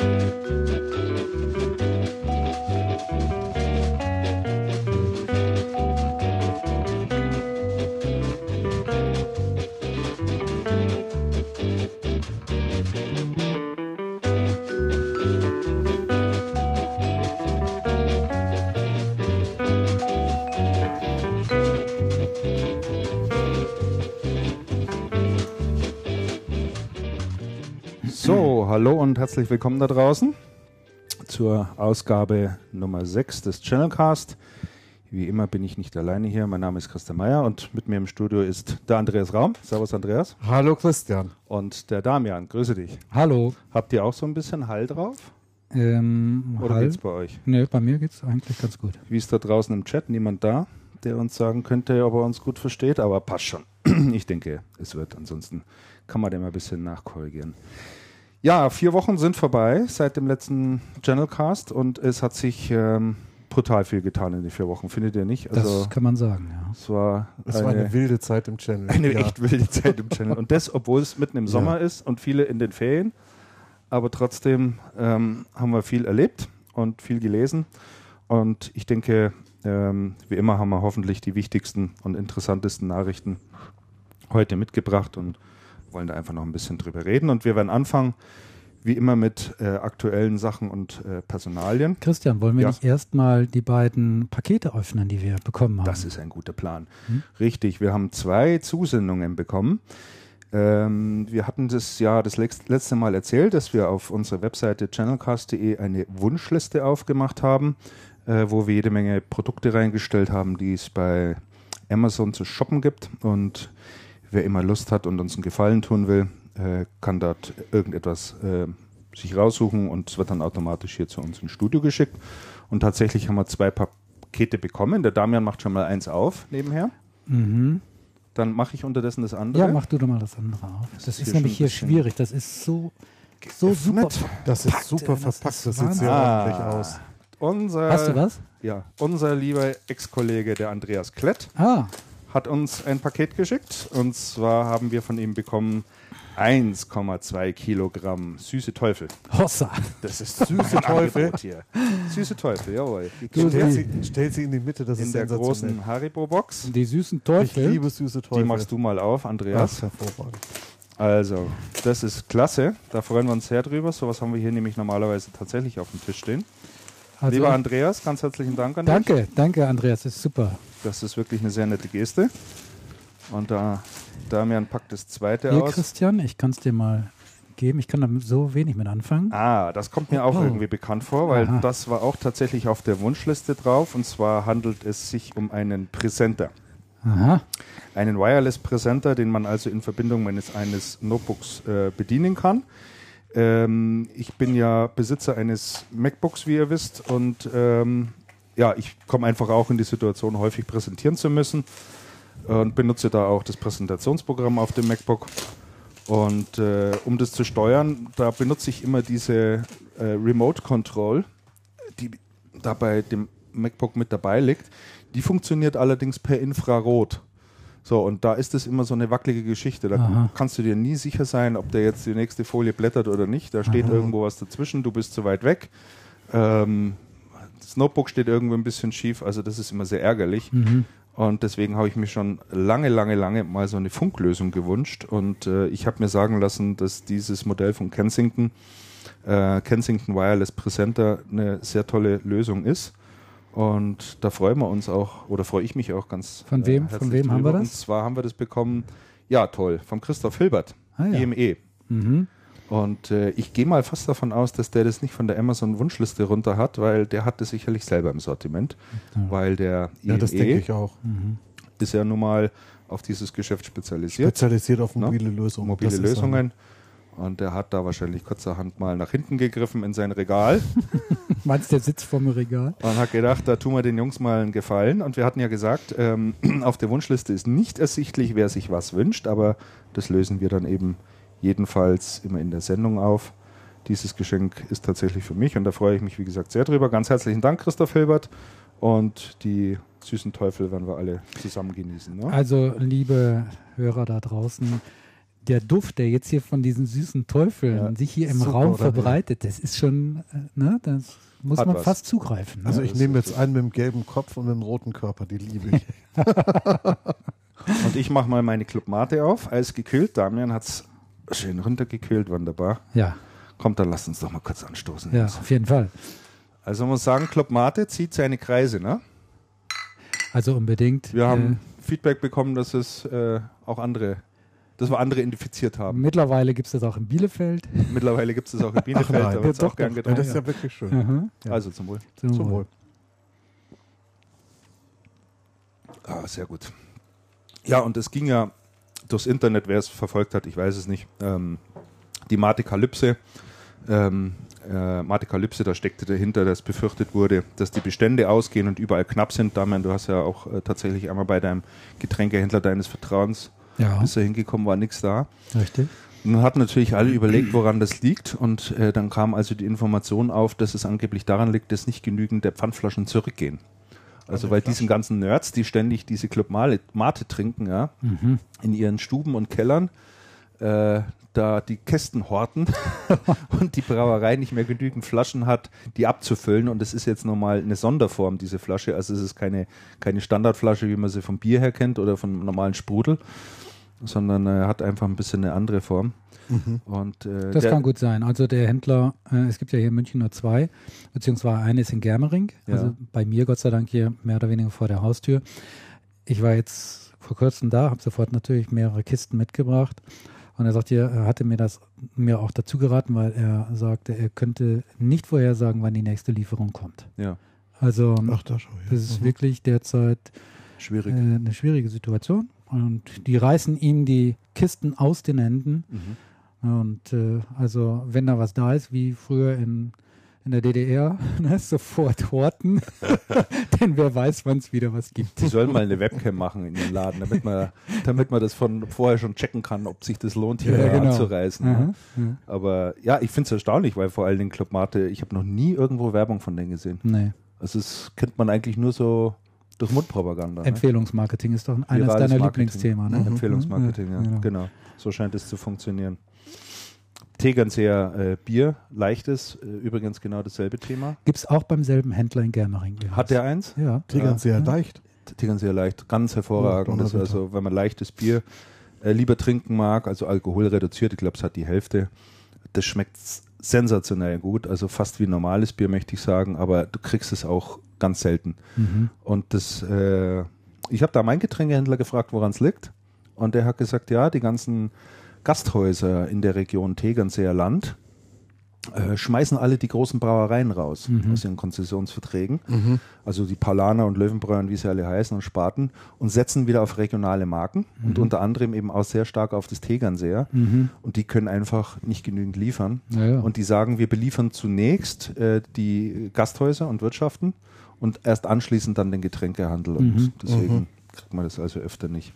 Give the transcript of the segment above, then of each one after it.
So, herzlich willkommen da draußen zur Ausgabe Nummer 6 des Channelcast. Wie immer bin ich nicht alleine hier. Mein Name ist Christian Meyer und mit mir im Studio ist der Andreas Raum. Servus, Andreas. Hallo, Christian. Und der Damian. Grüße dich. Hallo. Habt ihr auch so ein bisschen Hall drauf? Ähm, Oder Hall? geht's bei euch? Nee, bei mir geht's eigentlich ganz gut. Wie ist da draußen im Chat? Niemand da, der uns sagen könnte, ob er uns gut versteht? Aber passt schon. Ich denke, es wird. Ansonsten kann man dem ein bisschen nachkorrigieren. Ja, vier Wochen sind vorbei seit dem letzten Channelcast und es hat sich ähm, brutal viel getan in den vier Wochen, findet ihr nicht? Also, das kann man sagen, ja. es war, Es war eine wilde Zeit im Channel. eine Ja. echt wilde Zeit im Channel. Und das, obwohl es mitten im Sommer ist und viele in den Ferien. Aber trotzdem ähm, haben wir viel erlebt und viel gelesen. Und ich denke, ähm, wie immer haben wir hoffentlich die wichtigsten und interessantesten Nachrichten heute mitgebracht und wollen da einfach noch ein bisschen drüber reden. Und wir werden anfangen, wie immer, mit äh, aktuellen Sachen und äh, Personalien. Christian, wollen wir Ja. nicht erstmal die beiden Pakete öffnen, die wir bekommen haben? Das ist ein guter Plan. Hm? Richtig, wir haben zwei Zusendungen bekommen. Ähm, wir hatten das ja das letzte Mal erzählt, dass wir auf unserer Webseite channelcast.de eine Wunschliste aufgemacht haben, äh, wo wir jede Menge Produkte reingestellt haben, die es bei Amazon zu shoppen gibt. Und wer immer Lust hat und uns einen Gefallen tun will, äh, kann dort irgendetwas äh, sich raussuchen und es wird dann automatisch hier zu uns ins Studio geschickt. Und tatsächlich haben wir zwei Pakete bekommen. Der Damian macht schon mal eins auf nebenher. Mhm. Dann mache ich unterdessen das andere. Ja, mach du doch mal das andere auf. Das, ist ist, hier nämlich hier schwierig. Das ist so, so super. Das ist verpackt, super das verpackt. ist Das sieht sehr Ah. ordentlich aus. Unser, Hast du was? Ja, unser lieber Ex-Kollege, der Andreas Klett, Ah, hat uns ein Paket geschickt. Und zwar haben wir von ihm bekommen 1,2 Kilogramm süße Teufel. Hossa. Das ist Süße Teufel. hier. Süße Teufel, jawohl. Die Du, kriegt Stell ihr sie, stell sie in die Mitte, das in ist der sensationell. großen Haribo-Box. Die süßen Ich Teufel. liebe süße Teufel. Die machst du mal auf, Ach, Andreas. hervorragend. Also, das ist klasse. Da freuen wir uns sehr drüber. Sowas haben wir hier nämlich normalerweise tatsächlich auf dem Tisch stehen. Also, Lieber Andreas, ganz herzlichen Dank an dich. danke, danke, Andreas. Das ist super. Das ist wirklich eine sehr nette Geste. Und da Damian packt das zweite Hier, aus. Christian, ich kann es dir mal geben. Ich kann damit so wenig mit anfangen. Ah, das kommt mir auch Oh. irgendwie bekannt vor, weil Aha. das war auch tatsächlich auf der Wunschliste drauf. Und zwar handelt es sich um einen Präsenter. Aha. Einen Wireless-Präsenter, den man also in Verbindung meines eines Notebooks äh, bedienen kann. Ähm, ich bin ja Besitzer eines MacBooks, wie ihr wisst, und ähm, ja, ich komme einfach auch in die Situation, häufig präsentieren zu müssen und benutze da auch das Präsentationsprogramm auf dem MacBook. Und äh, um das zu steuern, da benutze ich immer diese äh, Remote Control, die da bei dem MacBook mit dabei liegt. Die funktioniert allerdings per Infrarot. So, und da ist es immer so eine wackelige Geschichte. Da Aha. kannst du dir nie sicher sein, ob der jetzt die nächste Folie blättert oder nicht. Da steht Aha. irgendwo was dazwischen, du bist zu weit weg. Ähm, das Notebook steht irgendwo ein bisschen schief, also das ist immer sehr ärgerlich. Mhm. Und deswegen habe ich mir schon lange, lange, lange mal so eine Funklösung gewünscht. Und äh, ich habe mir sagen lassen, dass dieses Modell von Kensington, äh, Kensington Wireless Presenter, eine sehr tolle Lösung ist. Und da freuen wir uns auch, oder freue ich mich auch ganz. Von wem? herzlich Von wem haben wir das? Und zwar haben wir das bekommen, ja toll, vom Christoph Hilbert, Ah, ja. IME. Mhm. Und äh, ich gehe mal fast davon aus, dass der das nicht von der Amazon-Wunschliste runter hat, weil der hat das sicherlich selber im Sortiment. Weil der Ja, das denke IME ich auch. Mhm. ist ja nun mal auf dieses Geschäft spezialisiert, Spezialisiert auf Ne? mobile Lösungen. mobile Das ist Lösungen. Und der hat da wahrscheinlich kurzerhand mal nach hinten gegriffen in sein Regal Meinst du, der sitzt vor dem Regal? und hat gedacht, da tun wir den Jungs mal einen Gefallen. Und wir hatten ja gesagt, ähm, auf der Wunschliste ist nicht ersichtlich, wer sich was wünscht, aber das lösen wir dann eben jedenfalls immer in der Sendung auf. Dieses Geschenk ist tatsächlich für mich und da freue ich mich, wie gesagt, sehr drüber. Ganz herzlichen Dank, Christoph Hilbert. Und die süßen Teufel werden wir alle zusammen genießen. Ne? Also, liebe Hörer da draußen, der Duft, der jetzt hier von diesen süßen Teufeln Ja, sich hier im super, Raum verbreitet, das ist schon, äh, ne, das muss Hat man was. fast zugreifen. Ne? Also ich nehme jetzt einen mit dem gelben Kopf und dem roten Körper, die liebe ich. Und ich mache mal meine Club Mate auf, eisgekühlt. Damian hat es schön runtergekühlt, wunderbar. ja, Kommt, dann lasst uns doch mal kurz anstoßen. ja, auf jeden Fall. Also man muss sagen, Club Mate zieht seine Kreise. Ne? Also unbedingt. Wir haben äh, Feedback bekommen, dass es äh, auch andere, dass wir andere identifiziert haben. mittlerweile gibt es das auch in Bielefeld. Mittlerweile gibt es es auch in Bielefeld, nein, da wird es auch doch, gern doch. Ja, getrunken. das ist ja wirklich schön. Mhm. Ja. Also zum Wohl. Zum Zum Wohl. Wohl. Ah, sehr gut. Ja, und es ging ja durchs Internet, wer es verfolgt hat, ich weiß es nicht. Ähm, die Matekalypse, ähm, äh, Matekalypse, da steckte dahinter, dass befürchtet wurde, dass die Bestände ausgehen und überall knapp sind. Damian, du hast ja auch äh, tatsächlich einmal bei deinem Getränkehändler deines Vertrauens, Ja, bist da hingekommen, war nichts da. richtig. Dann hatten natürlich alle überlegt, woran das liegt. Und äh, dann kam also die Information auf, dass es angeblich daran liegt, dass nicht genügend der Pfandflaschen zurückgehen. Also weil diesen ganzen Nerds, die ständig diese Club Mate, trinken, ja, Mhm. in ihren Stuben und Kellern, äh, da die Kästen horten und die Brauerei nicht mehr genügend Flaschen hat, die abzufüllen. Und es ist jetzt nochmal eine Sonderform, diese Flasche. Also es ist keine, keine Standardflasche, wie man sie vom Bier her kennt oder vom normalen Sprudel, sondern äh, hat einfach ein bisschen eine andere Form. Und, äh, Das der, kann gut sein. Also der Händler, äh, es gibt ja hier in München nur zwei, beziehungsweise eine ist in Germering, Ja. also bei mir Gott sei Dank hier mehr oder weniger vor der Haustür. Ich war jetzt vor kurzem da, habe sofort natürlich mehrere Kisten mitgebracht und er sagte, er hatte mir das mir auch dazu geraten, weil er sagte, er könnte nicht vorhersagen, wann die nächste Lieferung kommt. Ja, Also Ach, da schau ich. das ist Mhm. wirklich derzeit äh, schwierig. eine schwierige Situation und die reißen ihm die Kisten aus den Händen. Mhm. Und äh, also, wenn da was da ist, wie früher in, in der DDR, ne, sofort horten, denn wer weiß, wann es wieder was gibt. Die sollen mal eine Webcam machen in den Laden, damit man, damit man das von vorher schon checken kann, ob sich das lohnt, hier Ja, genau. anzureißen. Aha, ja. Aber ja, ich finde es erstaunlich, weil vor allen Dingen Club Mate, ich habe noch nie irgendwo Werbung von denen gesehen. Nee, Also das kennt man eigentlich nur so durch Mundpropaganda. Ne? Empfehlungsmarketing ist doch eines Virales deiner Marketing. Lieblingsthemen. Ne? Mhm. Empfehlungsmarketing, ja, genau. genau. So scheint es zu funktionieren. Tegernseer äh, Bier, leichtes, äh, übrigens genau dasselbe Thema. Gibt es auch beim selben Händler in Germering. übrigens. Hat der eins? Ja. Tegern sehr Ja. leicht. Tegernseer leicht, ganz hervorragend. Donnerwetter. also, wenn man leichtes Bier äh, lieber trinken mag, also alkoholreduziert, ich glaube, es hat die Hälfte. Das schmeckt sensationell gut, also fast wie normales Bier, möchte ich sagen, aber du kriegst es auch ganz selten. Mhm. Und das, äh, ich habe da meinen Getränkehändler gefragt, woran es liegt. Und der hat gesagt, ja, die ganzen Gasthäuser in der Region Tegernseer Land äh, schmeißen alle die großen Brauereien raus Mhm. aus ihren Konzessionsverträgen. Also die Paulaner und Löwenbräu und wie sie alle heißen und Spaten und setzen wieder auf regionale Marken und unter anderem eben auch sehr stark auf das Tegernseer. Mhm. Und die können einfach nicht genügend liefern. Ja, ja. Und die sagen, wir beliefern zunächst äh, die Gasthäuser und Wirtschaften und erst anschließend dann den Getränkehandel. Und Mhm. deswegen kriegt man das also öfter nicht.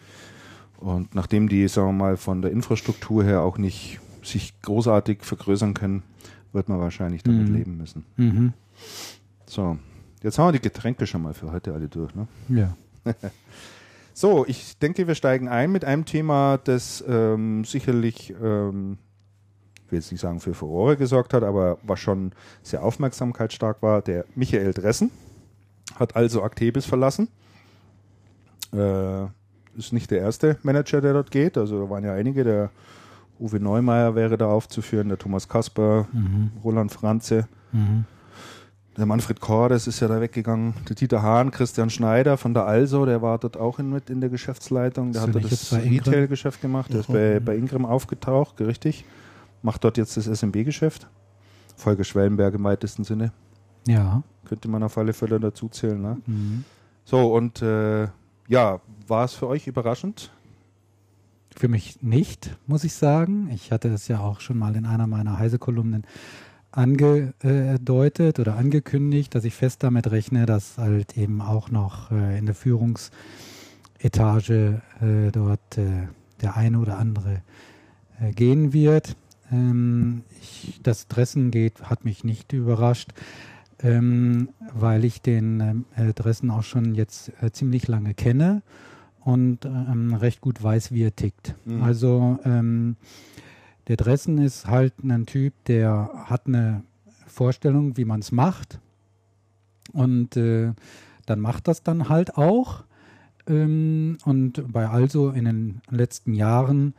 Und nachdem die, sagen wir mal, von der Infrastruktur her auch nicht sich großartig vergrößern können, wird man wahrscheinlich damit Mhm. leben müssen. Mhm. So, jetzt haben wir die Getränke schon mal für heute alle durch. Ne? Ja. So, ich denke, wir steigen ein mit einem Thema, das ähm, sicherlich, ähm, ich will jetzt nicht sagen für Furore gesorgt hat, aber was schon sehr aufmerksamkeitsstark war. Der Michael Dressen hat also Actebis verlassen. Äh, ist nicht der erste Manager, der dort geht. Also da waren ja einige. Der Uwe Neumeier wäre da aufzuführen, der Thomas Kasper, Mhm. Roland Franze. Mhm. Der Manfred Kordes ist ja da weggegangen. Der Dieter Hahn, Christian Schneider von der Also, der war dort auch in, mit in der Geschäftsleitung. Der hat dort das? Retail-Geschäft gemacht. Der ist bei, bei Ingram aufgetaucht, richtig. Macht dort jetzt das SMB-Geschäft. Folge Schwellenberg im weitesten Sinne. Ja. Könnte man auf alle Fälle dazu zählen. Ne? Mhm. So, und äh, ja, war es für euch überraschend? Für mich nicht, muss ich sagen. Ich hatte das ja auch schon mal in einer meiner Heise-Kolumnen angedeutet oder angekündigt, dass ich fest damit rechne, dass halt eben auch noch äh, in der Führungsetage äh, dort äh, der eine oder andere gehen wird. Ähm, ich, das Dressen geht, hat mich nicht überrascht, ähm, weil ich den äh, Dressen auch schon jetzt äh, ziemlich lange kenne und ähm, recht gut weiß, wie er tickt. Mhm. Also ähm, der Dressen ist halt ein Typ, der hat eine Vorstellung, wie man es macht. Und äh, dann macht das dann halt auch. Ähm, und bei Also in den letzten Jahren,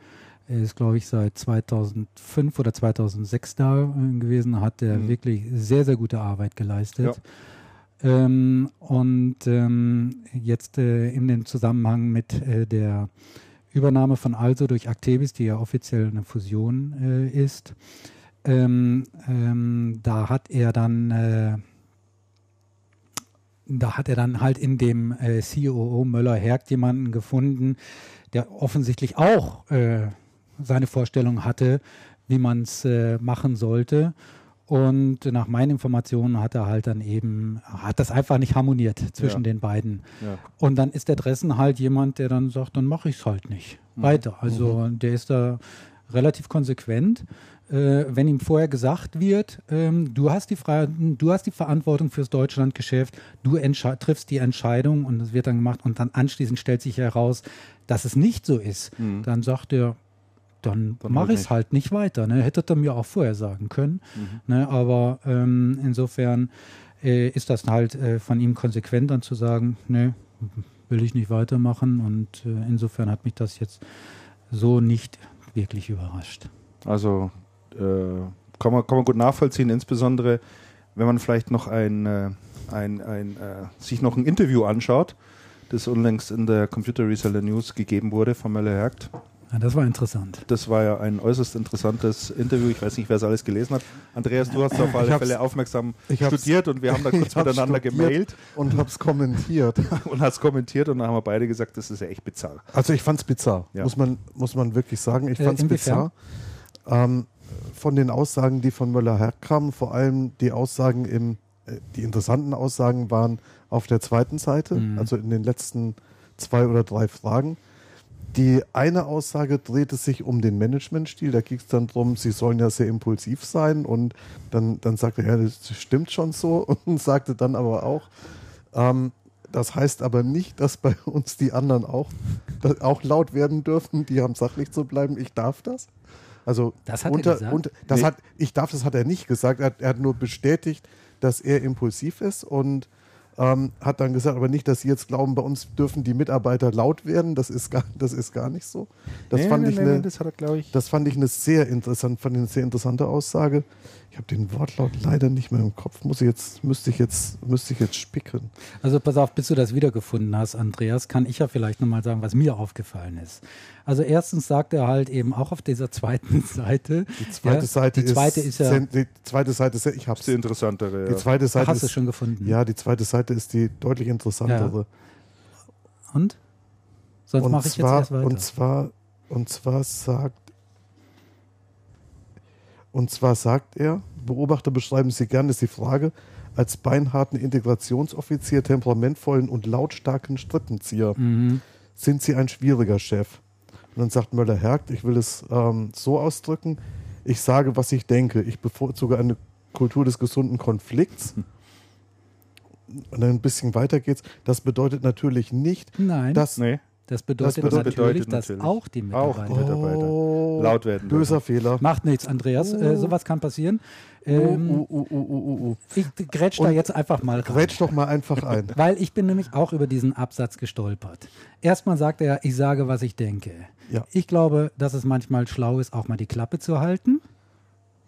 er ist glaube ich seit 2005 oder 2006 da äh, gewesen, hat er Mhm. wirklich sehr, sehr gute Arbeit geleistet. Ähm, und ähm, jetzt äh, in dem Zusammenhang mit äh, der Übernahme von Also durch Actebis, die ja offiziell eine Fusion äh, ist, ähm, ähm, da hat er dann äh, da hat er dann halt in dem äh, COO Möller-Hergt jemanden gefunden, der offensichtlich auch äh, seine Vorstellung hatte, wie man es äh, machen sollte. Und nach meinen Informationen hat er halt dann eben, hat das einfach nicht harmoniert zwischen Ja. den beiden. Ja. Und dann ist der Dressen halt jemand, der dann sagt, dann mache ich es halt nicht Mhm. weiter. Also der ist da relativ konsequent. Äh, wenn ihm vorher gesagt wird, ähm, du hast die Freiheit, du hast die Verantwortung fürs Deutschlandgeschäft, du triffst die Entscheidung und es wird dann gemacht und dann anschließend stellt sich heraus, dass es nicht so ist, Mhm. dann sagt er, dann, Dann mache halt ich es halt nicht weiter. Ne? Hättet ihr mir auch vorher sagen können. Mhm. Ne? Aber ähm, insofern äh, ist das halt äh, von ihm konsequent dann zu sagen, ne, will ich nicht weitermachen. Und äh, insofern hat mich das jetzt so nicht wirklich überrascht. Also äh, kann, man, kann man gut nachvollziehen, insbesondere wenn man vielleicht noch ein, äh, ein, ein äh, sich noch ein Interview anschaut, das unlängst in der Computer Reseller News gegeben wurde von Möller-Hergt. Ja, das war interessant. Das war ja ein äußerst interessantes Interview. Ich weiß nicht, wer es alles gelesen hat. Andreas, du hast auf alle Fälle aufmerksam studiert und wir haben da kurz miteinander gemailt Und hab's kommentiert. und hast kommentiert und dann haben wir beide gesagt, das ist ja echt bizarr. Also ich fand's bizarr, Ja. muss, man, muss man wirklich sagen. Ich Äh, fand's inwiefern? bizarr. Ähm, von den Aussagen, die von Möller herkamen, vor allem die Aussagen im, äh, die interessanten Aussagen waren auf der zweiten Seite, Mhm. also in den letzten zwei oder drei Fragen. Die eine Aussage drehte sich um den Managementstil. Da ging es dann darum, sie sollen ja sehr impulsiv sein. Und dann, dann sagte er, ja, das stimmt schon so. Und sagte dann aber auch, ähm, das heißt aber nicht, dass bei uns die anderen auch, auch laut werden dürfen. Die haben sachlich zu bleiben. Ich darf das. Also Das hat er unter, gesagt? unter, das Nee. hat, ich darf, das hat er nicht gesagt. Er, hat- er hat nur bestätigt, dass er impulsiv ist und ähm, hat dann gesagt, aber nicht, dass Sie jetzt glauben, bei uns dürfen die Mitarbeiter laut werden. Das ist gar, das ist gar nicht so. Das Nee, fand nee, ich nee, eine, nee, das hat glaube ich. das fand ich eine sehr interessant, fand ich eine sehr interessante Aussage. Ich habe den Wortlaut leider nicht mehr im Kopf. Muss ich jetzt, müsste ich jetzt, müsste ich jetzt spicken. Also pass auf, bis du das wiedergefunden hast, Andreas, kann ich ja vielleicht nochmal sagen, was mir aufgefallen ist. Also erstens sagt er halt eben auch auf dieser zweiten Seite. Die zweite ja, Seite die zweite ist, ja. sen- die zweite Seite ist, ich hab's. die interessantere. Die Ja. zweite Ach, Seite hast du ist, schon gefunden. ja, die zweite Seite ist die deutlich interessantere. Und? Sonst mache ich jetzt erst weiter. Und zwar, und zwar sagt, und zwar sagt er, Beobachter beschreiben Sie gern, ist die Frage, als beinharten Integrationsoffizier, temperamentvollen und lautstarken Strippenzieher. mhm. Sind Sie ein schwieriger Chef? Und dann sagt Möller-Hergt, ich will es ähm, so ausdrücken, ich sage, was ich denke. Ich bevorzuge eine Kultur des gesunden Konflikts. Und dann ein bisschen weiter geht's. Das bedeutet natürlich nicht, Nein, dass Nee, das bedeutet, das bedeutet natürlich, dass natürlich auch die auch Mitarbeiter. die Mitarbeiter Oh, laut werden. Böser Fehler. Macht nichts, Andreas. Äh, Oh. sowas kann passieren. Uh, Ähm, uh, uh, uh, uh, uh, uh. Ich grätsch da Und jetzt einfach mal rein. Grätsch doch mal einfach ein. Weil ich bin nämlich auch über diesen Absatz gestolpert. Erstmal sagt er, ich sage, was ich denke. Ja. Ich glaube, dass es manchmal schlau ist, auch mal die Klappe zu halten.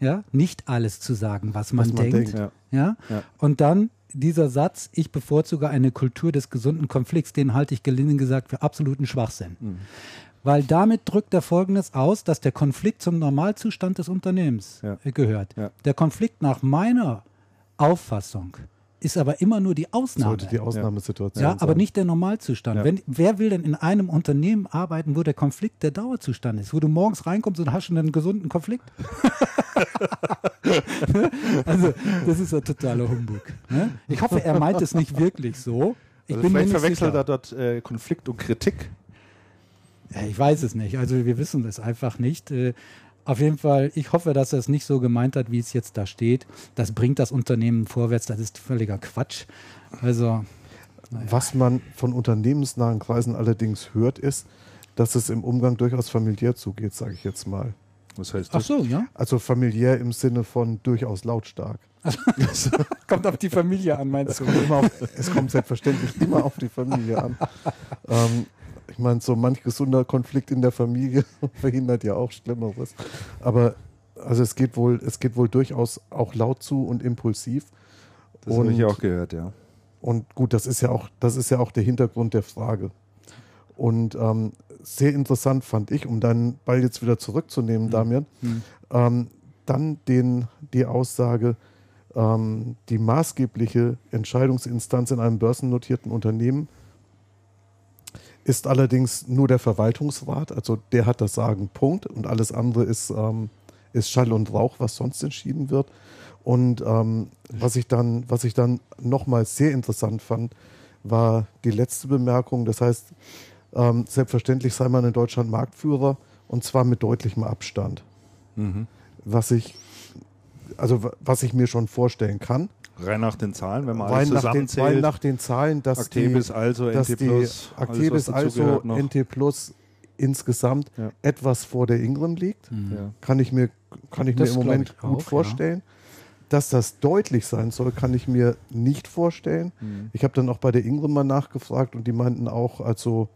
Ja, nicht alles zu sagen, was man, Was man denkt. denkt. Ja. Ja? Ja. Und dann dieser Satz, ich bevorzuge eine Kultur des gesunden Konflikts, den halte ich gelinde gesagt für absoluten Schwachsinn. Mhm. Weil damit drückt er Folgendes aus, dass der Konflikt zum Normalzustand des Unternehmens Ja. gehört. Ja. Der Konflikt nach meiner Auffassung ist aber immer nur die Ausnahme. Sollte die Ausnahmesituation Ja, sein. aber nicht der Normalzustand. Ja. Wenn, wer will denn in einem Unternehmen arbeiten, wo der Konflikt der Dauerzustand ist, wo du morgens reinkommst und hast schon einen gesunden Konflikt? also, das ist ein totaler Humbug. Ne? Ich hoffe, er meint es nicht wirklich so. Ich Also bin vielleicht verwechselt er dort äh, Konflikt und Kritik. Ja, Ich weiß es nicht. Also wir wissen es einfach nicht. Äh, Auf jeden Fall, ich hoffe, dass er es nicht so gemeint hat, wie es jetzt da steht. Das bringt das Unternehmen vorwärts. Das ist völliger Quatsch. Also Was man von unternehmensnahen Kreisen allerdings hört, ist, dass es im Umgang durchaus familiär zugeht, sage ich jetzt mal. Was heißt Ach das? so, ja. Also familiär im Sinne von durchaus lautstark. Kommt auf die Familie an, meinst Es kommt, immer auf, es kommt selbstverständlich immer auf die Familie an. Ähm, ich meine, so manch gesunder Konflikt in der Familie verhindert ja auch Schlimmeres. Aber also es geht wohl, es geht wohl durchaus auch laut zu und impulsiv. Das habe ich Und- auch gehört, ja. Und gut, das ist ja auch, das ist ja auch der Hintergrund der Frage. Und ähm, sehr interessant fand ich, um deinen Ball jetzt wieder zurückzunehmen, Damian, Hm. ähm, dann den, die Aussage, ähm, die maßgebliche Entscheidungsinstanz in einem börsennotierten Unternehmen ist allerdings nur der Verwaltungsrat, also der hat das Sagen, Punkt. Und alles andere ist, ähm, ist Schall und Rauch, was sonst entschieden wird. Und ähm, was ich dann, was ich dann nochmals sehr interessant fand, war die letzte Bemerkung. Das heißt, ähm, selbstverständlich sei man in Deutschland Marktführer und zwar mit deutlichem Abstand. Mhm. Was ich, also wa- was ich mir schon vorstellen kann, Rein nach den Zahlen, wenn man alles nach, den, weil zusammenzählt. nach den Zahlen, dass Actebis, die, also dass NT+, die alles, was Actebis also. NT Plus insgesamt Ja. etwas vor der Ingram liegt. Hm. Ja. Kann ich mir, kann ich Das mir im Moment ich gut auch, vorstellen. Dass das deutlich sein soll, kann ich mir nicht vorstellen. Mhm. Ich habe dann auch bei der Ingram mal nachgefragt und die meinten auch, also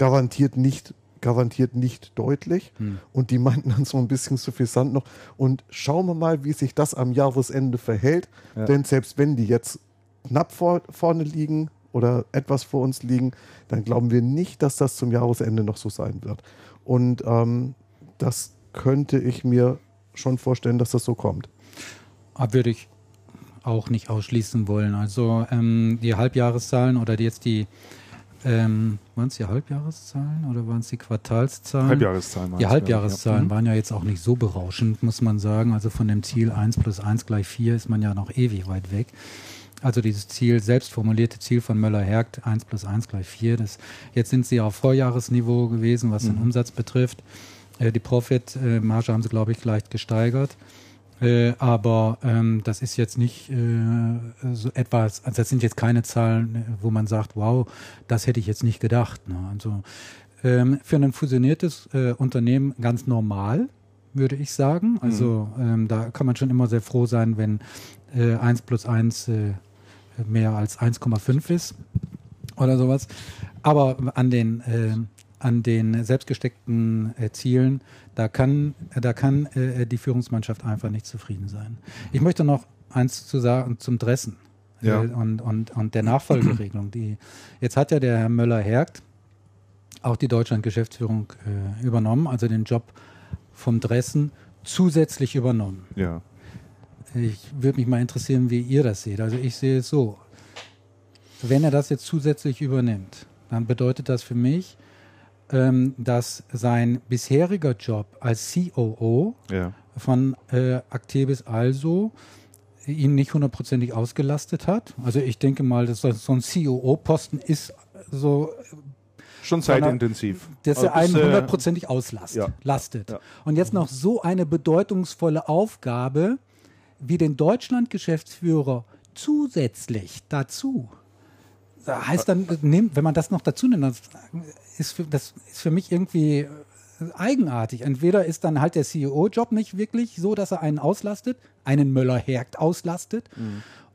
garantiert nicht, garantiert nicht deutlich. Hm. Und die meinten dann so ein bisschen suffisant noch. Und schauen wir mal, wie sich das am Jahresende verhält. Ja. Denn selbst wenn die jetzt knapp vor, vorne liegen oder etwas vor uns liegen, dann glauben wir nicht, dass das zum Jahresende noch so sein wird. Und ähm, das könnte ich mir schon vorstellen, dass das so kommt. Aber würde ich auch nicht ausschließen wollen. Also ähm, die Halbjahreszahlen oder die jetzt die, ähm, waren es die Halbjahreszahlen oder waren es die Quartalszahlen? Halbjahreszahlen. Die Halbjahreszahlen ja. waren ja jetzt auch nicht so berauschend, muss man sagen. Also von dem Ziel 1 plus 1 gleich 4 ist man ja noch ewig weit weg. Also dieses Ziel, selbst formulierte Ziel von Möller-Hergt, 1 plus 1 gleich 4, das, jetzt sind sie auf Vorjahresniveau gewesen, was den Mhm. Umsatz betrifft. Äh, die Profit-Marge haben sie, glaube ich, leicht gesteigert. Äh, aber ähm, das ist jetzt nicht äh, so etwas, also das sind jetzt keine Zahlen, äh, wo man sagt, wow, das hätte ich jetzt nicht gedacht. Ne? Also ähm, für ein fusioniertes äh, Unternehmen ganz normal, würde ich sagen. Also ähm, da kann man schon immer sehr froh sein, wenn äh, 1 plus 1 äh, mehr als 1,5 ist oder sowas. Aber an den, äh, an den selbstgesteckten äh, Zielen, da kann, da kann äh, die Führungsmannschaft einfach nicht zufrieden sein. Ich möchte noch eins zu sagen zum Dressen Ja. äh, und, und, und der Nachfolgeregelung. Die, jetzt hat ja der Herr Möller-Hergt auch die Deutschland-Geschäftsführung äh, übernommen, also den Job vom Dressen zusätzlich übernommen. Ja. Ich würde mich mal interessieren, wie ihr das seht. Also ich sehe es so. Wenn er das jetzt zusätzlich übernimmt, dann bedeutet das für mich, ähm, dass sein bisheriger Job als COO Ja. von äh, Actebis also ihn nicht hundertprozentig ausgelastet hat. Also ich denke mal, dass so ein COO-Posten ist so Schon Sondern- zeitintensiv. dass Also er einen äh, hundertprozentig auslastet. ja. Ja. Und jetzt noch so eine bedeutungsvolle Aufgabe wie den Deutschland-Geschäftsführer zusätzlich dazu. Da heißt dann, wenn man das noch dazu nimmt, ist für, das ist für mich irgendwie äh, eigenartig. Entweder ist dann halt der CEO-Job nicht wirklich so, dass er einen auslastet, einen Möller-Hergt auslastet,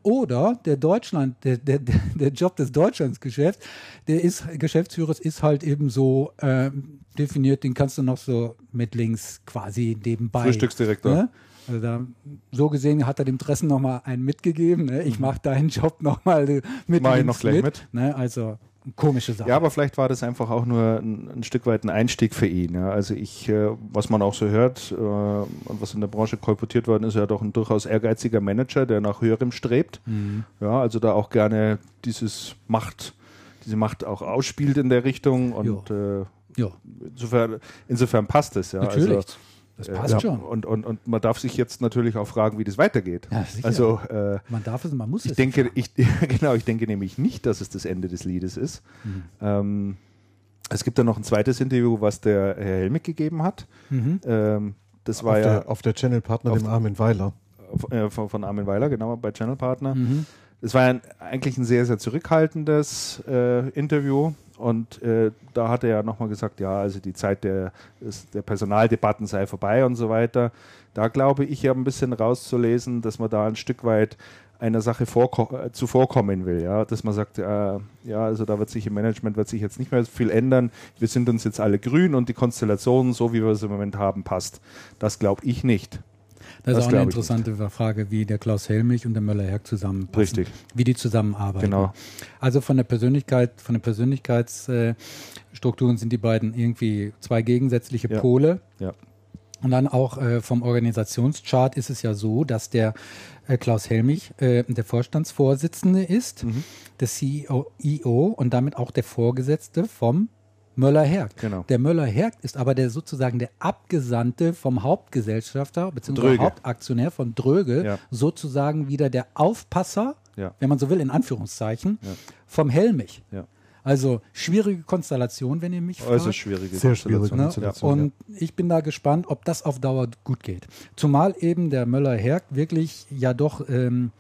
oder der Deutschland, der, der, der Job des Deutschlandsgeschäfts, der ist, Geschäftsführers ist halt eben so ähm, definiert, den kannst du noch so mit links quasi nebenbei. Frühstücksdirektor. Ne? Also da, so gesehen hat er dem Dressen nochmal einen mitgegeben. Ne? Ich mache deinen Job nochmal mit Mhm. Mach ich noch gleich mit. Ne? Also komische Sache. Ja, aber vielleicht war das einfach auch nur ein, ein Stück weit ein Einstieg für ihn. Ja. Also ich, äh, was man auch so hört äh, und was in der Branche kolportiert worden ist, er doch ein durchaus ehrgeiziger Manager, der nach höherem strebt. Mhm. Ja, also da auch gerne dieses Macht, diese Macht auch ausspielt in der Richtung und äh, ja, insofern, insofern passt es. Ja. natürlich. Also, das äh, passt ja. schon. Und, und, und man darf sich jetzt natürlich auch fragen, wie das weitergeht. Ja, sicher. also äh, Man darf es, man muss ich es. denke, ich, genau, ich denke nämlich nicht, dass es das Ende des Liedes ist. Mhm. Ähm, es gibt dann noch ein zweites Interview, was der Herr Helmig gegeben hat. Mhm. Ähm, das Auf, war ja der, auf der Channel-Partner, Auf- dem Armin Weiler. äh, von, von Armin Weiler, genau, bei Channel Partner. Mhm. es war ein, eigentlich ein sehr, sehr zurückhaltendes äh, Interview. Und äh, da hat er ja nochmal gesagt, ja, also die Zeit der, der Personaldebatten sei vorbei und so weiter. Da glaube ich ja ein bisschen rauszulesen, dass man da ein Stück weit einer Sache äh, zuvorkommen will, ja, dass man sagt, äh, ja, also da wird sich im Management wird sich jetzt nicht mehr viel ändern. Wir sind uns jetzt alle grün und die Konstellation, so wie wir es im Moment haben, passt. Das glaube ich nicht. Das, das ist auch eine interessante Frage, wie der Klaus Helmich und der Möller-Herg zusammenpassen. Richtig. Wie die zusammenarbeiten. Genau. Also von der Persönlichkeit, von den Persönlichkeitsstrukturen sind die beiden irgendwie zwei gegensätzliche Ja. Pole. Ja. Und dann auch äh, vom Organisationschart ist es ja so, dass der äh, Klaus Helmich äh, der Vorstandsvorsitzende ist, Mhm. der CEO IO und damit auch der Vorgesetzte vom Möller-Herg. Genau. Der Möller-Herg ist aber der sozusagen der Abgesandte vom Hauptgesellschafter bzw. Hauptaktionär von Dröge, Ja. sozusagen wieder der Aufpasser, Ja. wenn man so will, in Anführungszeichen, Ja. vom Helmich. Ja. Also schwierige Konstellation, wenn ihr mich fragt. Äußerst schwierige Sehr schwierige Konstellation. Ne? Konstellation. Und ich bin da gespannt, ob das auf Dauer gut geht. Zumal eben der Möller-Herg wirklich ja doch ähm,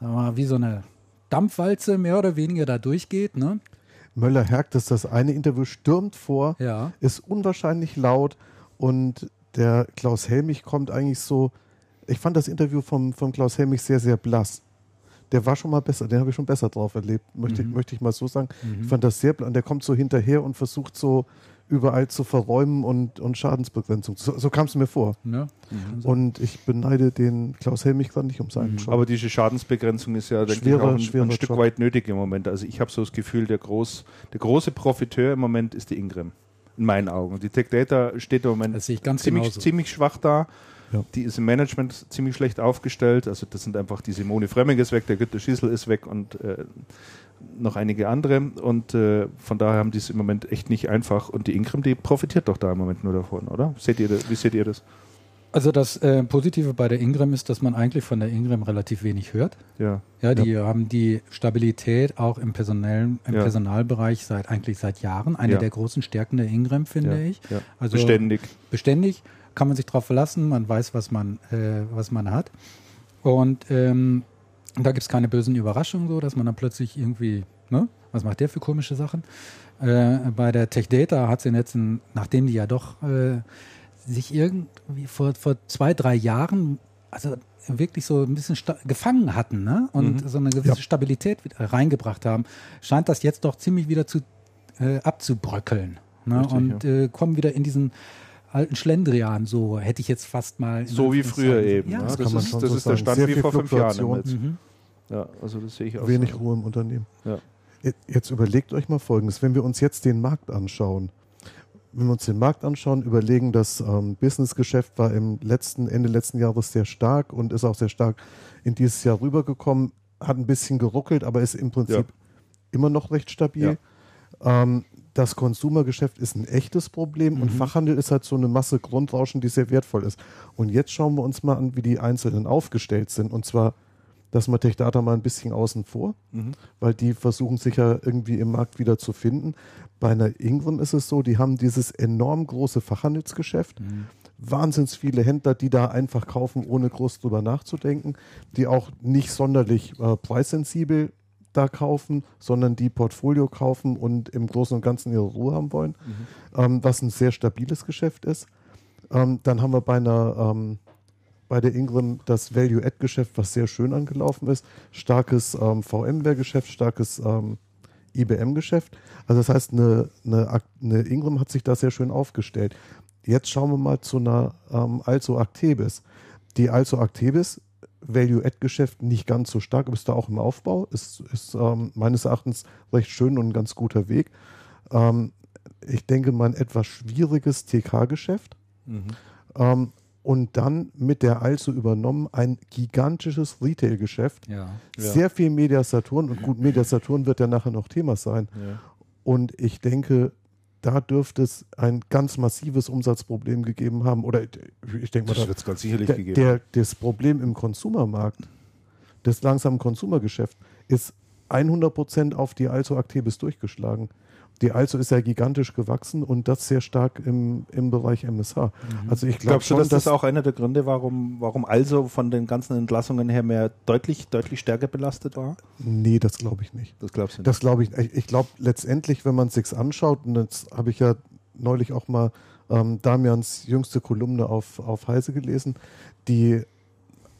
wie so eine Dampfwalze mehr oder weniger da durchgeht. Ne? Möller-Herg, das ist das eine Interview, stürmt vor, Ja. ist unwahrscheinlich laut und der Klaus Helmich kommt eigentlich so. Ich fand das Interview vom, vom Klaus Helmich sehr, sehr blass. Der war schon mal besser, den habe ich schon besser drauf erlebt, möchte, Mhm. ich, möchte ich mal so sagen. Ich fand das sehr blass. Und der kommt so hinterher und versucht so überall zu verräumen und, und Schadensbegrenzung. So, so kam es mir vor. Ne? Und ich beneide den Klaus Helmich gerade nicht um seinen Job. Mhm. Aber diese Schadensbegrenzung ist ja, denke Schwerer- ich, auch ein, ein Stück Job. weit nötig im Moment. Also ich habe so das Gefühl, der, groß, der große Profiteur im Moment ist die Ingram. In meinen Augen. Die Tech Data steht im Moment ziemlich, genauso. ziemlich schwach da. Ja. Die ist im Management ziemlich schlecht aufgestellt. Also das sind einfach die Simone Fremming ist weg, der Günther Schießel ist weg und äh, noch einige andere. Und äh, von daher haben die es im Moment echt nicht einfach. Und die Ingram, die profitiert doch da im Moment nur davon, oder? Seht ihr, das- wie seht ihr das? Also das äh, Positive bei der Ingram ist, dass man eigentlich von der Ingram relativ wenig hört. Ja. Ja, die haben die Stabilität auch im personellen, im Ja. Personalbereich seit eigentlich seit Jahren. Eine Ja. der großen Stärken der Ingram, finde ja, ich. Ja. Also Beständig. beständig, kann man sich darauf verlassen, man weiß, was man, äh, was man hat. Und ähm, da gibt es keine bösen Überraschungen, so dass man dann plötzlich irgendwie, ne, was macht der für komische Sachen? Äh, bei der Tech Data hat sie jetzt, ein, nachdem die ja doch äh, sich irgendwie vor, vor zwei, drei Jahren, also wirklich so ein bisschen gefangen hatten ne? und Mhm. so eine gewisse Ja. Stabilität reingebracht haben, scheint das jetzt doch ziemlich wieder zu äh, abzubröckeln. Ne? Richtig, und äh, kommen wieder in diesen alten Schlendrian, so hätte ich jetzt fast mal. So wie früher eben. Ja, ne? das das kann man ist, schon das so ist der. Stand Sehr wie viel vor fünf Jahren. Mhm. Ja, also das sehe ich auch Wenig so. Ruhe im Unternehmen. Ja. Jetzt überlegt euch mal Folgendes. Wenn wir uns jetzt den Markt anschauen, wenn wir uns den Markt anschauen, überlegen, das ähm, Businessgeschäft war im letzten, Ende letzten Jahres sehr stark und ist auch sehr stark in dieses Jahr rübergekommen, hat ein bisschen geruckelt, aber ist im Prinzip Ja. immer noch recht stabil. Ähm, das Konsumergeschäft ist ein echtes Problem und Fachhandel ist halt so eine Masse Grundrauschen, die sehr wertvoll ist. Und jetzt schauen wir uns mal an, wie die Einzelnen aufgestellt sind. Und zwar das mal Tech Data mal ein bisschen außen vor, Mhm. weil die versuchen sich ja irgendwie im Markt wieder zu finden. Bei einer Ingram ist es so, die haben dieses enorm große Fachhandelsgeschäft, wahnsinns viele Händler, die da einfach kaufen, ohne groß drüber nachzudenken, die auch nicht sonderlich äh, preissensibel da kaufen, sondern die Portfolio kaufen und im Großen und Ganzen ihre Ruhe haben wollen, ähm, was ein sehr stabiles Geschäft ist. Ähm, dann haben wir bei einer ähm, bei der Ingram das Value-Add-Geschäft, was sehr schön angelaufen ist. Starkes ähm, VMware-Geschäft, starkes ähm, IBM-Geschäft. Also das heißt, eine, eine, eine Ingram hat sich da sehr schön aufgestellt. Jetzt schauen wir mal zu einer ähm, Also Actebis. Die Also Actebis, Value-Add-Geschäft nicht ganz so stark, aber ist da auch im Aufbau, ist, ist ähm, meines Erachtens recht schön und ein ganz guter Weg. Ähm, ich denke mal ein etwas schwieriges TK-Geschäft. Mhm. Ähm, und dann mit der Also übernommen ein gigantisches Retail-Geschäft. Ja. Ja. Sehr viel Media Saturn und gut, Media Saturn wird ja nachher noch Thema sein. Ja. Und ich denke, da dürfte es ein ganz massives Umsatzproblem gegeben haben. Oder ich denke mal, Das da- wird es ganz sicherlich der, gegeben. der, das Problem im Konsumermarkt, das langsamen Konsumergeschäft, ist 100% auf die Also Actebis durchgeschlagen. Die Also ist ja gigantisch gewachsen und das sehr stark im, im Bereich MSH. Mhm. Also ich glaube Glaubst schon, du, dass das auch einer der Gründe, warum, warum Also von den ganzen Entlassungen her mehr deutlich, deutlich stärker belastet war? Nee, das glaube ich nicht. Das glaubst du nicht? Das glaube ich. Ich, ich glaube letztendlich, wenn man es sich anschaut, und jetzt habe ich ja neulich auch mal ähm, Damians jüngste Kolumne auf, auf Heise gelesen, die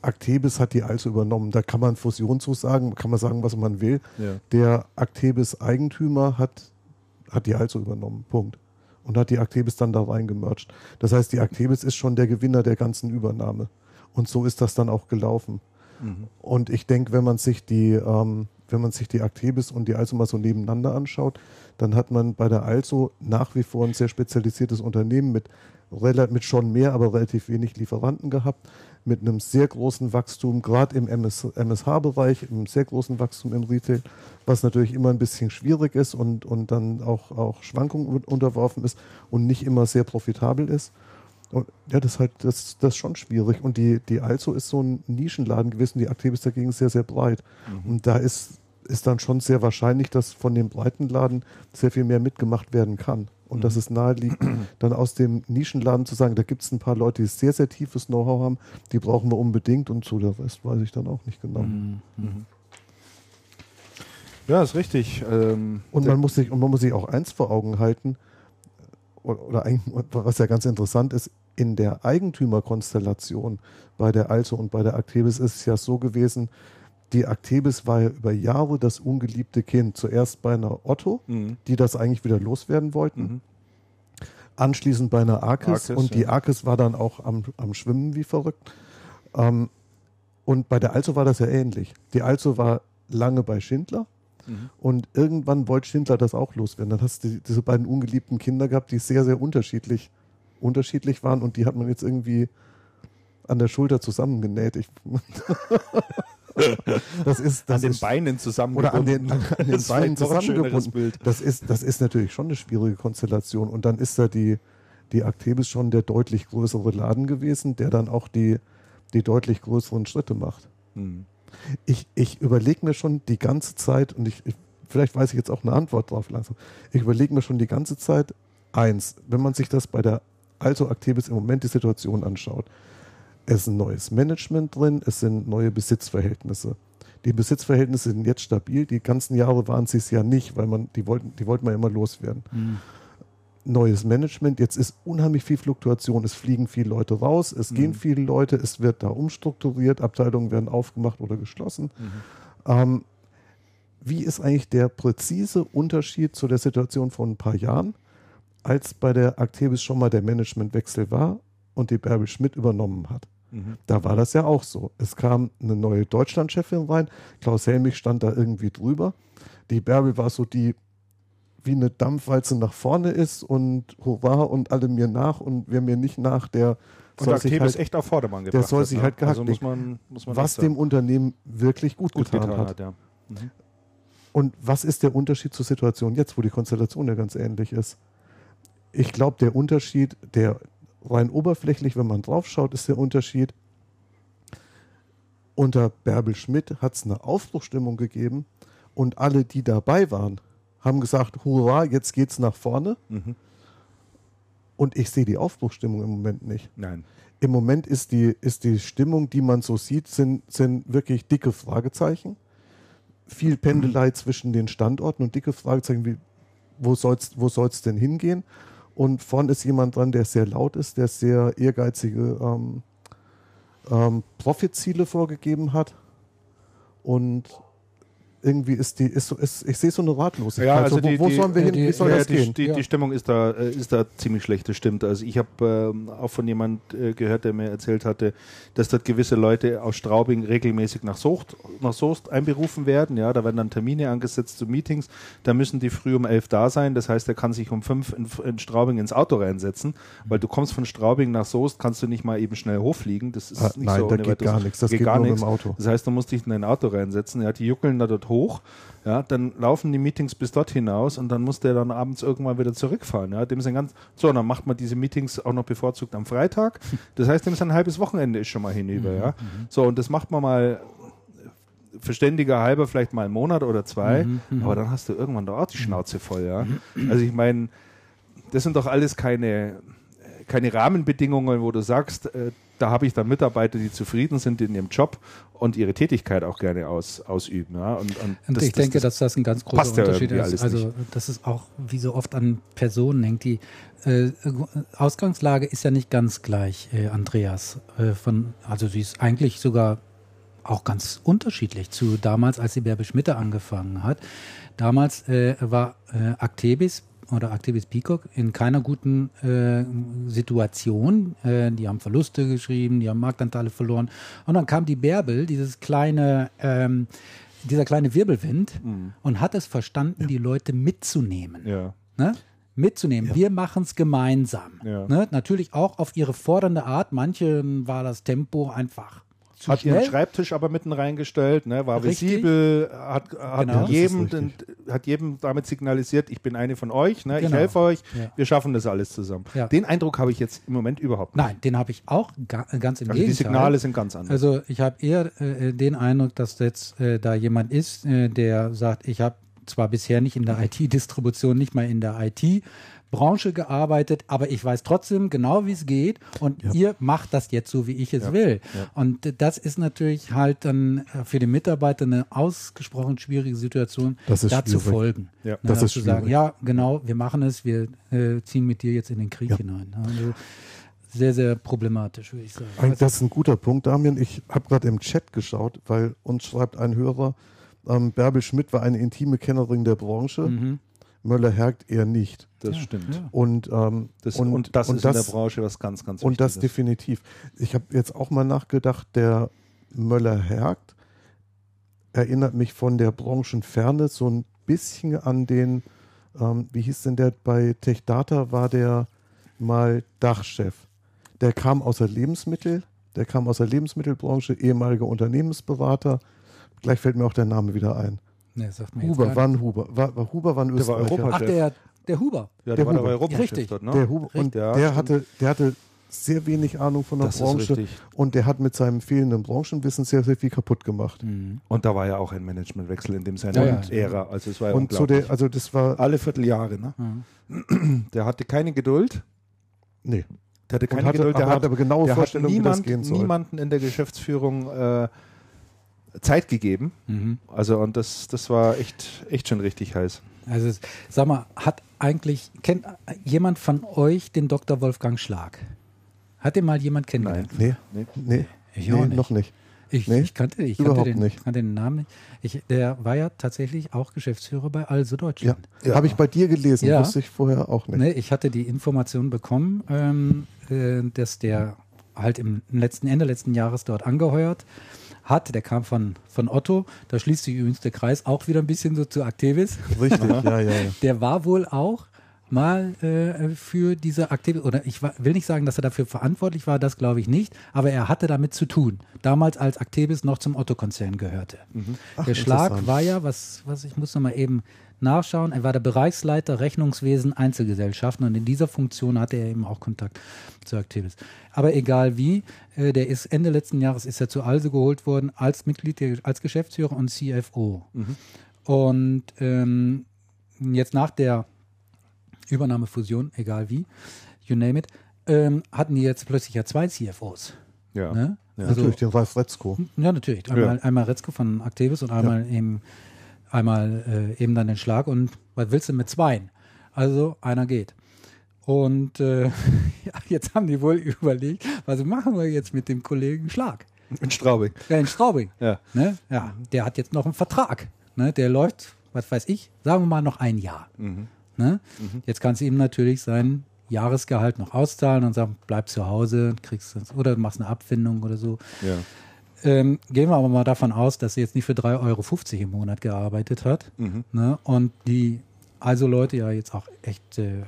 Actebis hat die also übernommen. Da kann man Fusion zu sagen, kann man sagen, was man will. ja. Der Actebis-Eigentümer hat, hat die also übernommen. Punkt. Und hat die Actebis dann da reingemercht. Das heißt, die Actebis ist schon der Gewinner der ganzen Übernahme. Und so ist das dann auch gelaufen. Mhm. Und ich denke, wenn man sich die, ähm, wenn man sich die Actebis und die Also mal so nebeneinander anschaut, dann hat man bei der Also nach wie vor ein sehr spezialisiertes Unternehmen mit, mit schon mehr, aber relativ wenig Lieferanten gehabt, mit einem sehr großen Wachstum, gerade im MS, MSH-Bereich, einem sehr großen Wachstum im Retail, was natürlich immer ein bisschen schwierig ist und, und dann auch, auch Schwankungen un- unterworfen ist und nicht immer sehr profitabel ist. Und ja, das ist halt, das, das ist schon schwierig. Und die, die Also ist so ein Nischenladen gewesen, die Actebis dagegen sehr, sehr breit. Und da ist, ist dann schon sehr wahrscheinlich, dass von dem breiten Laden sehr viel mehr mitgemacht werden kann. Und dass es nahe liegt, dann aus dem Nischenladen zu sagen, da gibt es ein paar Leute, die sehr, sehr tiefes Know-how haben, die brauchen wir unbedingt und so der Rest weiß ich dann auch nicht genau. Mhm. Ja, ist richtig. Ähm, Und man muss sich, und man muss sich auch eins vor Augen halten, oder, was ja ganz interessant ist, in der Eigentümerkonstellation bei der Also und bei der Actebis ist es ja so gewesen, die Actebis war ja über Jahre das ungeliebte Kind. Zuerst bei einer Otto, Mhm. die das eigentlich wieder loswerden wollten. Mhm. Anschließend bei einer Arkes, Arkes, und die ja. Arkes war dann auch am, am Schwimmen wie verrückt. Ähm, und bei der Also war das ja ähnlich. Die Also war lange bei Schindler Mhm. und irgendwann wollte Schindler das auch loswerden. Dann hast du die- diese beiden ungeliebten Kinder gehabt, die sehr, sehr unterschiedlich, unterschiedlich waren und die hat man jetzt irgendwie an der Schulter zusammengenäht. Ich, das ist, das an den ist, Beinen zusammen oder an den, an, den Das Beinen zusammengebunden. Bild. Das ist, das ist natürlich schon eine schwierige Konstellation. Und dann ist da die, die Actebis schon der deutlich größere Laden gewesen, der dann auch die, die deutlich größeren Schritte macht. Mhm. Ich, ich überlege mir schon die ganze Zeit, und ich, ich, vielleicht weiß ich jetzt auch eine Antwort drauf langsam, ich überlege mir schon die ganze Zeit, eins, wenn man sich das bei der Also Actebis im Moment die Situation anschaut, es ist ein neues Management drin, es sind neue Besitzverhältnisse. Die Besitzverhältnisse sind jetzt stabil, die ganzen Jahre waren sie es ja nicht, weil man, die wollten, die wollten wir immer loswerden. Mhm. Neues Management, jetzt ist unheimlich viel Fluktuation, es fliegen viele Leute raus, es gehen Mhm. viele Leute, es wird da umstrukturiert, Abteilungen werden aufgemacht oder geschlossen. Mhm. Ähm, wie ist eigentlich der präzise Unterschied zu der Situation vor ein paar Jahren, als bei der Actebis schon mal der Managementwechsel war und die Bärbel Schmidt übernommen hat? Mhm. Da war das ja auch so. Es kam eine neue Deutschlandchefin rein, Klaus Helmich stand da irgendwie drüber. Die Bärbel war so die, wie eine Dampfwalze nach vorne ist und hurra und alle mir nach und wer mir nicht nach, der Und soll sich halt, echt auf Vordermann gebracht. soll hat, sich ne? halt gehackt Also muss man, muss man was sagen. dem Unternehmen wirklich gut, gut getan, getan hat. hat. ja. Mhm. Und was ist der Unterschied zur Situation jetzt, wo die Konstellation ja ganz ähnlich ist? Ich glaube, der Unterschied, der rein oberflächlich, wenn man draufschaut, ist der Unterschied, unter Bärbel Schmidt hat es eine Aufbruchstimmung gegeben und alle, die dabei waren, haben gesagt, hurra, jetzt geht's nach vorne. Mhm. Und ich sehe die Aufbruchstimmung im Moment nicht. Nein. Im Moment ist die, ist die Stimmung, die man so sieht, sind, sind wirklich dicke Fragezeichen. Viel Pendelei zwischen den Standorten und dicke Fragezeichen, wie, wo soll's, wo soll's denn hingehen? Und vorne ist jemand dran, der sehr laut ist, der sehr ehrgeizige ähm, ähm, Profitziele vorgegeben hat. Und irgendwie ist die, ist so, ist, ich sehe so eine Ratlosigkeit. Ja, also so, wo, die- wo die- sollen wir hin? die- Wie soll ja, das die, gehen? Die, Ja. die Stimmung ist da, äh, ist da ziemlich schlecht, das stimmt. Also ich habe ähm, auch von jemand äh, gehört, der mir erzählt hatte, dass dort gewisse Leute aus Straubing regelmäßig nach Soest, nach Soest einberufen werden. Ja, da werden dann Termine angesetzt zu Meetings. Da müssen die früh um elf da sein. Das heißt, er kann sich um fünf in, in Straubing ins Auto reinsetzen, weil du kommst von Straubing nach Soest, kannst du nicht mal eben schnell hochfliegen. Das ist Ah, nicht nein, so da ohne geht gar nichts. Das geht gar nur mit nichts. dem Auto. Das heißt, du musst dich in dein Auto reinsetzen. Ja, die juckeln da dort hoch. Ja, dann laufen die Meetings bis dort hinaus und dann muss der dann abends irgendwann wieder zurückfahren. Ja, dem sind ganz, so, und dann macht man diese Meetings auch noch bevorzugt am Freitag. Das heißt, dem ist ein halbes Wochenende ist schon mal hinüber. Ja, so, und das macht man mal verständiger halber vielleicht mal einen Monat oder zwei, Mhm, mhm. aber dann hast du irgendwann doch auch die Schnauze voll, ja. Also ich meine, das sind doch alles keine, keine Rahmenbedingungen, wo du sagst, äh, da habe ich dann Mitarbeiter, die zufrieden sind in ihrem Job und ihre Tätigkeit auch gerne aus, ausüben. Ja. Und, und, Und das- ich das- denke, das dass das ein ganz großer ja Unterschied irgendwie ist. Also, dass es auch wie so oft an Personen hängt. Die äh, Ausgangslage ist ja nicht ganz gleich, äh, Andreas. Äh, von, also sie ist eigentlich sogar auch ganz unterschiedlich zu damals, als die Bärbe Schmitte angefangen hat. Damals äh, war äh, Actebis oder Actebis Peacock in keiner guten äh, Situation. Äh, die haben Verluste geschrieben, die haben Marktanteile verloren. Und dann kam die Bärbel, dieses kleine, ähm, dieser kleine Wirbelwind, und hat es verstanden, die Leute mitzunehmen ja. ne? mitzunehmen. Wir machen es gemeinsam. Ja. Ne? Natürlich auch auf ihre fordernde Art. Manchen war das Tempo einfach zu Hat ihren schnell. Schreibtisch aber mitten reingestellt, ne, war Richtig. visibel, hat, hat, Genau. jedem, den, hat jedem damit signalisiert, ich bin eine von euch, ne, ich Genau. helfe euch, Ja. wir schaffen das alles zusammen. Ja. Den Eindruck habe ich jetzt im Moment überhaupt nicht. Nein, den habe ich auch ga, ganz im Also die Gegenteil. Signale sind ganz anders. Also ich habe eher äh, den Eindruck, dass jetzt äh, da jemand ist, äh, der sagt, ich habe zwar bisher nicht in der IT-Distribution, nicht mal in der IT-Branche gearbeitet, aber ich weiß trotzdem genau, wie es geht und ihr macht das jetzt so, wie ich es will. Und äh, das ist natürlich halt dann äh, für den Mitarbeiter eine ausgesprochen schwierige Situation, Das da zu folgen. Ja. Na, Das ist zu sagen, ja, genau, wir machen es, wir äh, ziehen mit dir jetzt in den Krieg Ja. hinein. Also sehr, sehr problematisch, würde ich sagen. Das ist ein guter Punkt, Damian. Ich habe gerade im Chat geschaut, weil uns schreibt ein Hörer, ähm, Bärbel Schmidt war eine intime Kennerin der Branche, Mhm. Möller-Hergt eher nicht. das Ja, stimmt. ja. Und, ähm, Das, und, das ist in der Branche was ganz, ganz Und das Wichtiges. definitiv. Ich habe jetzt auch mal nachgedacht, der Möller-Hergt erinnert mich von der Branchenferne so ein bisschen an den, ähm, wie hieß denn der, bei TechData war der mal Dachchef. Der kam aus der Lebensmittel, der kam aus der Lebensmittelbranche, ehemaliger Unternehmensberater. Gleich fällt mir auch der Name wieder ein. Nee, sagt mir Huber, ein Huber. War, war Huber war ein Der war Österreicher. Europa- Ach, der, der Huber. ja, der der war Huber. Europa Richtig. dort, ne? Der Huber, und Richtig, ja, der, stimmt. hatte, der hatte sehr wenig Ahnung von der Das ist Branche richtig. und der hat mit seinem fehlenden Branchenwissen sehr, sehr viel kaputt gemacht. Und da war ja auch ein Managementwechsel in dem Ja, seiner ja. Ära. Also es war ja Und zu der, also das war, Alle Vierteljahre, ne? Der hatte keine Geduld. nee. Der hatte keine hatte, Geduld. Der aber hat, aber genaue der hat Vorstellung, wie das niemand, gehen soll. niemanden in der Geschäftsführung äh, Zeit gegeben. Mhm. Also und das, das war echt, echt schon richtig heiß. Also sag mal, hat eigentlich, kennt jemand von euch den Dr. Wolfgang Schlag? Hat den mal jemand kennengelernt? Nee, Nee. nee, Ich nee auch nicht. noch nicht. Ich, Nee, ich kannte, ich kannte, überhaupt den, nicht. kannte den Namen nicht. Ich, der war ja tatsächlich auch Geschäftsführer bei Also Ja, Deutschland. Ja. habe ich bei dir gelesen, Ja. wusste ich vorher auch nicht. Ne, ich hatte die Information bekommen, ähm, äh, dass der halt im letzten Ende letzten Jahres dort angeheuert hat. Der kam von, von Otto. Da schließt sich übrigens der Kreis auch wieder ein bisschen so zu Activis. Richtig, ja, ja, ja. Der war wohl auch mal äh, für diese Aktivität, oder ich will nicht sagen, dass er dafür verantwortlich war, das glaube ich nicht, aber er hatte damit zu tun. Damals als Activis noch zum Otto-Konzern gehörte. Ach, der Schlag war ja, was, was ich muss noch mal eben nachschauen, er war der Bereichsleiter Rechnungswesen Einzelgesellschaften und in dieser Funktion hatte er eben auch Kontakt zu Activis. Aber egal wie, äh, der ist Ende letzten Jahres ist er zu Also geholt worden als Mitglied, der, als Geschäftsführer und CFO. Und ähm, jetzt nach der Übernahme, Fusion, egal wie, you name it, ähm, hatten die jetzt plötzlich ja zwei CFOs. Ja. Ne? Ja. Also, Natürlich, den Ralf Retzko. ja, natürlich. Einmal, einmal Retzko von Activis und einmal eben einmal äh, eben dann den Schlag. Und was willst du mit zweien? Also einer geht. Und äh, ja, jetzt haben die wohl überlegt, was machen wir jetzt mit dem Kollegen Schlag? In Straubing. Ja, in Straubing. Ja. Ne? Ja, der hat jetzt noch einen Vertrag. Ne? Der läuft, was weiß ich, sagen wir mal noch ein Jahr. Ne? Jetzt kannst du ihm natürlich sein Jahresgehalt noch auszahlen und sagen, bleib zu Hause, kriegst oder machst eine Abfindung oder so. Ja. Ähm, gehen wir aber mal davon aus, dass er jetzt nicht für 3,50 Euro im Monat gearbeitet hat. Ne? Und die also Leute ja jetzt auch echt äh,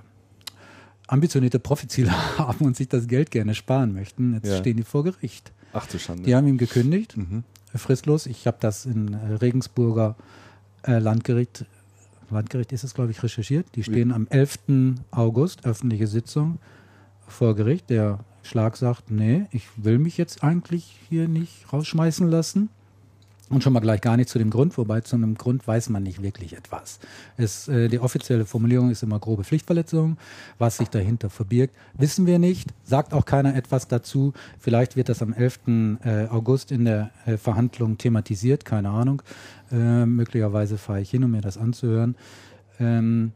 ambitionierte Profitziele haben und sich das Geld gerne sparen möchten. Jetzt Ja. stehen die vor Gericht. Ach du Schande. Die haben ihm gekündigt, äh, fristlos. Ich habe das in äh, Regensburger äh, Landgericht, Landgericht ist es, glaube ich, recherchiert. Die stehen am 11. August, öffentliche Sitzung vor Gericht. Der Schlag sagt, nee, ich will mich jetzt eigentlich hier nicht rausschmeißen lassen. Und schon mal gleich gar nicht zu dem Grund, wobei zu einem Grund weiß man nicht wirklich etwas. Es, äh, die offizielle Formulierung ist immer grobe Pflichtverletzung. Was sich dahinter verbirgt, wissen wir nicht. Sagt auch keiner etwas dazu. Vielleicht wird das am 11. Äh, August in der äh, Verhandlung thematisiert, keine Ahnung. Äh, möglicherweise fahre ich hin, um mir das anzuhören. Ähm,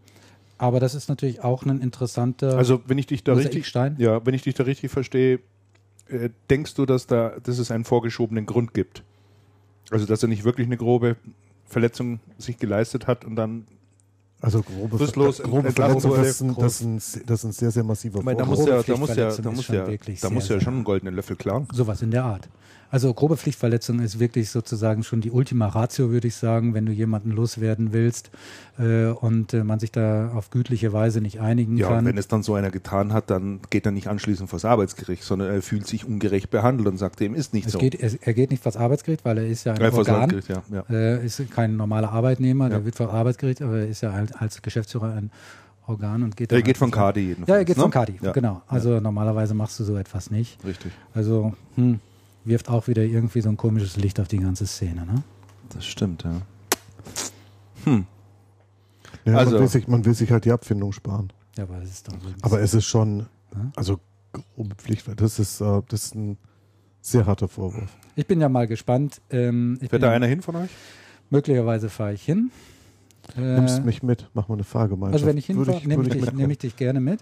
aber das ist natürlich auch ein interessanter Also wenn ich dich da richtig, ja, wenn ich dich da richtig verstehe, äh, denkst du, dass da, dass es einen vorgeschobenen Grund gibt? Also dass er nicht wirklich eine grobe Verletzung sich geleistet hat und dann Also grobe, Fristlos grobe entlassen Verletzung, wurde. das ist, ein, das, ist ein, das ist ein sehr, sehr massiver da Vorwurf. muss grobe ja, da muss ja, da muss da muss schon einen goldenen Löffel klagen. Sowas in der Art. Also grobe Pflichtverletzung ist wirklich sozusagen schon die Ultima Ratio, würde ich sagen, wenn du jemanden loswerden willst äh, und äh, man sich da auf gütliche Weise nicht einigen Ja, und kann. wenn es dann so einer getan hat, dann geht er nicht anschließend vors Arbeitsgericht, sondern er fühlt sich ungerecht behandelt und sagt, dem ist nicht es so. geht, es, er geht nicht vors Arbeitsgericht, weil er ist ja ein Ja, vors Organ, ja, ja. äh, ist kein normaler Arbeitnehmer, Ja. der wird vor Arbeitsgericht, aber er ist ja als, als Geschäftsführer ein Organ und geht Er geht von halt- Kadi jedenfalls. Ja, er geht ne? von Kadi, Ja, genau. Also normalerweise machst du so etwas nicht. richtig. Also hm, wirft auch wieder irgendwie so ein komisches Licht auf die ganze Szene. Ne? Das stimmt, ja. Hm. Ja, Also- man, will sich, man will sich halt die Abfindung sparen. Ja, aber das ist doch so. ein Aber es ist schon, also grobe Pflicht, das ist, äh, das ist ein sehr harter Vorwurf. Ich bin ja mal gespannt. Ähm, ich Fährt da einer hin von euch? Möglicherweise fahre ich hin. Äh, Nimmst mich mit, mach mal eine Fahrgemeinschaft. also wenn ich hinfahre, nehme ich, nehme ich dich gerne mit.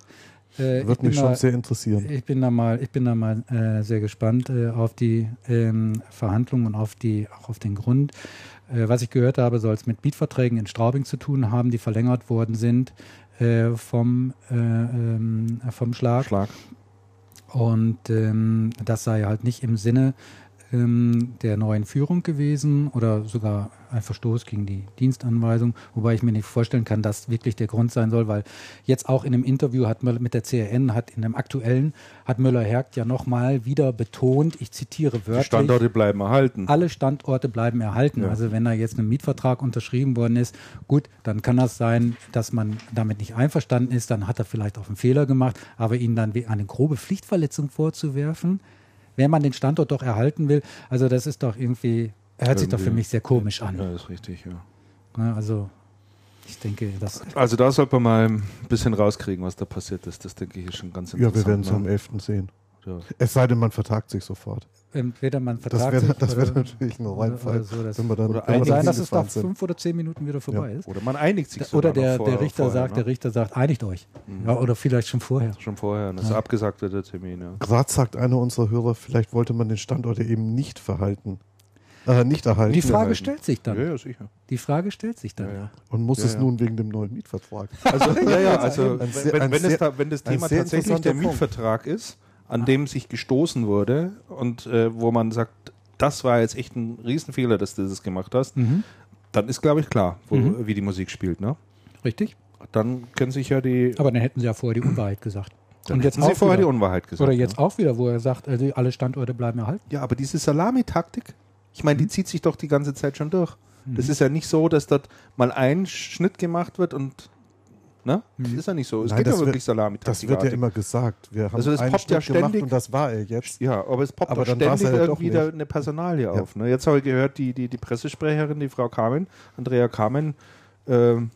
Äh, Würde mich schon mal, sehr interessieren. ich bin da mal, ich bin da mal äh, sehr gespannt äh, auf die ähm, Verhandlungen und auf die, auch auf den Grund. Äh, was ich gehört habe, soll es mit Mietverträgen in Straubing zu tun haben, die verlängert worden sind äh, vom, äh, ähm, vom Schlag. Schlag. Und ähm, das sei halt nicht im Sinne ähm, der neuen Führung gewesen oder sogar ein Verstoß gegen die Dienstanweisung, wobei ich mir nicht vorstellen kann, dass wirklich der Grund sein soll, weil jetzt auch in einem Interview hat Möller mit der CRN, hat in einem aktuellen, hat Müller-Hergt ja nochmal wieder betont, ich zitiere Die wörtlich, Standorte bleiben erhalten. alle Standorte bleiben erhalten. Ja. Also wenn da jetzt ein Mietvertrag unterschrieben worden ist, gut, dann kann das sein, dass man damit nicht einverstanden ist, dann hat er vielleicht auch einen Fehler gemacht, aber ihn dann wie eine grobe Pflichtverletzung vorzuwerfen, wenn man den Standort doch erhalten will, also das ist doch irgendwie, hört sich doch für mich sehr komisch an. Ja, ist richtig, ja. Ne, Also ich denke, das Also da sollte man mal ein bisschen rauskriegen, was da passiert ist. Das denke ich ist schon ganz Ja, interessant. wir werden es am ne? 11. sehen. Ja. Es sei denn, man vertagt sich sofort. entweder man Das vertragt wäre sich das oder- wär natürlich ein Reinfall. oder so, das wenn wir dann, Oder wenn dann sein, dass es nach fünf oder zehn Minuten wieder vorbei ist. Oder man einigt sich Oder der, vor- der Richter vorher, sagt, ne? der Richter sagt, einigt euch. Mhm. Ja, oder vielleicht schon vorher. Schon vorher, dass Ja. abgesagt wird, der Termin, ja. Gerade sagt einer unserer Hörer, vielleicht wollte man den Standort eben nicht verhalten. Äh, nicht erhalten. Die Frage erhalten. stellt sich dann. Ja, ja, sicher. Die Frage stellt sich dann. Ja, ja. Und muss Ja, es ja. nun wegen dem neuen Mietvertrag. Also, ja, ja, also Ein sehr- wenn, ein wenn, sehr- es da, wenn das ein Thema tatsächlich der Punkt. Mietvertrag ist, an dem sich gestoßen wurde und äh, wo man sagt, das war jetzt echt ein Riesenfehler, dass du das gemacht hast, Mhm. dann ist, glaube ich, klar, wo, Mhm. wie die Musik spielt. Ne? Richtig? Dann können sich ja die. Aber dann hätten sie ja vorher die Unwahrheit gesagt. dann und jetzt hätten sie vorher wieder. die Unwahrheit gesagt. Oder jetzt ne? auch wieder, wo er sagt, die- alle Standorte bleiben erhalten. Ja, aber diese Salamitaktik, ich meine, die zieht sich doch die ganze Zeit schon durch. Mhm. Das ist ja nicht so, dass dort mal ein Schnitt gemacht wird und. Ne? Das Mhm. ist ja nicht so. Es Nein, das ja wird- wirklich Salamitaktik. Das wird ja immer gesagt. Wir haben Also das einen poppt ja ständig- und das war er jetzt. Ja, aber es poppt Aber doch war's ständig ja doch irgendwie da nicht. eine Personalie auf. Ne? Jetzt habe ich gehört, die, die, die Pressesprecherin, die Frau Kamen, Andrea Kamen, ähm,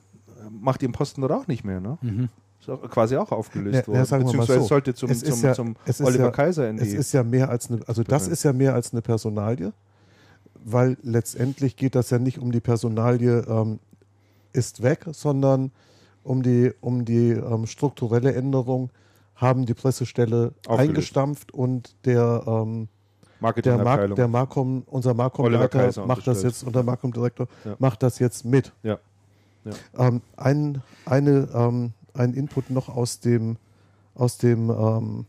macht ihren Posten dort auch nicht mehr. Ne? Mhm. Ist auch quasi auch aufgelöst Ja, ja, worden. mal Beziehungsweise so. sollte zum, Es zum, ja- zum es Oliver ja- Kaiser in Es die. ist ja mehr als eine, also das ist ja mehr als eine Personalie, weil letztendlich geht das ja nicht um die Personalie ähm, ist weg, sondern um die, um die ähm, strukturelle Änderung haben die Pressestelle Aufgelöst. eingestampft und der, ähm, der, Mark, der Markom, unser Markom-Leiter macht das jetzt und der Markom-Direktor Ja. macht das jetzt mit. Ja. Ja. Ähm, ein, eine, ähm, ein Input noch aus dem, aus dem ähm,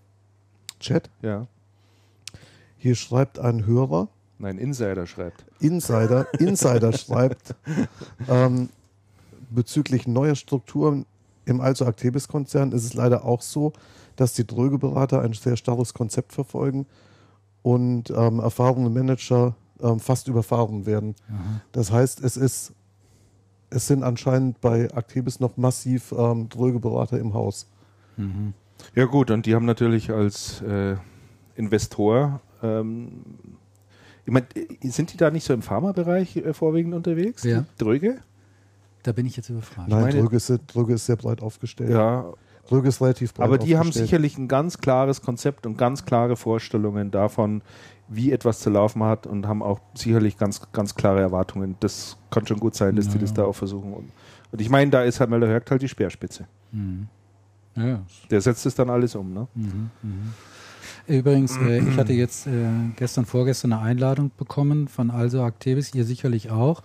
Chat. ja. Hier schreibt ein Hörer, Nein, Insider schreibt. Insider, Insider schreibt, ähm, bezüglich neuer Strukturen im Also Actebis-Konzern ist es leider auch so, dass die Dröge-Berater ein sehr starres Konzept verfolgen und ähm, erfahrene Manager ähm, fast überfahren werden. Aha. Das heißt, es ist es sind anscheinend bei Actebis noch massiv ähm, Dröge-Berater im Haus. Mhm. Ja gut, und die haben natürlich als äh, Investor ähm, Ich mein, äh, sind die da nicht so im Pharmabereich äh, vorwiegend unterwegs? Ja. Dröge? Da bin ich jetzt überfragt. Nein, Dröge ist, Dröge ist sehr breit aufgestellt. Ja, Dröge ist relativ breit aber die haben sicherlich ein ganz klares Konzept und ganz klare Vorstellungen davon, wie etwas zu laufen hat und haben auch sicherlich ganz, ganz klare Erwartungen. Das kann schon gut sein, dass die Ja. das da auch versuchen. Und, und ich meine, da ist halt Möller-Hörgt halt die Speerspitze. Mhm. Ja, Der setzt es dann alles um. Ne? Mhm, mhm. Übrigens, äh, ich hatte jetzt äh, gestern, vorgestern eine Einladung bekommen von Also Activis, ihr sicherlich auch.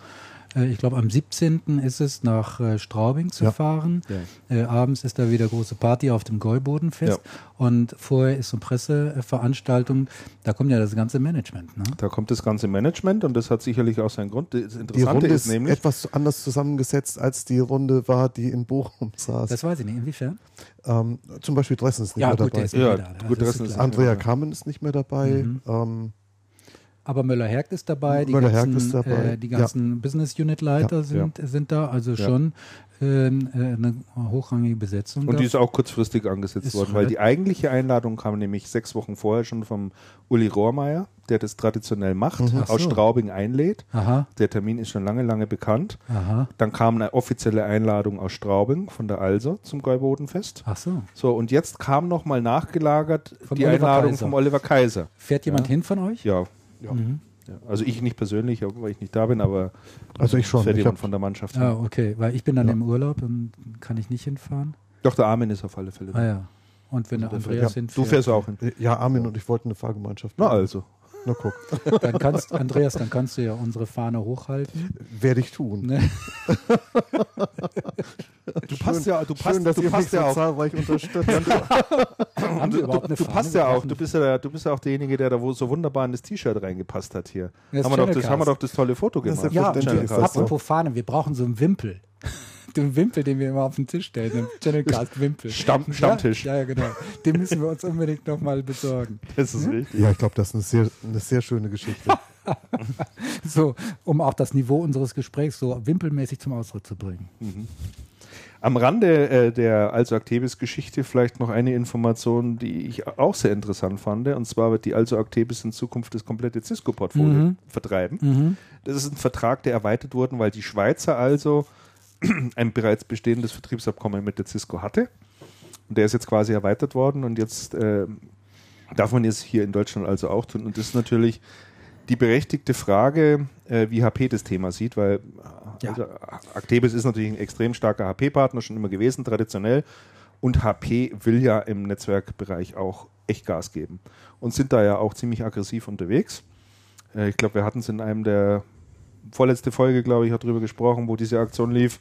Äh, ich glaube, am 17. ist es nach äh, Straubing zu Ja. fahren. Ja. Äh, abends ist da wieder große Party auf dem Gäubodenfest. Und vorher ist so eine Presseveranstaltung. Da kommt ja das ganze Management. Ne? Da kommt das ganze Management und das hat sicherlich auch seinen Grund. Das Die Interessante Runde ist ist nämlich, etwas anders zusammengesetzt, als die Runde war, die in Bochum saß. Das weiß ich nicht. Inwiefern? Ähm, zum Beispiel Dressen ist nicht Ja, mehr gut, der dabei. ist Ja, da. gut, ist. Andrea Kamen ist nicht mehr dabei. Mhm. Ähm, Aber Möller-Hergt ist dabei, die ganzen, ist dabei, Äh, die ja. ganzen Business Unit Leiter Ja, sind, sind da, also Ja. schon äh, äh, eine hochrangige Besetzung. und da. die ist auch kurzfristig angesetzt Ist worden, weil halt- die eigentliche Einladung kam nämlich sechs Wochen vorher schon vom Uli Rohrmeier, der das traditionell macht, Mhm. Aus so. Straubing einlädt. aha, Der Termin ist schon lange, lange bekannt. aha. Dann kam eine offizielle Einladung aus Straubing von der Also zum Gäubodenfest. Ach so. So, und jetzt kam nochmal nachgelagert Vom die Oliver Einladung Kaiser. vom Oliver Kaiser. Fährt jemand Ja. hin von euch? Ja, Mhm. ja. Also ich nicht persönlich, weil ich nicht da bin, aber also ich schon. hab, von der Mannschaft Ah, okay, weil ich bin dann Ja. im Urlaub und kann ich nicht hinfahren. Doch, der Armin ist auf alle Fälle da. Ah ja. Und wenn der Also der Andreas fährt- hinfährt, Du fährst auch hin. ja, Armin und ich wollten eine Fahrgemeinschaft. Na also. Na guck. dann kannst, Andreas, dann kannst du ja unsere Fahne hochhalten. Werde ich tun. Ne? Du passt ja, du passt, Schön, dass du ihr passt ja auch. unterstützt. unterstützt. Haben wir überhaupt eine Du passt ja auch. Du bist ja, der, du bist ja auch derjenige, der da wo so wunderbar in das T-Shirt reingepasst hat hier. Das haben, wir doch das, haben wir doch das tolle Foto Das ist gemacht. Ja, das so. apropos Fahne, wir brauchen so einen Wimpel. Den Wimpel, den wir immer auf den Tisch stellen, den Channelcast-Wimpel. Stamm- Stammtisch. Ja, ja, genau. Den müssen wir uns unbedingt nochmal besorgen. Das ist richtig. ja, ich glaube, das ist eine sehr, eine sehr schöne Geschichte. So, um auch das Niveau unseres Gesprächs so wimpelmäßig zum Ausdruck zu bringen. Am Rande äh, der Also Actebis Geschichte vielleicht noch eine Information, die ich auch sehr interessant fand. Und zwar wird die Also Actebis in Zukunft das komplette Cisco-Portfolio Mhm. vertreiben. Das ist ein Vertrag, der erweitert wurde, weil die Schweizer also ein bereits bestehendes Vertriebsabkommen mit der Cisco hatte. Und der ist jetzt quasi erweitert worden und jetzt äh, darf man es hier in Deutschland also auch tun. Und das ist natürlich die berechtigte Frage, äh, wie HP das Thema sieht, weil Ja. also, Actebis ist natürlich ein extrem starker HP-Partner, schon immer gewesen, traditionell. Und HP will ja im Netzwerkbereich auch echt Gas geben und sind da ja auch ziemlich aggressiv unterwegs. Äh, ich glaube, wir hatten es in einem der vorletzte Folge, glaube ich, hat darüber gesprochen, wo diese Aktion lief.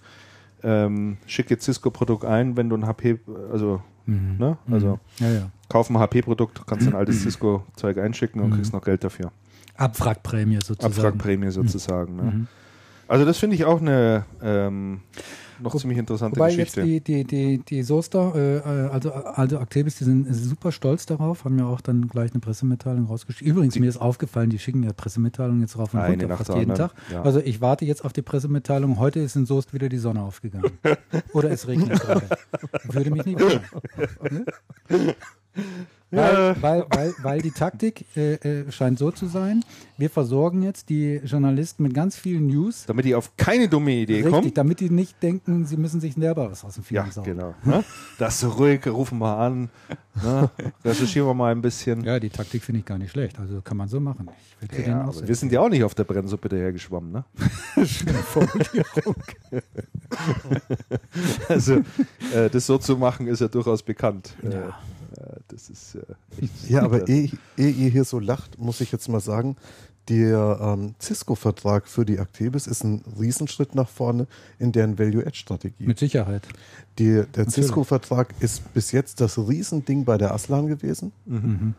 Ähm, schicke Cisco-Produkt ein, wenn du ein HP, also, Mhm. ne? Also Ja, ja. kauf ein HP-Produkt, kannst ein altes Cisco-Zeug einschicken und Mhm. kriegst noch Geld dafür. Abwrackprämie sozusagen. Abwrackprämie sozusagen. Ne? Mhm. Also das finde ich auch eine ähm, noch ziemlich interessante Wobei jetzt Geschichte. die, die, die, die Soester, äh, äh, also, also Activis, die sind super stolz darauf, haben ja auch dann gleich eine Pressemitteilung rausgeschickt. Übrigens, mir ist aufgefallen, die schicken ja Pressemitteilungen jetzt rauf und Eine runter, nach fast jeden anderen, Tag. ja. Also ich warte jetzt auf die Pressemitteilung. Heute ist in Soest wieder die Sonne aufgegangen. Oder es regnet gerade. Würde mich nicht wundern. Weil, weil, weil, weil die Taktik äh, äh, scheint so zu sein, wir versorgen jetzt die Journalisten mit ganz vielen News, Damit die auf keine dumme Idee richtig, kommen. damit die nicht denken, sie müssen sich selber was aus dem Ja, Finger saugen. genau. Ne? Das ruhig, rufen wir an. Ne? Recherchieren wir mal ein bisschen. Ja, die Taktik finde ich gar nicht schlecht. Also kann man so machen. Ich will für den Ja, wir sind ja auch nicht auf der Brennsuppe dahergeschwommen, ne? also, äh, das so zu machen, ist ja durchaus bekannt. Äh, Ja. äh, das ist äh, Ja, aber ehe, ehe ihr hier so lacht, muss ich jetzt mal sagen, der ähm, Cisco-Vertrag für die Actebis ist ein Riesenschritt nach vorne in deren Value-Add-Strategie. Mit Sicherheit. Die, der Cisco-Vertrag ist bis jetzt das Riesending bei der Aslan gewesen. Mhm.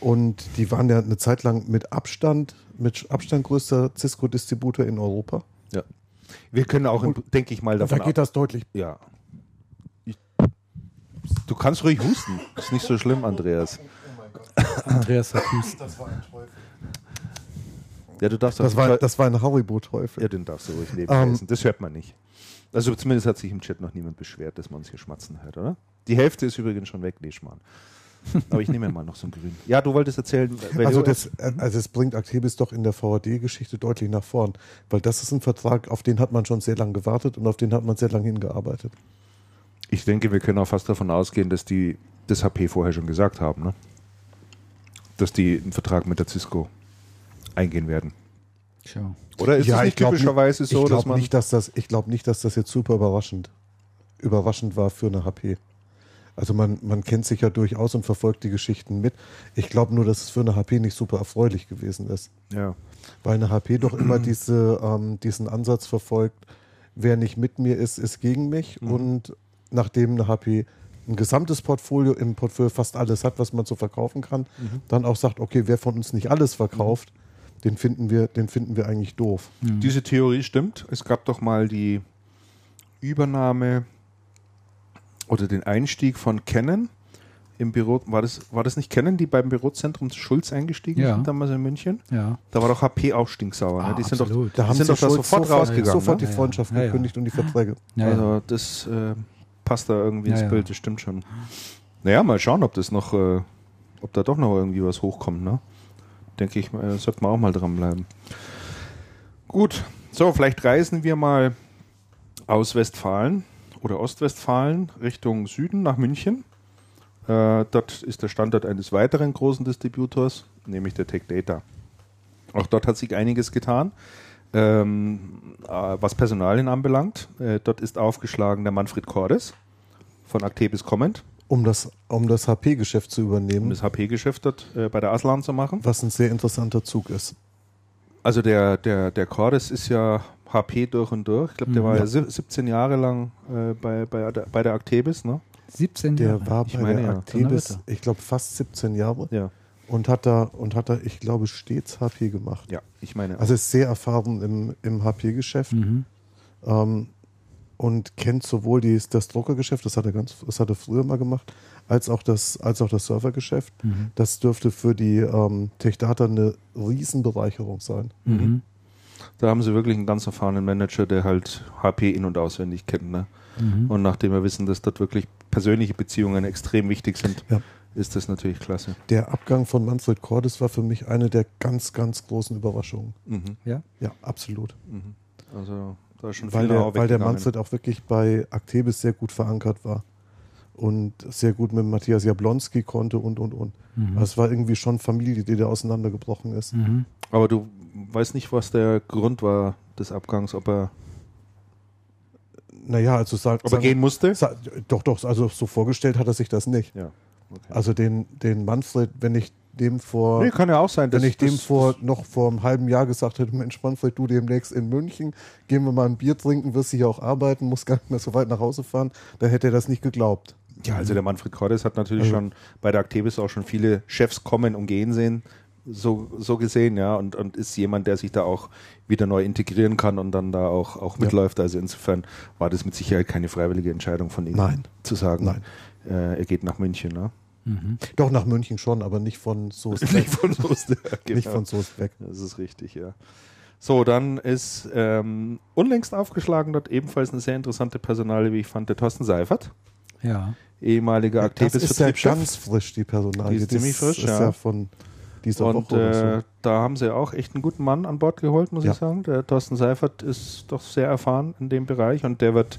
Und die waren ja eine Zeit lang mit Abstand, mit Abstand größter Cisco-Distributor in Europa. Ja. Wir können auch, denke ich mal, Und da davon geht das deutlich. Ja. Ich, du kannst ruhig husten. Ist nicht so schlimm, Andreas. Andreas hat Husten. Das war ein Teufel. Ja, du darfst Das auch- war, das war ein Haribo-Teufel. ja, den darfst du ruhig leben Ähm, lassen. Das hört man nicht. Also zumindest hat sich im Chat noch niemand beschwert, dass man uns hier schmatzen hört, oder? Die Hälfte ist übrigens schon weg, nee, Schmarrn. Aber ich nehme mal noch so ein Grün. Ja, du wolltest erzählen. Also das, äh, also es bringt Actebis doch in der VAD-Geschichte deutlich nach vorn, weil das ist ein Vertrag, auf den hat man schon sehr lange gewartet und auf den hat man sehr lange hingearbeitet. Ich denke, wir können auch fast davon ausgehen, dass die das HP vorher schon gesagt haben, ne? dass die einen Vertrag mit der Cisco eingehen werden. Schau. Oder ist Ja, es ich nicht glaub typischerweise Ich so, dass glaube man nicht, dass das, ich glaube nicht, dass das jetzt super überraschend, überraschend war für eine HP. Also man, man kennt sich ja durchaus und verfolgt die Geschichten mit. Ich glaube nur, dass es für eine HP nicht super erfreulich gewesen ist. ja. Weil eine HP doch immer diese, ähm, diesen Ansatz verfolgt, wer nicht mit mir ist, ist gegen mich. Mhm. Und nachdem eine HP ein gesamtes Portfolio im Portfolio fast alles hat, was man so verkaufen kann, Mhm. dann auch sagt, okay, wer von uns nicht alles verkauft, den finden wir, den finden wir eigentlich doof. Diese Theorie stimmt. Es gab doch mal die Übernahme oder den Einstieg von Canon im Büro. War das, war das nicht Canon, die beim Bürozentrum Schulz eingestiegen Ja. sind, damals in München? Ja. Da war doch HP auch stinksauer. ne? Ah, Die sind doch, absolut. Da Die haben sind sie doch da sofort rausgegangen, Sofort ne? die Freundschaft Ja, ja. gekündigt und die Verträge. Ja, also ja. das äh, passt da irgendwie ins. Bild, das stimmt schon. Naja, mal schauen, ob das noch, äh, ob da doch noch irgendwie was hochkommt, ne? Denke ich, äh, sollte man auch mal dranbleiben. Gut, so, vielleicht reisen wir mal aus Westfalen oder Ostwestfalen Richtung Süden nach München. Äh, dort ist der Standort eines weiteren großen Distributors, nämlich der Tech Data. Auch dort hat sich einiges getan, ähm, äh, was Personalien anbelangt. Äh, dort ist aufgeschlagen der Manfred Cordes von Actebis Comment, Um das, um das HP-Geschäft zu um übernehmen, das HP-Geschäft dort äh, bei der Aslan zu machen. was ein sehr interessanter Zug ist. Also der, der, der Cordes ist ja HP durch und durch. Ich glaube, der Mhm. war ja sieb- 17 Jahre lang äh, bei, bei, der- bei der Actebis, ne? 17 Der Jahre. war Ich bei meine, der ja. Actebis, Donnerwetter. ich glaube, fast 17 Jahre Ja. und hat da, und hat da, ich glaube, stets HP gemacht. Ja, ich meine. Also ist sehr erfahren im, im HP-Geschäft Mhm. ähm, und kennt sowohl die, das Druckergeschäft, das hat er ganz, das hat er früher mal gemacht, als auch das, als auch das Servergeschäft. Mhm. Das dürfte für die ähm, Tech-Data eine Riesenbereicherung sein. Mhm. da haben sie wirklich einen ganz erfahrenen Manager, der halt HP in- und auswendig kennt. Ne? Mhm. Und nachdem wir wissen, dass dort wirklich persönliche Beziehungen extrem wichtig sind, Ja. ist das natürlich klasse. Der Abgang von Manfred Cordes war für mich eine der ganz, ganz großen Überraschungen. Mhm. Ja. Ja, absolut. Mhm. Also da ist schon Weil der, weil der. Manfred auch wirklich bei Actebis sehr gut verankert war und sehr gut mit Matthias Jablonski konnte und, und, und. Mhm. Also es war irgendwie schon Familie, die da auseinandergebrochen ist. Mhm. Aber du weißt nicht, was der Grund war des Abgangs, ob er, Naja, also sagt, ob er gehen musste? doch, doch, also so vorgestellt hat er sich das nicht. Ja. Okay. Also den, den Manfred, wenn ich dem vor, Nee, kann ja auch sein, dass wenn ich dem vor noch vor einem halben Jahr gesagt hätte, Mensch Manfred, du demnächst in München, gehen wir mal ein Bier trinken, wirst hier auch arbeiten, musst gar nicht mehr so weit nach Hause fahren, dann hätte er das nicht geglaubt. Ja, also der Manfred Cordes hat natürlich Also- schon bei der Actebis auch schon viele Chefs kommen und gehen sehen, so, so gesehen, ja, und, und ist jemand, der sich da auch wieder neu integrieren kann und dann da auch, auch Ja. mitläuft. Also insofern war das mit Sicherheit keine freiwillige Entscheidung von ihm, Nein. zu sagen, Nein. Äh, er geht nach München. Ne? Mhm. Doch nach München schon, aber nicht von Soest weg. Nicht von Soest. Nicht Genau. von Soest weg. Das ist richtig, ja. So, dann ist ähm, unlängst aufgeschlagen dort ebenfalls eine sehr interessante Personale, wie ich fand, der Thorsten Seifert, Ja. ehemaliger Das ist ja ganz frisch, die Personalie. Die ist ziemlich frisch, ist ja. ja von dieser Und Woche oder äh, so. da haben sie auch echt einen guten Mann an Bord geholt, muss Ja. ich sagen. Der Thorsten Seifert ist doch sehr erfahren in dem Bereich und der wird,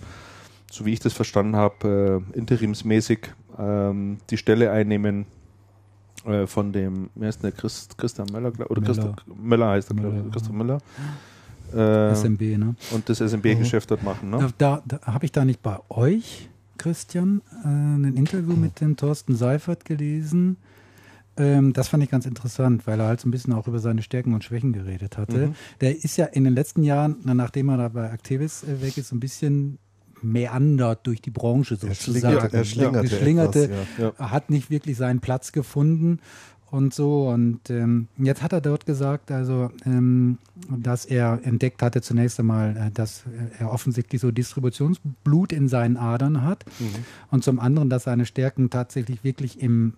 so wie ich das verstanden habe, äh, interimsmäßig ähm, die Stelle einnehmen äh, von dem, wer ist der, Christ, Christian Möller, oder. Christoph Möller heißt er, ich, Christoph Müller. Äh, SMB, ne? und das SMB-Geschäft dort machen. Ne? Da, da, habe ich da nicht bei euch, Christian, äh, ein Interview mit dem Thorsten Seifert gelesen. Ähm, das fand ich ganz interessant, weil er halt so ein bisschen auch über seine Stärken und Schwächen geredet hatte. Mhm. Der ist ja in den letzten Jahren, na, nachdem er da bei Activis äh, weg ist, so ein bisschen meandert durch die Branche Er sozusagen. schlingerte, er schlingerte, etwas, ja. Ja. hat nicht wirklich seinen Platz gefunden und so. Und ähm, jetzt hat er dort gesagt, also, ähm, dass er entdeckt hatte zunächst einmal, äh, dass er offensichtlich so Distributionsblut in seinen Adern hat Mhm. und zum anderen, dass seine Stärken tatsächlich wirklich im,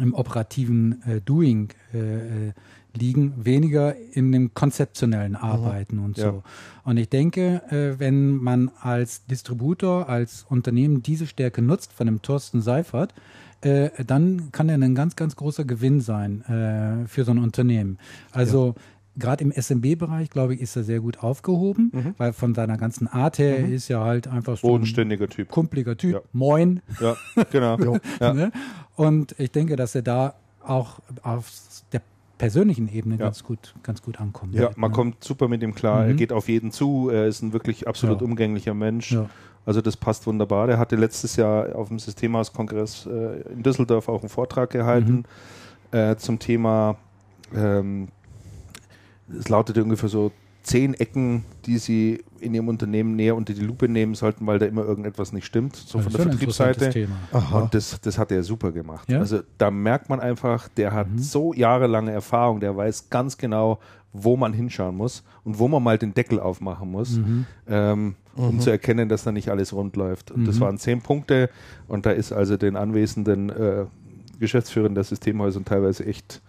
im operativen äh, Doing äh, äh, liegen, weniger in dem konzeptionellen Arbeiten und so. Ja. Und ich denke, äh, wenn man als Distributor, als Unternehmen diese Stärke nutzt von dem Thorsten Seifert, äh, dann kann er ein ganz, ganz großer Gewinn sein äh, für so ein Unternehmen. Also gerade im SMB-Bereich, glaube ich, ist er sehr gut aufgehoben, Mhm. weil von seiner ganzen Art her ist ja halt einfach so ein Bodenständiger Typ. kumpeliger Typ. Ja. Moin. Ja, genau. Ja. Ne? Und ich denke, dass er da auch auf der persönlichen Ebene Ja. ganz gut, ganz gut ankommt. Ja, man ne? kommt super mit ihm klar. Er Mhm. geht auf jeden zu. Er ist ein wirklich absolut Ja. umgänglicher Mensch. Ja. Also das passt wunderbar. Der hatte letztes Jahr auf dem Systemhauskongress äh, in Düsseldorf auch einen Vortrag gehalten äh, zum Thema, ähm, es lautete ungefähr so zehn Ecken, die sie in ihrem Unternehmen näher unter die Lupe nehmen sollten, weil da immer irgendetwas nicht stimmt, so Das von der Vertriebsseite. Und das, das hat er super gemacht. Ja? Also da merkt man einfach, der hat Mhm. so jahrelange Erfahrung, der weiß ganz genau, wo man hinschauen muss und wo man mal den Deckel aufmachen muss, Mhm. ähm, um zu erkennen, dass da nicht alles rund läuft. Und das Mhm. waren zehn Punkte und da ist also den anwesenden äh, Geschäftsführern der Systemhäuser teilweise echt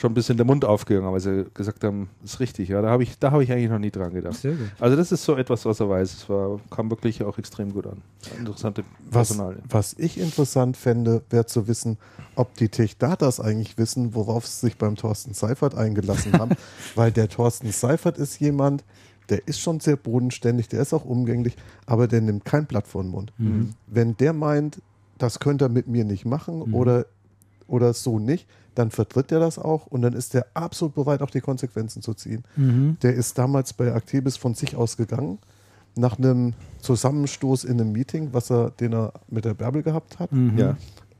schon ein bisschen der Mund aufgegangen, weil sie gesagt haben, ist richtig, ja, da habe ich, da habe ich eigentlich noch nie dran gedacht. Sehr gut. Also das ist so etwas, was er weiß. Es war, kam wirklich auch extrem gut an. Interessante Was, was ich interessant fände, wäre zu wissen, ob die Tech-Datas eigentlich wissen, worauf sie sich beim Thorsten Seifert eingelassen haben. Weil der Thorsten Seifert ist jemand, der ist schon sehr bodenständig, der ist auch umgänglich, aber der nimmt kein Blatt vor den Mund. Mhm. Wenn der meint, das könnte er mit mir nicht machen Mhm. oder, oder so nicht, dann vertritt er das auch und dann ist er absolut bereit, auch die Konsequenzen zu ziehen. Mhm. Der ist damals bei Actebis von sich aus gegangen, nach einem Zusammenstoß in einem Meeting, was er, den er mit der Bärbel gehabt hat. Mhm. Ja.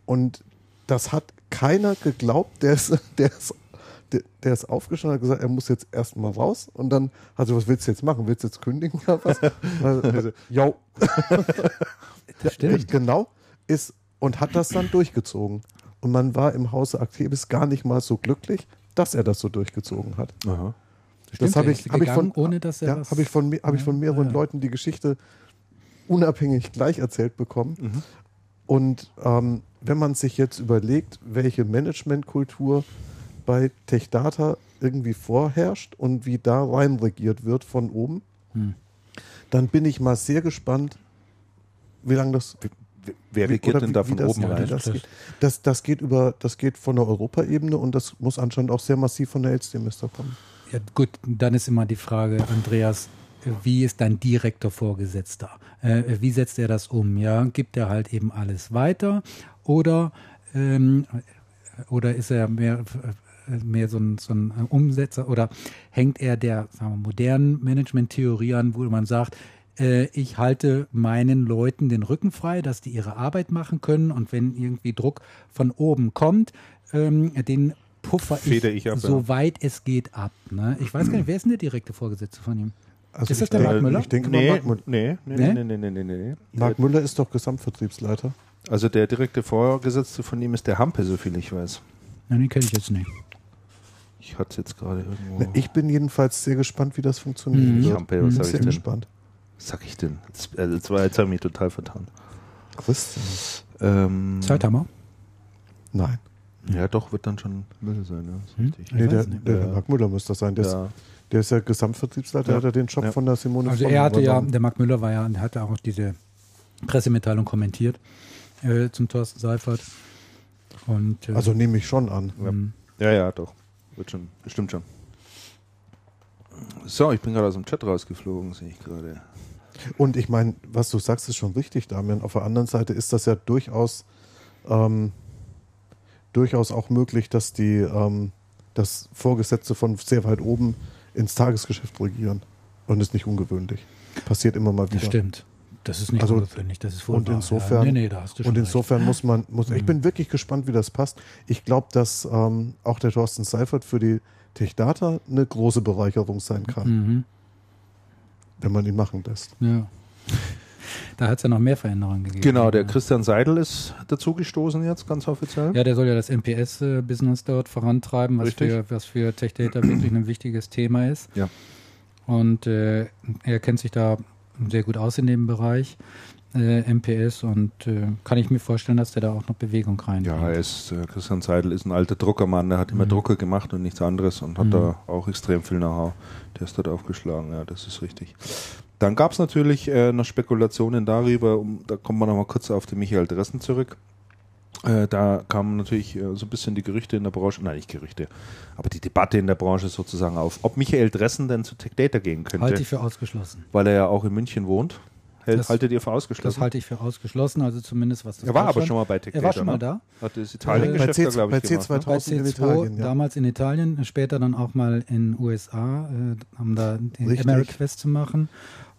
Und das hat keiner geglaubt, der ist, der ist, der, ist aufgestanden und hat gesagt, er muss jetzt erstmal raus. Und dann hat er, was willst du jetzt machen? Willst du jetzt kündigen oder was? Also, Jo, Das stimmt. genau, ist und hat das dann durchgezogen. Und man war im Hause Actebis gar nicht mal so glücklich, dass er das so durchgezogen hat. Aha. Stimmt, habe er ich, hab ich von, gegangen, ohne dass er ja, habe ich von, hab ich von mehreren ja. Leuten die Geschichte unabhängig gleich erzählt bekommen. Mhm. Und ähm, wenn man sich jetzt überlegt, welche Managementkultur bei TechData irgendwie vorherrscht und wie da rein regiert wird von oben, Hm. dann bin ich mal sehr gespannt, wie lange das Wer regiert denn da von oben rein? Das, Das- geht. Das, das geht über, das geht von der Europaebene und das muss anscheinend auch sehr massiv von der Elster kommen. Ja, gut, dann ist immer die Frage, Andreas, wie ist dein direkter Vorgesetzter? Äh, wie setzt er das um? Ja, gibt er halt eben alles weiter oder ähm, oder ist er mehr mehr so ein, so ein Umsetzer oder hängt er der sagen wir, modernen Management-Theorie an, wo man sagt, äh, ich halte meinen Leuten den Rücken frei, dass die ihre Arbeit machen können und wenn irgendwie Druck von oben kommt, ähm, den puffer Feder ich ab, ja. so weit es geht ab. Ne? Ich weiß gar nicht, wer ist denn der direkte Vorgesetzte von ihm? Also Ist ich das der Mark Müller? Ich denke mal, nee, Mark, Müller. nee, nee, Nee? nee, nee, nee, nee, nee. Mark Müller ist doch Gesamtvertriebsleiter. Also der direkte Vorgesetzte von ihm ist der Hampe, so viel ich weiß. Nein, den kenne ich jetzt nicht. Ich hatte es jetzt gerade irgendwo. Ich bin jedenfalls sehr gespannt, wie das funktionieren Mhm. Hampe, was Mhm. sag ich Sehr denn? gespannt. Was sag ich denn? Jetzt, also jetzt, war, jetzt habe ich mich total vertan. Christian. Ähm, Zeithammer? Nein. ja, doch, wird dann schon Müll sein. Ja, ist Hm? richtig. Nee, der, der, der Mark Müller müsste das sein. Der, Ja. ist, der ist ja Gesamtvertriebsleiter, Ja. hat er den Job Ja. von der Simone Also er hatte ja, der Mark Müller war ja, der hatte auch diese Pressemitteilung kommentiert äh, zum Thorsten Seifert. Und, äh, Also nehme ich schon an. Ja. ähm, ja, ja, doch. Wird schon, bestimmt schon. So, ich bin gerade aus dem Chat rausgeflogen, sehe ich gerade. Und ich meine, was du sagst, ist schon richtig, Damian. Auf der anderen Seite ist das ja durchaus, ähm, durchaus auch möglich, dass die ähm, dass Vorgesetzte von sehr weit oben ins Tagesgeschäft regieren. Und ist nicht ungewöhnlich. Passiert immer mal das wieder. stimmt. Das ist nicht Also, ungewöhnlich, das ist wohl und insofern- ja, nee, nee, da hast du schon Und insofern muss man, muss, ich Mhm. bin wirklich gespannt, wie das passt. Ich glaube, dass ähm, auch der Thorsten Seifert für die Techdata eine große Bereicherung sein kann, Mhm. Wenn man ihn machen lässt. Ja. Da hat es ja noch mehr Veränderungen gegeben. Genau, der ja. Christian Seidel ist dazugestoßen jetzt, ganz offiziell. Ja, der soll ja das MPS-Business dort vorantreiben, was Richtig. für, was für Tech Data wirklich ein wichtiges Thema ist. Ja. Und äh, er kennt sich da sehr gut aus in dem Bereich äh, MPS und äh, kann ich mir vorstellen, dass der da auch noch Bewegung rein. Ja, ist, äh, Christian Seidel ist ein alter Druckermann, der hat immer Mhm. Drucker gemacht und nichts anderes und hat Mhm. da auch extrem viel Know-how. Der ist dort aufgeschlagen, ja, das ist richtig. Dann gab es natürlich äh, noch Spekulationen darüber, um, da kommt man nochmal kurz auf den Michael Dressen zurück. Äh, da kamen natürlich äh, so ein bisschen die Gerüchte in der Branche, nein, nicht Gerüchte, aber die Debatte in der Branche sozusagen auf, ob Michael Dressen denn zu Tech Data gehen könnte. Halte ich für ausgeschlossen. Weil er ja auch in München wohnt. Hält, Das- haltet ihr für ausgeschlossen? Das halte ich für ausgeschlossen, also zumindest was das er war aber schon mal bei Tech Er war schon mal ne? da. Hat das Äh, Italien-Geschäft bei da, glaube ich, bei gemacht. Ne? C2000 Bei in C2 Italien, ja. damals in Italien, später dann auch mal in USA, äh, um da den Richtig. AmeriQuest zu machen.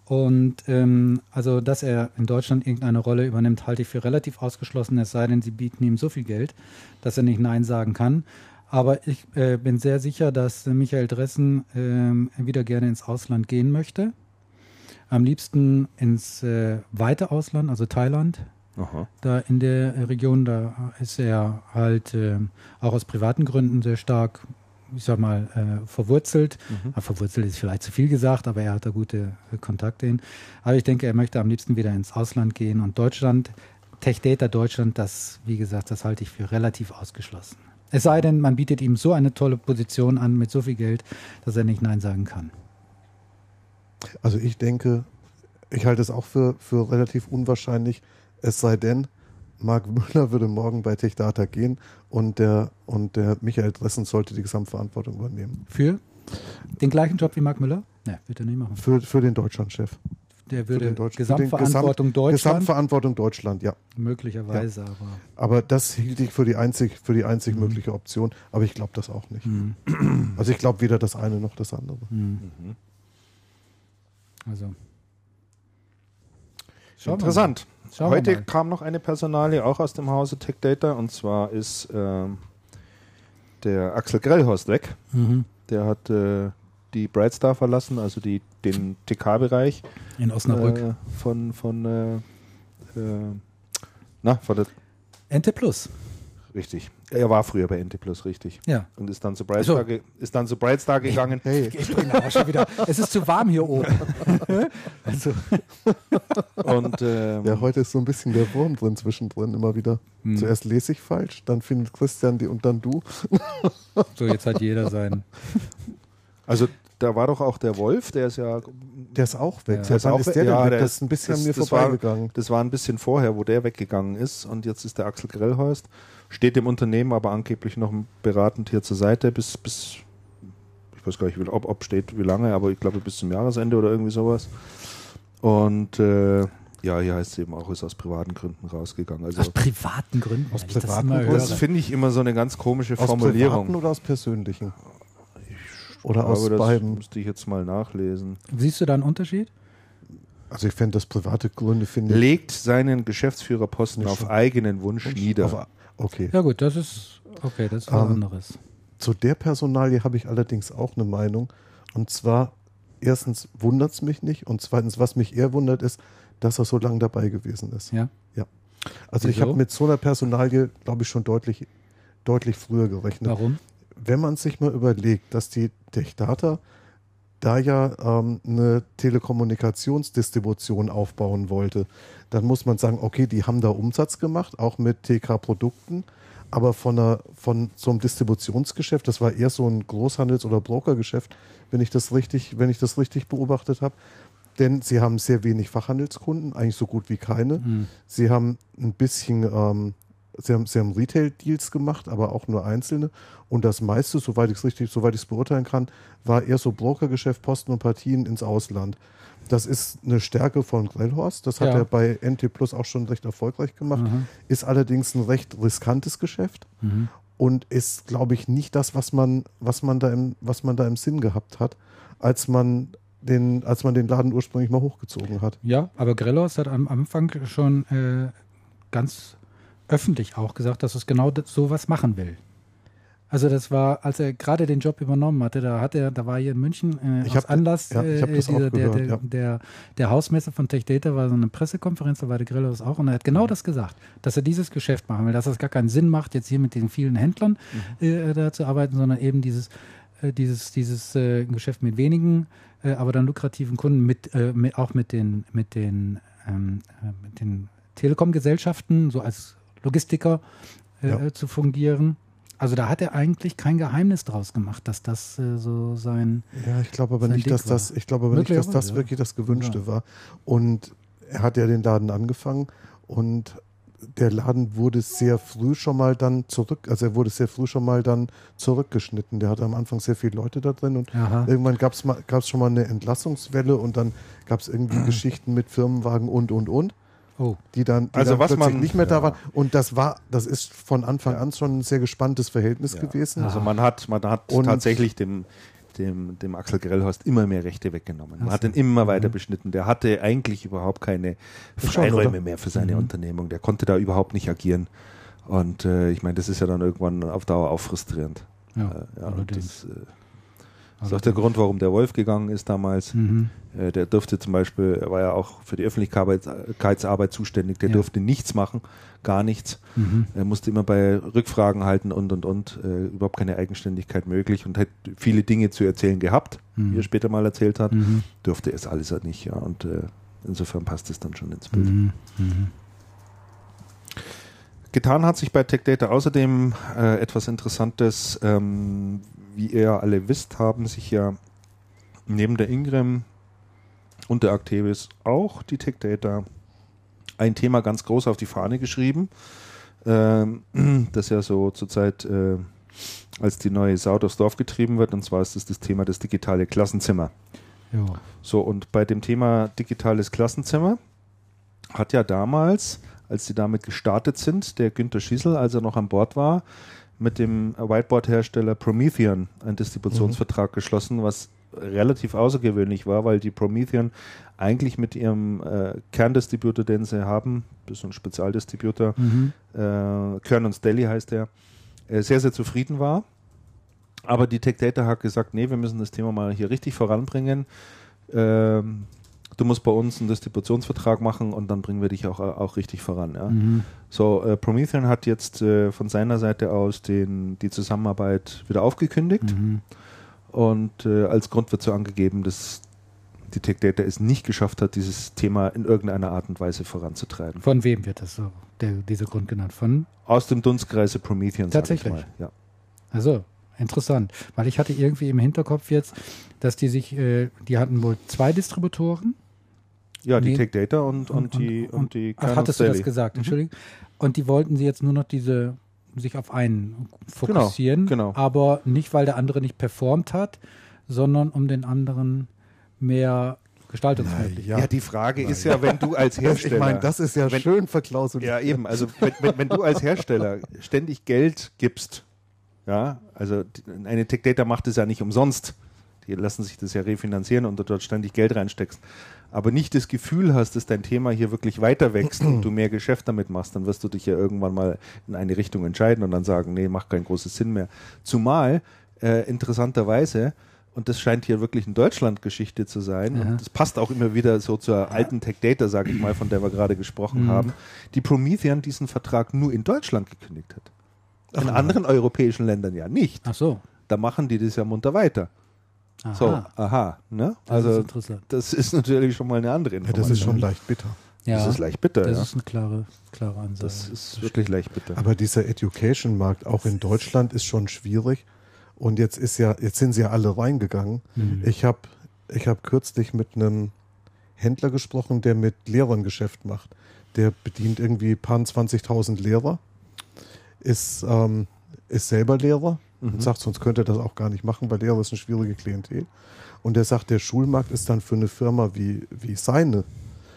Und ähm, also, dass er in Deutschland irgendeine Rolle übernimmt, halte ich für relativ ausgeschlossen, es sei denn, sie bieten ihm so viel Geld, dass er nicht Nein sagen kann. Aber ich äh, bin sehr sicher, dass äh, Michael Dressen ähm, wieder gerne ins Ausland gehen möchte. Am liebsten ins äh, weite Ausland, also Thailand, Aha. da in der Region, da ist er halt äh, auch aus privaten Gründen sehr stark, ich sag mal, äh, verwurzelt. Mhm. Ah, verwurzelt ist vielleicht zu viel gesagt, aber er hat da gute äh, Kontakte hin. Aber ich denke, er möchte am liebsten wieder ins Ausland gehen und Deutschland, Tech Data Deutschland, das, wie gesagt, das halte ich für relativ ausgeschlossen. Es sei denn, man bietet ihm so eine tolle Position an mit so viel Geld, dass er nicht Nein sagen kann. Also ich denke, ich halte es auch für, für relativ unwahrscheinlich, es sei denn, Marc Müller würde morgen bei TechData gehen und der, und der Michael Dressen sollte die Gesamtverantwortung übernehmen. Für den gleichen Job wie Marc Müller? Ne, wird er nicht machen. Für, für den Deutschlandchef. Der würde den Deutsch- Gesamtverantwortung Gesamt- Deutschland, Gesamtverantwortung Deutschland, ja. möglicherweise, aber Aber das hielt ich für die einzig, für die einzig mögliche Option. Aber ich glaube das auch nicht. hm, Also ich glaube weder das eine noch das andere. hm. Mhm. Also Schauen Interessant. Heute kam noch eine Personalie auch aus dem Hause Tech Data und zwar ist ähm, der Axel Grellhorst weg. Mhm. Der hat äh, die Brightstar verlassen, also die, den TK-Bereich In Osnabrück. äh, von, von, äh, äh, na, von der, Ente Plus. Richtig. Er war früher bei NT Plus, richtig. Ja. Und ist dann zu Brightstar, So. ge ist dann zu Brightstar gegangen. Hey, Ich bin aber schon wieder. Es ist zu warm hier oben. also, Und ähm, ja, heute ist so ein bisschen der Wurm drin zwischendrin immer wieder. hm. Zuerst lese ich falsch, dann findet Christian die und dann du. so, jetzt hat jeder seinen. also da war doch auch der Wolf, der ist ja Der ist auch weg. Ja. Der ist auch ist weg. der Ja, weg? der Das ist- ein bisschen das- an mir das war- vorbeigegangen. Das war ein bisschen vorher, wo der weggegangen ist und jetzt ist der Axel Grellhorst. Steht dem Unternehmen aber angeblich noch beratend hier zur Seite bis, bis ich weiß gar nicht, wie, ob, ob steht wie lange, aber ich glaube bis zum Jahresende oder irgendwie sowas. Und äh, ja, hier heißt es eben auch, ist aus privaten Gründen rausgegangen. Also Aus privaten Gründen. Aus das privaten Gründen? höre. das finde ich immer so eine ganz komische Aus privaten Formulierung. oder aus persönlichen? Oder Ich aus glaube, das beiden? müsste ich jetzt mal nachlesen. Siehst du da einen Unterschied? Also ich fände das private Gründe, finde ich. Legt seinen Geschäftsführerposten Nicht auf eigenen Wunsch nieder. Auf- Okay. Ja, gut, das ist. Okay, das ist was Ähm, anderes. Zu der Personalie habe ich allerdings auch eine Meinung. Und zwar, erstens wundert es mich nicht und zweitens, was mich eher wundert, ist, dass er so lange dabei gewesen ist. Ja. Also ich Wieso? habe mit so einer Personalie, glaube ich, schon deutlich, deutlich früher gerechnet. Warum? Wenn man sich mal überlegt, dass die Techdata da ja ähm, eine Telekommunikationsdistribution aufbauen wollte, dann muss man sagen, okay, die haben da Umsatz gemacht, auch mit TK-Produkten, aber von, einer, von so einem Distributionsgeschäft, das war eher so ein Großhandels- oder Brokergeschäft, wenn ich das richtig, wenn ich das richtig beobachtet habe. Denn sie haben sehr wenig Fachhandelskunden, eigentlich so gut wie keine. Hm. Sie haben ein bisschen, ähm, sie haben, sie haben Retail-Deals gemacht, aber auch nur einzelne. Und das meiste, soweit ich es richtig, soweit ich es beurteilen kann, war eher so Brokergeschäft, Posten und Partien ins Ausland. Das ist eine Stärke von Grellhorst. Das hat Ja. er bei NT Plus auch schon recht erfolgreich gemacht. Aha. Ist allerdings ein recht riskantes Geschäft Mhm. und ist, glaube ich, nicht das, was man, was man da im, was man da im Sinn gehabt hat, als man den, als man den Laden ursprünglich mal hochgezogen hat. Ja, aber Grellos hat am Anfang schon äh, ganz öffentlich auch gesagt, dass es genau das- sowas machen will. Also das war, als er gerade den Job übernommen hatte, da hat er, da war hier in München äh, Ich aus hab- Anlass ja, ich hab äh, das auch dieser, der, gehört, der, ja. der, der Hausmesse von Tech Data war so eine Pressekonferenz, da war der Grellos auch und er hat genau das gesagt, dass er dieses Geschäft machen will, dass es gar keinen Sinn macht, jetzt hier mit den vielen Händlern äh, da zu arbeiten, sondern eben dieses, äh, dieses, dieses äh, Geschäft mit wenigen, äh, aber dann lukrativen Kunden, mit, äh, mit, auch mit den, mit den, ähm, äh, mit den Telekom-Gesellschaften, so als Logistiker äh, Ja. zu fungieren. Also da hat er eigentlich kein Geheimnis draus gemacht, dass das äh, so sein. Ja, ich glaube aber nicht, dass das, war. ich glaube aber nicht, dass das ja. wirklich das Gewünschte Ja. war. Und er hat ja den Laden angefangen und der Laden wurde sehr früh schon mal dann zurück, also er wurde sehr früh schon mal dann zurückgeschnitten. Der hatte am Anfang sehr viele Leute da drin und Aha. irgendwann gab es schon mal eine Entlassungswelle und dann gab es irgendwie Geschichten mit Firmenwagen und und und, Oh, die dann, die Also dann was man- nicht mehr da ja. waren. Und das war, das ist von Anfang an schon ein sehr gespanntes Verhältnis Ja. gewesen. Also man hat, man hat Und- tatsächlich dem, dem, dem Axel Grellhorst immer mehr Rechte weggenommen. Man hat ihn immer weiter beschnitten. Der hatte eigentlich überhaupt keine Freiräume mehr für seine Mhm. Unternehmung. Der konnte da überhaupt nicht agieren. Und äh, ich meine, das ist ja dann irgendwann auf Dauer auch frustrierend. ja. Äh, ja, und allerdings. Das ist auch der Grund, warum der Wolf gegangen ist damals. Mhm. Äh, der durfte zum Beispiel, er war ja auch für die Öffentlichkeitsarbeit zuständig, der Ja. durfte nichts machen, gar nichts. Mhm. Er musste immer bei Rückfragen halten und und und. Äh, überhaupt keine Eigenständigkeit möglich und hat viele Dinge zu erzählen gehabt, Mhm. wie er später mal erzählt hat. Mhm. Durfte es alles halt nicht, ja. Und äh, insofern passt es dann schon ins Bild. Mhm. Mhm. Getan hat sich bei Tech Data außerdem äh, etwas Interessantes. Ähm, wie ihr alle wisst, haben sich ja neben der Ingram und der Actevis auch die Tech Data ein Thema ganz groß auf die Fahne geschrieben, ähm, das ja so zurzeit äh, als die neue Sau durchs Dorf getrieben wird. Und zwar ist es das Thema das digitale Klassenzimmer. Ja. So, und bei dem Thema digitales Klassenzimmer hat ja damals, als sie damit gestartet sind, der Günther Schissel, als er noch an Bord war, mit dem Whiteboard-Hersteller Promethean einen Distributionsvertrag geschlossen, was relativ außergewöhnlich war, weil die Promethean eigentlich mit ihrem äh, Kerndistributor, den sie haben, so ein Spezialdistributor, Mhm. äh, Kern und Stelly heißt der, äh, sehr, sehr zufrieden war. Aber die Tech Data hat gesagt, nee, wir müssen das Thema mal hier richtig voranbringen. Ähm, du musst bei uns einen Distributionsvertrag machen und dann bringen wir dich auch, auch richtig voran. Ja? Mhm. So, äh, Promethean hat jetzt äh, von seiner Seite aus den, die Zusammenarbeit wieder aufgekündigt Mhm. und äh, als Grund wird so angegeben, dass die Tech Data es nicht geschafft hat, dieses Thema in irgendeiner Art und Weise voranzutreiben. Von wem wird das so, der, dieser Grund genannt? Von? Aus dem Dunstkreise Promethean. sag ich Tatsächlich? mal. Ja. Also, interessant. Weil ich hatte irgendwie im Hinterkopf jetzt, dass die sich, äh, die hatten wohl zwei Distributoren. Ja, die Nee. Tech Data und, und, die, und, die Ach, hattest und du das gesagt? Mhm. Entschuldigung. Und die wollten sie jetzt nur noch diese, sich auf einen fokussieren. genau. Aber nicht, weil der andere nicht performt hat, sondern um den anderen mehr Gestaltungsmöglichkeiten. Ja, die Frage ist ja, wenn du als Hersteller. ich meine, das ist ja Wenn- schön verklausuliert. ja, eben. Also, wenn, wenn, wenn du als Hersteller ständig Geld gibst, ja, also die- eine Tech Data macht es ja nicht umsonst. Die lassen sich das ja refinanzieren und du dort ständig Geld reinsteckst. Aber nicht das Gefühl hast, dass dein Thema hier wirklich weiter wächst und du mehr Geschäft damit machst, dann wirst du dich ja irgendwann mal in eine Richtung entscheiden und dann sagen, nee, macht keinen großen Sinn mehr. Zumal, äh, interessanterweise, und das scheint hier wirklich eine Deutschland-Geschichte zu sein, Aha. und das passt auch immer wieder so zur alten Tech Data, sage ich mal, von der wir gerade gesprochen Mhm. haben, die Promethean diesen Vertrag nur in Deutschland gekündigt hat. In anderen europäischen Ländern ja nicht. Ach so. Da machen die das ja munter weiter. Aha. So, aha. Ne? Das ist Also, interessant. das ist natürlich schon mal eine andere Ja, Information. das ist schon leicht bitter. Ja, Das ist leicht bitter, das ja. ist eine klare, klare Ansage. Das ist wirklich leicht bitter. Aber dieser Education-Markt auch in Deutschland ist schon schwierig. Und jetzt ist ja, jetzt sind sie ja alle reingegangen. Mhm. Ich habe ich hab kürzlich mit einem Händler gesprochen, der mit Lehrern Geschäft macht. Der bedient irgendwie paar 20.000 Lehrer, ist, ähm, ist selber Lehrer und sagt, sonst könnte er das auch gar nicht machen, weil Lehrer ist eine schwierige Klientel. Und er sagt, der Schulmarkt ist dann für eine Firma wie, wie seine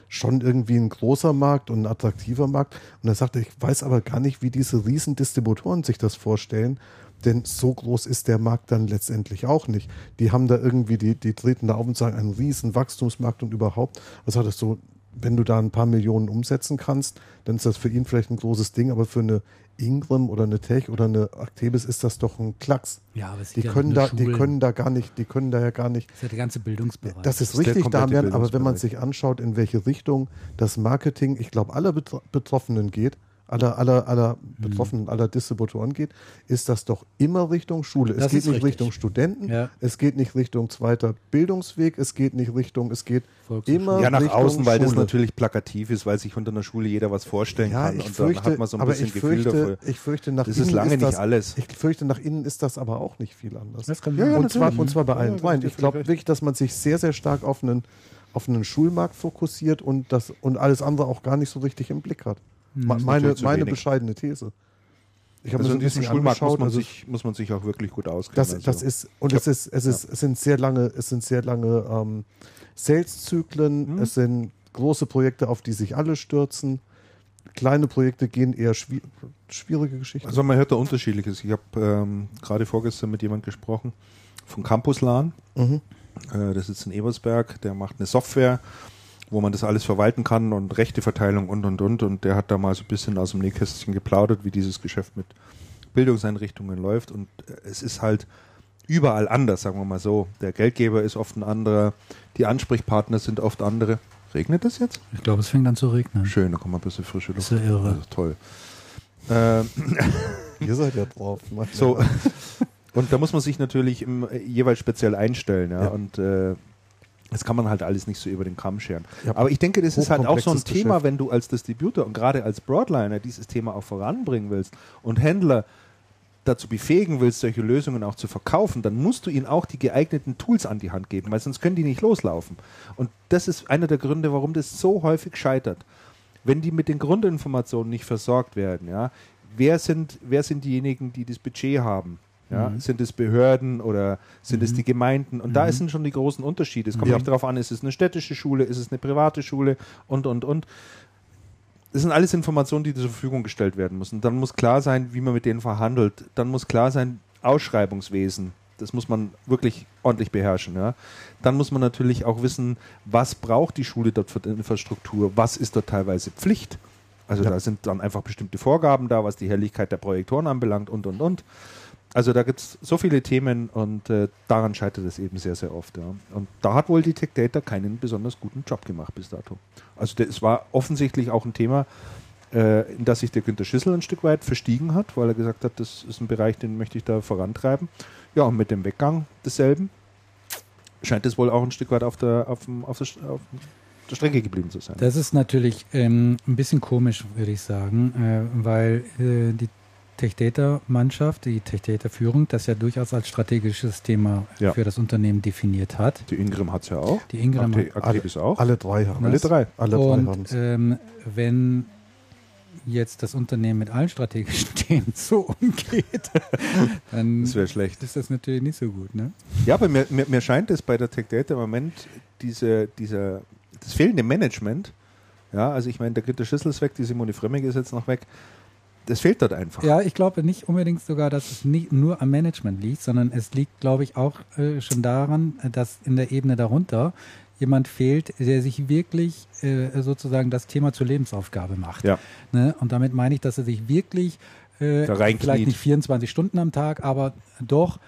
schon irgendwie ein großer Markt und ein attraktiver Markt. Und er sagte, ich weiß aber gar nicht, wie diese riesen Distributoren sich das vorstellen, denn so groß ist der Markt dann letztendlich auch nicht. Die haben da irgendwie, die, die treten da auf und sagen, einen riesen Wachstumsmarkt und überhaupt. Was hat das so, wenn du da ein paar Millionen umsetzen kannst, dann ist das für ihn vielleicht ein großes Ding, aber für eine Ingram oder eine Tech oder eine Actebis ist das doch ein Klacks. ja, aber Die können da, die Schulen. können da gar nicht, die können da ja gar nicht Das ist ja der ganze Bildungsbereich. das ist ist der richtig, Damian, aber wenn man sich anschaut, in welche Richtung das Marketing, ich glaube, aller Betro Betroffenen geht, aller, aller, aller Mhm. Betroffenen, aller Distributoren geht, ist das doch immer Richtung Schule. Das es geht ist nicht richtig. Richtung Studenten, Ja. es geht nicht Richtung zweiter Bildungsweg, es geht nicht Richtung, es geht immer ja, nach Richtung außen, weil das Schule. natürlich plakativ ist, weil sich unter einer Schule jeder was vorstellen ja, kann ich und fürchte, dann hat man so ein aber bisschen ich Gefühl fürchte, dafür. ich fürchte, nach Das innen ist lange nicht das, alles. Ich fürchte, nach innen ist das aber auch nicht viel anders. Das kann Ja, ja, und, zwar, und zwar bei allen Ja, dreien. das ist Ich glaube wirklich, dass man sich sehr, sehr stark auf einen, auf einen Schulmarkt fokussiert und, das, und alles andere auch gar nicht so richtig im Blick hat. Ist meine meine bescheidene These. Ich habe Also in diesem Schulmarkt muss man, Also sich, muss man sich auch wirklich gut auskennen. das, also. das ist und es ist es ist es sind sehr lange es sind sehr lange ähm, Sales-Zyklen. Mhm. Es sind große Projekte, auf die sich alle stürzen. Kleine Projekte gehen eher schwi schwierige Geschichten. Also man hört da unterschiedliches. Ich habe ähm, gerade vorgestern mit jemand gesprochen von Campuslan. Mhm. Äh, der sitzt in Ebersberg, der macht eine Software, wo man das alles verwalten kann und Rechteverteilung und und und. Und der hat da mal so ein bisschen aus dem Nähkästchen geplaudert, wie dieses Geschäft mit Bildungseinrichtungen läuft. Und äh, es ist halt überall anders, sagen wir mal so. Der Geldgeber ist oft ein anderer, die Ansprechpartner sind oft andere. Regnet das jetzt? Ich glaube, es fängt an zu regnen. Schön, da kommt mal ein bisschen frische Luft. Das ist ja irre. Ist toll. Ähm, Ihr seid ja drauf. So, und da muss man sich natürlich im, jeweils speziell einstellen. Ja? Ja. Und äh, das kann man halt alles nicht so über den Kamm scheren. Ja. Aber ich denke, das ist halt auch so ein Hochkomplexes Thema, Geschäft. wenn du als Distributor und gerade als Broadliner dieses Thema auch voranbringen willst und Händler dazu befähigen willst, solche Lösungen auch zu verkaufen, dann musst du ihnen auch die geeigneten Tools an die Hand geben, weil sonst können die nicht loslaufen. Und das ist einer der Gründe, warum das so häufig scheitert. Wenn die mit den Grundinformationen nicht versorgt werden, ja, wer sind, wer sind diejenigen, die das Budget haben? Ja, Mhm. Sind es Behörden oder sind es Mhm. die Gemeinden? Und da sind schon die großen Unterschiede. Es kommt Ja. nicht darauf an, ist es eine städtische Schule, ist es eine private Schule und, und, und. Das sind alles Informationen, die zur Verfügung gestellt werden müssen. Dann muss klar sein, wie man mit denen verhandelt. Dann muss klar sein, Ausschreibungswesen. Das muss man wirklich ordentlich beherrschen. Ja. Dann muss man natürlich auch wissen, was braucht die Schule dort für die Infrastruktur, was ist dort teilweise Pflicht. Also Ja. da sind dann einfach bestimmte Vorgaben da, was die Helligkeit der Projektoren anbelangt und, und, und. Also da gibt es so viele Themen und äh, daran scheitert es eben sehr, sehr oft. Ja. Und da hat wohl die Tech Data keinen besonders guten Job gemacht bis dato. Also es war offensichtlich auch ein Thema, äh, in das sich der Günter Schissel ein Stück weit verstiegen hat, weil er gesagt hat, das ist ein Bereich, den möchte ich da vorantreiben. Ja, und mit dem Weggang desselben scheint es wohl auch ein Stück weit auf der, auf, dem, auf, der, auf der Strecke geblieben zu sein. Das ist natürlich ähm, ein bisschen komisch, würde ich sagen, äh, weil äh, die Tech Data Mannschaft, die Tech Data Führung, das ja durchaus als strategisches Thema Ja. für das Unternehmen definiert hat. Die Ingram hat es ja auch. Die Ingram hat- Activis auch. Alle drei haben Alle es. drei. Alle drei haben Und es. ähm, wenn jetzt das Unternehmen mit allen strategischen Themen so umgeht, dann Das wäre schlecht. ist das natürlich nicht so gut. Ne? Ja, aber mir, mir, mir scheint es bei der Tech Data im Moment diese, diese, das fehlende Management. Ja, also ich meine, der Günter Schüssel ist weg, die Simone Fremming ist jetzt noch weg. Das fehlt dort einfach. Ja, ich glaube nicht unbedingt sogar, dass es nicht nur am Management liegt, sondern es liegt, glaube ich, auch äh, schon daran, äh, dass in der Ebene darunter jemand fehlt, der sich wirklich äh, sozusagen das Thema zur Lebensaufgabe macht. Ja. Ne? Und damit meine ich, dass er sich wirklich äh, vielleicht nicht 24 Stunden am Tag, aber doch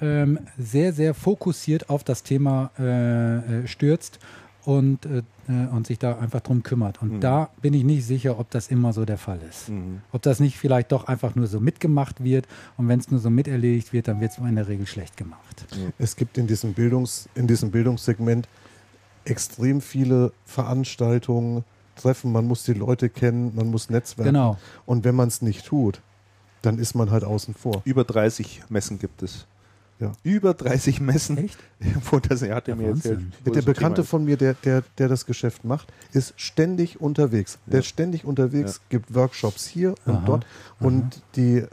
ähm, sehr, sehr fokussiert auf das Thema äh, äh, stürzt und, äh, äh, und sich da einfach drum kümmert. Und Mhm. da bin ich nicht sicher, ob das immer so der Fall ist. Mhm. Ob das nicht vielleicht doch einfach nur so mitgemacht wird und wenn es nur so miterledigt wird, dann wird es in der Regel schlecht gemacht. Es gibt in diesem, Bildungs, in diesem Bildungssegment extrem viele Veranstaltungen, Treffen, man muss die Leute kennen, man muss netzwerken. Genau. Und wenn man es nicht tut, dann ist man halt außen vor. Über 30 Messen gibt es. Ja. Über 30 Messen. Echt? Wo das, er hat er Ja, mir erzählt. Der Bekannte von mir, der, der, der das Geschäft macht, ist ständig unterwegs. Der ist ständig unterwegs, gibt Workshops hier und Aha, dort. aha. Und die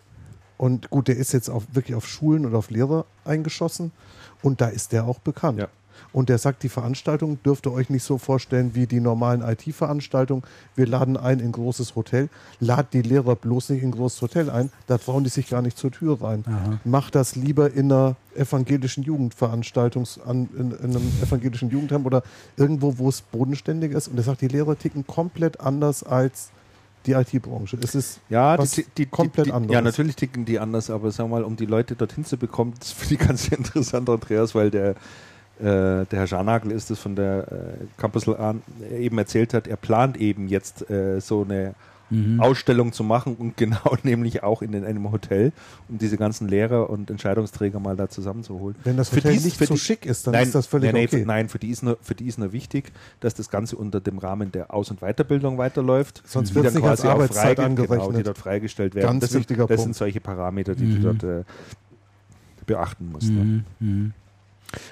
und gut, der ist jetzt auf, wirklich auf Schulen und auf Lehrer eingeschossen und da ist der auch bekannt. Ja. Und der sagt, die Veranstaltung dürft ihr euch nicht so vorstellen wie die normalen IT-Veranstaltungen. Wir laden ein in ein großes Hotel, lad die Lehrer bloß nicht in ein großes Hotel ein, da trauen die sich gar nicht zur Tür rein. Aha. Macht das lieber in einer evangelischen Jugendveranstaltung, an, in, in einem evangelischen Jugendheim oder irgendwo, wo es bodenständig ist. Und er sagt, die Lehrer ticken komplett anders als die IT-Branche. Es ist Ja, die, die, komplett die, anderes. Ja, natürlich ticken die anders, aber sagen wir mal, um die Leute dorthin zu bekommen, das finde ich ganz interessant, Andreas, weil der, der Herr Scharnagel ist es von der äh, Campus an eben erzählt hat, er plant eben jetzt äh, so eine Mhm. Ausstellung zu machen und genau nämlich auch in, einem Hotel, um diese ganzen Lehrer und Entscheidungsträger mal da zusammenzuholen. Wenn das Für Hotel dies- nicht für so die- schick ist, dann nein, ist das völlig nee, okay. Für, nein, für die, ist nur, für die ist nur wichtig, dass das Ganze unter dem Rahmen der Aus- und Weiterbildung weiterläuft. Sonst die wird's dann nicht als Arbeitszeit freige- angerechnet. Genau, die dort freigestellt werden. Ganz das sind, wichtiger das Punkt. sind solche Parameter, die Mhm. du dort äh, beachten musst. Ne? Mhm. Mhm.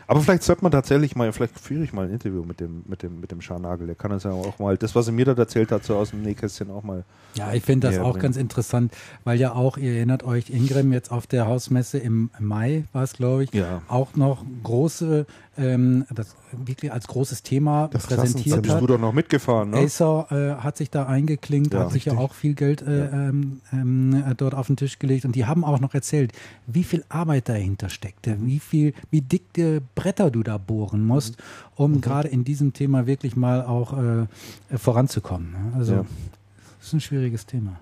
Aber vielleicht sollte man tatsächlich mal, vielleicht führe ich mal ein Interview mit dem, mit dem, mit dem Scharnagel. Der kann das ja auch mal, das, was er mir da erzählt hat, so aus dem Nähkästchen auch mal. Ja, ich finde das auch bringen. ganz interessant, weil ja auch, ihr erinnert euch, Ingram jetzt auf der Hausmesse im Mai war es, glaube ich, Ja. auch noch große, ähm, das wirklich als großes Thema Das Da präsentiert Klassenzimmer. bist hat. du doch noch mitgefahren, ne? Acer äh, hat sich da eingeklinkt, Ja, hat sich ja richtig. auch viel Geld äh, ähm, ähm, äh, dort auf den Tisch gelegt und die haben auch noch erzählt, wie viel Arbeit dahinter steckte, wie viel, wie dicke Bretter du da bohren musst, um gerade in diesem Thema wirklich mal auch äh, äh, voranzukommen. ne? Also Ja. das ist ein schwieriges Thema.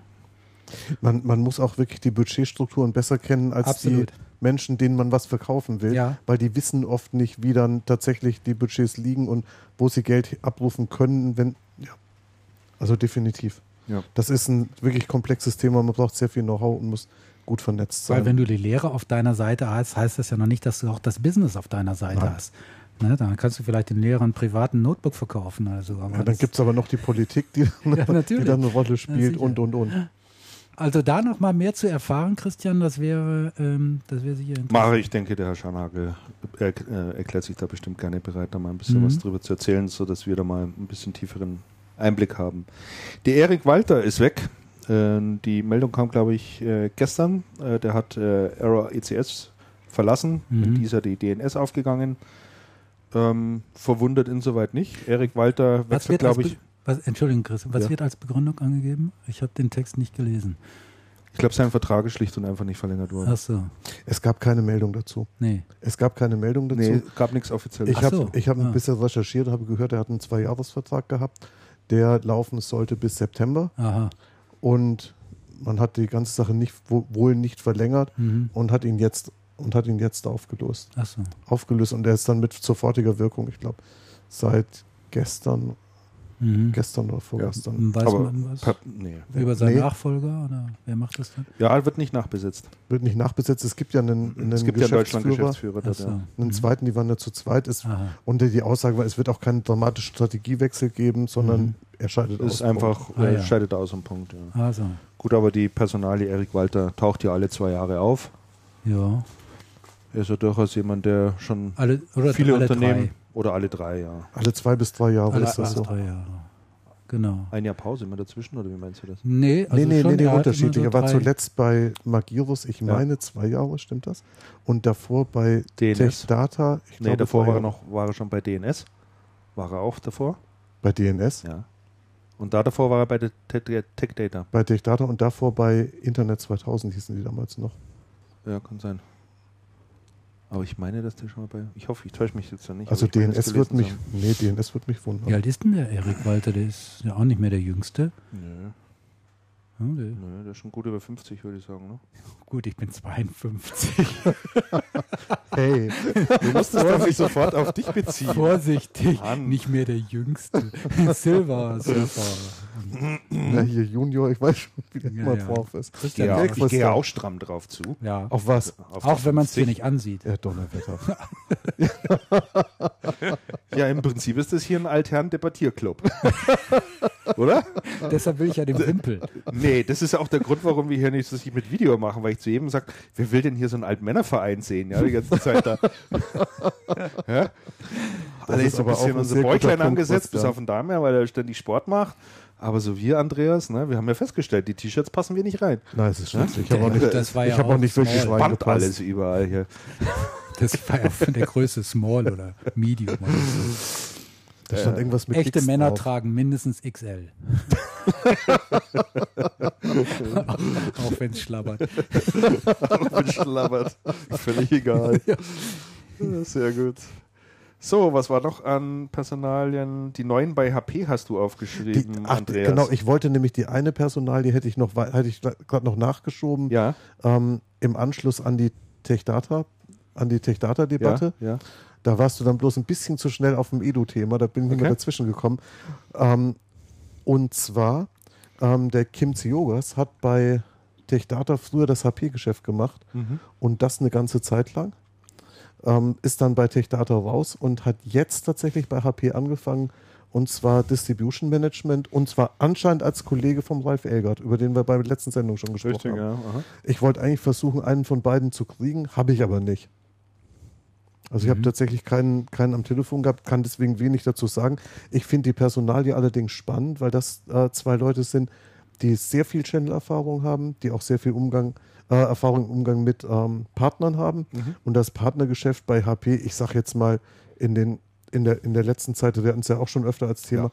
Man, man muss auch wirklich die Budgetstrukturen besser kennen als Absolut. die Menschen, denen man was verkaufen will, Ja. weil die wissen oft nicht, wie dann tatsächlich die Budgets liegen und wo sie Geld abrufen können, wenn ja. Also definitiv. Ja. Das ist ein wirklich komplexes Thema, man braucht sehr viel Know-how und muss gut vernetzt sein. Weil wenn du die Lehre auf deiner Seite hast, heißt das ja noch nicht, dass du auch das Business auf deiner Seite Nein. hast. Ne, dann kannst du vielleicht den Lehrern einen privaten Notebook verkaufen. Also, aber ja, dann gibt es aber noch die Politik, die, die natürlich. dann eine Rolle spielt sicher. und und und. Also da noch mal mehr zu erfahren, Christian, das wäre, ähm, das wäre sicher interessant. Mache, ich denke, der Herr Scharnagel er, äh, erklärt sich da bestimmt gerne bereit, da mal ein bisschen Mhm. was drüber zu erzählen, sodass wir da mal ein bisschen tieferen Einblick haben. Der Erik Walter ist weg. Äh, die Meldung kam, glaube ich, äh, gestern. Äh, der hat äh, Error ECS verlassen. Mhm. Mit dieser die DNS aufgegangen. Ähm, verwundert insoweit nicht. Erik Walter wechselt, glaube ich. Was, Entschuldigung, Chris, was Ja. wird als Begründung angegeben? Ich habe den Text nicht gelesen. Ich glaube, sein Vertrag ist schlicht und einfach nicht verlängert worden. Ach so, Es gab keine Meldung dazu. nee. Es gab keine Meldung dazu. Nee, gab nichts Offizielles. Ich habe so, ich hab ah. ein bisschen recherchiert, habe gehört, er hat einen Zweijahresvertrag gehabt, der laufen sollte bis September Aha. und man hat die ganze Sache nicht, wo- wohl nicht verlängert Mhm. und hat ihn jetzt und hat ihn jetzt aufgelöst. Ach so. Aufgelöst und er ist dann mit sofortiger Wirkung, ich glaube, seit gestern, Mhm. gestern oder vorgestern. Weiß Aber man was Per- nee. über seinen Nee. Nachfolger oder wer macht das dann? Ja, wird nicht nachbesetzt. Wird nicht nachbesetzt. Es gibt ja einen, einen es gibt ja in Deutschland Geschäftsführer, Geschäftsführer. Ach dort, so. ja. einen zweiten, die waren ja zu zweit. Es, Aha. und die Aussage war, es wird auch keinen dramatischen Strategiewechsel geben, sondern Mhm. er scheidet Ist aus. einfach, Ah, ja. scheidet aus am Punkt. Ja. Also, Gut, aber die Personalie Erik Walter taucht ja alle zwei Jahre auf. ja. Er ist ja durchaus jemand, der schon Alle, oder viele alle Unternehmen oder alle drei, ja. Alle zwei bis drei Jahre. Alle ist das so. drei Jahre. Genau. Ein Jahr Pause immer dazwischen oder wie meinst du das? Nee, also nee, nee, schon, nee, nee er unterschiedlich. immer Er war zuletzt bei Magirus, ich Ja. meine zwei Jahre, stimmt das? Und davor bei DNS. TechData, ich Nee, glaube, davor war er noch, war er schon bei DNS. War er auch davor? Bei DNS, Ja. Und da davor war er bei Tech Data. bei TechData und davor bei Internet 2000 hießen die damals noch. Ja, kann sein. Aber ich meine, dass der schon mal bei. Ich hoffe, ich täusche mich jetzt ja nicht. Also DNS wird mich, nee, DNS wird mich wundern. Wie alt ist denn der Erik Walter? Der ist ja auch nicht mehr der Jüngste. zu haben. Ja, der, ist schon gut über 50, würde ich sagen. Ne? gut, ich bin 52. Hey, Du musst es doch nicht sofort auf dich beziehen. Vorsichtig, Mann. nicht mehr der Jüngste. Silver Surfer. na hier Junior, ich weiß schon, wie der Ja, immer ja. drauf ist. Ich gehe, Ja, ich gehe auch stramm drauf zu. Ja. Auf was? Auf Auch wenn man es dir 50. nicht ansieht. Ja, Donnerwetter. Ja, im Prinzip ist das hier ein altherren Debattierclub. Oder? Deshalb will ich ja den Wimpel. Nee, das ist ja auch der Grund, warum wir hier nicht so sich mit Video machen, weil ich zu jedem sage, wer will denn hier so einen Altmännerverein sehen, ja, die ganze Zeit da. ja? Alle ist ist so ein bisschen ein unser sehr guter Bäuchlein angesetzt, bis auf den Dame, weil er ständig Sport macht. Aber so wir, Andreas, ne, wir haben ja festgestellt, die T-Shirts passen wir nicht rein. Nein, es ist schlecht. Ich habe auch nicht, Das war ich ja habe auch auch nicht wirklich small. Reingepasst. alles überall hier. Das war ja von der Größe Small oder Medium. Oder so. Da stand irgendwas mit Echte X Männer drauf. tragen mindestens XL. Auch wenn es schlabbert. bin schlabbert. Völlig egal. Ja, Sehr gut. So, was war noch an Personalien? Die neuen bei HP hast du Die, aufgeschrieben, ach, Andreas. genau, ich wollte nämlich die eine Personal, die hätte ich noch, hätte ich gerade noch nachgeschoben, ja, ähm, im Anschluss an die TechData, an die TechData-Debatte. ja, ja. Da warst du dann bloß ein bisschen zu schnell auf dem Edu-Thema, da bin ich Okay. dazwischen gekommen. Ähm, und zwar, ähm, der Kim Ziogas hat bei TechData früher das HP-Geschäft gemacht Mhm. und das eine ganze Zeit lang. Ähm, ist dann bei TechData raus und hat jetzt tatsächlich bei HP angefangen und zwar Distribution Management und zwar anscheinend als Kollege vom Ralf Elgert, über den wir bei der letzten Sendung schon gesprochen Richtig, haben. ja. Ich wollte eigentlich versuchen, einen von beiden zu kriegen, habe ich aber nicht. Also ich habe Mhm. tatsächlich keinen, keinen am Telefon gehabt, kann deswegen wenig dazu sagen. Ich finde die Personalie allerdings spannend, weil das äh, zwei Leute sind, die sehr viel Channel-Erfahrung haben, die auch sehr viel Umgang, äh, Erfahrung im Umgang mit ähm, Partnern haben. Und das Partnergeschäft bei HP, ich sage jetzt mal, in, den, in, der, in der letzten Zeit, wir hatten es ja auch schon öfter als Thema,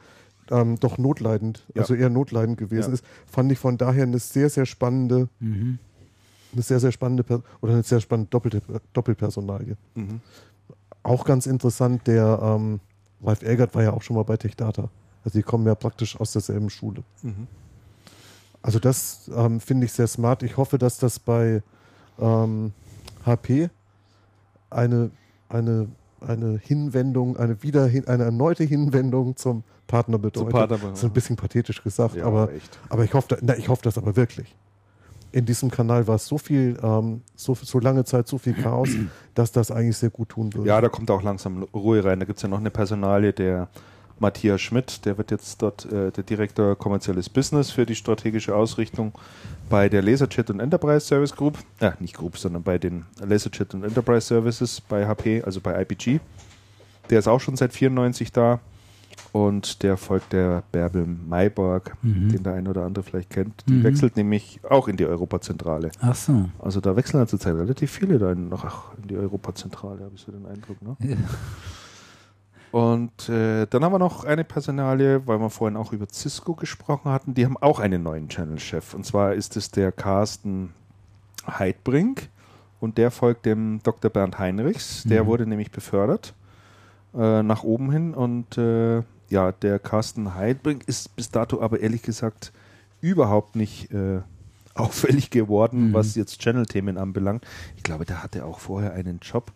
ähm, doch notleidend, Ja. also eher notleidend gewesen Ja. ist, fand ich von daher eine sehr, sehr spannende, Mhm. Eine sehr, sehr spannende Per- oder eine sehr spannende doppelte, Doppelpersonalie. Mhm. Auch ganz interessant, der ähm, Ralf Elgert war ja auch schon mal bei TechData. Also die kommen ja praktisch aus derselben Schule. Mhm. Also das ähm, finde ich sehr smart. Ich hoffe, dass das bei ähm, HP eine, eine, eine Hinwendung, eine wieder eine erneute Hinwendung zum Partner bedeutet. Partner- das ist ein bisschen pathetisch gesagt, Ja, aber, echt. aber ich hoffe, na, ich hoffe das aber wirklich. In diesem Kanal war es so viel, ähm, so, so lange Zeit, so viel Chaos, dass das eigentlich sehr gut tun würde. Ja, da kommt auch langsam Ruhe rein. Da gibt es ja noch eine Personalie, der Matthias Schmidt, der wird jetzt dort äh, der Direktor kommerzielles Business für die strategische Ausrichtung bei der Laserjet und Enterprise Service Group. Äh, nicht Group, sondern bei den Laserjet und Enterprise Services bei HP, also bei IPG. Der ist auch schon seit 94 da. Und der folgt der Bärbel Mayborg, Mhm. den der eine oder andere vielleicht kennt. Die Mhm. wechselt nämlich auch in die Europazentrale. Ach so. Also da wechseln ja zurzeit relativ viele da in, noch in die Europazentrale, habe ich so den Eindruck. Ne? Ja. Und äh, dann haben wir noch eine Personalie, weil wir vorhin auch über Cisco gesprochen hatten. Die haben auch einen neuen Channel-Chef. Und zwar ist es der Carsten Heidbrink. Und der folgt dem Dr. Bernd Heinrichs. Der Mhm. wurde nämlich befördert äh, nach oben hin. Und äh, ja, der Carsten Heidbrink ist bis dato aber ehrlich gesagt überhaupt nicht äh, auffällig geworden, Mhm. was jetzt Channel-Themen anbelangt. Ich glaube, der hatte auch vorher einen Job,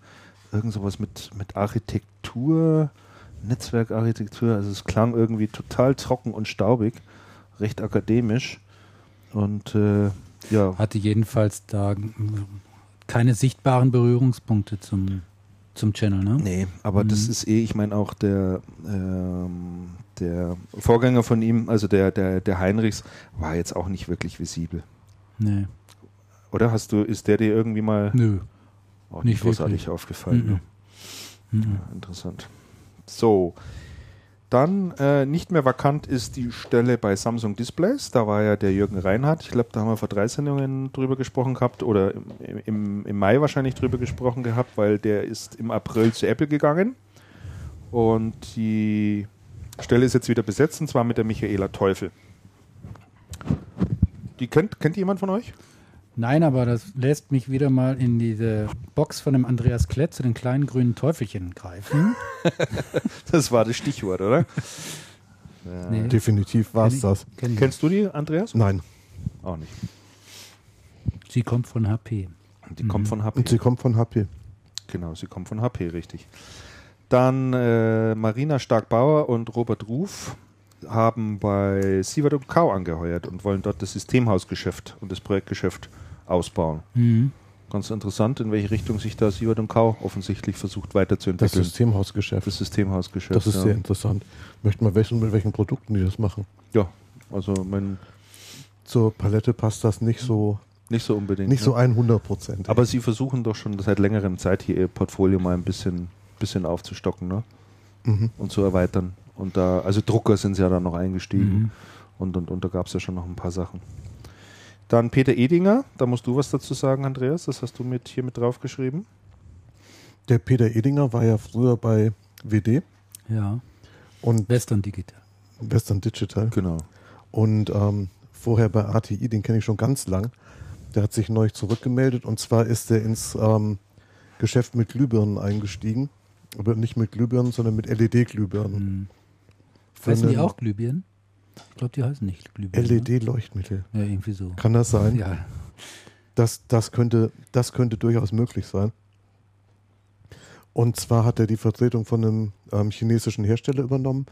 irgend sowas mit, mit Architektur, Netzwerkarchitektur. Also es klang irgendwie total trocken und staubig, recht akademisch. Und äh, ja, Hatte jedenfalls da keine sichtbaren Berührungspunkte zum, zum Channel, ne? nee, aber das Mhm. ist eh, ich meine auch der, ähm, der Vorgänger von ihm, also der, der, der Heinrichs, war jetzt auch nicht wirklich visibel. Nee. Oder hast du, ist der dir irgendwie mal Nö. auch nicht nicht großartig wirklich. aufgefallen? Mhm. Ne? Mhm. Ja, interessant. So, dann äh, nicht mehr vakant ist die Stelle bei Samsung Displays. Da war ja der Jürgen Reinhardt. Ich glaube, da haben wir vor drei Sendungen drüber gesprochen gehabt oder im, im, im Mai wahrscheinlich drüber gesprochen gehabt, weil der ist im April zu Apple gegangen. Und die Stelle ist jetzt wieder besetzt und zwar mit der Michaela Teufel. Die kennt, kennt jemand von euch? Nein, aber das lässt mich wieder mal in diese Box von dem Andreas Klett zu den kleinen grünen Teufelchen greifen. Das war das Stichwort, oder? Ja. Nee. Definitiv war es das. kenn. Kennst du die, Andreas? Nein. Auch nicht. Sie kommt von HP. Die kommt von HP. Und sie kommt von HP. Genau, sie kommt von HP, richtig. Dann äh, Marina Stark-Bauer und Robert Ruf haben bei Sievert und Kau angeheuert und wollen dort das Systemhausgeschäft und das Projektgeschäft ausbauen. Mhm. Ganz interessant, in welche Richtung sich da Sievert und Kau offensichtlich versucht Das weiterzuentwickeln. Systemhausgeschäft. das Systemhausgeschäft. Das ist ja. sehr interessant. Möchten wir wissen, mit welchen Produkten die das machen. ja, also mein, Zur Palette passt das nicht so, nicht so unbedingt. nicht ne? so 100 Prozent. Aber sie versuchen doch schon seit längerem Zeit hier ihr Portfolio mal ein bisschen, bisschen aufzustocken ne? mhm. und zu erweitern. Und da, also Drucker sind sie ja dann noch eingestiegen. Mhm. Und, und, und da gab es ja schon noch ein paar Sachen. Dann Peter Edinger, da musst du was dazu sagen, Andreas. Das hast du mit hier mit draufgeschrieben. Der Peter Edinger war ja früher bei WD Ja. und Western Digital. Western Digital Genau. und ähm, vorher bei ATI, den kenne ich schon ganz lang. Der hat sich neu zurückgemeldet und zwar ist er ins ähm, Geschäft mit Glühbirnen eingestiegen. Aber nicht mit Glühbirnen, sondern mit LED-Glühbirnen. Für Heißen die auch Glühbirnen? Ich glaube, die heißen nicht Glühbirnen. ne? LED-Leuchtmittel. Ja, irgendwie so. Kann das sein? Ja. Das, das, könnte, das könnte durchaus möglich sein. Und zwar hat er die Vertretung von einem ähm, chinesischen Hersteller übernommen.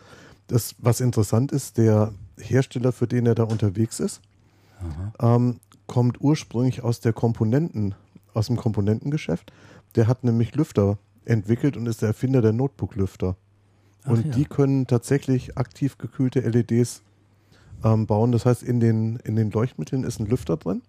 Das, was interessant ist, der Hersteller, für den er da unterwegs ist, ähm, kommt ursprünglich aus der Komponenten, aus dem Komponentengeschäft. Der hat nämlich Lüfter entwickelt und ist der Erfinder der Notebook-Lüfter. Und ja. die können tatsächlich aktiv gekühlte LEDs ähm, bauen. Das heißt, in den, in den Leuchtmitteln ist ein Lüfter drin.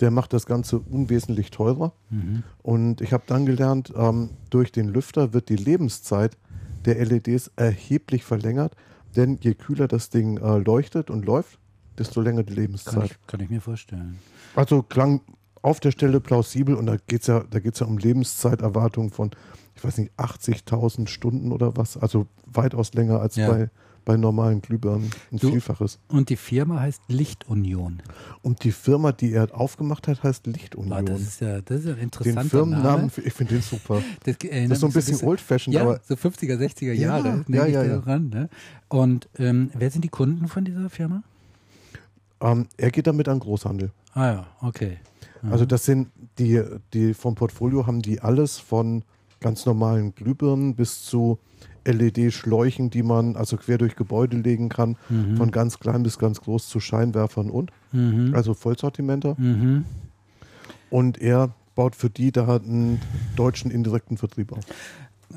der macht das Ganze unwesentlich teurer. Mhm. Und ich habe dann gelernt, ähm, durch den Lüfter wird die Lebenszeit der LEDs erheblich verlängert, denn je kühler das Ding äh, leuchtet und läuft, desto länger die Kann, Lebenszeit. ich, kann ich mir vorstellen. Also klang auf der Stelle plausibel und da geht es ja, da geht's ja um Lebenszeiterwartung von, ich weiß nicht, 80.000 Stunden oder was, also weitaus länger als Ja. bei, bei normalen Glühbirnen, ein Du- Vielfaches. Und die Firma heißt Lichtunion. Und die Firma, die er aufgemacht hat, heißt Ah, Lichtunion. das ist ja das ist ja ein interessanter den Firmennamen, Name. ich finde den super. Das, Das ist so ein mich bisschen old-fashioned, ja, aber so 50er, 60er Ja, Jahre, ja, ja, ja. ran. Ne? Und ähm, wer sind die Kunden von dieser Firma? ähm, er geht damit an Großhandel. Ah ja, okay. Mhm. Also das sind die, die vom Portfolio haben die alles von ganz normalen Glühbirnen bis zu LED-Schläuchen, die man also quer durch Gebäude legen kann, Mhm. von ganz klein bis ganz groß zu Scheinwerfern und, Mhm. also Vollsortimenter. Mhm. Und er baut für die da einen deutschen indirekten Vertrieb auf.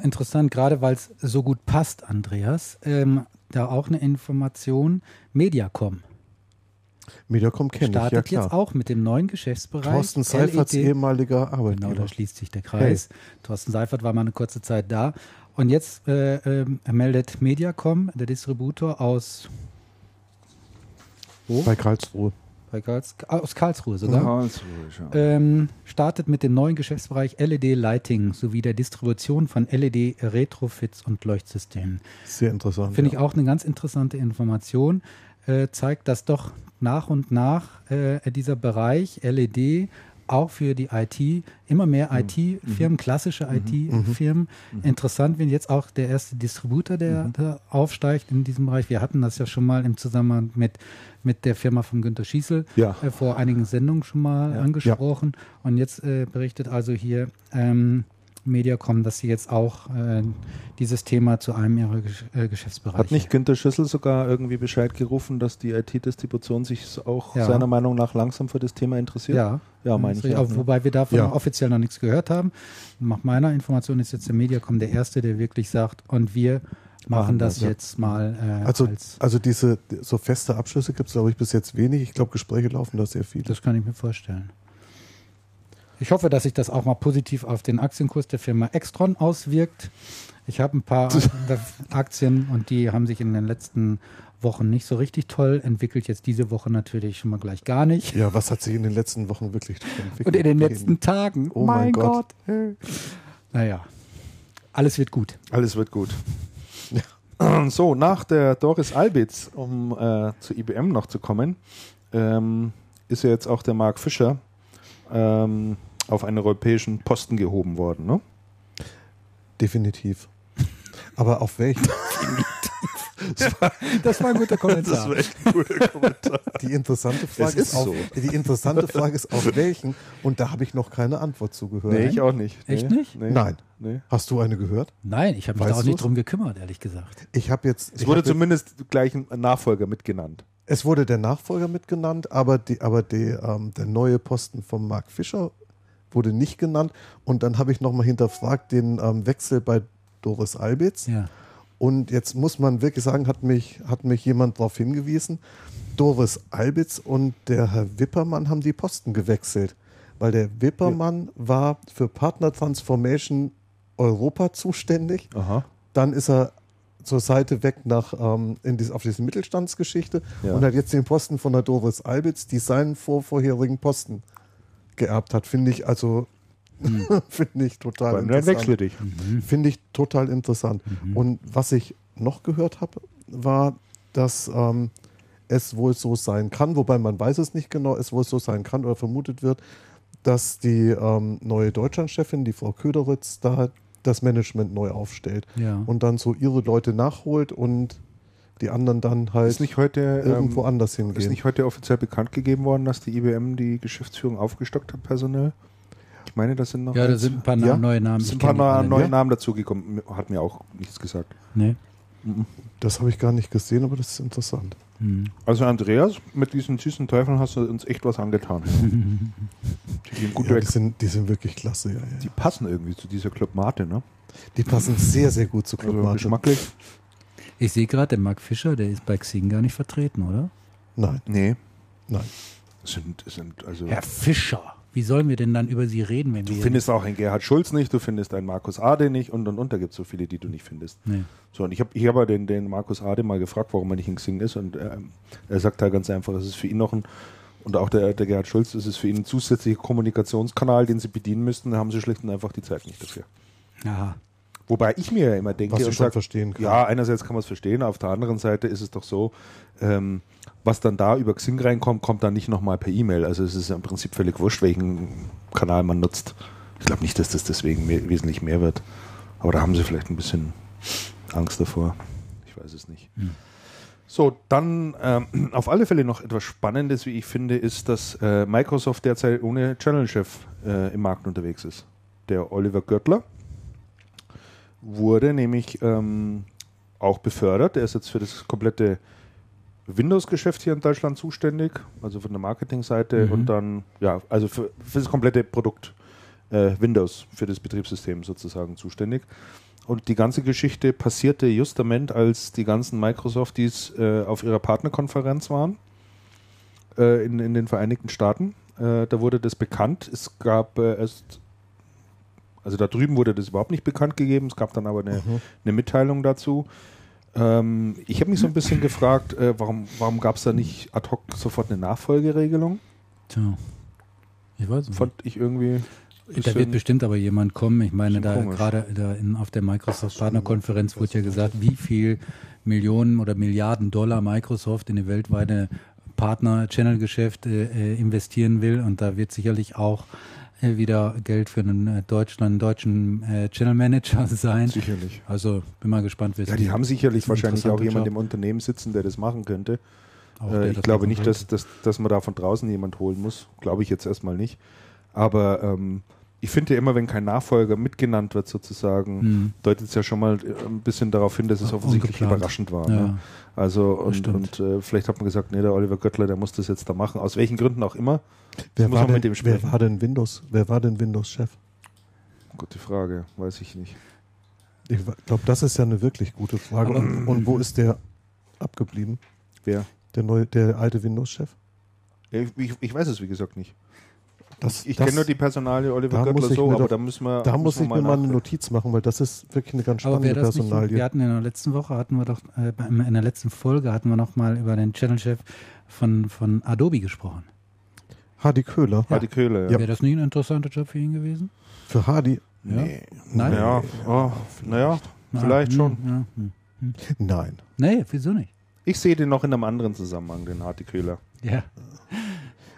Interessant, gerade weil es so gut passt, Andreas. Ähm, da auch eine Information. Mediacom Mediacom kenne ich, ja jetzt auch mit dem neuen Geschäftsbereich. Thorsten Seiferts LED. ehemaliger Genau, Arbeitgeber. da schließt sich der Kreis. Thorsten Seifert war mal eine kurze Zeit da. Und jetzt äh, ähm, meldet Mediacom, der Distributor aus, wo? Bei Karlsruhe. Bei Karls, aus Karlsruhe sogar. Karlsruhe, ja. ähm, startet mit dem neuen Geschäftsbereich LED Lighting sowie der Distribution von LED Retrofits und Leuchtsystemen. Sehr interessant. Finde ja. ich auch eine ganz interessante Information. Äh, zeigt, dass doch nach und nach äh, dieser Bereich LED auch für die IT immer mehr IT-Firmen, klassische IT-Firmen interessant werden. Jetzt auch der erste Distributor, der da aufsteigt in diesem Bereich. Wir hatten das ja schon mal im Zusammenhang mit, mit der Firma von Günter Schießel Ja. äh, vor einigen Sendungen schon mal angesprochen. Und jetzt äh, berichtet also hier ähm, Mediacom, dass sie jetzt auch äh, dieses Thema zu einem ihrer Gesch äh, Geschäftsbereiche. Hat nicht Günter Schüssel sogar irgendwie Bescheid gerufen, dass die IT-Distribution sich auch Ja. seiner Meinung nach langsam für das Thema interessiert? Ja, Ja, meine ich Also, auch, ne? Wobei wir davon Ja. offiziell noch nichts gehört haben. Nach meiner Information ist jetzt der Mediacom der Erste, der wirklich sagt, und wir machen das ja. jetzt mal äh, Also, als. also diese so feste Abschlüsse gibt es, glaube ich, bis jetzt wenig. Ich glaube, Gespräche laufen da sehr viele. Das kann ich mir vorstellen. Ich hoffe, dass sich das auch mal positiv auf den Aktienkurs der Firma Extron auswirkt. Ich habe ein paar Aktien und die haben sich in den letzten Wochen nicht so richtig toll entwickelt. Jetzt diese Woche natürlich schon mal gleich gar nicht. Ja, was hat sich in den letzten Wochen wirklich entwickelt? Und in den letzten Tagen. Oh mein Gott. Naja, alles wird gut. Alles wird gut. So, nach der Doris Albitz, um äh, zu IBM noch zu kommen, ähm, ist ja jetzt auch der Mark Fischer ähm, auf einen europäischen Posten gehoben worden. Ne? Definitiv. Aber auf welchen? Das war ein guter Kommentar. echt ein guter Kommentar. Die interessante Frage ist, ist auf, so. die interessante Frage ist auf welchen? Und da habe ich noch keine Antwort zugehört. nee, ich auch nicht. Echt nee, nicht? Nee. Nein. Nee. Hast du eine gehört? Nein, ich habe mich da auch nicht drum gekümmert, ehrlich gesagt. Ich habe jetzt. Es wurde hab jetzt- zumindest gleich ein Nachfolger mitgenannt. Es wurde der Nachfolger mitgenannt, aber, die, aber die, ähm, der neue Posten von Mark Fischer wurde nicht genannt. Und dann habe ich nochmal hinterfragt den ähm, Wechsel bei Doris Albitz. Ja. Und jetzt muss man wirklich sagen, hat mich, hat mich jemand darauf hingewiesen, Doris Albitz und der Herr Wippermann haben die Posten gewechselt. Weil der Wippermann war für Partner Transformation Europa zuständig. Aha. Dann ist er zur Seite weg nach ähm, in dies, auf diese Mittelstandsgeschichte Ja. und hat jetzt den Posten von der Doris Albitz, die seinen vor, vorherigen Posten geerbt hat. Finde ich also finde ich total Dann wechsle dich. Finde ich total interessant. Und was ich noch gehört habe, war, dass ähm, es wohl so sein kann, wobei man weiß es nicht genau, es wohl so sein kann oder vermutet wird, dass die ähm, neue Deutschlandchefin, die Frau Köderitz, da das Management neu aufstellt Ja. und dann so ihre Leute nachholt und die anderen dann halt Ist nicht heute irgendwo ähm, anders Ist hingehen. nicht heute offiziell bekannt gegeben worden, dass die IBM die Geschäftsführung aufgestockt hat, personell? Ich meine, das sind noch Ja, da sind ein paar Ja, neue Namen. es sind ein paar neue, nicht. Namen dazugekommen. Hat mir auch nichts gesagt. Nee. das habe ich gar nicht gesehen, aber das ist interessant. Hm. Also Andreas, mit diesen süßen Teufeln hast du uns echt was angetan. die gehen gut Ja, weg. die, sind, die sind wirklich klasse. Ja, ja. Die passen irgendwie zu dieser Club Mate, ne? Die passen sehr, sehr gut zu Club Also Mate. geschmacklich. Ich sehe gerade, der Mark Fischer, der ist bei Xing gar nicht vertreten, oder? Nein, Nee. nein. Sind, sind also Herr Fischer, wie sollen wir denn dann über Sie reden, wenn du wir... findest auch einen Gerhard Schulz nicht, du findest einen Markus Ade nicht und und und. Da gibt es so viele, die du nicht findest. Nee. So, und ich habe ich hab ja den, den Markus Ade mal gefragt, warum er nicht in Xing ist. Und ähm, er sagt halt ganz einfach, es ist für ihn noch ein, und auch der, der Gerhard Schulz, es ist für ihn ein zusätzlicher Kommunikationskanal, den sie bedienen müssten. Da haben sie schlicht und einfach die Zeit nicht dafür. Aha. Wobei ich mir ja immer denke, Was ich schon sag, verstehen kann. ja, einerseits kann man es verstehen, auf der anderen Seite ist es doch so, ähm, was dann da über Xing reinkommt, kommt dann nicht nochmal per E-Mail. Also es ist im Prinzip völlig wurscht, welchen Kanal man nutzt. Ich glaube nicht, dass das deswegen mehr, wesentlich mehr wird. Aber da haben sie vielleicht ein bisschen Angst davor. Ich weiß es nicht. So, dann ähm, auf alle Fälle noch etwas Spannendes, wie ich finde, ist, dass äh, Microsoft derzeit ohne Channel-Chef äh, im Markt unterwegs ist. Der Oliver Görtler wurde nämlich ähm, auch befördert. Er ist jetzt für das komplette Windows-Geschäft hier in Deutschland zuständig, also von der Marketingseite Mhm. und dann, ja, also für, für das komplette Produkt äh, Windows, für das Betriebssystem sozusagen zuständig. Und die ganze Geschichte passierte justament, als die ganzen Microsofties äh, auf ihrer Partnerkonferenz waren äh, in, in den Vereinigten Staaten. Äh, da wurde das bekannt. Es gab äh, erst, also da drüben wurde das überhaupt nicht bekannt gegeben. Es gab dann aber eine, eine Mitteilung dazu. Ähm, ich habe mich so ein bisschen gefragt, äh, warum, warum gab es da nicht ad hoc sofort eine Nachfolgeregelung? Tja. Ich weiß nicht. Fand ich irgendwie. Da wird bestimmt aber jemand kommen. Ich meine, da gerade da in, auf der Microsoft-Partnerkonferenz wurde ja gesagt, wie viel Millionen oder Milliarden Dollar Microsoft in die weltweite Partner-Channel-Geschäft äh, äh, investieren will. Und da wird sicherlich auch wieder Geld für einen äh, Deutschland, deutschen äh, Channel-Manager sein. Sicherlich. Also bin mal gespannt, wie es Ja, die haben sicherlich wahrscheinlich auch interessanter jemand Job. im Unternehmen sitzen, der das machen könnte. Äh, ich glaube nicht, dass, dass, dass man da von draußen jemand holen muss. Glaube ich jetzt erstmal nicht. Aber ähm, ich finde ja immer, wenn kein Nachfolger mitgenannt wird, sozusagen, Hm. deutet es ja schon mal äh, ein bisschen darauf hin, dass es offensichtlich Ungeplant. überraschend war. Ja. Ne? Also und, stimmt. und äh, vielleicht hat man gesagt, nee, der Oliver Göttler, der muss das jetzt da machen. Aus welchen Gründen auch immer. Wer muss war, man denn, mit dem wer war denn Windows? Wer war denn Windows-Chef? Gute Frage, weiß ich nicht. Ich glaube, das ist ja eine wirklich gute Frage. Und, und wo ist der abgeblieben? Wer? Der neue, der alte Windows-Chef? Ich, ich, ich weiß es, wie gesagt, nicht. Das, Ich kenne nur die Personalie Oliver da Göttler muss ich so, mir aber doch- da müssen wir. Da muss ich mir mal eine. Notiz machen, weil das ist wirklich eine ganz Aber spannende wäre das nicht, Personalie. wir hatten in der letzten Woche, hatten wir doch, äh, in der letzten Folge hatten wir noch mal über den Channel-Chef von, von Adobe gesprochen. Hardy Köhler. Hardy Köhler, ja. Wäre das nicht ein interessanter Job für ihn gewesen? Für Hardy? Ja. Nee. Nein? Ja, oh, naja, vielleicht Ah, schon. hm, Ja, hm. Nein. Nee, wieso nicht? Ich sehe den noch in einem anderen Zusammenhang, den Hardy Köhler. Ja.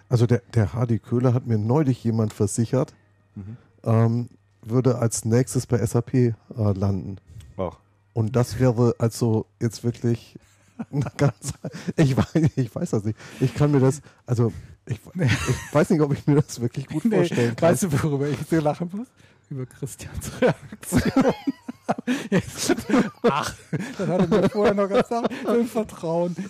Also der, der Hardy Köhler hat mir neulich jemand versichert, Mhm. ähm, würde als nächstes bei SAP äh, landen. Ach. Und das wäre also jetzt wirklich ein ganz. Ich weiß, ich weiß das nicht. Ich kann mir das, also ich, ich weiß nicht, ob ich mir das wirklich gut vorstellen kann. Weißt du, worüber ich so lachen muss? Über Christians Reaktion. Jetzt, ach, das hat er mir vorher noch gesagt. Im Vertrauen.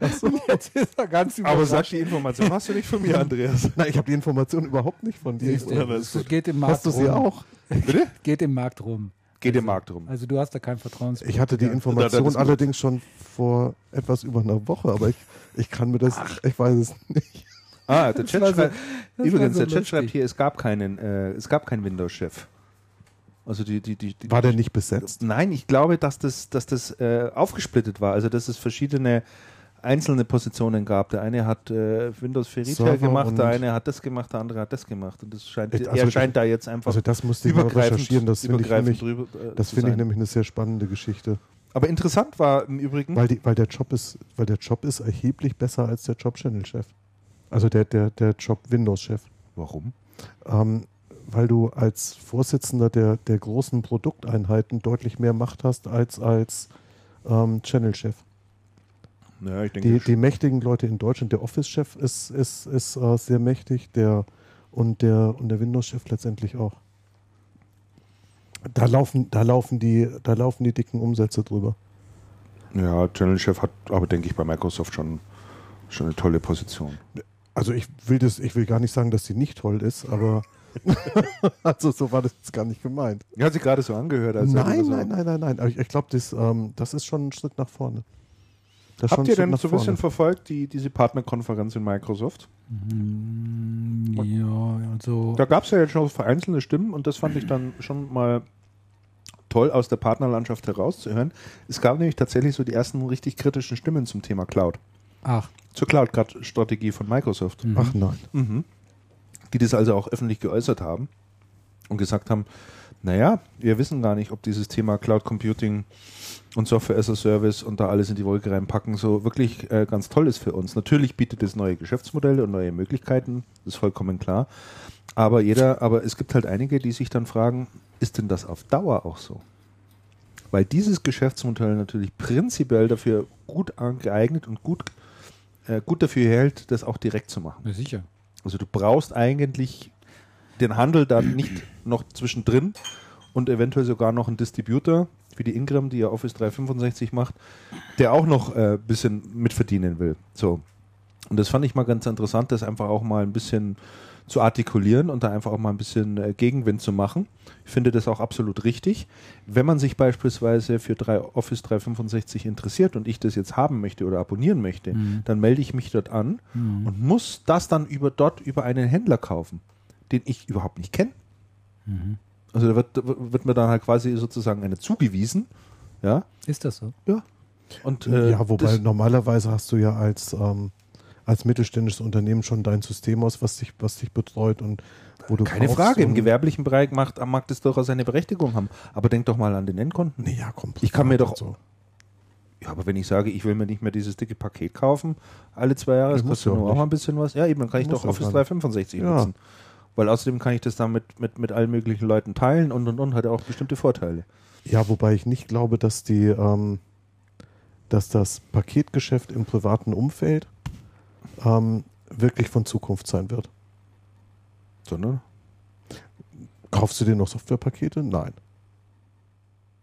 Und jetzt ist er ganz Aber sag die Information hast du nicht von mir, Andreas. Nein, ich habe die Information überhaupt nicht von dir. Ja, es geht im Markt Hast du sie rum. auch? Bitte? Geht im Markt rum. Geht im Markt rum. Also du hast da kein Vertrauens. Ich hatte die Ja. Information gut. allerdings schon vor etwas über einer Woche, aber ich, ich kann mir das, ich weiß es nicht. Ah, der Chat so- schreibt, übrigens, so der Chat schreibt hier, es gab keinen, äh, es gab keinen Windows-Chef. Also die, die, die, die War der nicht besetzt? Nein, ich glaube, dass das, dass das äh, aufgesplittet war. Also dass es verschiedene einzelne Positionen gab. Der eine hat äh, Windows für Retail Server gemacht, der eine hat das gemacht, der andere hat das gemacht. Und das scheint, Also er das- scheint da jetzt einfach Also das musste ich mal recherchieren. Das finde ich nämlich, drüber, äh, das finde ich nämlich eine sehr spannende Geschichte. Aber interessant war im Übrigen, Weil, die, weil der Job ist, weil der Job ist erheblich besser als der Job Channel-Chef. Also der, der, der Job Windows-Chef. warum? Ähm, weil du als Vorsitzender der, der großen Produkteinheiten deutlich mehr Macht hast als als ähm, Channel-Chef. Ja, ich denke, Die, die mächtigen Leute in Deutschland, der Office-Chef ist, ist, ist äh, sehr mächtig, der und der und der Windows-Chef letztendlich auch. Da laufen, da laufen die, da laufen die dicken Umsätze drüber. ja, Channel Chef hat aber denke ich bei Microsoft schon schon eine tolle Position. Also ich will das, ich will gar nicht sagen, dass sie nicht toll ist, aber also so war das jetzt gar nicht gemeint. Hat sich gerade so angehört. Nein, nein, nein, nein, nein. Aber ich, ich glaube, das, ähm, das ist schon ein Schritt nach vorne. Das Habt ihr denn so ein bisschen verfolgt, die, diese Partnerkonferenz in Microsoft? Mm, Ja, also. Da gab es ja jetzt schon vereinzelte Stimmen und das fand ich dann schon mal toll aus der Partnerlandschaft herauszuhören. Es gab nämlich tatsächlich so die ersten richtig kritischen Stimmen zum Thema Cloud. Ach, Zur Cloud-Strategie von Microsoft. mhm. Ach nein. Mhm. Die das also auch öffentlich geäußert haben und gesagt haben, naja, wir wissen gar nicht, ob dieses Thema Cloud Computing und Software as a Service und da alles in die Wolke reinpacken, so wirklich äh, ganz toll ist für uns. Natürlich bietet es neue Geschäftsmodelle und neue Möglichkeiten, das ist vollkommen klar. Aber jeder, aber es gibt halt einige, die sich dann fragen, ist denn das auf Dauer auch so? Weil dieses Geschäftsmodell natürlich prinzipiell dafür gut geeignet und gut, äh, gut dafür hält, das auch direkt zu machen. Ja, sicher. Also du brauchst eigentlich den Handel dann nicht noch zwischendrin und eventuell sogar noch einen Distributor wie die Ingram, die ja Office 365 macht, der auch noch ein äh, bisschen mitverdienen will. So. Und das fand ich mal ganz interessant, das einfach auch mal ein bisschen zu artikulieren und da einfach auch mal ein bisschen äh, Gegenwind zu machen. Ich finde das auch absolut richtig. Wenn man sich beispielsweise für drei Office 365 interessiert und ich das jetzt haben möchte oder abonnieren möchte, Mhm. dann melde ich mich dort an Mhm. und muss das dann über dort über einen Händler kaufen, den ich überhaupt nicht kenne. Mhm. Also da wird, wird mir dann halt quasi sozusagen eine zugewiesen, ja. Ist das so? Und äh, ja, wobei normalerweise hast du ja als, ähm, als mittelständisches Unternehmen schon dein System aus, was dich, was dich betreut und wo du keine Frage, im gewerblichen Bereich macht, mag das durchaus seine Berechtigung haben. Aber denk doch mal an den Endkunden. Nee, ja, komm. Ich kann mir doch- So. Ja, aber wenn ich sage, ich will mir nicht mehr dieses dicke Paket kaufen, alle zwei Jahre, das kostet nur auch mal ein bisschen was. Ja, eben, dann kann ich doch Office auch 365 Ja. nutzen. Weil außerdem kann ich das dann mit, mit, mit allen möglichen Leuten teilen und und und hat auch bestimmte Vorteile. Ja, wobei ich nicht glaube, dass die, ähm, dass das Paketgeschäft im privaten Umfeld ähm, wirklich von Zukunft sein wird. Sondern Kaufst du dir noch Softwarepakete? Nein.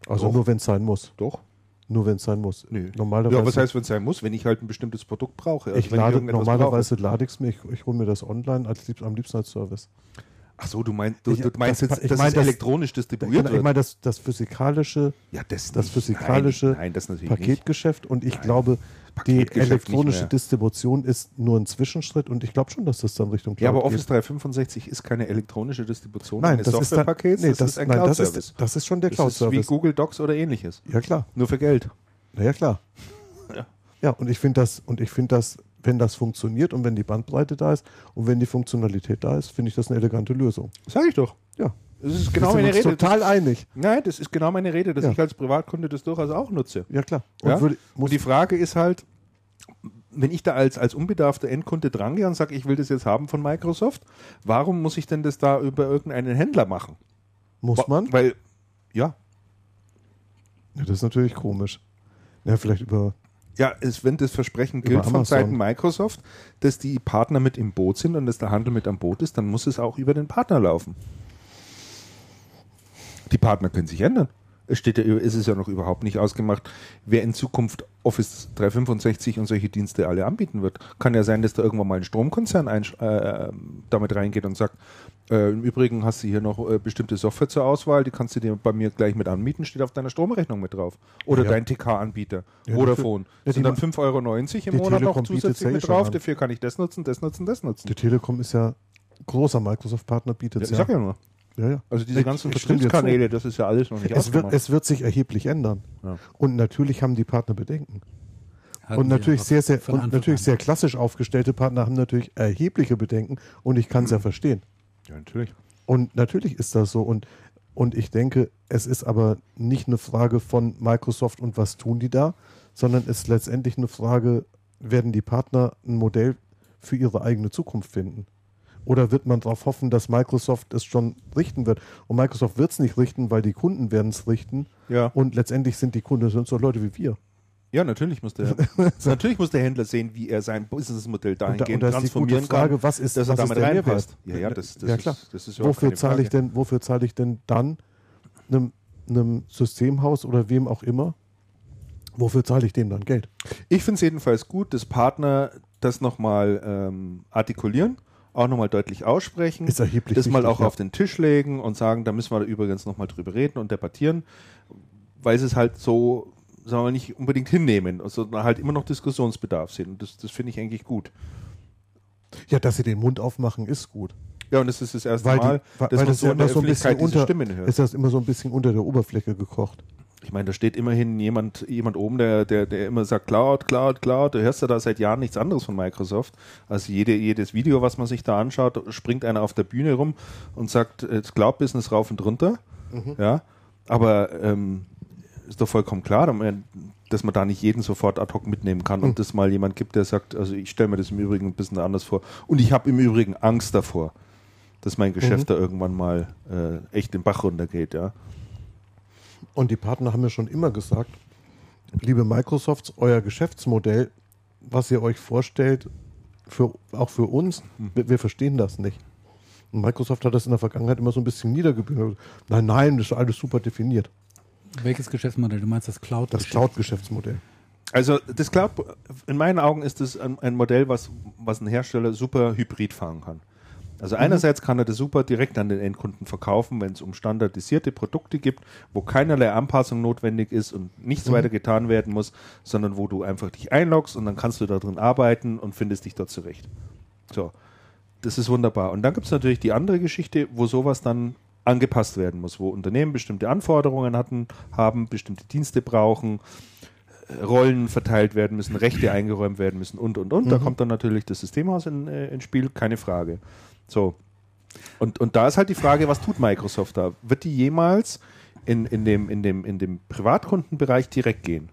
Also Doch. nur wenn es sein muss. doch. Nur wenn es sein muss. Nö. Normalerweise, Ja, was heißt, wenn es sein muss, wenn ich halt ein bestimmtes Produkt brauche? Also ich lade, irgendetwas normalerweise lade ich es mir, ich, ich hole mir das online als am liebsten als Service. brauche. Ach so, du meinst, du, Ich- du meinst das- jetzt, ich meine, es das- elektronisch distribuiert Genau, ich wird? meine, das, das physikalische ja, das, das physikalische nein, nein, das nicht. Paketgeschäft und ich Nein, glaube, die elektronische. Distribution ist nur ein Zwischenschritt und ich glaube schon, dass das dann Richtung Ja, aber Cloud Office geht. 365 ist keine elektronische Distribution Nein, eines das Softwarepakets, nee, das, das, ist ein nein, das Cloud-Service. ist, das ist schon der Das ist wie. Google Docs oder ähnliches. Ja, klar. Nur für Geld. Na ja, klar. Ja. Ja, und ich finde das, und ich finde das, wenn das funktioniert und wenn die Bandbreite da ist und wenn die Funktionalität da ist, finde ich das eine elegante Lösung. Sag ich doch. Ja. Das ist genau meine Rede. total einig. Nein, das ist genau meine Rede, dass Ja. ich als Privatkunde das durchaus auch nutze. Ja, klar. Und Ja? würde, Und die Frage ist halt, wenn ich da als, als unbedarfter Endkunde drangehe und sage, ich will das jetzt haben von Microsoft, warum muss ich denn das da über irgendeinen Händler machen? muss man? Weil, ja, Ja, das ist natürlich komisch. Ja, vielleicht über. Ja, es, wenn das Versprechen gilt von. Seiten Microsoft, dass die Partner mit im Boot sind und dass der Handel mit am Boot ist, dann muss es auch über den Partner laufen. Die Partner können sich ändern. Es steht ja, ist es ja noch überhaupt nicht ausgemacht, wer in Zukunft Office 365 und solche Dienste alle anbieten wird. Kann ja sein, dass da irgendwann mal ein Stromkonzern ein, äh, damit reingeht und sagt, äh, im Übrigen hast du hier noch äh, bestimmte Software zur Auswahl, die kannst du dir bei mir gleich mit anmieten, steht auf deiner Stromrechnung mit drauf. Oder Ja. dein TK-Anbieter. Ja, Vodafone. Das sind dann ma- 5,90 Euro im Monat noch Telekom bietet's zusätzlich mit drauf. Dafür kann ich das nutzen, das nutzen, das nutzen. Die Telekom ist ja großer Microsoft-Partner, Ja, bietet ich ja. sag ja nur. Ja, ja. Also diese Ich- ganzen. Vertriebskanäle, das ist ja alles noch nicht Es wird, es wird sich erheblich ändern. Ja. Und natürlich haben die Partner Bedenken. Hatten und natürlich sehr, sehr, und Anfang natürlich an. sehr klassisch aufgestellte Partner haben natürlich erhebliche Bedenken und ich kann es ja Mhm. verstehen. ja, natürlich. Und natürlich ist das so. Und, und ich denke, es ist aber nicht eine Frage von Microsoft und was tun die da, sondern es ist letztendlich eine Frage, werden die Partner ein Modell für ihre eigene Zukunft finden? Oder wird man darauf hoffen, dass Microsoft es schon richten wird? Und Microsoft wird es nicht richten, weil die Kunden werden es richten. Ja. Und letztendlich sind die Kunden sind so Leute wie wir. ja, natürlich muss der natürlich muss der Händler sehen, wie er sein Businessmodell Und da, und dahingehend da ist die gute transformieren Frage, kann, was ist, dass was ist damit der reinpasst. Ja, ja, das, das ja ist, klar. das ist wofür zahle ich denn, wofür zahle ich denn dann einem, einem Systemhaus oder wem auch immer? Wofür zahle ich dem dann Geld? Ich finde es jedenfalls gut, dass Partner das nochmal ähm, artikulieren, auch nochmal deutlich aussprechen, Ist erheblich das mal wichtig, auch ja. auf den Tisch legen und sagen, da müssen wir übrigens nochmal drüber reden und debattieren, weil sie es halt so sagen wir nicht unbedingt hinnehmen, also halt immer noch Diskussionsbedarf sehen. Und das, das finde ich eigentlich gut. Ja, dass sie den Mund aufmachen, ist gut. Ja, und es ist das erste Weil, Mal, die, weil dass man das so ja in der so ein bisschen unter, Stimmen hört. ist das immer so ein bisschen unter der Oberfläche gekocht. Ich meine, da steht immerhin jemand, jemand oben, der, der, der immer sagt, Cloud, Cloud, Cloud. Du hörst ja da seit Jahren nichts anderes von Microsoft. Also jede, jedes Video, was man sich da anschaut, springt einer auf der Bühne rum und sagt, äh, das Cloud-Business rauf und runter. Ja, aber ähm, ist doch vollkommen klar, dass man- da nicht jeden sofort ad hoc mitnehmen kann und es mal jemand gibt, der sagt, also ich stelle mir das im Übrigen ein bisschen anders vor. Und ich habe im Übrigen Angst davor, dass mein Geschäft da irgendwann mal äh, echt den Bach runtergeht, ja. Und die Partner haben ja schon immer gesagt, liebe Microsofts, euer Geschäftsmodell, was ihr euch vorstellt, für, auch für uns, wir, wir verstehen das nicht. Und Microsoft hat das in der Vergangenheit immer so ein bisschen niedergebügelt. Nein, nein, das ist alles super definiert. Welches Geschäftsmodell? Du meinst das Cloud? Das Cloud-Geschäftsmodell. Also das Cloud, in meinen Augen ist es ein, ein Modell, was, was ein Hersteller super hybrid fahren kann. Also einerseits kann er das super direkt an den Endkunden verkaufen, wenn es um standardisierte Produkte gibt, wo keinerlei Anpassung notwendig ist und nichts weiter getan werden muss, sondern wo du einfach dich einloggst und dann kannst du da drin arbeiten und findest dich dort zurecht. So, das ist wunderbar. Und dann gibt es natürlich die andere Geschichte, wo sowas dann angepasst werden muss, wo Unternehmen bestimmte Anforderungen hatten, haben, bestimmte Dienste brauchen, Rollen verteilt werden müssen, Rechte eingeräumt werden müssen und und und. Da kommt dann natürlich das Systemhaus in, äh, ins Spiel, keine Frage. So. Und, und da ist halt die Frage, was tut Microsoft da? Wird die jemals in, in, dem, in, dem, in dem Privatkundenbereich direkt gehen?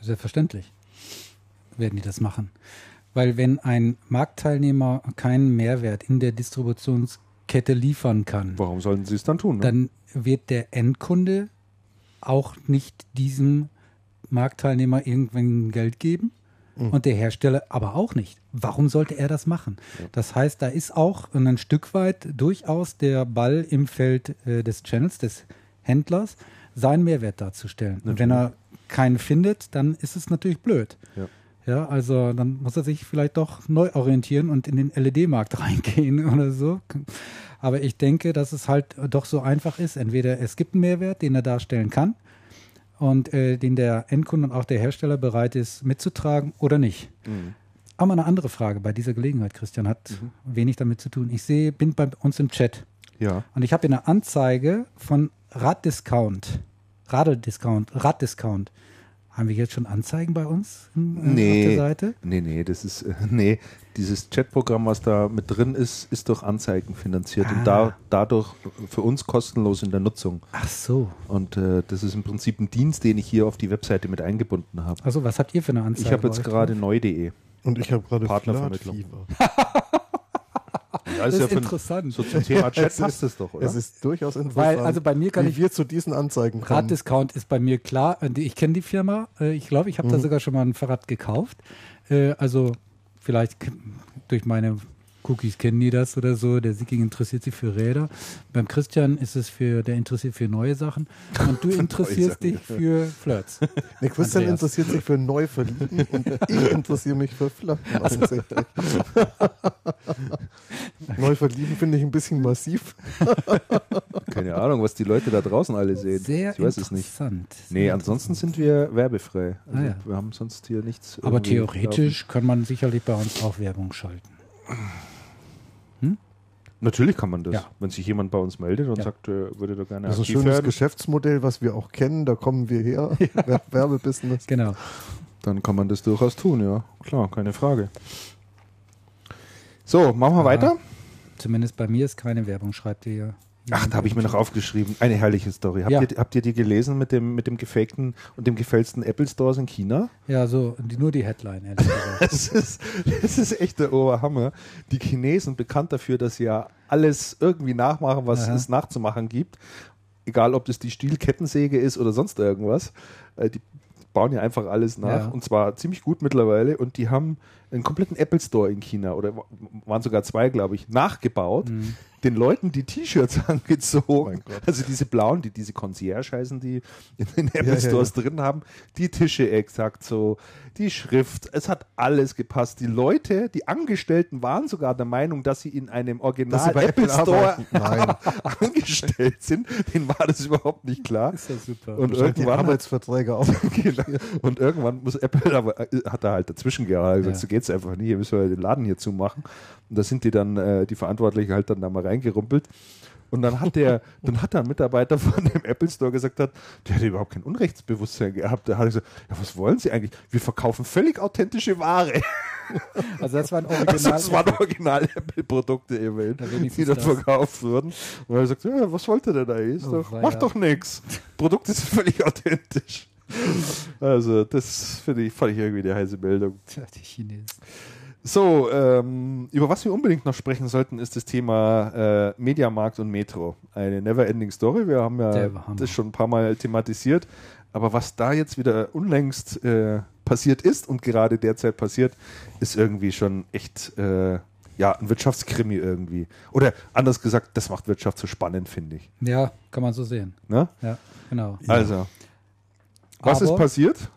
Selbstverständlich werden die das machen. Weil wenn ein Marktteilnehmer keinen Mehrwert in der Distributionskette liefern kann, Warum sollten sie es dann tun? Ne? dann wird der Endkunde auch nicht diesem Marktteilnehmer irgendwann Geld geben und der Hersteller aber auch nicht. Warum sollte er das machen? Das heißt, da ist auch ein Stück weit durchaus der Ball im Feld äh, des Channels, des Händlers, seinen Mehrwert darzustellen. Und wenn er keinen findet, dann ist es natürlich blöd. Ja. Ja, also dann muss er sich vielleicht doch neu orientieren und in den LED-Markt reingehen oder so. Aber ich denke, dass es halt doch so einfach ist. Entweder es gibt einen Mehrwert, den er darstellen kann und äh, den der Endkunde und auch der Hersteller bereit ist mitzutragen oder nicht. Mhm. Aber eine andere Frage bei dieser Gelegenheit, Christian, hat wenig damit zu tun. Ich sehe, bin bei uns im Chat Ja. und ich habe hier eine Anzeige von Raddiscount. Radeldiscount, Raddiscount. Haben wir jetzt schon Anzeigen bei uns in, äh, auf Nee. der Seite? Nee, nee, das ist, äh, nee, dieses Chatprogramm, was da mit drin ist, ist durch Anzeigen finanziert Ah. und da, dadurch für uns kostenlos in der Nutzung. Ach so. Und äh, das ist im Prinzip ein Dienst, den ich hier auf die Webseite mit eingebunden habe. Also, was habt ihr für eine Anzeige? Ich habe jetzt gerade neu.de. Und ich habe gerade Partnervermittlung. Ja, Das ist interessant. So zum Thema Chat Es ist- passt das doch, oder? Es ist durchaus interessant, Weil, also bei mir kann wie ich- wir zu diesen Anzeigen kommen. Raddiscount ist bei mir klar. Äh, Ich kenne die Firma. Äh, Ich glaube, ich habe da Mhm. sogar schon mal ein Fahrrad gekauft. Äh, Also vielleicht durch meine Cookies kennen die das oder so. Der Sicking interessiert sich für Räder. Beim Christian ist es für, der interessiert für neue Sachen. Und du interessierst dich für Flirts. Nee, Christian Andreas. interessiert sich für Neuverlieben und ich interessiere mich für Flirten. offensichtlich. Neuverlieben finde ich ein bisschen massiv. Keine Ahnung, was die Leute da draußen alle sehen. Sehr ich weiß es nicht. interessant. Nee, ansonsten sind wir werbefrei. Also Ah, ja. Wir haben sonst hier nichts. Aber theoretisch kann man sicherlich bei uns auch Werbung schalten. Natürlich kann man das. Ja. Wenn sich jemand bei uns meldet und Ja. sagt, äh, würde da gerne Das ist ein schönes werden, Geschäftsmodell, was wir auch kennen. Da kommen wir her. Wer- Werbebusiness. Genau. dann kann man das durchaus tun, ja. Klar, keine Frage. So, machen wir weiter. Zumindest bei mir ist keine Werbung, schreibt ihr ja. Ach, da habe ich mir noch aufgeschrieben. Eine herrliche Story. Habt, Ja. ihr, habt ihr die gelesen mit dem, mit dem gefakten und dem gefälschten Apple Stores in China? Ja, so, die, nur die Headline, ehrlich gesagt. Das ist, das ist echt der Oberhammer. Die Chinesen bekannt dafür, dass sie ja alles irgendwie nachmachen, was Aha. es nachzumachen gibt. Egal, ob das die Stielkettensäge ist oder sonst irgendwas. Äh, Die bauen ja einfach alles nach Ja. und zwar ziemlich gut mittlerweile. Und die haben einen kompletten Apple Store in China oder wa- waren sogar zwei, glaube ich, nachgebaut. Mhm. den Leuten die T-Shirts Oh angezogen. also diese blauen, die diese Concierge heißen, die in den Apple Ja, ja, Stores drin haben. Die Tische exakt so, die Schrift, es hat alles gepasst. Die Leute, die Angestellten waren sogar der Meinung, dass sie in einem Original Apple Apple Store angestellt sind. Denen war das überhaupt nicht klar. Ist ja super. Und Wahrscheinlich die irgendwann Arbeitsverträge auf. Genau. Und irgendwann muss Apple, aber äh, hat er halt dazwischen gesagt, Ja. so geht's einfach nicht, hier müssen wir den Laden hier zumachen. Und da sind die dann, äh, die Verantwortlichen halt dann da mal reingerumpelt. Und dann hat der, dann hat da ein Mitarbeiter von dem Apple Store gesagt hat, der hätte überhaupt kein Unrechtsbewusstsein gehabt. Da hat er gesagt, ja, was wollen Sie eigentlich? Wir verkaufen völlig authentische Ware. Also das war ein Also Original. das waren original Apple-Produkte immerhin, Ja, die dort verkauft wurden. Und er sagt, ja, was wollte der da? Ist Oh, doch, macht doch nichts. Produkte sind völlig authentisch. Also, das finde ich, fand ich irgendwie die heiße Meldung. Tja, die Chinesen. So, ähm, über was wir unbedingt noch sprechen sollten, ist das Thema äh, Mediamarkt und Metro. Eine never-ending Story. Wir haben ja das schon ein paar Mal thematisiert. Aber was da jetzt wieder unlängst äh, passiert ist und gerade derzeit passiert, ist irgendwie schon echt äh, ja, ein Wirtschaftskrimi irgendwie. Oder anders gesagt, das macht Wirtschaft so spannend, finde ich. Ja, kann man so sehen. Ne? Ja, genau. Also, was ist Aber- passiert?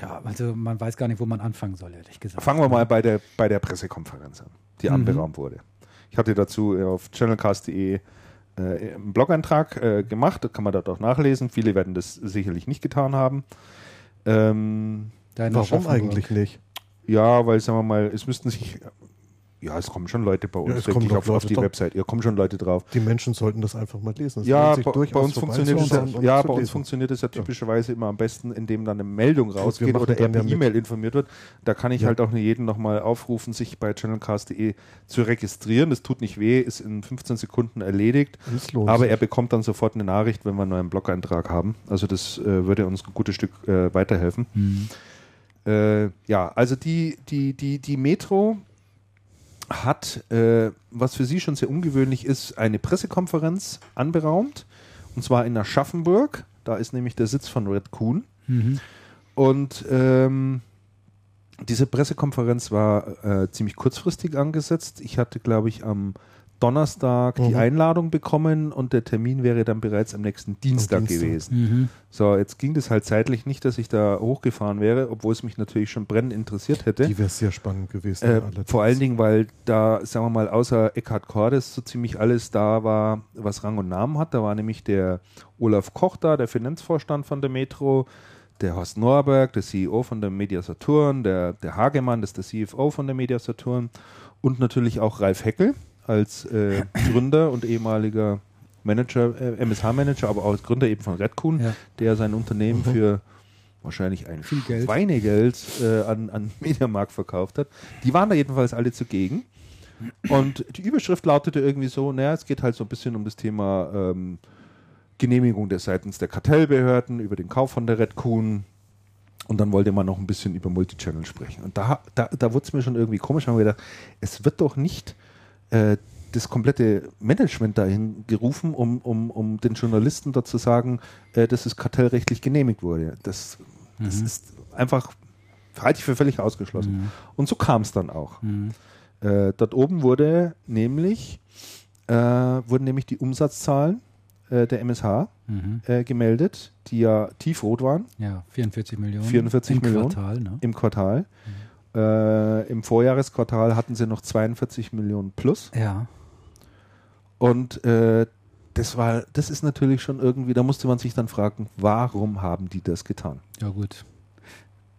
Ja, also man weiß gar nicht, wo man anfangen soll, ehrlich gesagt. Fangen wir mal bei der, bei der Pressekonferenz an, die Mhm. anberaumt wurde. Ich hatte dazu äh, auf channelcast.de äh, einen Blog-Eintrag äh, gemacht, das kann man dort auch nachlesen. Viele werden das sicherlich nicht getan haben. Ähm, Warum eigentlich nicht? ja, weil, sagen wir mal, es müssten sich, ja, es kommen schon Leute bei uns, Ja, es kommen ich, auf, auf die drauf. Website. Ja, kommen schon Leute drauf. Die Menschen sollten das einfach mal lesen. Es Ja, bei, bei uns funktioniert es ja, ja, bei uns funktioniert es ja typischerweise immer am besten, indem dann eine Meldung rausgeht oder er per E-Mail informiert wird. Da kann ich Ja. halt auch nur jeden nochmal aufrufen, sich bei channelcast.de zu registrieren. Das tut nicht weh, ist in 15 Sekunden erledigt. Aber er bekommt dann sofort eine Nachricht, wenn wir einen neuen Blog-Eintrag haben. Also das äh, würde uns ein gutes Stück äh, weiterhelfen. Mhm. Äh, ja, also die, die, die, die Metro hat, äh, was für sie schon sehr ungewöhnlich ist, eine Pressekonferenz anberaumt. Und zwar in Aschaffenburg. Da ist nämlich der Sitz von Red Kuhn. Mhm. Und ähm, diese Pressekonferenz war äh, ziemlich kurzfristig angesetzt. Ich hatte, glaube ich, am Donnerstag die Mhm. Einladung bekommen und der Termin wäre dann bereits am nächsten Dienstag, Dienstag. gewesen. Mhm. So, jetzt ging das halt zeitlich nicht, dass ich da hochgefahren wäre, obwohl es mich natürlich schon brennend interessiert hätte. Die wäre sehr spannend gewesen. Äh, vor allen Dingen, weil da, sagen wir mal, außer Eckhard Cordes so ziemlich alles da war, was Rang und Namen hat. Da war nämlich der Olaf Koch da, der Finanzvorstand von der Metro, der Horst Norberg, der CEO von der Media Saturn, der, der Hagemann, das ist der CFO von der Media Saturn und natürlich auch Ralf Heckel als äh, Gründer und ehemaliger Manager, äh, MSH-Manager, aber auch als Gründer eben von Redkuhn, Ja. der sein Unternehmen für wahrscheinlich ein Viel Geld. Schweinegeld äh, an, an Mediamarkt verkauft hat. Die waren da jedenfalls alle zugegen. Und die Überschrift lautete irgendwie so, naja, es geht halt so ein bisschen um das Thema ähm, Genehmigung der seitens der Kartellbehörden, über den Kauf von der Red Kuhn. Und dann wollte man noch ein bisschen über Multichannel sprechen. Und da, da, da wurde es mir schon irgendwie komisch, haben wir gedacht, es wird doch nicht äh, das komplette Management dahin gerufen, um, um, um den Journalisten dort zu sagen, äh, dass es kartellrechtlich genehmigt wurde. Das, das ist einfach, halte ich für völlig ausgeschlossen. Und so kam es dann auch. Mhm. Äh, dort oben wurde nämlich, äh, wurden nämlich die Umsatzzahlen äh, der MSH Mhm. äh, gemeldet, die ja tiefrot waren Ja, 44 Millionen. 44 im Millionen. Quartal, ne? im Quartal. Äh, Im Vorjahresquartal hatten sie noch 42 Millionen plus. Ja. Und äh, das war, das ist natürlich schon irgendwie, da musste man sich dann fragen, warum haben die das getan? Ja, gut.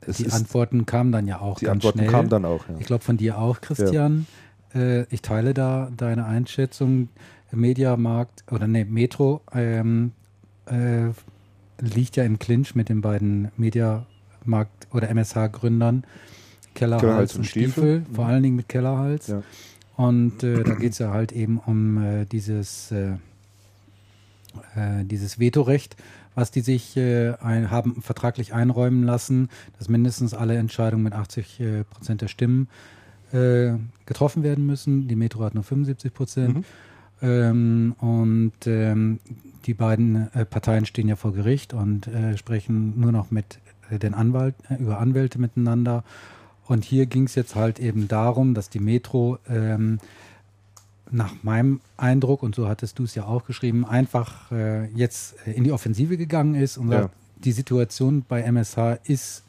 Es die Antworten kamen dann ja auch Die ganz Antworten schnell. kamen dann auch. Ja. Ich glaube von dir auch, Christian. Äh, ich teile da deine Einschätzung. Mediamarkt oder ne, Metro ähm, äh, liegt ja im Clinch mit den beiden Mediamarkt oder MSH-Gründern Kellerhals Kellerhals und und Stiefel, Stiefel. vor allen Dingen mit Kellerhals. Ja. Und äh, da geht es ja halt eben um äh, dieses, äh, äh, dieses Vetorecht, was die sich äh, ein, haben vertraglich einräumen lassen, dass mindestens alle Entscheidungen mit 80 äh, Prozent der Stimmen getroffen werden müssen. Die Metro hat nur 75 Prozent. Mhm. Ähm, und ähm, die beiden Parteien stehen ja vor Gericht und sprechen nur noch mit den Anwalt, über Anwälte miteinander. Und hier ging es jetzt halt eben darum, dass die Metro ähm, nach meinem Eindruck, und so hattest du es ja auch geschrieben, einfach äh, jetzt in die Offensive gegangen ist und sagt, die Situation bei MSH ist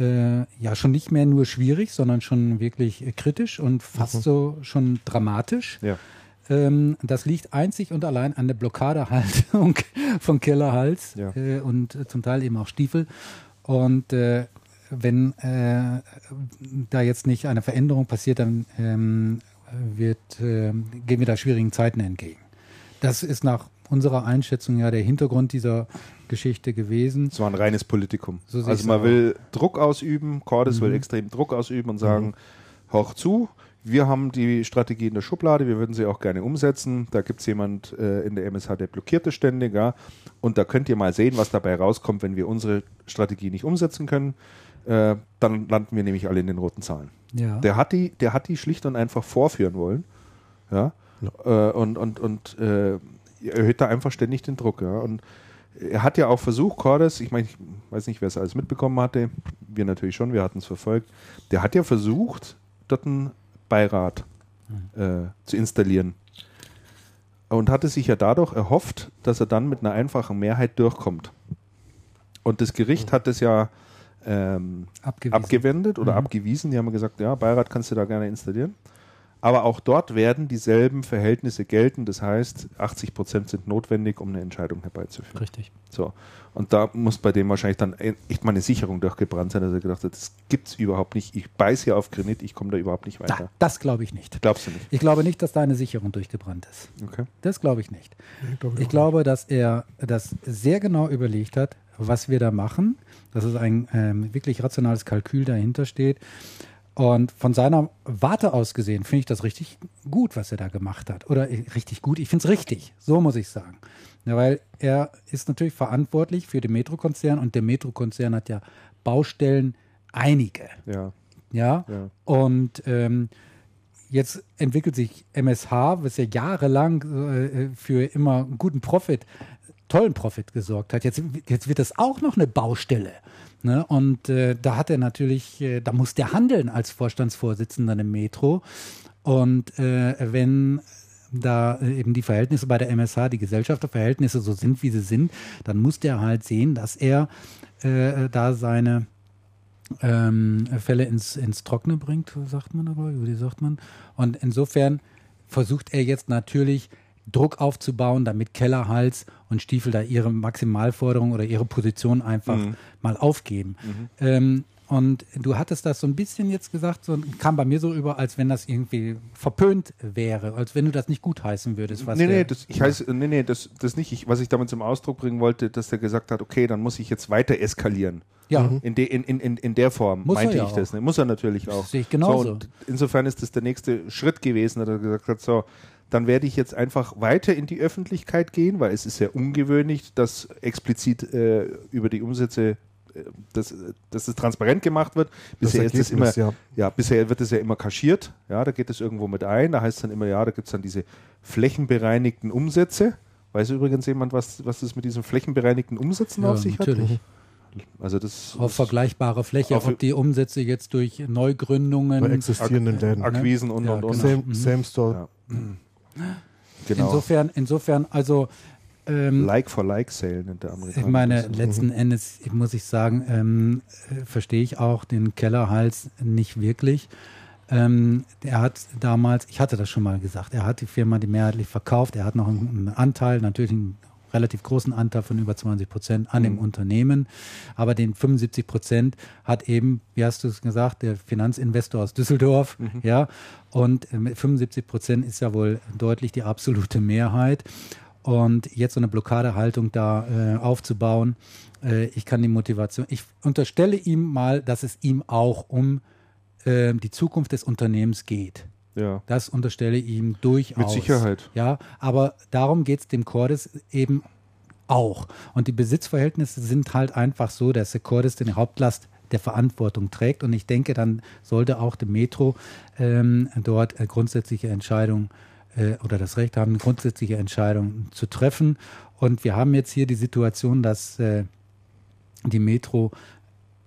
äh, ja schon nicht mehr nur schwierig, sondern schon wirklich äh, kritisch und fast mhm. so schon dramatisch. Ja. Ähm, das liegt einzig und allein an der Blockadehaltung von Kellerhals ja. äh, und zum Teil eben auch Stiefel. Und äh, wenn äh, da jetzt nicht eine Veränderung passiert, dann ähm, wird, ähm, gehen wir da schwierigen Zeiten entgegen. Das ist nach unserer Einschätzung ja der Hintergrund dieser Geschichte gewesen. Es war ein reines Politikum. So also man will Druck ausüben, Cordes mhm. will extrem Druck ausüben und sagen, mhm. hoch zu, wir haben die Strategie in der Schublade, wir würden sie auch gerne umsetzen. Da gibt es jemand äh, in der MSH, der blockiert es ständig, ja. Und da könnt ihr mal sehen, was dabei rauskommt, wenn wir unsere Strategie nicht umsetzen können. Äh, dann landen wir nämlich alle in den roten Zahlen. Ja. Der, hat die, der hat die schlicht und einfach vorführen wollen. Ja. ja. Äh, und und, und äh, erhöht da einfach ständig den Druck. Ja. Und er hat ja auch versucht, Cordes, ich meine, ich weiß nicht, wer es alles mitbekommen hatte, wir natürlich schon, wir hatten es verfolgt, der hat ja versucht, dort einen Beirat mhm. äh, zu installieren. Und hatte sich ja dadurch erhofft, dass er dann mit einer einfachen Mehrheit durchkommt. Und das Gericht mhm. hat es ja ähm, abgewendet oder mhm. abgewiesen. Die haben gesagt, ja, Beirat kannst du da gerne installieren. Aber auch dort werden dieselben Verhältnisse gelten. Das heißt, 80 Prozent sind notwendig, um eine Entscheidung herbeizuführen. Richtig. So. Und da muss bei dem wahrscheinlich dann echt mal eine Sicherung durchgebrannt sein, dass er gedacht hat, das gibt es überhaupt nicht. Ich beiß hier auf Granit, ich komme da überhaupt nicht weiter. Da, das glaube ich nicht. Glaubst du nicht? Ich glaube nicht, dass da eine Sicherung durchgebrannt ist. Okay. Das glaube ich nicht. Ich, glaube, ich glaube, dass er das sehr genau überlegt hat, was wir da machen, dass es ein ähm, wirklich rationales Kalkül dahinter steht und von seiner Warte aus gesehen finde ich das richtig gut, was er da gemacht hat. Oder äh, richtig gut, ich finde es richtig, so muss ich sagen. Ja, weil er ist natürlich verantwortlich für den Metro-Konzern und der Metro-Konzern hat ja Baustellen einige. Ja. Ja. ja. Und ähm, jetzt entwickelt sich MSH, was ja jahrelang äh, für immer guten Profit, tollen Profit gesorgt hat. Jetzt, jetzt wird das auch noch eine Baustelle. Ne? Und äh, da hat er natürlich, äh, da muss der handeln als Vorstandsvorsitzender im Metro. Und äh, wenn da eben die Verhältnisse bei der MSH, die Gesellschafterverhältnisse so sind, wie sie sind, dann muss der halt sehen, dass er äh, da seine ähm, Fälle ins, ins Trockene bringt, sagt man aber, wie sagt man. Und insofern versucht er jetzt natürlich Druck aufzubauen, damit Kellerhals und Stiefel da ihre Maximalforderung oder ihre Position einfach mhm. mal aufgeben. Mhm. Ähm, und du hattest das so ein bisschen jetzt gesagt, so kam bei mir so über, als wenn das irgendwie verpönt wäre, als wenn du das nicht gutheißen würdest. Was nee, nee, das, ich heiße, nee, nee, das, das nicht. Ich, was ich damit zum Ausdruck bringen wollte, dass er gesagt hat, okay, dann muss ich jetzt weiter eskalieren. Ja. In, de, in, in, in der Form muss meinte ja ich das. Ne? Muss er natürlich auch. Das sehe ich genauso. So, insofern ist das der nächste Schritt gewesen, dass er gesagt hat, so, dann werde ich jetzt einfach weiter in die Öffentlichkeit gehen, weil es ist sehr ungewöhnlich, dass explizit äh, über die Umsätze äh, dass, dass es transparent gemacht wird. Bisher ist das immer, ja. ja. bisher wird es ja immer kaschiert. Ja, da geht es irgendwo mit ein. Da heißt es dann immer, ja, da gibt es dann diese flächenbereinigten Umsätze. Weiß übrigens jemand, was, was das mit diesen flächenbereinigten Umsätzen ja, auf sich natürlich. hat? Also das auf vergleichbare Fläche, auf ob die Umsätze jetzt durch Neugründungen, bei existierenden Läden, Akquisen und ja, und und. Genau. Same, mhm. same Store. Ja. Genau. Insofern, insofern, also ähm, Like for Like Sale nennt der Amerikaner. Ich meine, letzten Endes muss ich sagen, ähm, äh, verstehe ich auch den Kellerhals nicht wirklich. Ähm, er hat damals, ich hatte das schon mal gesagt, er hat die Firma die mehrheitlich verkauft. Er hat noch einen, einen Anteil, natürlich einen relativ großen Anteil von über 20 Prozent an mhm. dem Unternehmen. Aber den 75 Prozent hat eben, wie hast du es gesagt, der Finanzinvestor aus Düsseldorf. Mhm. Ja, und 75 ähm, Prozent ist ja wohl deutlich die absolute Mehrheit. Und jetzt so eine Blockadehaltung da äh, aufzubauen, äh, ich kann die Motivation, ich unterstelle ihm mal, dass es ihm auch um äh, die Zukunft des Unternehmens geht. Ja. Das unterstelle ich ihm durchaus. Mit Sicherheit. Ja, aber darum geht es dem Cordes eben auch. Und die Besitzverhältnisse sind halt einfach so, dass der Cordes den Hauptlast der Verantwortung trägt. Und ich denke, dann sollte auch der Metro ähm, dort äh, grundsätzliche Entscheidungen äh, oder das Recht haben, grundsätzliche Entscheidungen zu treffen. Und wir haben jetzt hier die Situation, dass äh, die Metro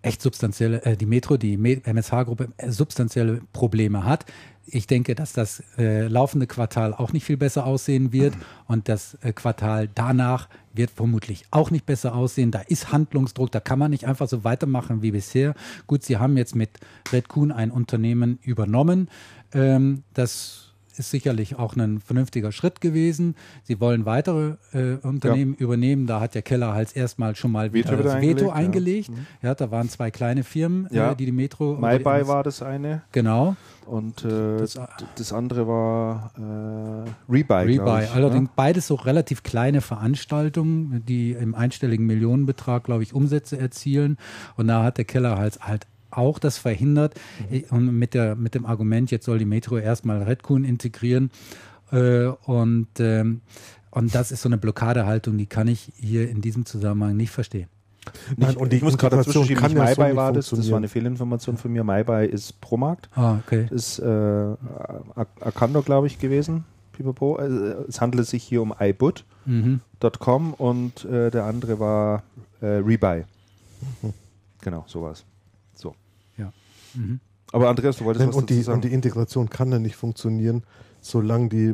echt substanzielle, äh, die Metro, die MSH-Gruppe äh, substanzielle Probleme hat. Ich denke, dass das äh, laufende Quartal auch nicht viel besser aussehen wird und das äh, Quartal danach wird vermutlich auch nicht besser aussehen. Da ist Handlungsdruck, da kann man nicht einfach so weitermachen wie bisher. Gut, Sie haben jetzt mit Red Kuhn ein Unternehmen übernommen, ähm, das ist sicherlich auch ein vernünftiger Schritt gewesen. Sie wollen weitere äh, Unternehmen ja. übernehmen. Da hat der Kellerhals erstmal schon mal Veto, äh, das Veto eingelegt. Ja. Mhm. ja. da waren zwei kleine Firmen, ja. äh, die die Metro. MyBuy war das eine. Genau. Und äh, das, das, andere war äh, Rebuy. Rebuy. Ich, Allerdings beides so relativ kleine Veranstaltungen, die im einstelligen Millionenbetrag, glaube ich, Umsätze erzielen. Und da hat der Kellerhals halt auch das verhindert. Mhm. Und mit, der, mit dem Argument, jetzt soll die Metro erstmal Redcoon integrieren. Äh, und, ähm, und das ist so eine Blockadehaltung, die kann ich hier in diesem Zusammenhang nicht verstehen. Nein, und ich muss gerade dazwischen schieben, nicht MyBuy war das, das war eine Fehlinformation von mir. MyBuy ist Promarkt. Ah, okay. Ist äh, Akando, glaube ich, gewesen. Pipapo. Äh, es handelt sich hier um iBut.com mhm. und äh, der andere war äh, Rebuy. Mhm. Genau, sowas. Mhm. Aber Andreas, du wolltest Nein, was und, die, sagen. und die Integration kann dann nicht funktionieren, solange die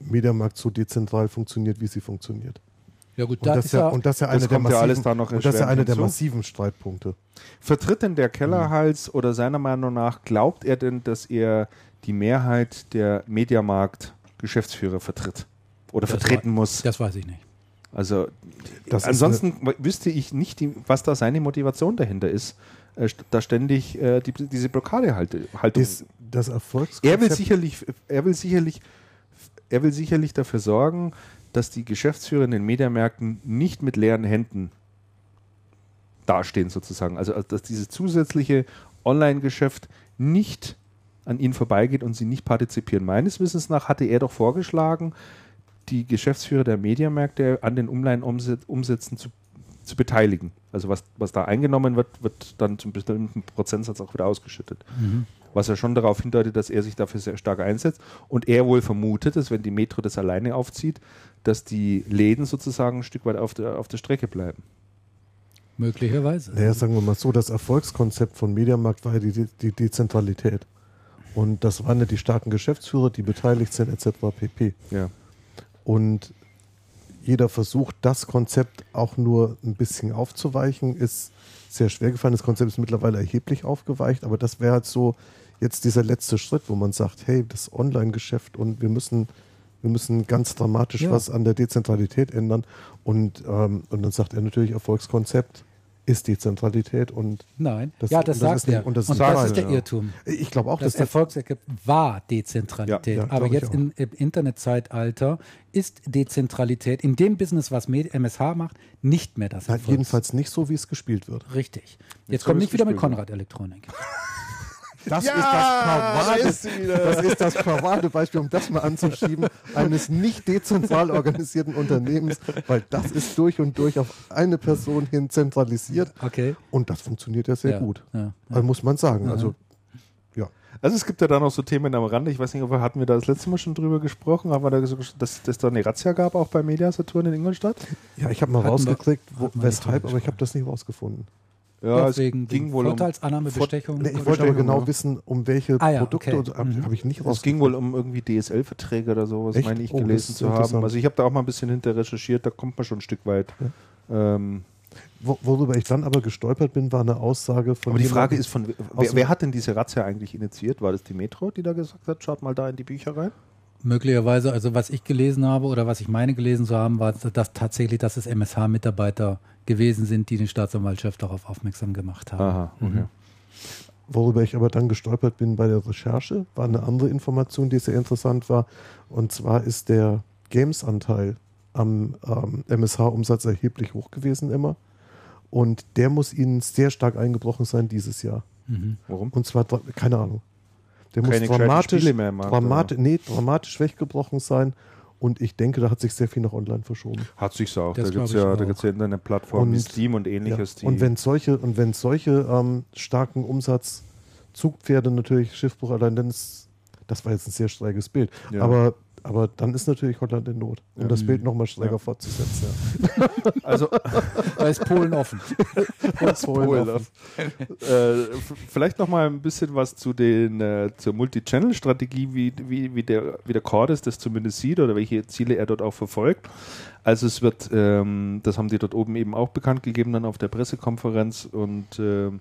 Mediamarkt so dezentral funktioniert, wie sie funktioniert. Ja gut, und das, ja, und das ist ja eine, der massiven, ja das eine der massiven Streitpunkte. Vertritt denn der Kellerhals mhm. oder seiner Meinung nach, glaubt er denn, dass er die Mehrheit der Mediamarkt-Geschäftsführer vertritt? Oder das vertreten war, muss? Das weiß ich nicht. Also ansonsten wüsste ich nicht, die, was da seine Motivation dahinter ist äh, da ständig äh, die, diese Blockade halte, Haltung. Das, das Erfolgskonzept. Er will sicherlich, er will sicherlich, er will sicherlich dafür sorgen, dass die Geschäftsführer in den Mediamärkten nicht mit leeren Händen dastehen sozusagen. Also dass dieses zusätzliche Online-Geschäft nicht an ihnen vorbeigeht und sie nicht partizipieren. Meines Wissens nach hatte er doch vorgeschlagen, die Geschäftsführer der Mediamärkte an den Online-Umsätzen zu zu beteiligen. Also was, was da eingenommen wird, wird dann zum bestimmten Prozentsatz auch wieder ausgeschüttet. Mhm. Was ja schon darauf hindeutet, dass er sich dafür sehr stark einsetzt. Und er wohl vermutet, dass wenn die Metro das alleine aufzieht, dass die Läden sozusagen ein Stück weit auf der, auf der Strecke bleiben. Möglicherweise. Naja, sagen wir mal so, das Erfolgskonzept von Mediamarkt war ja die, die Dezentralität. Und das waren ja die starken Geschäftsführer, die beteiligt sind, etc. pp. Ja. Und jeder versucht, das Konzept auch nur ein bisschen aufzuweichen, ist sehr schwer gefallen. Das Konzept ist mittlerweile erheblich aufgeweicht, aber das wäre halt so jetzt dieser letzte Schritt, wo man sagt, hey, das Online-Geschäft und wir müssen, wir müssen ganz dramatisch ja. was an der Dezentralität ändern. Und, ähm, und dann sagt er natürlich Erfolgskonzept ist Dezentralität und nein, das, ja, das, sagt er. Und das, und das ist der Irrtum. Ich glaube auch, das dass Erfolgsergebnis war Dezentralität, ja, ja, aber jetzt in, im Internetzeitalter ist Dezentralität in dem Business, was MSH macht, nicht mehr das. Nein, jedenfalls nicht so, wie es gespielt wird. Richtig. Jetzt so kommt nicht wieder mit Konrad Elektronik. Das, ja, ist das, Parade, das ist das Paradebeispiel, um das mal anzuschieben, eines nicht dezentral organisierten Unternehmens, weil das ist durch und durch auf eine Person hin zentralisiert. Okay. Und das funktioniert ja sehr ja, gut. Ja, also muss man sagen. Also, ja. Also es gibt ja da noch so Themen am Rande. Ich weiß nicht, ob wir, hatten wir da das letzte Mal schon drüber gesprochen, haben wir da gesagt, dass es da eine Razzia gab, auch bei Mediasaturn in Ingolstadt? Ja, ich habe mal hatten rausgekriegt, wo, weshalb, aber ich habe das nicht rausgefunden. Ja, es wegen, ging wohl Vorteilsannahme, um Bestechung. Nee, ich wollte aber genau ja. wissen, um welche ah, ja, Produkte okay. habe mhm. hab ich nicht Es ging wohl um irgendwie DSL-Verträge oder sowas, meine ich, oh, gelesen zu haben. Also ich habe da auch mal ein bisschen hinter recherchiert, da kommt man schon ein Stück weit. Ja. Ähm, Worüber ich dann aber gestolpert bin, war eine Aussage von. Aber die Frage ist von wer, wer, hat denn diese Razzia eigentlich initiiert? War das die Metro, die da gesagt hat, schaut mal da in die Bücher rein? Möglicherweise, also was ich gelesen habe oder was ich meine gelesen zu haben, war, dass tatsächlich, dass es MSH-Mitarbeiter gewesen sind, die die Staatsanwaltschaft darauf aufmerksam gemacht haben. Aha, okay. Mhm. Worüber ich aber dann gestolpert bin bei der Recherche, war eine andere Information, die sehr interessant war. Und zwar ist der Games-Anteil am ähm, MSH-Umsatz erheblich hoch gewesen immer. Und der muss ihnen sehr stark eingebrochen sein dieses Jahr. Mhm. Warum? Und zwar, keine Ahnung. Der muss dramatisch, dramatisch, nee, dramatisch weggebrochen sein. Und ich denke, da hat sich sehr viel nach online verschoben. Hat sich auch. Das da gibt es ja, da ja Internetplattformen wie Steam und ähnliches. Ja. Und wenn solche, und wenn solche ähm, starken Umsatzzugpferde natürlich Schiffbruch allein, dann ist, das war jetzt ein sehr strenges Bild. Ja. Aber Aber dann ist natürlich Holland in Not, um Ja. das Bild nochmal stärker Ja. fortzusetzen. Ja. Also Da ist Polen offen. Polen äh, f- vielleicht noch mal ein bisschen was zu den äh, zur Multi-Channel-Strategie, wie, wie, wie, der, wie der Cordes das zumindest sieht oder welche Ziele er dort auch verfolgt. Also es wird, ähm, das haben die dort oben eben auch bekannt gegeben dann auf der Pressekonferenz und ähm,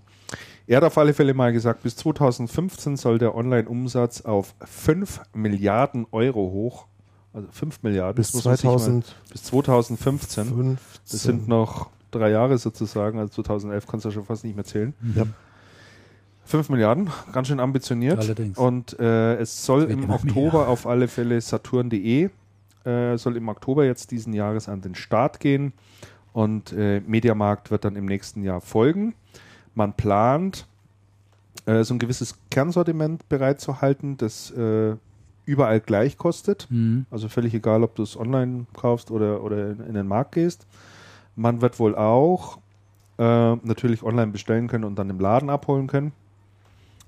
er hat auf alle Fälle mal gesagt, bis 2015 soll der Online-Umsatz auf 5 Milliarden Euro hoch, also 5 Milliarden Bis das muss man sich mal- 2015. bis 2015. Das sind noch drei Jahre sozusagen, also 2011 kannst du ja schon fast nicht mehr zählen. Ja. 5 Milliarden, ganz schön ambitioniert. Allerdings. Und äh, es soll im Oktober mehr. auf alle Fälle Saturn.de äh, soll im Oktober jetzt diesen Jahres an den Start gehen und äh, Mediamarkt wird dann im nächsten Jahr folgen. Man plant, äh, so ein gewisses Kernsortiment bereitzuhalten, das äh, überall gleich kostet. Mhm. Also völlig egal, ob du es online kaufst oder, oder in, in den Markt gehst. Man wird wohl auch äh, natürlich online bestellen können und dann im Laden abholen können.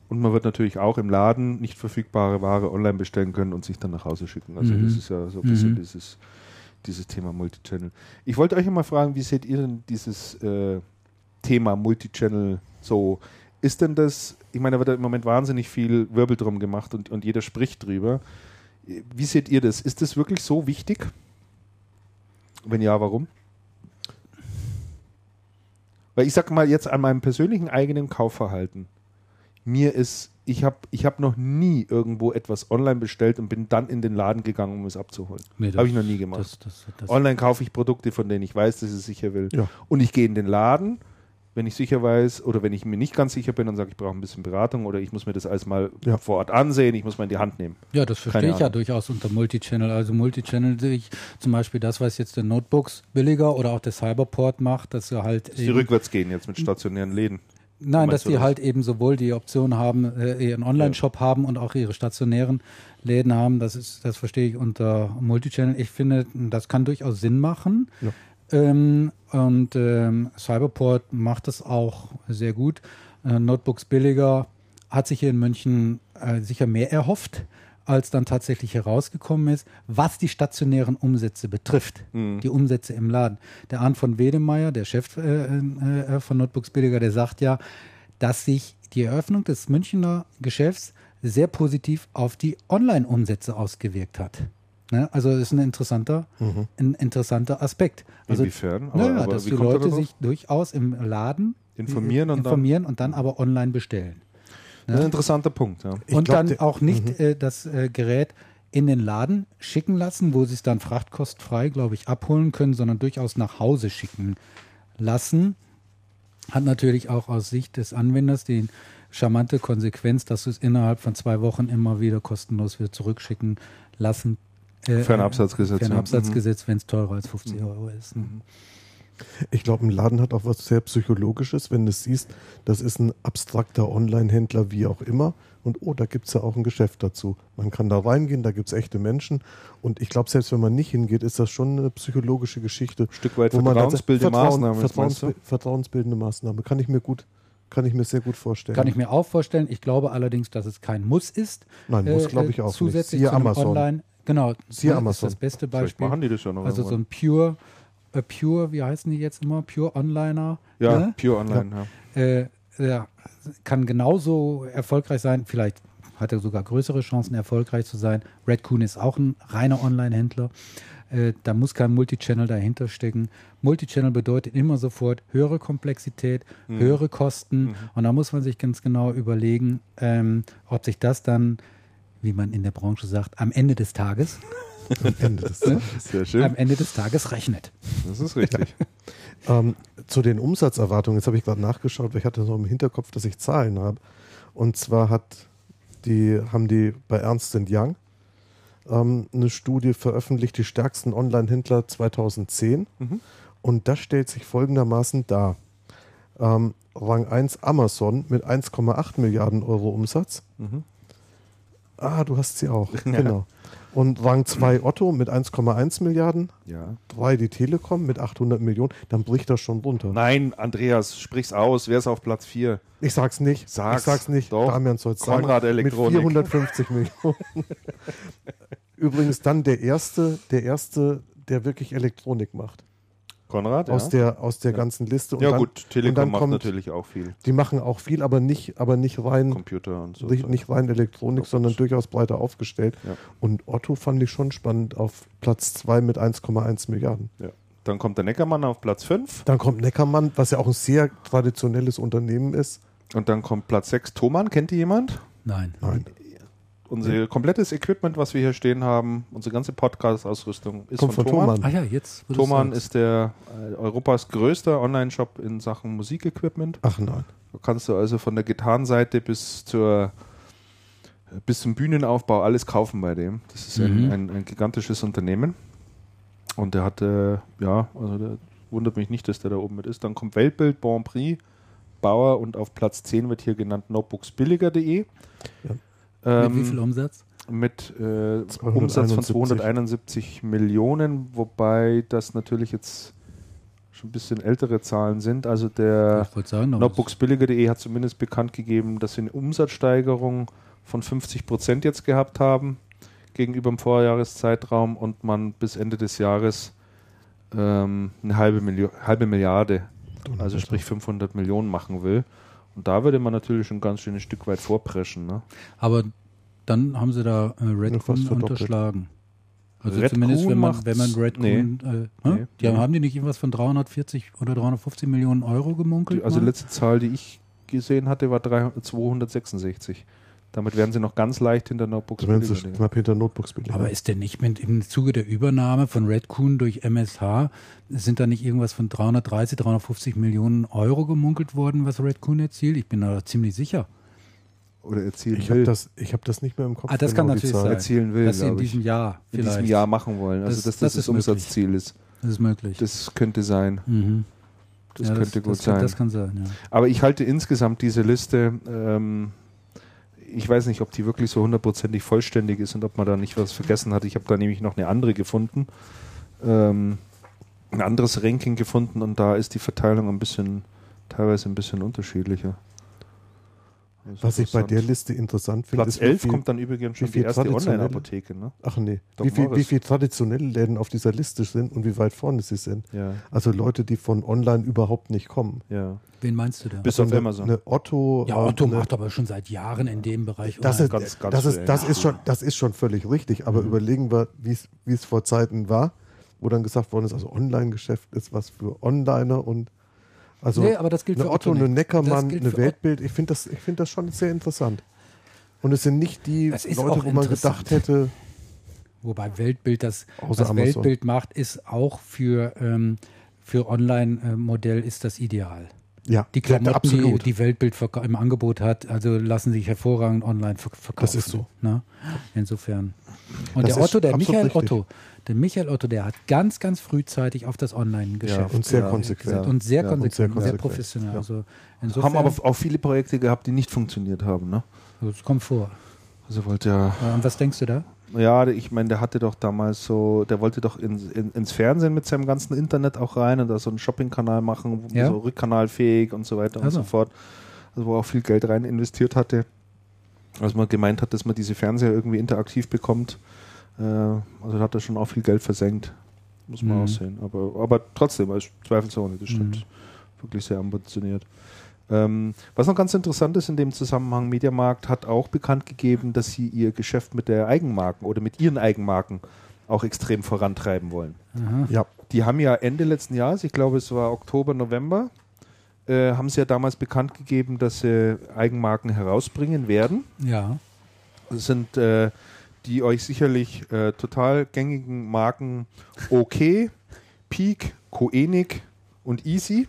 Und man wird natürlich auch im Laden nicht verfügbare Ware online bestellen können und sich dann nach Hause schicken. Also Mhm. das ist ja so ein bisschen Mhm. dieses, dieses Thema Multichannel. Ich wollte euch mal fragen, wie seht ihr denn dieses äh, Thema Multichannel so? Ist denn das, ich meine, da wird ja im Moment wahnsinnig viel Wirbel drum gemacht und, und jeder spricht drüber. Wie seht ihr das? Ist das wirklich so wichtig? Wenn ja, warum? Weil ich sag mal jetzt an meinem persönlichen eigenen Kaufverhalten. Mir ist, ich habe ich hab noch nie irgendwo etwas online bestellt und bin dann in den Laden gegangen, um es abzuholen. Nee, Habe ich noch nie gemacht. Das, das, das, Online kaufe ich Produkte, von denen ich weiß, dass ich es sicher will. Ja. Und ich gehe in den Laden, wenn ich sicher weiß oder wenn ich mir nicht ganz sicher bin und sage, ich brauche ein bisschen Beratung oder ich muss mir das alles mal Ja. vor Ort ansehen, ich muss mal in die Hand nehmen. Ja, das verstehe Keine ich ja Ahnung. durchaus unter Multichannel. Also Multichannel sehe ich zum Beispiel das, was jetzt der Notebooks billiger oder auch der Cyberport macht, dass sie halt Dass die rückwärts gehen jetzt mit stationären Läden. Nein, dass die das? halt eben sowohl die Option haben, äh, ihren Online-Shop haben und auch ihre stationären Läden haben. Das ist, das verstehe ich unter Multichannel. Ich finde, das kann durchaus Sinn machen. Ja. Ähm, und ähm, Cyberport macht das auch sehr gut. Äh, Notebooks billiger hat sich hier in München äh, sicher mehr erhofft, als dann tatsächlich herausgekommen ist, was die stationären Umsätze betrifft. Mhm. Die Umsätze im Laden. Der Arndt von Wedemeyer, der Chef äh, äh, von Notebooks billiger, der sagt ja, dass sich die Eröffnung des Münchner Geschäfts sehr positiv auf die Online-Umsätze ausgewirkt hat. Ne? Also das ist ein interessanter, ein interessanter Aspekt. Also, Inwiefern? Aber- naja, aber dass wie die Leute sich durchaus im Laden Informieren äh, und dann- informieren und dann aber online bestellen. Das ist ein interessanter Punkt, ja. Und glaub, dann auch nicht äh, das äh, Gerät in den Laden schicken lassen, wo sie es dann frachtkostfrei, glaube ich, abholen können, sondern durchaus nach Hause schicken lassen. Hat natürlich auch aus Sicht des Anwenders die charmante Konsequenz, dass du es innerhalb von zwei Wochen immer wieder kostenlos wieder zurückschicken lassen. Äh, Fernabsatzgesetz, ja. Fernabsatzgesetz, wenn es teurer als 50 Euro ist. Ne? Ich glaube, ein Laden hat auch was sehr Psychologisches, wenn du es siehst, das ist ein abstrakter Online-Händler, wie auch immer. Und oh, da gibt es ja auch ein Geschäft dazu. Man kann da reingehen, da gibt es echte Menschen. Und ich glaube, selbst wenn man nicht hingeht, ist das schon eine psychologische Geschichte. Stück weit wo man vertrauensbildende Vertrauen- Maßnahme? Vertrauensbi- vertrauensbildende Maßnahme. Kann ich mir gut, kann ich mir sehr gut vorstellen. Kann ich mir auch vorstellen. Ich glaube allerdings, dass es kein Muss ist. Nein, muss glaube ich auch nicht. Zusätzlich Siehe zu einem Amazon. Online. Genau, Siehe Amazon. ist das beste Vielleicht Beispiel. machen die das ja noch Also so irgendwann. ein Pure, äh, Pure, wie heißen die jetzt immer? Pure Onliner. Ja, ne? Pure Online, ja. äh, ja, kann genauso erfolgreich sein. Vielleicht hat er sogar größere Chancen, erfolgreich zu sein. Redcoon ist auch ein reiner Online-Händler. Äh, da muss kein Multichannel dahinter stecken. Multichannel bedeutet immer sofort höhere Komplexität, Mhm. höhere Kosten. Und da muss man sich ganz genau überlegen, ähm, ob sich das dann, wie man in der Branche sagt, am Ende des Tages, Am Ende des ne? Sehr schön. am Ende des Tages rechnet. Das ist richtig. Ähm, zu den Umsatzerwartungen, jetzt habe ich gerade nachgeschaut, weil ich hatte noch im Hinterkopf, dass ich Zahlen habe. Und zwar hat die, haben die bei Ernst Young ähm, eine Studie veröffentlicht, die stärksten Online-Händler 2010. Mhm. Und das stellt sich folgendermaßen dar. Ähm, Rang 1 Amazon mit 1,8 Milliarden Euro Umsatz. Mhm. Ah, du hast sie auch. Ja. Genau. Und Rang 2 Otto mit 1,1 Milliarden. Ja. 3 die Telekom mit 800 Millionen. Dann bricht das schon runter. Nein, Andreas, sprich's aus. Wer ist auf Platz 4? Ich sag's nicht. Sag's. Ich sag's nicht. Doch. Damian soll's Konrad sagen. Elektronik. Mit 450 Millionen. übrigens dann der erste, der erste, der wirklich Elektronik macht. Konrad, Aus ja. der, aus der ganzen Liste. Und ja dann, gut, und Telekom dann macht kommt- natürlich auch viel. Die machen auch viel, aber nicht, aber nicht rein, Computer und so. nicht, nicht rein Elektronik, Robots. sondern durchaus breiter aufgestellt. Ja. Und Otto fand ich schon spannend auf Platz 2 mit 1,1 Milliarden. Ja. Dann kommt der Neckermann auf Platz 5 Dann kommt Neckermann, was ja auch ein sehr traditionelles Unternehmen ist. und dann kommt Platz 6 Thomann. Kennt ihr jemand? Nein. Nein. Unser komplettes Equipment, was wir hier stehen haben, unsere ganze Podcast-Ausrüstung ist Kommt von, von Thomann. Thomann. Ah ja, jetzt. Thomann ist der äh, Europas größter Online-Shop in Sachen Musikequipment. Ach nein. Da kannst du also von der Gitarrenseite bis zur bis zum Bühnenaufbau alles kaufen bei dem. Das ist ein, Mhm. ein, ein gigantisches Unternehmen. Und der hatte, ja, also der wundert mich nicht, dass der da oben mit ist. Dann kommt Weltbild, Bon Prix, Bauer und auf Platz 10 wird hier genannt notebooksbilliger.de. Mit wie viel Umsatz? mit äh, Umsatz von 271. 271 Millionen, wobei das natürlich jetzt schon ein bisschen ältere Zahlen sind. Also der Notebooksbilliger.de hat zumindest bekannt gegeben, dass sie eine Umsatzsteigerung von 50 Prozent jetzt gehabt haben gegenüber dem Vorjahreszeitraum und man bis Ende des Jahres ähm, eine halbe, Milio halbe Milliarde, also sprich 500 Millionen machen will. Und da würde man natürlich schon ganz schön ein Stück weit vorpreschen. Ne? Aber dann haben sie da äh, Red verdoppelt. unterschlagen. Also Red zumindest, wenn man, wenn man Red nee. Äh? Nee. die haben, Nee. haben die nicht irgendwas von 340 oder 350 Millionen Euro gemunkelt? Die, also mal? letzte Zahl, die ich gesehen hatte, war 300 266. Damit wären sie noch ganz leicht hinter Notebooks. Da werden sie Billiger. knapp hinter Notebooks billiger. Aber ist denn nicht mit, im Zuge der Übernahme von Red Coon durch MSH, sind da nicht irgendwas von 330, 350 Millionen Euro gemunkelt worden, was Red Coon erzielt? Ich bin da ziemlich sicher. Oder erzielen ich will. habe das, ich hab das nicht mehr im Kopf. Ah, das kann die natürlich sein. erzielen will, dass sie in diesem Jahr in vielleicht. diesem Jahr machen wollen. Also Das- dass das das ist möglich. Umsatzziel ist. Das ist möglich. Das könnte sein. mhm. Das Ja, könnte gut das, sein. Das kann sein, ja. Aber ich halte insgesamt diese Liste, ähm, ich weiß nicht, ob die wirklich so hundertprozentig vollständig ist und ob man da nicht was vergessen hat. Ich habe da nämlich noch eine andere gefunden, ähm, ein anderes Ranking gefunden und da ist die Verteilung ein bisschen, teilweise ein bisschen unterschiedlicher. Was ich bei der. Liste interessant finde, Platz ist, wie 11 viel- kommt dann übrigens schon wie die erste traditionelle- Online-Apotheke. Ne? Ach nee, Doc wie viel, Morris. wie viel traditionelle Läden auf dieser Liste sind und wie weit vorne sie sind. Ja, Also Leute, die von online überhaupt nicht kommen. ja. Wen meinst du da? Bis Also auf eine, Amazon. Eine Otto. ja, Otto eine, macht aber schon seit Jahren in dem Bereich. das ist, ganz- ganz das, ist, das, ist schon, das ist schon völlig richtig, aber Mhm. überlegen wir, wie es- wie es vor Zeiten war, wo dann gesagt worden ist, also Online-Geschäft ist was für Onliner und also nee, aber das gilt eine für Otto, Otto eine. Neckermann, eine Weltbild. Ich finde das, ich find das schon sehr interessant. Und es sind nicht die Leute, wo man gedacht hätte, Wobei Weltbild das, was Amazon. Weltbild macht, ist auch für, ähm, für Online-Modell ist das ideal. ja, Die Klamotten, die, absolut. die Weltbild im Angebot hat, also lassen sich hervorragend online ver verkaufen. Das ist so. Ne? Insofern. Und Das der Otto, der Michael richtig. Otto, der Michael Otto, der hat ganz, ganz frühzeitig auf das Online-Geschäft und sehr Ja, konsequent. und sehr Ja, konsequent, und sehr sehr, konsequent. professionell. Ja. Also insofern, Haben aber auch viele Projekte gehabt, die nicht funktioniert haben. Ne? also es kommt vor. Also wollte ja Und was denkst du da? Ja, ich meine, der hatte doch damals so, der wollte doch in, in, ins Fernsehen mit seinem ganzen Internet auch rein und da so einen Shopping-Kanal machen, Ja. so rückkanalfähig und so weiter und Also. so fort. Also wo er auch viel Geld rein investiert hatte. Also man gemeint hat, dass man diese Fernseher irgendwie interaktiv bekommt. Äh, also da hat er schon auch viel Geld versenkt. Muss man Mhm. auch sehen. Aber, aber trotzdem, als zweifelsohne, das stimmt. Mhm. Wirklich sehr ambitioniert. Ähm, was noch ganz interessant ist in dem Zusammenhang, Mediamarkt hat auch bekannt gegeben, dass sie ihr Geschäft mit der Eigenmarken oder mit ihren Eigenmarken auch extrem vorantreiben wollen. Aha. ja, Die haben ja Ende letzten Jahres, ich glaube es war Oktober, November, äh, haben sie ja damals bekannt gegeben, dass sie Eigenmarken herausbringen werden. Ja. Das sind äh, die euch sicherlich äh, total gängigen Marken OK, Peak, Koenig und Easy.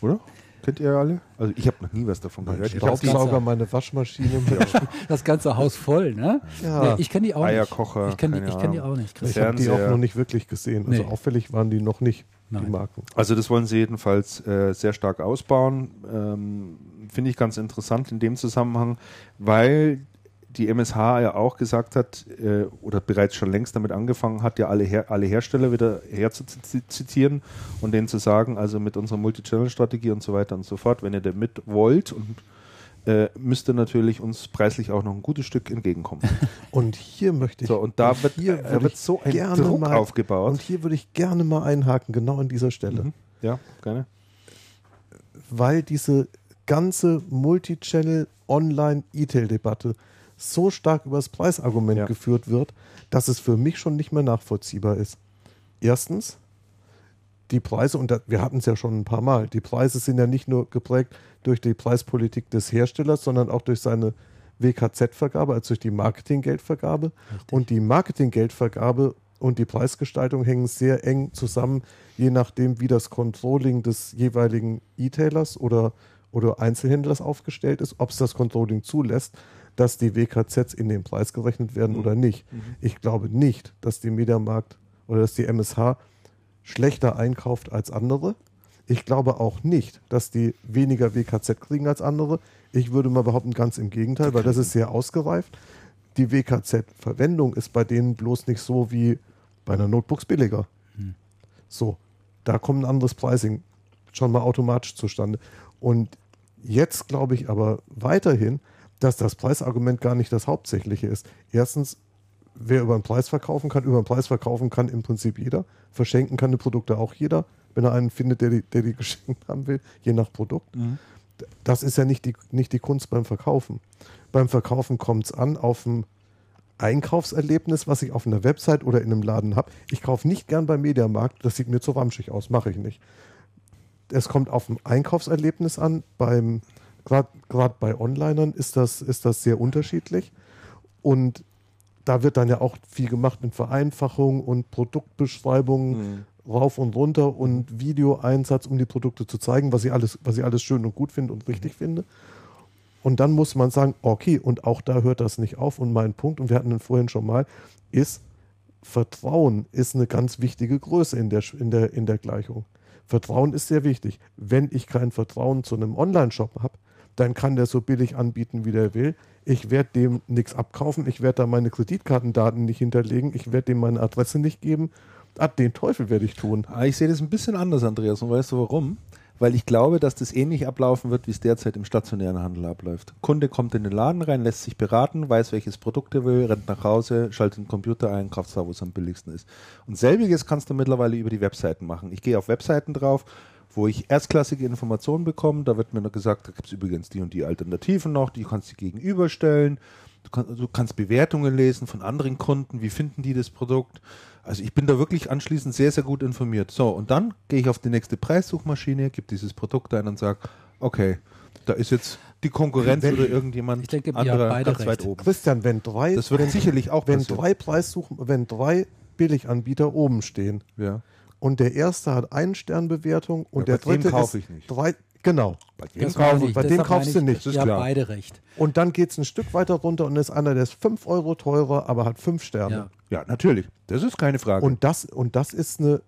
Oder? Kennt ihr alle? Also ich habe noch nie was davon gehört. Ich die Staubsauger, meine Waschmaschine. Das ganze Haus voll, ne? Ja. Nee, ich kenne die auch Eierkocher, nicht. Ich kenne die, ich kenn die auch nicht. Ich Christian. habe die auch noch nicht wirklich gesehen. Also Nee. auffällig waren die noch nicht, die Nein. Marken. Also das wollen sie jedenfalls äh, sehr stark ausbauen. Ähm, Finde ich ganz interessant in dem Zusammenhang, weil die MSH ja auch gesagt hat, äh, oder bereits schon längst damit angefangen hat, ja alle, Her alle Hersteller wieder herzuzitieren und denen zu sagen, also mit unserer Multi-Channel-Strategie und so weiter und so fort, wenn ihr da mit wollt und äh, müsste natürlich uns preislich auch noch ein gutes Stück entgegenkommen. Und hier möchte ich. So, und da wird, hier äh, wird so ein gerne Druck mal- aufgebaut. Und hier würde ich gerne mal einhaken, genau an dieser Stelle. Mhm. Ja, gerne. weil diese ganze Multichannel-Online-E-Tail-Debatte so stark über das Preisargument Ja. geführt wird, dass es für mich schon nicht mehr nachvollziehbar ist. Erstens, die Preise, und da, wir hatten es ja schon ein paar Mal, die Preise sind ja nicht nur geprägt durch die Preispolitik des Herstellers, sondern auch durch seine WKZ-Vergabe, also durch die Marketinggeldvergabe. Und die Marketinggeldvergabe und die Preisgestaltung hängen sehr eng zusammen, je nachdem, wie das Controlling des jeweiligen E-Tailers oder, oder Einzelhändlers aufgestellt ist, ob es das Controlling zulässt, dass die WKZs in den Preis gerechnet werden oder nicht. Ich glaube nicht, dass die Mediamarkt oder dass die MSH schlechter einkauft als andere. Ich glaube auch nicht, dass die weniger WKZ kriegen als andere. Ich würde mal behaupten, ganz im Gegenteil, weil das ist sehr ausgereift. Die WKZ-Verwendung ist bei denen bloß nicht so wie bei einer Notebooks billiger. So, da kommt ein anderes Pricing schon mal automatisch zustande. Und jetzt glaube ich aber weiterhin, dass das Preisargument gar nicht das Hauptsächliche ist. Erstens, wer über den Preis verkaufen kann, über den Preis verkaufen kann im Prinzip jeder. Verschenken kann die Produkte auch jeder, wenn er einen findet, der die, der die geschenkt haben will, je nach Produkt. Das ist ja nicht die, nicht die Kunst beim Verkaufen. Beim Verkaufen kommt es an auf ein Einkaufserlebnis, was ich auf einer Website oder in einem Laden habe. Ich kaufe nicht gern beim Mediamarkt, das sieht mir zu ramschig aus, mache ich nicht. Es kommt auf ein Einkaufserlebnis an. Beim gerade bei Onlinern ist das, ist das sehr unterschiedlich. Und da wird dann ja auch viel gemacht mit Vereinfachung und Produktbeschreibungen rauf und runter und Videoeinsatz, um die Produkte zu zeigen, was ich alles, was ich alles schön und gut finde und richtig finde. Und dann muss man sagen, okay, und auch da hört das nicht auf. Und mein Punkt, und wir hatten den vorhin schon mal, ist, Vertrauen ist eine ganz wichtige Größe in der, in der, in der Gleichung. Vertrauen ist sehr wichtig. Wenn ich kein Vertrauen zu einem Online-Shop habe, dann kann der so billig anbieten, wie der will. Ich werde dem nichts abkaufen. Ich werde da meine Kreditkartendaten nicht hinterlegen. Ich werde dem meine Adresse nicht geben. Ah, den Teufel werde ich tun. Ah, Ich sehe das ein bisschen anders, Andreas. Und weißt du warum? Weil ich glaube, dass das ähnlich ablaufen wird, wie es derzeit im stationären Handel abläuft. Kunde kommt in den Laden rein, lässt sich beraten, weiß, welches Produkt er will, rennt nach Hause, schaltet den Computer ein, kauft zwar, wo es am billigsten ist. Und selbiges kannst du mittlerweile über die Webseiten machen. Ich gehe auf Webseiten drauf, wo ich erstklassige Informationen bekomme. Da wird mir noch gesagt, da gibt es übrigens die und die Alternativen noch, die kannst du gegenüberstellen. Du, kann, du kannst Bewertungen lesen von anderen Kunden, wie finden die das Produkt. Also ich bin da wirklich anschließend sehr, sehr gut informiert. So, und dann gehe ich auf die nächste Preissuchmaschine, gebe dieses Produkt ein und sage, okay, da ist jetzt die Konkurrenz Wenn- oder irgendjemand Ich denke, ihr habt anderer beide ganz weit recht. oben. Christian, wenn drei, Das wird wenn, sicherlich auch wenn passieren. drei Preissuchen, wenn drei Billiganbieter oben stehen Ja. Und der erste hat einen Sternbewertung und Ja, der bei dem dritte kaufe ist ich nicht. drei, genau. Bei dem Das kaufe ich- bei dem kaufst du ich, nicht, ist Ihr habt klar. beide recht. Und dann geht es ein Stück weiter runter und ist einer, der ist fünf Euro teurer, aber hat fünf Sterne. Ja. Ja, natürlich. Das ist keine Frage. Und das, und das ist eine,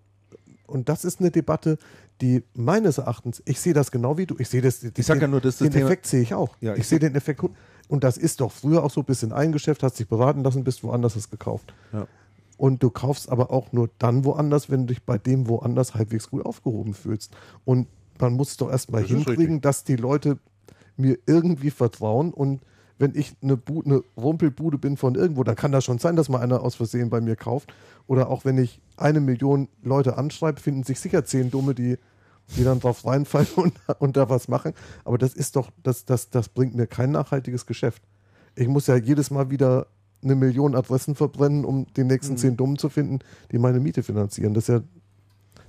und das ist eine Debatte, die meines Erachtens, ich sehe das genau wie du, ich sehe das, Ich sag ja nur, dass das den Thema- Effekt sehe ich auch. Ja, ich, ich- sehe den Effekt und das ist doch früher auch so ein bisschen eingeschäft, hast dich beraten lassen, bist woanders hast gekauft. Ja. Und du kaufst aber auch nur dann woanders, wenn du dich bei dem woanders halbwegs gut aufgehoben fühlst. Und man muss doch erstmal Das hinkriegen, dass die Leute mir irgendwie vertrauen und wenn ich eine, Bu eine Rumpelbude bin von irgendwo, dann kann das schon sein, dass mal einer aus Versehen bei mir kauft. Oder auch wenn ich eine Million Leute anschreibe, finden sich sicher zehn Dumme, die, die dann drauf reinfallen und, und da was machen. Aber das ist doch, das, das, das bringt mir kein nachhaltiges Geschäft. Ich muss ja jedes Mal wieder eine Million Adressen verbrennen, um die nächsten Mhm. zehn Dummen zu finden, die meine Miete finanzieren. Das ist ja,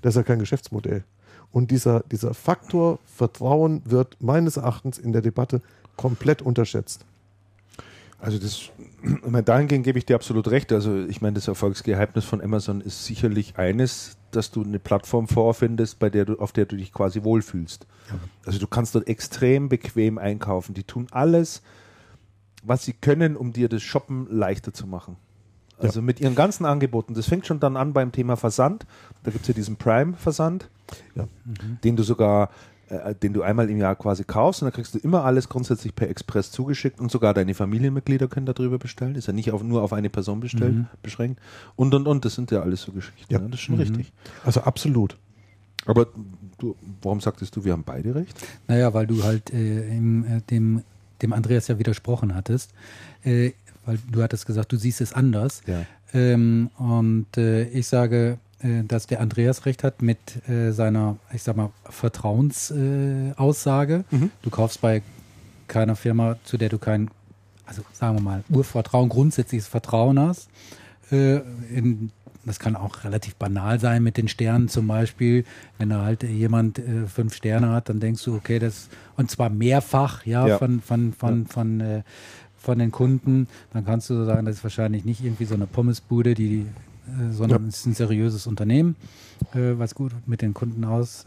das ist ja kein Geschäftsmodell. Und dieser, dieser Faktor Vertrauen wird meines Erachtens in der Debatte komplett unterschätzt. Also das, ich meine, dahingehend gebe ich dir absolut recht. Also ich meine, das Erfolgsgeheimnis von Amazon ist sicherlich eines, dass du eine Plattform vorfindest, bei der du, auf der du dich quasi wohlfühlst. Also du kannst dort extrem bequem einkaufen. Die tun alles, was sie können, um dir das Shoppen leichter zu machen. Also mit ihren ganzen Angeboten. Das fängt schon dann an beim Thema Versand. Da gibt es ja diesen Prime-Versand, Ja. den du sogar, äh, den du einmal im Jahr quasi kaufst und dann kriegst du immer alles grundsätzlich per Express zugeschickt und sogar deine Familienmitglieder können darüber bestellen. Ist ja nicht auf, nur auf eine Person bestellt, beschränkt. Und und und, das sind ja alles so Geschichten. Ja. Ne? Das ist schon richtig. Also absolut. Aber du, warum sagtest du, wir haben beide recht? Naja, weil du halt äh, im, äh, dem dem Andreas ja widersprochen hattest, äh, weil du hattest gesagt, du siehst es anders. Ja. Ähm, und äh, ich sage, äh, dass der Andreas recht hat mit äh, seiner, ich sag mal, Vertrauensaussage. Mhm. Du kaufst bei keiner Firma, zu der du kein, also sagen wir mal, Urvertrauen, grundsätzliches Vertrauen hast. Äh, in, das kann auch relativ banal sein mit den Sternen zum Beispiel. Wenn da halt jemand äh, fünf Sterne hat, dann denkst du, okay, das, und zwar mehrfach, ja, Ja. von, von, von, von, äh, von den Kunden, dann kannst du sagen, das ist wahrscheinlich nicht irgendwie so eine Pommesbude, die, äh, sondern es ist ein seriöses Unternehmen, äh, was gut mit den Kunden aus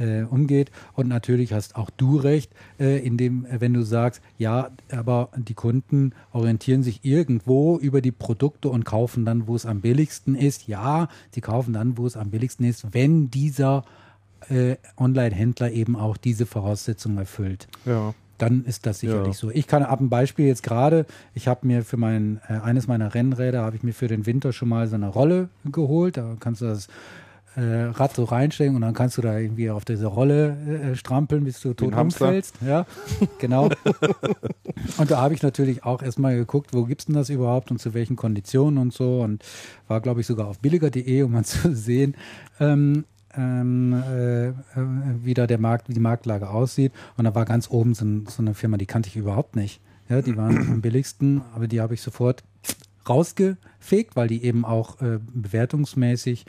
äh, umgeht. Und natürlich hast auch du recht, äh, indem, äh, wenn du sagst, ja, aber die Kunden orientieren sich irgendwo über die Produkte und kaufen dann, wo es am billigsten ist. Ja, sie kaufen dann, wo es am billigsten ist, wenn dieser äh, Online-Händler eben auch diese Voraussetzungen erfüllt Ja. dann ist das sicherlich Ja. so. Ich kann ab ein Beispiel jetzt gerade, ich habe mir für mein, äh, eines meiner Rennräder, habe ich mir für den Winter schon mal so eine Rolle geholt. Da kannst du das äh, Rad so reinstecken und dann kannst du da irgendwie auf diese Rolle äh, strampeln, bis du tot umfällst. Ja, genau. und da habe ich natürlich auch erstmal geguckt, wo gibt's denn das überhaupt und zu welchen Konditionen und so und war, glaube ich, sogar auf billiger.de, um mal zu sehen, ähm, ähm, äh, äh, wie da der Markt, wie die Marktlage aussieht. Und da war ganz oben so, so eine Firma, die kannte ich überhaupt nicht. Ja, die waren am billigsten, aber die habe ich sofort rausgefegt, weil die eben auch äh, bewertungsmäßig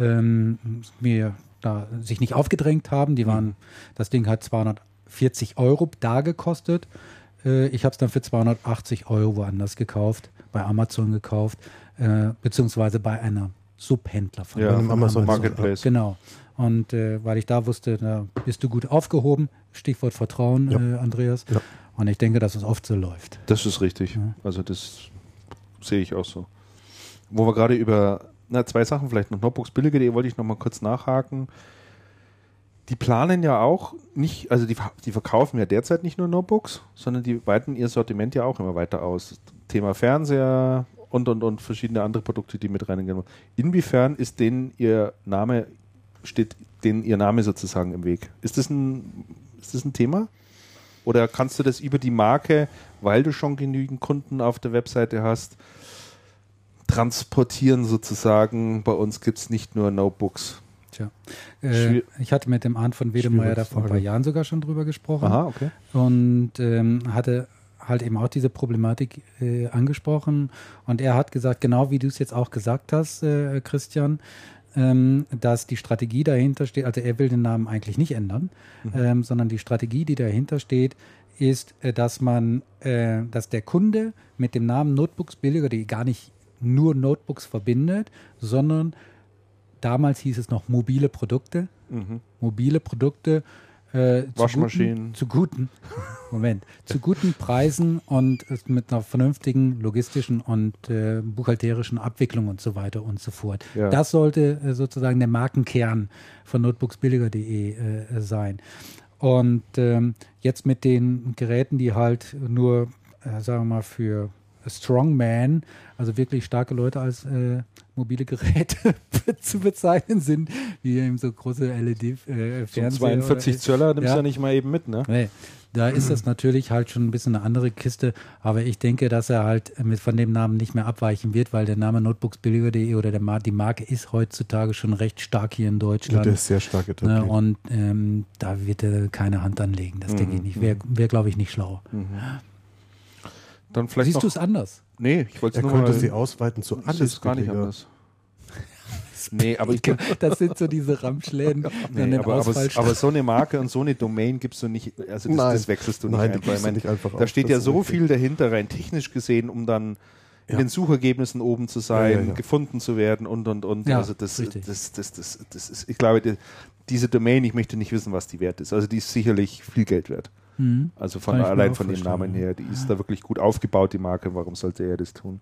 ähm, mir da sich nicht aufgedrängt haben. Die waren, das Ding hat 240 Euro da gekostet. Äh, ich habe es dann für 280 Euro woanders gekauft, bei Amazon gekauft, äh, beziehungsweise bei einer Subhändler von Ja, von Amazon Marketplace. Genau. Und äh, weil ich da wusste, da bist du gut aufgehoben, Stichwort Vertrauen, Ja. äh, Andreas. Ja. Und ich denke, dass es oft so läuft. Das ist richtig. Also das sehe ich auch so. Wo wir gerade über, na, zwei Sachen vielleicht noch Notebooks billiger.de wollte ich noch mal kurz nachhaken. Die planen ja auch nicht, also die, die verkaufen ja derzeit nicht nur Notebooks, sondern die weiten ihr Sortiment ja auch immer weiter aus. Thema Fernseher und und und verschiedene andere Produkte, die mit reingehen. Inwiefern ist denen ihr Name, steht denen ihr Name sozusagen im Weg? Ist das ein, ist das ein Thema? Oder kannst du das über die Marke, weil du schon genügend Kunden auf der Webseite hast, transportieren sozusagen? Bei uns gibt es nicht nur Notebooks. Tja. Äh, ich hatte mit dem Arndt von Wedemeyer da vor ein paar. Jahren sogar schon drüber gesprochen. Aha, okay. und ähm, hatte halt eben auch diese Problematik äh, angesprochen. Und er hat gesagt, genau wie du es jetzt auch gesagt hast, äh, Christian, ähm, dass die Strategie dahinter steht, also er will den Namen eigentlich nicht ändern, ähm, sondern die Strategie, die dahinter steht, ist, äh, dass man, äh, dass der Kunde mit dem Namen Notebooks billiger, die gar nicht nur Notebooks verbindet, sondern damals hieß es noch mobile Produkte, Mhm. mobile Produkte äh, zu Waschmaschinen. guten, zu guten Moment zu guten Preisen und äh, mit einer vernünftigen logistischen und äh, buchhalterischen Abwicklung und so weiter und so fort. Ja. Das sollte äh, sozusagen der Markenkern von notebooksbilliger.de äh, sein. Und ähm, jetzt mit den Geräten, die halt nur, äh, sagen wir mal, für Strongman, also wirklich starke Leute als äh, mobile Geräte zu bezeichnen sind, wie eben so große So LED-Fernseher. ein 42 Zöller nimmst du Ja. ja nicht mal eben mit, ne? Nee, da ist das natürlich halt schon ein bisschen eine andere Kiste, aber ich denke, dass er halt mit von dem Namen nicht mehr abweichen wird, weil der Name notebooksbilliger.de oder der die Marke ist heutzutage schon recht stark hier in Ja, Deutschland. der ist sehr stark ne, etabliert. und ähm, da wird er keine Hand anlegen, das denke ich Mhm, nicht. Wäre, wär, glaube ich, nicht schlau. Dann vielleicht Siehst du es anders? Nee, ich wollte es nur könnte mal. sie ausweiten zu Das alles ist gar nicht anders. Nee, aber ich Das sind so diese Ramschläden, Nee, aber, aber, aber so eine Marke und so eine Domain gibst du nicht, also das, Nein. das wechselst du nicht Nein, einfach. Du meine, nicht einfach da auf, steht ja so richtig. viel dahinter, rein technisch gesehen, um dann in den Suchergebnissen oben zu sein, Ja, ja, ja. gefunden zu werden und und und. Ja, also das, richtig. das, das, das, das ist, ich glaube, die, diese Domain, ich möchte nicht wissen, was die wert ist. Also die ist sicherlich viel Geld wert. Mhm. Also von allein von dem Namen ja. her, die ist da wirklich gut aufgebaut, die Marke. Warum sollte er das tun?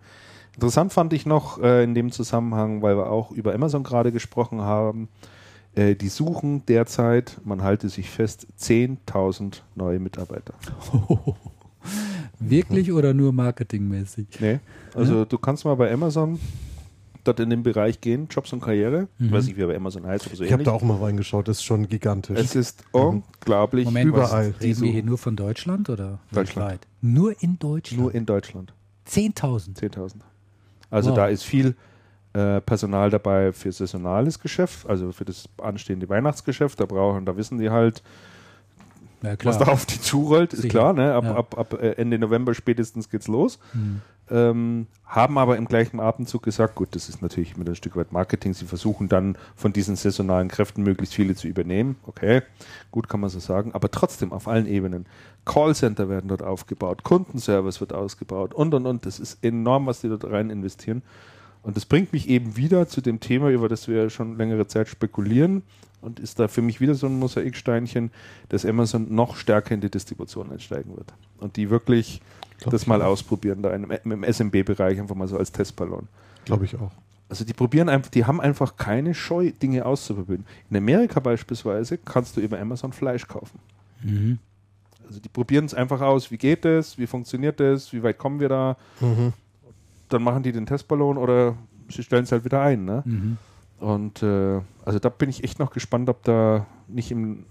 Interessant fand ich noch äh, in dem Zusammenhang, weil wir auch über Amazon gerade gesprochen haben. Äh, die suchen derzeit, man halte sich fest, 10.000 neue Mitarbeiter. Wirklich oder nur marketingmäßig? Nee, also du kannst mal bei Amazon dort in den Bereich gehen, Jobs und Karriere. Ich weiß nicht, wie aber Amazon heißt, aber so Ich habe da auch mal reingeschaut, das ist schon gigantisch. Es ist unglaublich. Moment, Überall. was, reden wir hier nur von Deutschland oder Deutschland. weltweit? Nur in Deutschland? Nur in Deutschland. 10.000. 10.000. Also Wow. da ist viel äh, Personal dabei für saisonales Geschäft, also für das anstehende Weihnachtsgeschäft. Da brauchen, da wissen die halt, Ja, klar. was da auf die zurollt, ist Sicher. klar. Ne? Ab, Ja. ab, ab äh, Ende November spätestens geht's los. Hm. Ähm, haben aber im gleichen Atemzug gesagt, gut, das ist natürlich mit ein Stück weit Marketing. Sie versuchen dann von diesen saisonalen Kräften möglichst viele zu übernehmen. Okay, gut kann man so sagen. Aber trotzdem auf allen Ebenen. Callcenter werden dort aufgebaut, Kundenservice wird ausgebaut und und und. Das ist enorm, was die dort rein investieren. Und das bringt mich eben wieder zu dem Thema, über das wir schon längere Zeit spekulieren und ist da für mich wieder so ein Mosaiksteinchen, dass Amazon noch stärker in die Distribution einsteigen wird. Und die wirklich Glaub das mal auch. ausprobieren, da im, im SMB-Bereich einfach mal so als Testballon. Glaube ich auch. Also die probieren einfach, die haben einfach keine Scheu, Dinge auszuprobieren. In Amerika beispielsweise kannst du über Amazon Fleisch kaufen. Mhm. Also die probieren es einfach aus, wie geht es, wie funktioniert es, wie weit kommen wir da, Mhm. Dann machen die den Testballon oder sie stellen es halt wieder ein. Ne? Mhm. Und äh, also da bin ich echt noch gespannt, ob da nicht im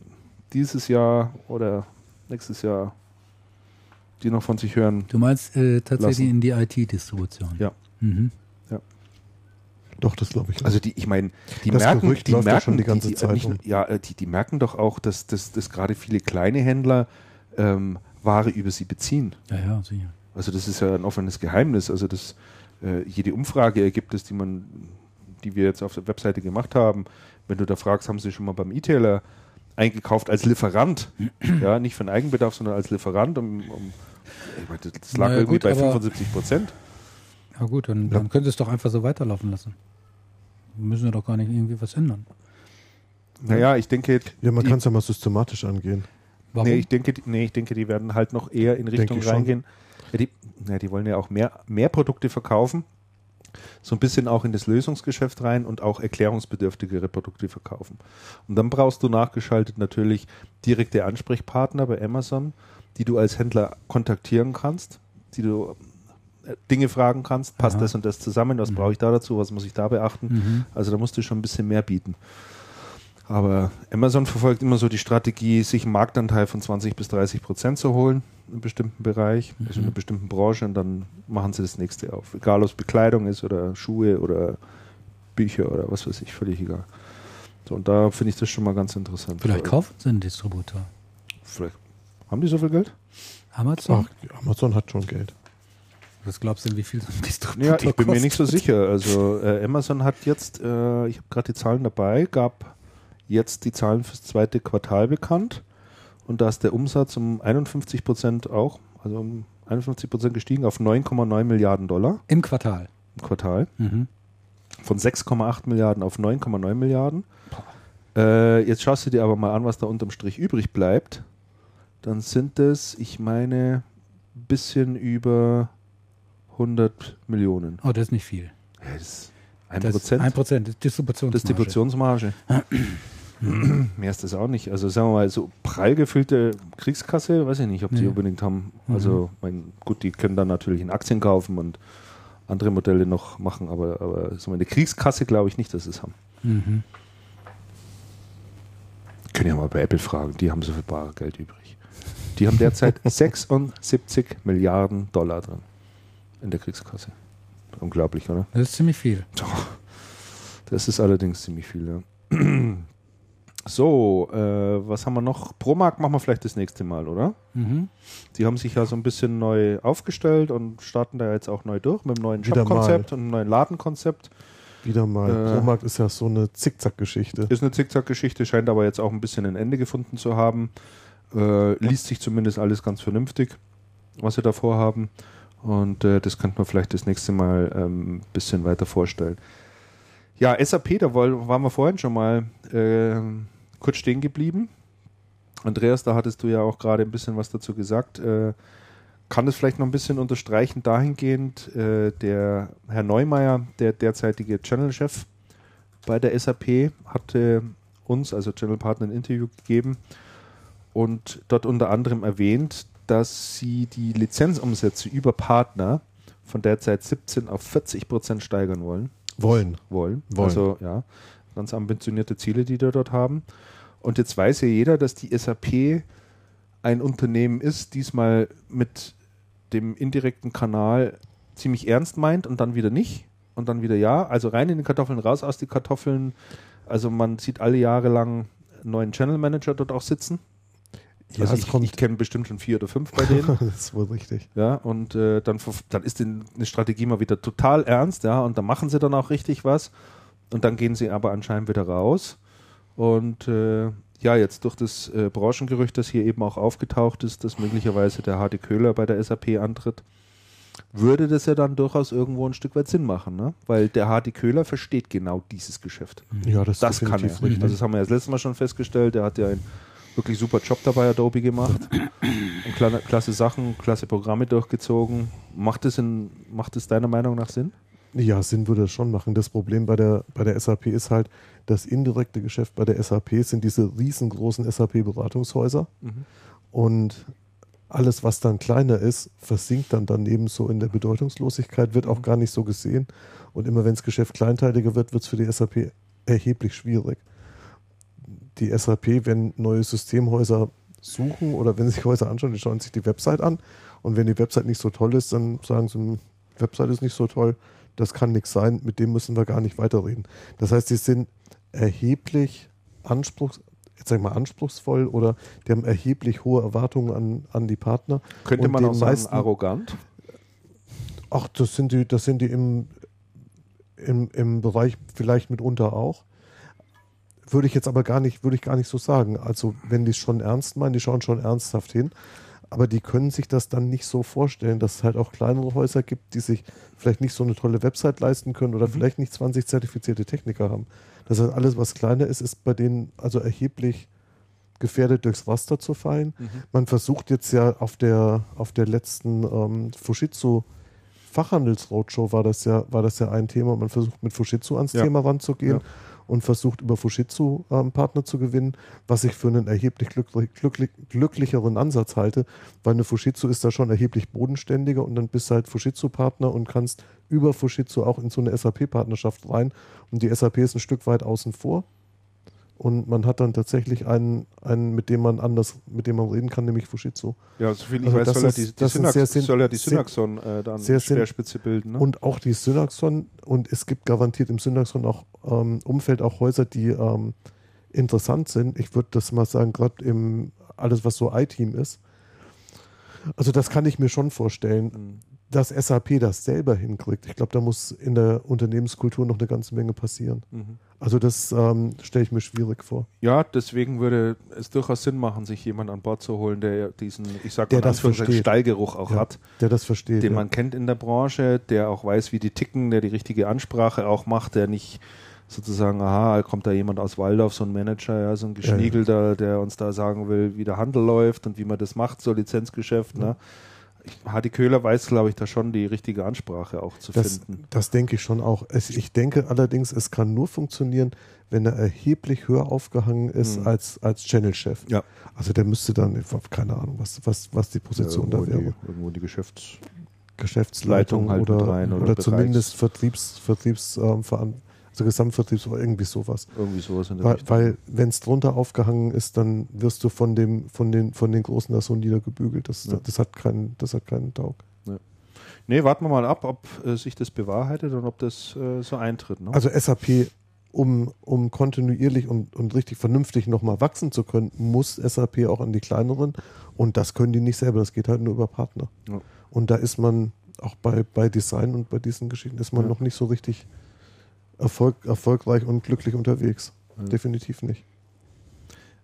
dieses Jahr oder nächstes Jahr die noch von sich hören. Du meinst äh, tatsächlich Lassen. in die IT-Distribution? Ja. Mhm. Doch, das glaube ich. auch. Also die, ich meine, die Das merken, Gerücht die läuft ja merken schon die ganze die, Zeit nicht, ja, äh, die, die merken doch auch, dass, dass, dass gerade viele kleine Händler ähm, Ware über sie beziehen. Ja, ja, sicher. Also das ist ja ein offenes Geheimnis. Also das äh, jede Umfrage ergibt es, die man, die wir jetzt auf der Webseite gemacht haben. Wenn du da fragst, haben sie schon mal beim E-Tailer eingekauft als Lieferant, ja, nicht für den Eigenbedarf, sondern als Lieferant. Um, um, ich meine, das lag Na ja, irgendwie gut, bei aber- 75 Prozent. Ja gut, dann, dann könnt ihr es doch einfach so weiterlaufen lassen. Müssen wir doch gar nicht irgendwie was ändern. Naja, ich denke, ja, man kann es ja mal systematisch angehen. Warum? Nee, ich denke, die- nee, ich denke, die werden halt noch eher in Richtung reingehen. Ja, die, ja, die wollen ja auch mehr, mehr Produkte verkaufen. So ein bisschen auch in das Lösungsgeschäft rein und auch erklärungsbedürftigere Produkte verkaufen. Und dann brauchst du nachgeschaltet natürlich direkte Ansprechpartner bei Amazon, die du als Händler kontaktieren kannst, die du äh, Dinge fragen kannst, passt Ja. das und das zusammen, was brauche ich da dazu, was muss ich da beachten. Mhm. Also da musst du schon ein bisschen mehr bieten. Aber Amazon verfolgt immer so die Strategie, sich einen Marktanteil von 20 bis 30 Prozent zu holen in einem bestimmten Bereich, also in einer bestimmten Branche und dann machen sie das nächste auf. Egal ob es Bekleidung ist oder Schuhe oder Bücher oder was weiß ich, völlig egal. So, und da finde ich das schon mal ganz interessant. Vielleicht kaufen sie einen Distributor. Vielleicht. Haben die so viel Geld? Amazon? Ach, Amazon hat schon Geld. Was glaubst du, wie viel so ein Distributor Ja, ich bin mir nicht so kostet? sicher. Also äh, Amazon hat jetzt, äh, ich habe gerade die Zahlen dabei, gab jetzt die Zahlen fürs zweite Quartal bekannt und da ist der Umsatz um 51 Prozent auch, also um 51 Prozent gestiegen auf 9,9 Milliarden Dollar Im Quartal. im Quartal. Mhm. Von 6,8 Milliarden auf 9,9 Milliarden. Äh, jetzt schaust du dir aber mal an, was da unterm Strich übrig bleibt. Dann sind es, ich meine, ein bisschen über 100 Millionen. Oh, das ist nicht viel. Ja, das ist ein Das ist Prozent. Ein Prozent, das ist Distributionsmarge. Distributionsmarge. Mehr ist das auch nicht. Also sagen wir mal, so prall gefüllte Kriegskasse, weiß ich nicht, ob die Nee. unbedingt haben. Also mein, gut, die können dann natürlich in Aktien kaufen und andere Modelle noch machen, aber, aber so eine Kriegskasse glaube ich nicht, dass sie es haben. Mhm. Können ja mal bei Apple fragen, die haben so viel bare Geld übrig. Die haben derzeit 76 Milliarden Dollar drin in der Kriegskasse. Unglaublich, oder? Das ist ziemlich viel. Das ist allerdings ziemlich viel, ja. So, äh, was haben wir noch? Promark machen wir vielleicht das nächste Mal, oder? Mhm. Die haben sich ja so ein bisschen neu aufgestellt und starten da jetzt auch neu durch mit einem neuen Shop-Konzept und einem neuen Ladenkonzept. Wieder mal. Äh. Promarkt ist ja so eine Zickzack-Geschichte. Ist eine Zickzack-Geschichte, scheint aber jetzt auch ein bisschen ein Ende gefunden zu haben. Äh, liest sich zumindest alles ganz vernünftig, was sie da vorhaben. Und äh, das könnte man vielleicht das nächste Mal ein ähm, bisschen weiter vorstellen. Ja, SAP, da waren wir vorhin schon mal äh, kurz stehen geblieben. Andreas, da hattest du ja auch gerade ein bisschen was dazu gesagt. Äh, kann das vielleicht noch ein bisschen unterstreichen dahingehend, äh, der Herr Neumeier, der derzeitige Channel-Chef bei der SAP, hatte uns, also Channel Partner, ein Interview gegeben und dort unter anderem erwähnt, dass sie die Lizenzumsätze über Partner von derzeit 17 auf 40 Prozent steigern wollen. Wollen. Wollen. Wollen. Also ja, ganz ambitionierte Ziele, die die dort haben. Und jetzt weiß ja jeder, dass die SAP ein Unternehmen ist, diesmal mit dem indirekten Kanal ziemlich ernst meint und dann wieder nicht und dann wieder ja. Also rein in die Kartoffeln, raus aus die Kartoffeln. Also man sieht alle Jahre lang einen neuen Channel Manager dort auch sitzen. Ja, also ich, ich kenne bestimmt schon vier oder fünf bei denen. das ist wohl richtig. Ja, und äh, dann, dann ist die, eine Strategie mal wieder total ernst, ja, und dann machen sie dann auch richtig was. Und dann gehen sie aber anscheinend wieder raus. Und äh, ja, jetzt durch das äh, Branchengerücht, das hier eben auch aufgetaucht ist, dass möglicherweise der Hardy Köhler bei der SAP antritt, würde das ja dann durchaus irgendwo ein Stück weit Sinn machen, ne? Weil der Hardy Köhler versteht genau dieses Geschäft. Ja, das, Das kann er. richtig. Also das haben wir ja das letzte Mal schon festgestellt. Der hat ja einen wirklich super Job dabei Adobe gemacht. Und kla- klasse Sachen, klasse Programme durchgezogen. Macht es in, macht es deiner Meinung nach Sinn? Ja, Sinn würde es schon machen. Das Problem bei der, bei der SAP ist halt, das indirekte Geschäft bei der SAP sind diese riesengroßen SAP-Beratungshäuser und alles, was dann kleiner ist, versinkt dann daneben so in der Bedeutungslosigkeit, wird auch gar nicht so gesehen. Und immer wenn das Geschäft kleinteiliger wird, wird es für die SAP erheblich schwierig. Die SAP, wenn neue Systemhäuser suchen oder wenn sich Häuser anschauen, die schauen sich die Website an und wenn die Website nicht so toll ist, dann sagen sie, "Hm, Website ist nicht so toll, das kann nichts sein, mit dem müssen wir gar nicht weiterreden. Das heißt, die sind erheblich anspruchs, jetzt sag mal anspruchsvoll oder die haben erheblich hohe Erwartungen an, an die Partner. Könnte Und man auch sagen, meisten- arrogant? Ach, das sind die, das sind die im, im, im Bereich vielleicht mitunter auch. Würde ich jetzt aber gar nicht, würde ich gar nicht so sagen. Also wenn die es schon ernst meinen, die schauen schon ernsthaft hin, aber die können sich das dann nicht so vorstellen, dass es halt auch kleinere Häuser gibt, die sich vielleicht nicht so eine tolle Website leisten können oder vielleicht nicht 20 zertifizierte Techniker haben. Das heißt, alles, was kleiner ist, ist bei denen also erheblich gefährdet, durchs Raster zu fallen. Man versucht jetzt ja auf der, auf der letzten ähm, Fujitsu Fachhandelsroadshow war das ja, war das ja ein Thema. Man versucht mit Fujitsu ans Ja. Thema ranzugehen Ja. Und versucht über Fujitsu ähm, Partner zu gewinnen, was ich für einen erheblich glücklich, glücklich, glücklicheren Ansatz halte, weil eine Fujitsu ist da schon erheblich bodenständiger und dann bist du halt Fujitsu-Partner und kannst über Fujitsu auch in so eine SAP-Partnerschaft rein und die SAP ist ein Stück weit außen vor. Und man hat dann tatsächlich einen, einen, mit dem man anders, mit dem man reden kann, nämlich Fujitsu. Ja, soviel ich Also weiß, das soll, er ist- die, die ist Synax, sehr soll ja die sehr- Synaxon äh, dann sehr Speerspitze bilden. Ne? Und auch die Synaxon, und es gibt garantiert im Synaxon auch ähm, Umfeld auch Häuser, die ähm, interessant sind. Ich würde das mal sagen, gerade im alles, was so I-Team ist. Also das kann ich mir schon vorstellen, Mhm. Dass SAP das selber hinkriegt. Ich glaube, da muss in der Unternehmenskultur noch eine ganze Menge passieren. Mhm. Also das ähm, stelle ich mir schwierig vor. Ja, deswegen würde es durchaus Sinn machen, sich jemanden an Bord zu holen, der diesen, ich sag mal. Stallgeruch auch Ja, hat, Der das versteht. den ja. man kennt in der Branche, der auch weiß, wie die ticken, der die richtige Ansprache auch macht, der nicht sozusagen, aha, kommt da jemand aus Waldorf, so ein Manager, ja, so ein Geschniegelter, der uns da sagen will, wie der Handel läuft und wie man das macht, so Lizenzgeschäft, ne? Hardy Köhler weiß, glaube ich, da schon die richtige Ansprache auch zu Das, finden. das denke ich schon auch. Es, ich denke allerdings, es kann nur funktionieren, wenn er erheblich höher aufgehangen ist Mhm. als, als Channel-Chef. Ja. Also der müsste dann, keine Ahnung, was, was, was die Position irgendwo, da wäre. die, irgendwo die Geschäfts... Geschäftsleitung Leitung halt oder, rein oder oder, zumindest Vertriebs, Vertriebs, ähm, Also Gesamtvertriebs oder irgendwie sowas. Irgendwie sowas in der Weil, Richtung. weil wenn es drunter aufgehangen ist, dann wirst du von dem, von den, von den Großen da so niedergebügelt. Das, Ja. das hat keinen, das hat keinen Taug. Nee, warten wir mal ab, ob äh, sich das bewahrheitet und ob das äh, so eintritt. Ne? Also SAP, um, um kontinuierlich und, und richtig vernünftig nochmal wachsen zu können, muss SAP auch an die kleineren. Und das können die nicht selber, das geht halt nur über Partner. Ja. Und da ist man auch bei, bei Design und bei diesen Geschichten ist man Ja. noch nicht so richtig erfolg, erfolgreich und glücklich unterwegs. Ja. Definitiv nicht.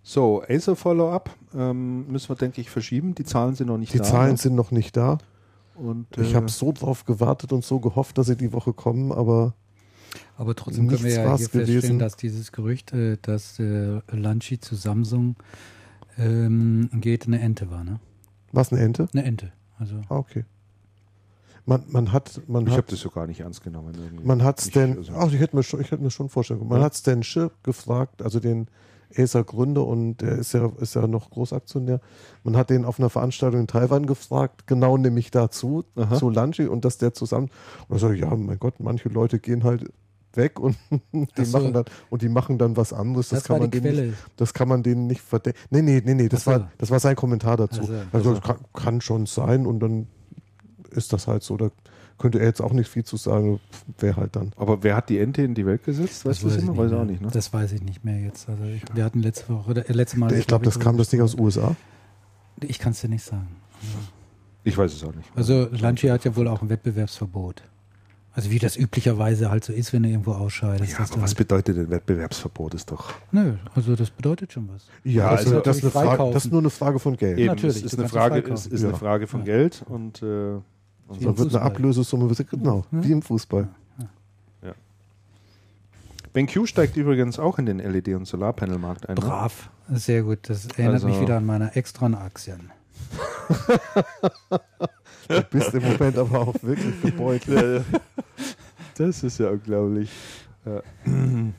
So, Acer Follow-up ähm, müssen wir, denke ich, verschieben. Die Zahlen sind noch nicht Die da. Zahlen ne? sind noch nicht da. Und, Ich äh, habe so drauf gewartet und so gehofft, dass sie die Woche kommen, aber Aber trotzdem können wir ja hier feststellen, gewesen. dass dieses Gerücht, äh, dass äh, Lanchi zu Samsung ähm, geht, eine Ente war, ne? was eine Ente? Eine Ente. Also Ah, okay. Man, man hat, man ich habe das so gar nicht ernst genommen. irgendwie. Man hat Ich- Stan, also- ach, ich hätte mir schon, ich hätte mir schon vorstellen können. Man Ja. hat Stan Schiff gefragt, also den Acer Gründer und der ist ja, ist ja noch Großaktionär. Man hat den auf einer Veranstaltung in Taiwan gefragt, genau nämlich dazu, Aha. zu Lunchi und dass der zusammen, und er sagt, ja, mein Gott, manche Leute gehen halt weg und die so. machen dann und die machen dann was anderes. Das, Das kann war man die denen Quelle. nicht, das kann man denen nicht verdenken. Nee, nee, nee, nee, das so. war das war sein Kommentar dazu. Ach so. Also Also. kann, kann schon sein und dann ist das halt so. Da könnte er jetzt auch nicht viel zu sagen, wäre halt dann. Aber wer hat die Ente in die Welt gesetzt? Weißt du das weiß ich immer? Weiß auch nicht, ne? Das weiß ich nicht mehr jetzt. Also ich, wir hatten letzte Woche, oder, äh, letzte Mal. ich glaube, das kam das nicht aus USA. Ich kann es dir nicht sagen. Ich weiß es auch nicht. Also Lancia hat ja wohl auch ein Wettbewerbsverbot. Also wie das üblicherweise halt so ist, wenn du irgendwo ausscheidest. Ja, aber was halt, bedeutet denn Wettbewerbsverbot? Ist doch. nö, also das bedeutet schon was. Ja, also also das, ist eine Frage, das ist nur eine Frage von Geld. Eben, natürlich, es ist eine Frage, ist eine Ja. Frage von Ja. Geld und, äh, und im wird eine Fußball. Ablösesumme, genau, Ja. wie im Fußball. BenQ steigt übrigens auch in den LED- und Solarpanelmarkt ein. Ne? Brav, sehr gut. Das erinnert Also- mich wieder an meine Extron-Aktien. Du bist im Moment aber auch wirklich gebeutelt. Das ist ja unglaublich. Ja.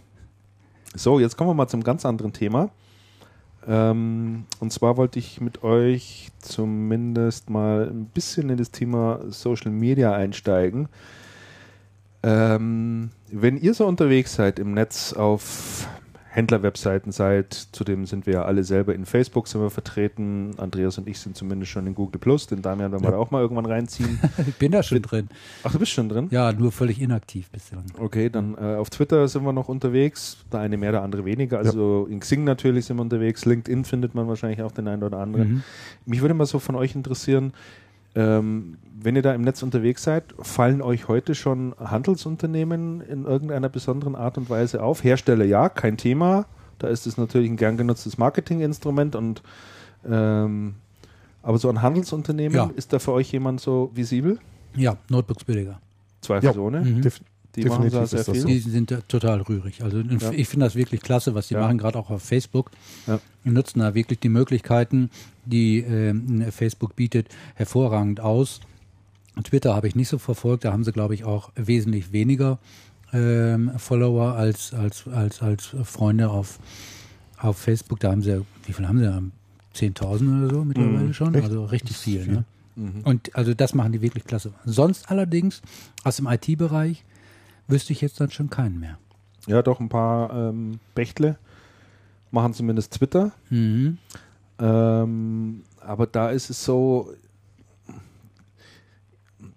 So, jetzt kommen wir mal zum ganz anderen Thema. Ähm, und zwar wollte ich mit euch zumindest mal ein bisschen in das Thema Social Media einsteigen. Ähm, wenn ihr so unterwegs seid im Netz auf Händlerwebseiten seid, zudem sind wir ja alle selber in Facebook sind wir vertreten. Andreas und ich sind zumindest schon in Google Plus, den Damian werden wir Ja. da auch mal irgendwann reinziehen. Ich bin da schon drin. Ach, du bist schon drin? Ja, nur völlig inaktiv bislang. Okay, dann äh, auf Twitter sind wir noch unterwegs. Der eine mehr, der andere weniger. Also in Xing natürlich sind wir unterwegs. LinkedIn findet man wahrscheinlich auch den einen oder anderen. Mhm. Mich würde mal so von euch interessieren, ähm, wenn ihr da im Netz unterwegs seid, fallen euch heute schon Handelsunternehmen in irgendeiner besonderen Art und Weise auf? Hersteller ja, kein Thema. Da ist es natürlich ein gern genutztes Marketinginstrument und ähm, aber so ein Handelsunternehmen, Ja. ist da für euch jemand so visibel? Ja, Notebooks billiger. Zweifelsohne. Mhm. Def- Die machen da sehr viel. so. Die sind da total rührig. Also Ja. ich finde das wirklich klasse, was die Ja. machen, gerade auch auf Facebook. Ja. Die nutzen da wirklich die Möglichkeiten, die ähm, Facebook bietet, hervorragend aus. Twitter habe ich nicht so verfolgt, da haben sie, glaube ich, auch wesentlich weniger ähm, Follower als, als, als, als Freunde auf, auf Facebook. Da haben sie, wie viel haben sie? da? 10.000 oder so mittlerweile Mhm. schon. Echt? Also richtig viel. viel. Ne? Mhm. Und also das machen die wirklich klasse. Sonst allerdings aus dem IT-Bereich wüsste ich jetzt dann schon keinen mehr. Ja, doch, ein paar ähm, Bechtle machen zumindest Twitter. Mhm. Ähm, aber da ist es so,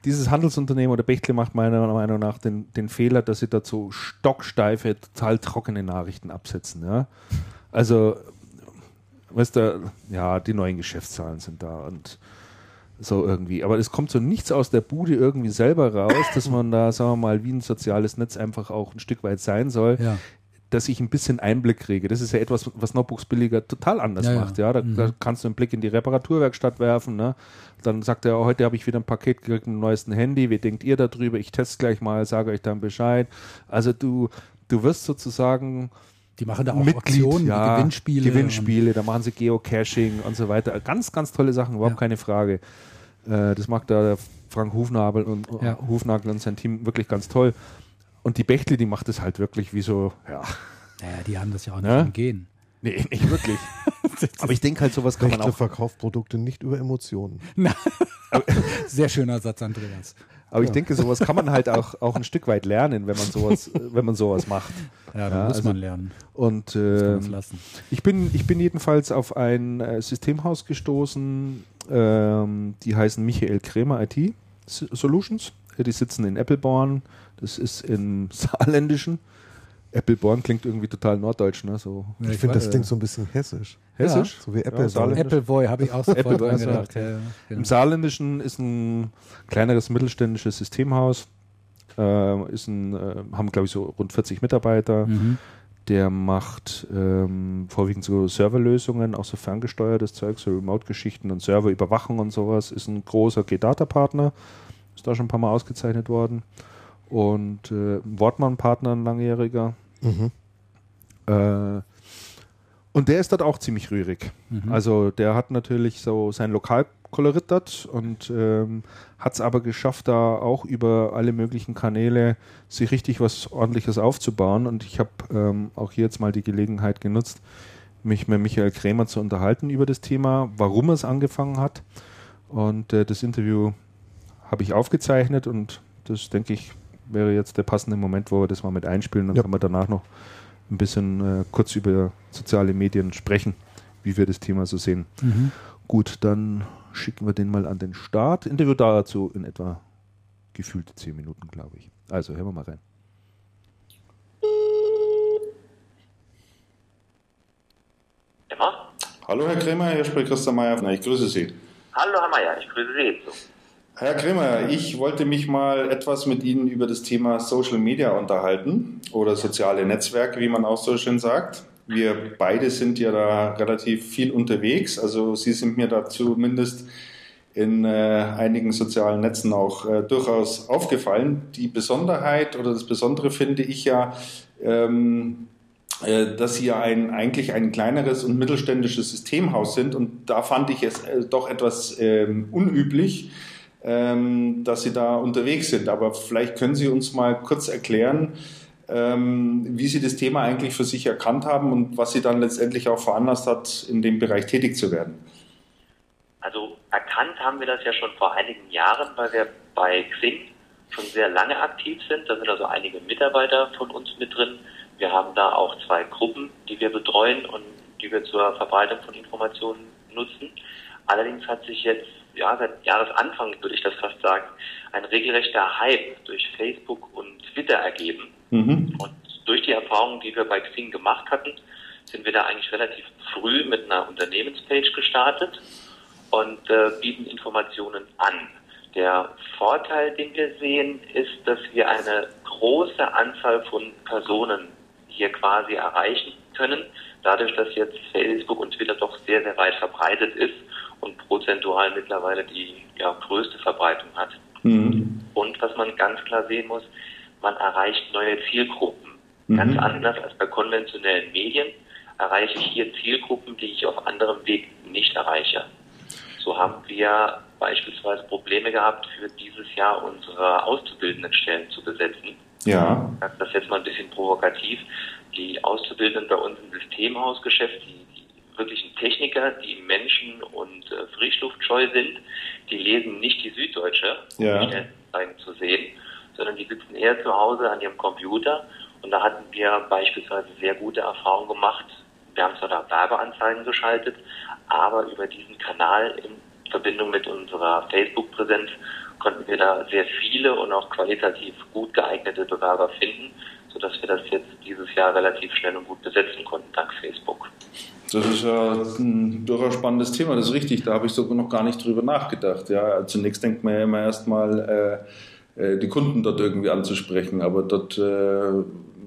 dieses Handelsunternehmen oder Bechtle macht meiner Meinung nach den, den Fehler, dass sie dazu stocksteife, total trockene Nachrichten absetzen. Ja? Also, weißt du, ja, die neuen Geschäftszahlen sind da und so irgendwie. Aber es kommt so nichts aus der Bude irgendwie selber raus, dass man da, sagen wir mal, wie ein soziales Netz einfach auch ein Stück weit sein soll Ja. Dass ich ein bisschen Einblick kriege. Das ist ja etwas, was Notebooks billiger total anders Ja, macht. Ja, da, Mhm. da kannst du einen Blick in die Reparaturwerkstatt werfen. Ne? Dann sagt er, heute habe ich wieder ein Paket gekriegt mit dem neuesten Handy. Wie denkt ihr darüber? Ich teste gleich mal, sage euch dann Bescheid. Also du, du wirst sozusagen Die machen da auch Mitglied, Aktionen, ja, Gewinnspiele. Gewinnspiele, da machen sie Geocaching und so weiter. Ganz, ganz tolle Sachen, überhaupt Ja. keine Frage. Äh, das macht da Frank Hufnagel und, Ja. Hufnagel und sein Team wirklich ganz toll. Und die Bechtle, die macht es halt wirklich wie so, ja, naja, die haben das ja auch nicht im Gehen. Nee, nicht wirklich. Aber ich denke halt, sowas kann man Rechte auch. verkauft Produkte nicht über Emotionen. Sehr schöner Satz, Andreas. Aber ich Ja. denke, sowas kann man halt auch, auch ein Stück weit lernen, wenn man sowas, wenn man sowas macht. Ja, da Ja, muss also- man lernen. Und Das man äh, lassen. ich bin, ich bin jedenfalls auf ein äh, Systemhaus gestoßen, ähm, die heißen Michael Krämer IT Solutions. Die sitzen in Appleborn. Das ist im Saarländischen. Appleborn klingt irgendwie total norddeutsch, ne? So Ja, Ich finde, das klingt so ein bisschen hessisch. hessisch. So wie Apple. Saarländisch. Appleboy habe ich auch sofort dran gedacht. Ja, ja, genau. Im Saarländischen ist ein kleineres mittelständisches Systemhaus. Äh, ist ein, äh, haben, glaube ich, so rund 40 Mitarbeiter. Mhm. Der macht ähm, vorwiegend so Serverlösungen, auch so ferngesteuertes Zeug, so Remote-Geschichten und Serverüberwachung und sowas. Ist ein großer G-Data-Partner. Ist da schon ein paar Mal ausgezeichnet worden. Und äh, Wortmann-Partner, ein langjähriger. Mhm. Äh, und der ist dort auch ziemlich rührig. Mhm. Also der hat natürlich so sein Lokalkolorit dort und ähm, hat es aber geschafft, da auch über alle möglichen Kanäle sich richtig was ordentliches aufzubauen. Und ich habe ähm, auch hier jetzt mal die Gelegenheit genutzt, mich mit Michael Krämer zu unterhalten über das Thema, warum er es angefangen hat. Und äh, das Interview habe ich aufgezeichnet und das, denke ich, wäre jetzt der passende Moment, wo wir das mal mit einspielen. Dann Ja. kann man danach noch ein bisschen äh, kurz über soziale Medien sprechen, wie wir das Thema so sehen. Mhm. Gut, dann schicken wir den mal an den Start. Interview dazu in etwa gefühlte zehn Minuten, glaube ich. Also hören wir mal rein. Immer? Hallo Herr Kremer, hier spricht Christian Mayer. Ich grüße Sie. Hallo Herr Meier, ich grüße Sie. Herr Kremer, ich wollte mich mal etwas mit Ihnen über das Thema Social Media unterhalten oder soziale Netzwerke, wie man auch so schön sagt. Wir beide sind ja da relativ viel unterwegs. Also Sie sind mir da zumindest in äh, einigen sozialen Netzen auch äh, durchaus aufgefallen. Die Besonderheit oder das Besondere finde ich ja, ähm, äh, dass Sie ja ein, eigentlich ein kleineres und mittelständisches Systemhaus sind. Und da fand ich es äh, doch etwas ähm, unüblich, ähm, dass Sie da unterwegs sind. Aber vielleicht können Sie uns mal kurz erklären, ähm, wie Sie das Thema eigentlich für sich erkannt haben und was Sie dann letztendlich auch veranlasst hat, in dem Bereich tätig zu werden. Also erkannt haben wir das ja schon vor einigen Jahren, weil wir bei Xing schon sehr lange aktiv sind. Da sind also einige Mitarbeiter von uns mit drin. Wir haben da auch zwei Gruppen, die wir betreuen und die wir zur Verbreitung von Informationen nutzen. Allerdings hat sich jetzt, ja, seit Jahresanfang würde ich das fast sagen, ein regelrechter Hype durch Facebook und Twitter ergeben. Mhm. Und durch die Erfahrungen, die wir bei Xing gemacht hatten, sind wir da eigentlich relativ früh mit einer Unternehmenspage gestartet und äh, bieten Informationen an. Der Vorteil, den wir sehen, ist, dass wir eine große Anzahl von Personen hier quasi erreichen können, dadurch, dass jetzt Facebook und Twitter doch sehr, sehr weit verbreitet ist und prozentual mittlerweile die ja, größte Verbreitung hat. Mhm. Und was man ganz klar sehen muss, man erreicht neue Zielgruppen. Mhm. Ganz anders als bei konventionellen Medien erreiche ich hier Zielgruppen, die ich auf anderem Weg nicht erreiche. So haben wir beispielsweise Probleme gehabt, für dieses Jahr unsere Auszubildendenstellen zu besetzen. Ja. Ich sage das jetzt mal ein bisschen provokativ. Die Auszubildenden bei uns im Systemhausgeschäft, die, die wirklichen Techniker, die Menschen- und äh, Frischluftscheu sind, die lesen nicht die Süddeutsche, um Ja. die Stellenanzeigen zu sehen, sondern die sitzen eher zu Hause an ihrem Computer. Und da hatten wir beispielsweise sehr gute Erfahrungen gemacht. Wir haben zwar da Werbeanzeigen geschaltet, aber über diesen Kanal in Verbindung mit unserer Facebook-Präsenz konnten wir da sehr viele und auch qualitativ gut geeignete Bewerber finden, sodass wir das jetzt dieses Jahr relativ schnell und gut besetzen konnten, dank Facebook. Das ist ja ein durchaus spannendes Thema, das ist richtig. Da habe ich sogar noch gar nicht drüber nachgedacht. Ja, zunächst denkt man ja immer erstmal, äh, äh, die Kunden dort irgendwie anzusprechen, aber dort äh,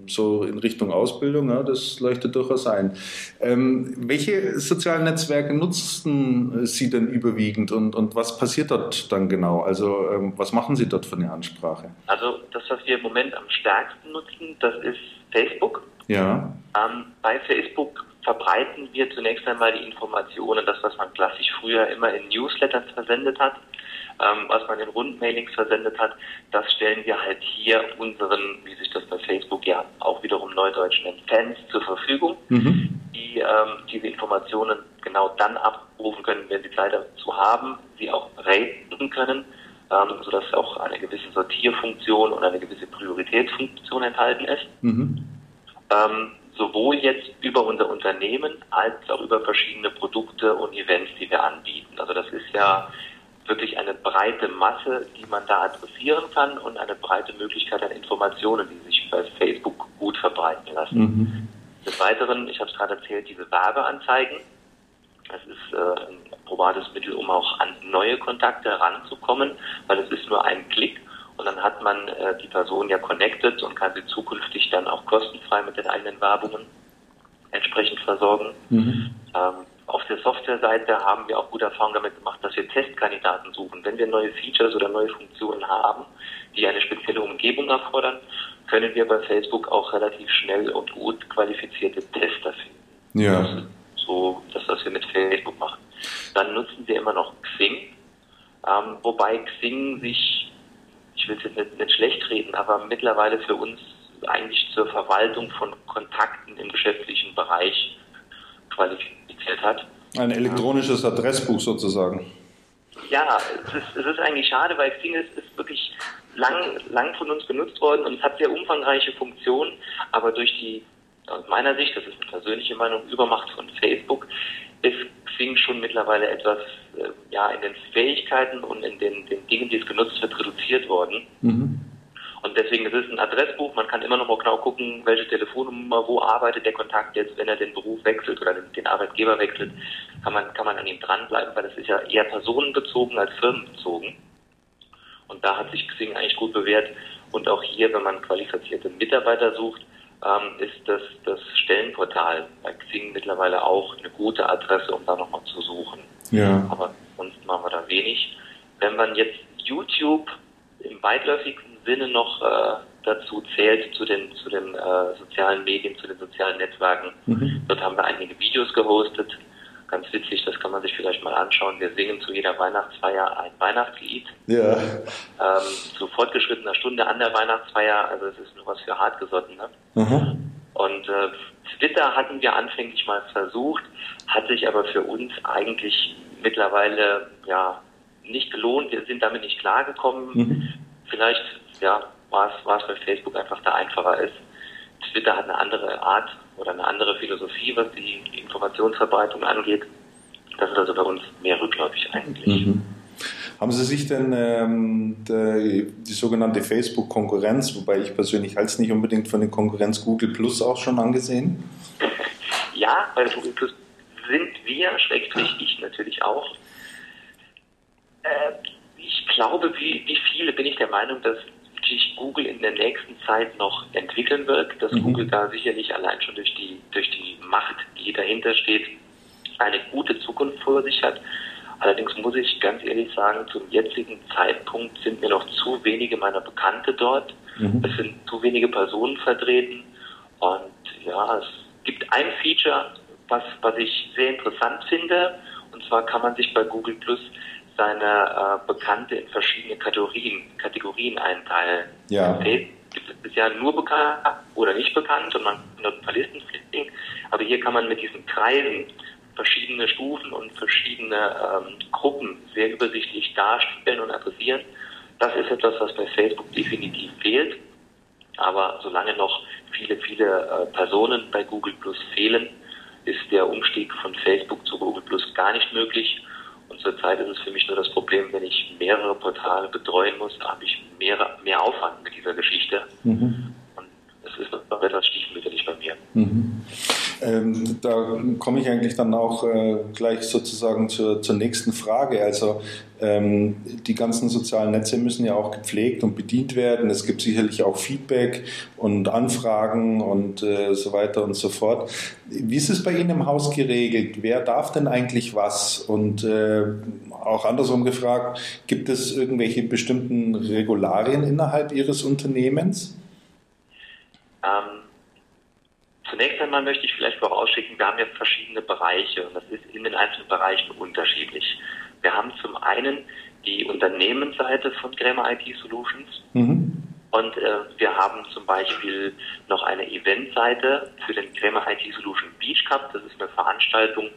so in Richtung Ausbildung, ja, das leuchtet durchaus ein. Ähm, welche sozialen Netzwerke nutzen Sie denn überwiegend und, und was passiert dort dann genau? Also ähm, was machen Sie dort für eine Ansprache? Also das, was wir im Moment am stärksten nutzen, das ist Facebook. Ja, Ähm, bei Facebook verbreiten wir zunächst einmal die Informationen, das, was man klassisch früher immer in Newslettern versendet hat, ähm, was man in Rundmailings versendet hat, das stellen wir halt hier unseren, wie sich das bei Facebook ja auch wiederum neudeutsch nennt, Fans zur Verfügung, mhm. die ähm, diese Informationen genau dann abrufen können, wenn sie Zeit dazu haben, sie auch raten können, ähm, sodass auch eine gewisse Sortierfunktion und eine gewisse Prioritätsfunktion enthalten ist Mhm. Ähm, sowohl jetzt über unser Unternehmen als auch über verschiedene Produkte und Events, die wir anbieten. Also das ist ja wirklich eine breite Masse, die man da adressieren kann und eine breite Möglichkeit an Informationen, die sich bei Facebook gut verbreiten lassen. Mhm. Des Weiteren, ich habe es gerade erzählt, diese Werbeanzeigen. Das ist äh, ein probates Mittel, um auch an neue Kontakte heranzukommen, weil es ist nur ein Klick und dann hat man äh, die Person ja connected und kann sie zukünftig dann auch kostenfrei mit den eigenen Werbungen entsprechend versorgen. Mhm. Ähm, auf der Softwareseite haben wir auch gute Erfahrungen damit gemacht, dass wir Testkandidaten suchen. Wenn wir neue Features oder neue Funktionen haben, die eine spezielle Umgebung erfordern, können wir bei Facebook auch relativ schnell und gut qualifizierte Tester finden. Ja. Das so das, was wir mit Facebook machen. Dann nutzen wir immer noch Xing, ähm, wobei Xing sich, ich will es jetzt nicht, nicht schlecht reden, aber mittlerweile für uns eigentlich zur Verwaltung von Kontakten im geschäftlichen Bereich qualifiziert hat. Ein elektronisches Adressbuch sozusagen. ja, es ist, es ist eigentlich schade, weil Xing ist, ist wirklich lang, lang von uns genutzt worden und es hat sehr umfangreiche Funktionen, aber durch die, aus meiner Sicht, das ist eine persönliche Meinung, Übermacht von Facebook, ist Xing schon mittlerweile etwas äh, ja, in den Fähigkeiten und in den, den Dingen, die es genutzt wird, reduziert worden. Mhm. Und deswegen ist es ein Adressbuch, man kann immer noch mal genau gucken, welche Telefonnummer, wo arbeitet der Kontakt jetzt, wenn er den Beruf wechselt oder den, den Arbeitgeber wechselt, kann man, kann man an ihm dranbleiben, weil das ist ja eher personenbezogen als firmenbezogen. Und da hat sich Xing eigentlich gut bewährt. Und auch hier, wenn man qualifizierte Mitarbeiter sucht, ähm, ist das, das Stellenportal bei Xing mittlerweile auch eine gute Adresse, um da nochmal zu suchen. Ja. Aber sonst machen wir da wenig. Wenn man jetzt YouTube im weitläufigsten Sinne noch äh, dazu zählt, zu den, zu den äh, sozialen Medien, zu den sozialen Netzwerken, mhm. dort haben wir einige Videos gehostet. Ganz witzig, das kann man sich vielleicht mal anschauen. Wir singen zu jeder Weihnachtsfeier ein Weihnachtslied. Ja. Ähm, zu fortgeschrittener Stunde an der Weihnachtsfeier, also es ist nur was für Hartgesottene. Mhm. Und äh, Twitter hatten wir anfänglich mal versucht, hat sich aber für uns eigentlich mittlerweile ja nicht gelohnt. Wir sind damit nicht klargekommen. Mhm. Vielleicht ja, war es, war es bei Facebook einfach da einfacher ist. Twitter hat eine andere Art oder eine andere Philosophie, was die Informationsverbreitung angeht. Das ist also bei uns mehr rückläufig eigentlich. Mhm. Haben Sie sich denn ähm, die, die, sogenannte Facebook-Konkurrenz, wobei ich persönlich halte es nicht unbedingt von der Konkurrenz Google Plus auch schon angesehen? Ja, bei Google Plus sind wir, schrägstrich ich natürlich auch. Äh, ich glaube, wie, wie viele bin ich der Meinung, dass sich Google in der nächsten Zeit noch entwickeln wird, dass mhm. Google da sicherlich allein schon durch die, durch die Macht, die dahinter steht, eine gute Zukunft vor sich hat. Allerdings muss ich ganz ehrlich sagen, zum jetzigen Zeitpunkt sind mir noch zu wenige meiner Bekannte dort. Mhm. Es sind zu wenige Personen vertreten. Und ja, es gibt ein Feature, was, was ich sehr interessant finde. Und zwar kann man sich bei Google Plus seine äh, Bekannte in verschiedene Kategorien, Kategorien einteilen. Ja. gibt es bisher nur bekannt oder nicht bekannt und man kann dort ein paar Listen pflegen. Aber hier kann man mit diesen Kreisen verschiedene Stufen und verschiedene ähm, Gruppen sehr übersichtlich darstellen und adressieren. Das ist etwas, was bei Facebook definitiv fehlt. Aber solange noch viele, viele äh, Personen bei Google Plus fehlen, ist der Umstieg von Facebook zu Google Plus gar nicht möglich. Zurzeit ist es für mich nur das Problem, wenn ich mehrere Portale betreuen muss, habe ich mehr, mehr Aufwand mit dieser Geschichte. Mhm. Es ist noch etwas stiefmütterlich bei mir. Mhm. Ähm, da komme ich eigentlich dann auch äh, gleich sozusagen zur, zur nächsten Frage. Also ähm, die ganzen sozialen Netze müssen ja auch gepflegt und bedient werden. Es gibt sicherlich auch Feedback und Anfragen und äh, so weiter und so fort. Wie ist es bei Ihnen im Haus geregelt? Wer darf denn eigentlich was? Und äh, auch andersrum gefragt, gibt es irgendwelche bestimmten Regularien innerhalb Ihres Unternehmens? Ähm Zunächst einmal möchte ich vielleicht vorausschicken, wir haben ja verschiedene Bereiche und das ist in den einzelnen Bereichen unterschiedlich. Wir haben zum einen die Unternehmensseite von Grammar IT Solutions mhm. und äh, wir haben zum Beispiel noch eine Eventseite für den Grammar IT Solution Beach Cup. Das ist eine Veranstaltung,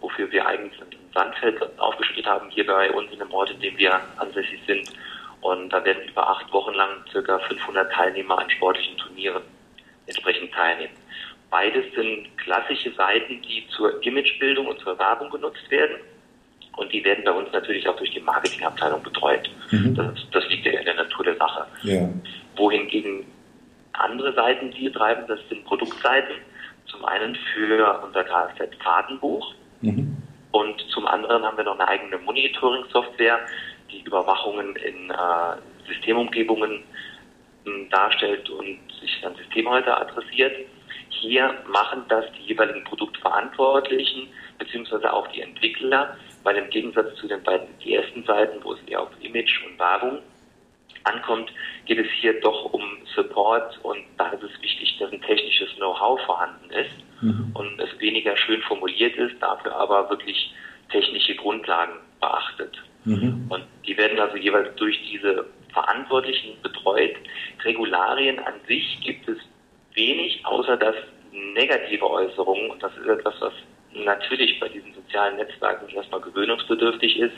wofür wir eigentlich ein Sandfeld aufgestellt haben, hier bei uns in dem Ort, in dem wir ansässig sind. Und da werden über acht Wochen lang circa 500 Teilnehmer an sportlichen Turnieren entsprechend teilnehmen. Beides sind klassische Seiten, die zur Imagebildung und zur Werbung genutzt werden. Und die werden bei uns natürlich auch durch die Marketingabteilung betreut. Mhm. Das, das, liegt ja in der Natur der Sache. Ja. Wohingegen andere Seiten, die wir treiben, das sind Produktseiten. Zum einen für unser Kfz-Fahrtenbuch. Mhm. Und zum anderen haben wir noch eine eigene Monitoring-Software, die Überwachungen in äh, Systemumgebungen darstellt und sich an Systemhalter adressiert. Hier machen das die jeweiligen Produktverantwortlichen beziehungsweise auch die Entwickler, weil im Gegensatz zu den beiden die ersten Seiten, wo es eher auf Image und Werbung ankommt, geht es hier doch um Support und da ist es wichtig, dass ein technisches Know-how vorhanden ist mhm. und es weniger schön formuliert ist, dafür aber wirklich technische Grundlagen beachtet. Mhm. Und die werden also jeweils durch diese Verantwortlichen betreut. Regularien an sich gibt es wenig, außer dass negative Äußerungen, und das ist etwas, was natürlich bei diesen sozialen Netzwerken erstmal gewöhnungsbedürftig ist,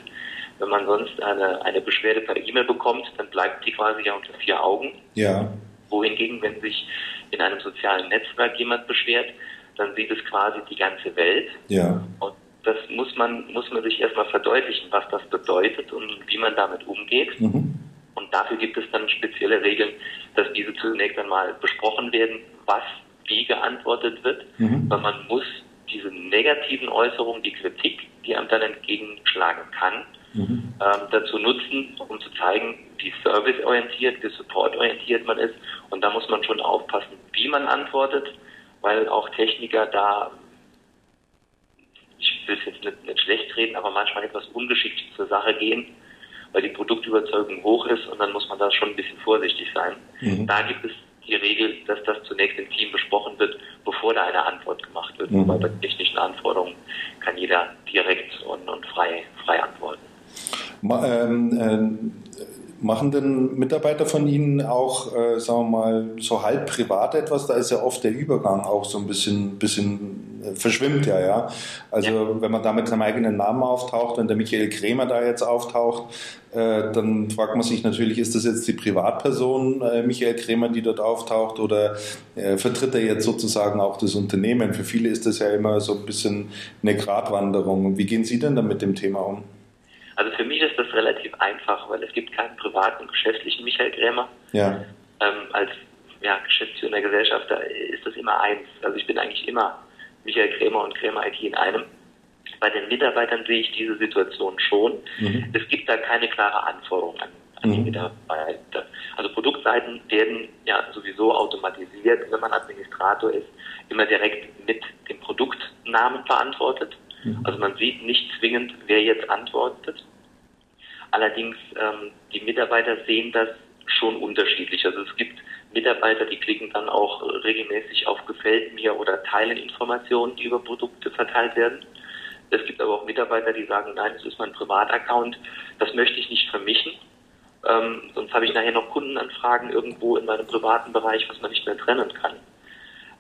Wenn man sonst eine, eine Beschwerde per E-Mail bekommt, dann bleibt die quasi ja unter vier Augen. Ja. Wohingegen, wenn sich in einem sozialen Netzwerk jemand beschwert, dann sieht es quasi die ganze Welt. Ja. Und das muss man, muss man sich erstmal verdeutlichen, was das bedeutet und wie man damit umgeht. Mhm. Und dafür gibt es dann spezielle Regeln, dass diese zunächst einmal besprochen werden, was wie geantwortet wird, Mhm. weil man muss diese negativen Äußerungen, die Kritik, die einem dann entgegenschlagen kann, Mhm. ähm, dazu nutzen, um zu zeigen, wie serviceorientiert, wie supportorientiert man ist. Und da muss man schon aufpassen, wie man antwortet, weil auch Techniker da, ich will es jetzt nicht, nicht schlecht reden, aber manchmal etwas ungeschickt zur Sache gehen, weil die Produktüberzeugung hoch ist und dann muss man da schon ein bisschen vorsichtig sein. Mhm. Da gibt es die Regel, dass das zunächst im Team besprochen wird, bevor da eine Antwort gemacht wird. Mhm. Weil bei technischen Anforderungen kann jeder direkt und, und frei, frei antworten. Ma ähm, ähm, machen denn Mitarbeiter von Ihnen auch, äh, sagen wir mal, so halb privat etwas? Da ist ja oft der Übergang auch so ein bisschen, bisschen verschwimmt ja, ja. Also wenn man da mit seinem eigenen Namen auftaucht, wenn der Michael Krämer da jetzt auftaucht, äh, dann fragt man sich natürlich, ist das jetzt die Privatperson äh, Michael Krämer, die dort auftaucht, oder äh, vertritt er jetzt sozusagen auch das Unternehmen? Für viele ist das ja immer so ein bisschen eine Gratwanderung. Wie gehen Sie denn da mit dem Thema um? Also für mich ist das relativ einfach, weil es gibt keinen privaten und geschäftlichen Michael Krämer. Ja. Ähm, als ja, Geschäftsführender Gesellschafter ist das immer eins. Also ich bin eigentlich immer Michael Krämer und Krämer IT in einem. Bei den Mitarbeitern sehe ich diese Situation schon. Mhm. Es gibt da keine klare Anforderung an, an die Mhm. Mitarbeiter. Also Produktseiten werden ja sowieso automatisiert, wenn man Administrator ist, immer direkt mit dem Produktnamen verantwortet. Mhm. Also man sieht nicht zwingend, wer jetzt antwortet. Allerdings, ähm, die Mitarbeiter sehen das schon unterschiedlich. Also es gibt Mitarbeiter, die klicken dann auch regelmäßig auf Gefällt mir oder teilen Informationen, die über Produkte verteilt werden. Es gibt aber auch Mitarbeiter, die sagen, nein, das ist mein Privataccount, das möchte ich nicht vermischen. Ähm, sonst habe ich nachher noch Kundenanfragen irgendwo in meinem privaten Bereich, was man nicht mehr trennen kann.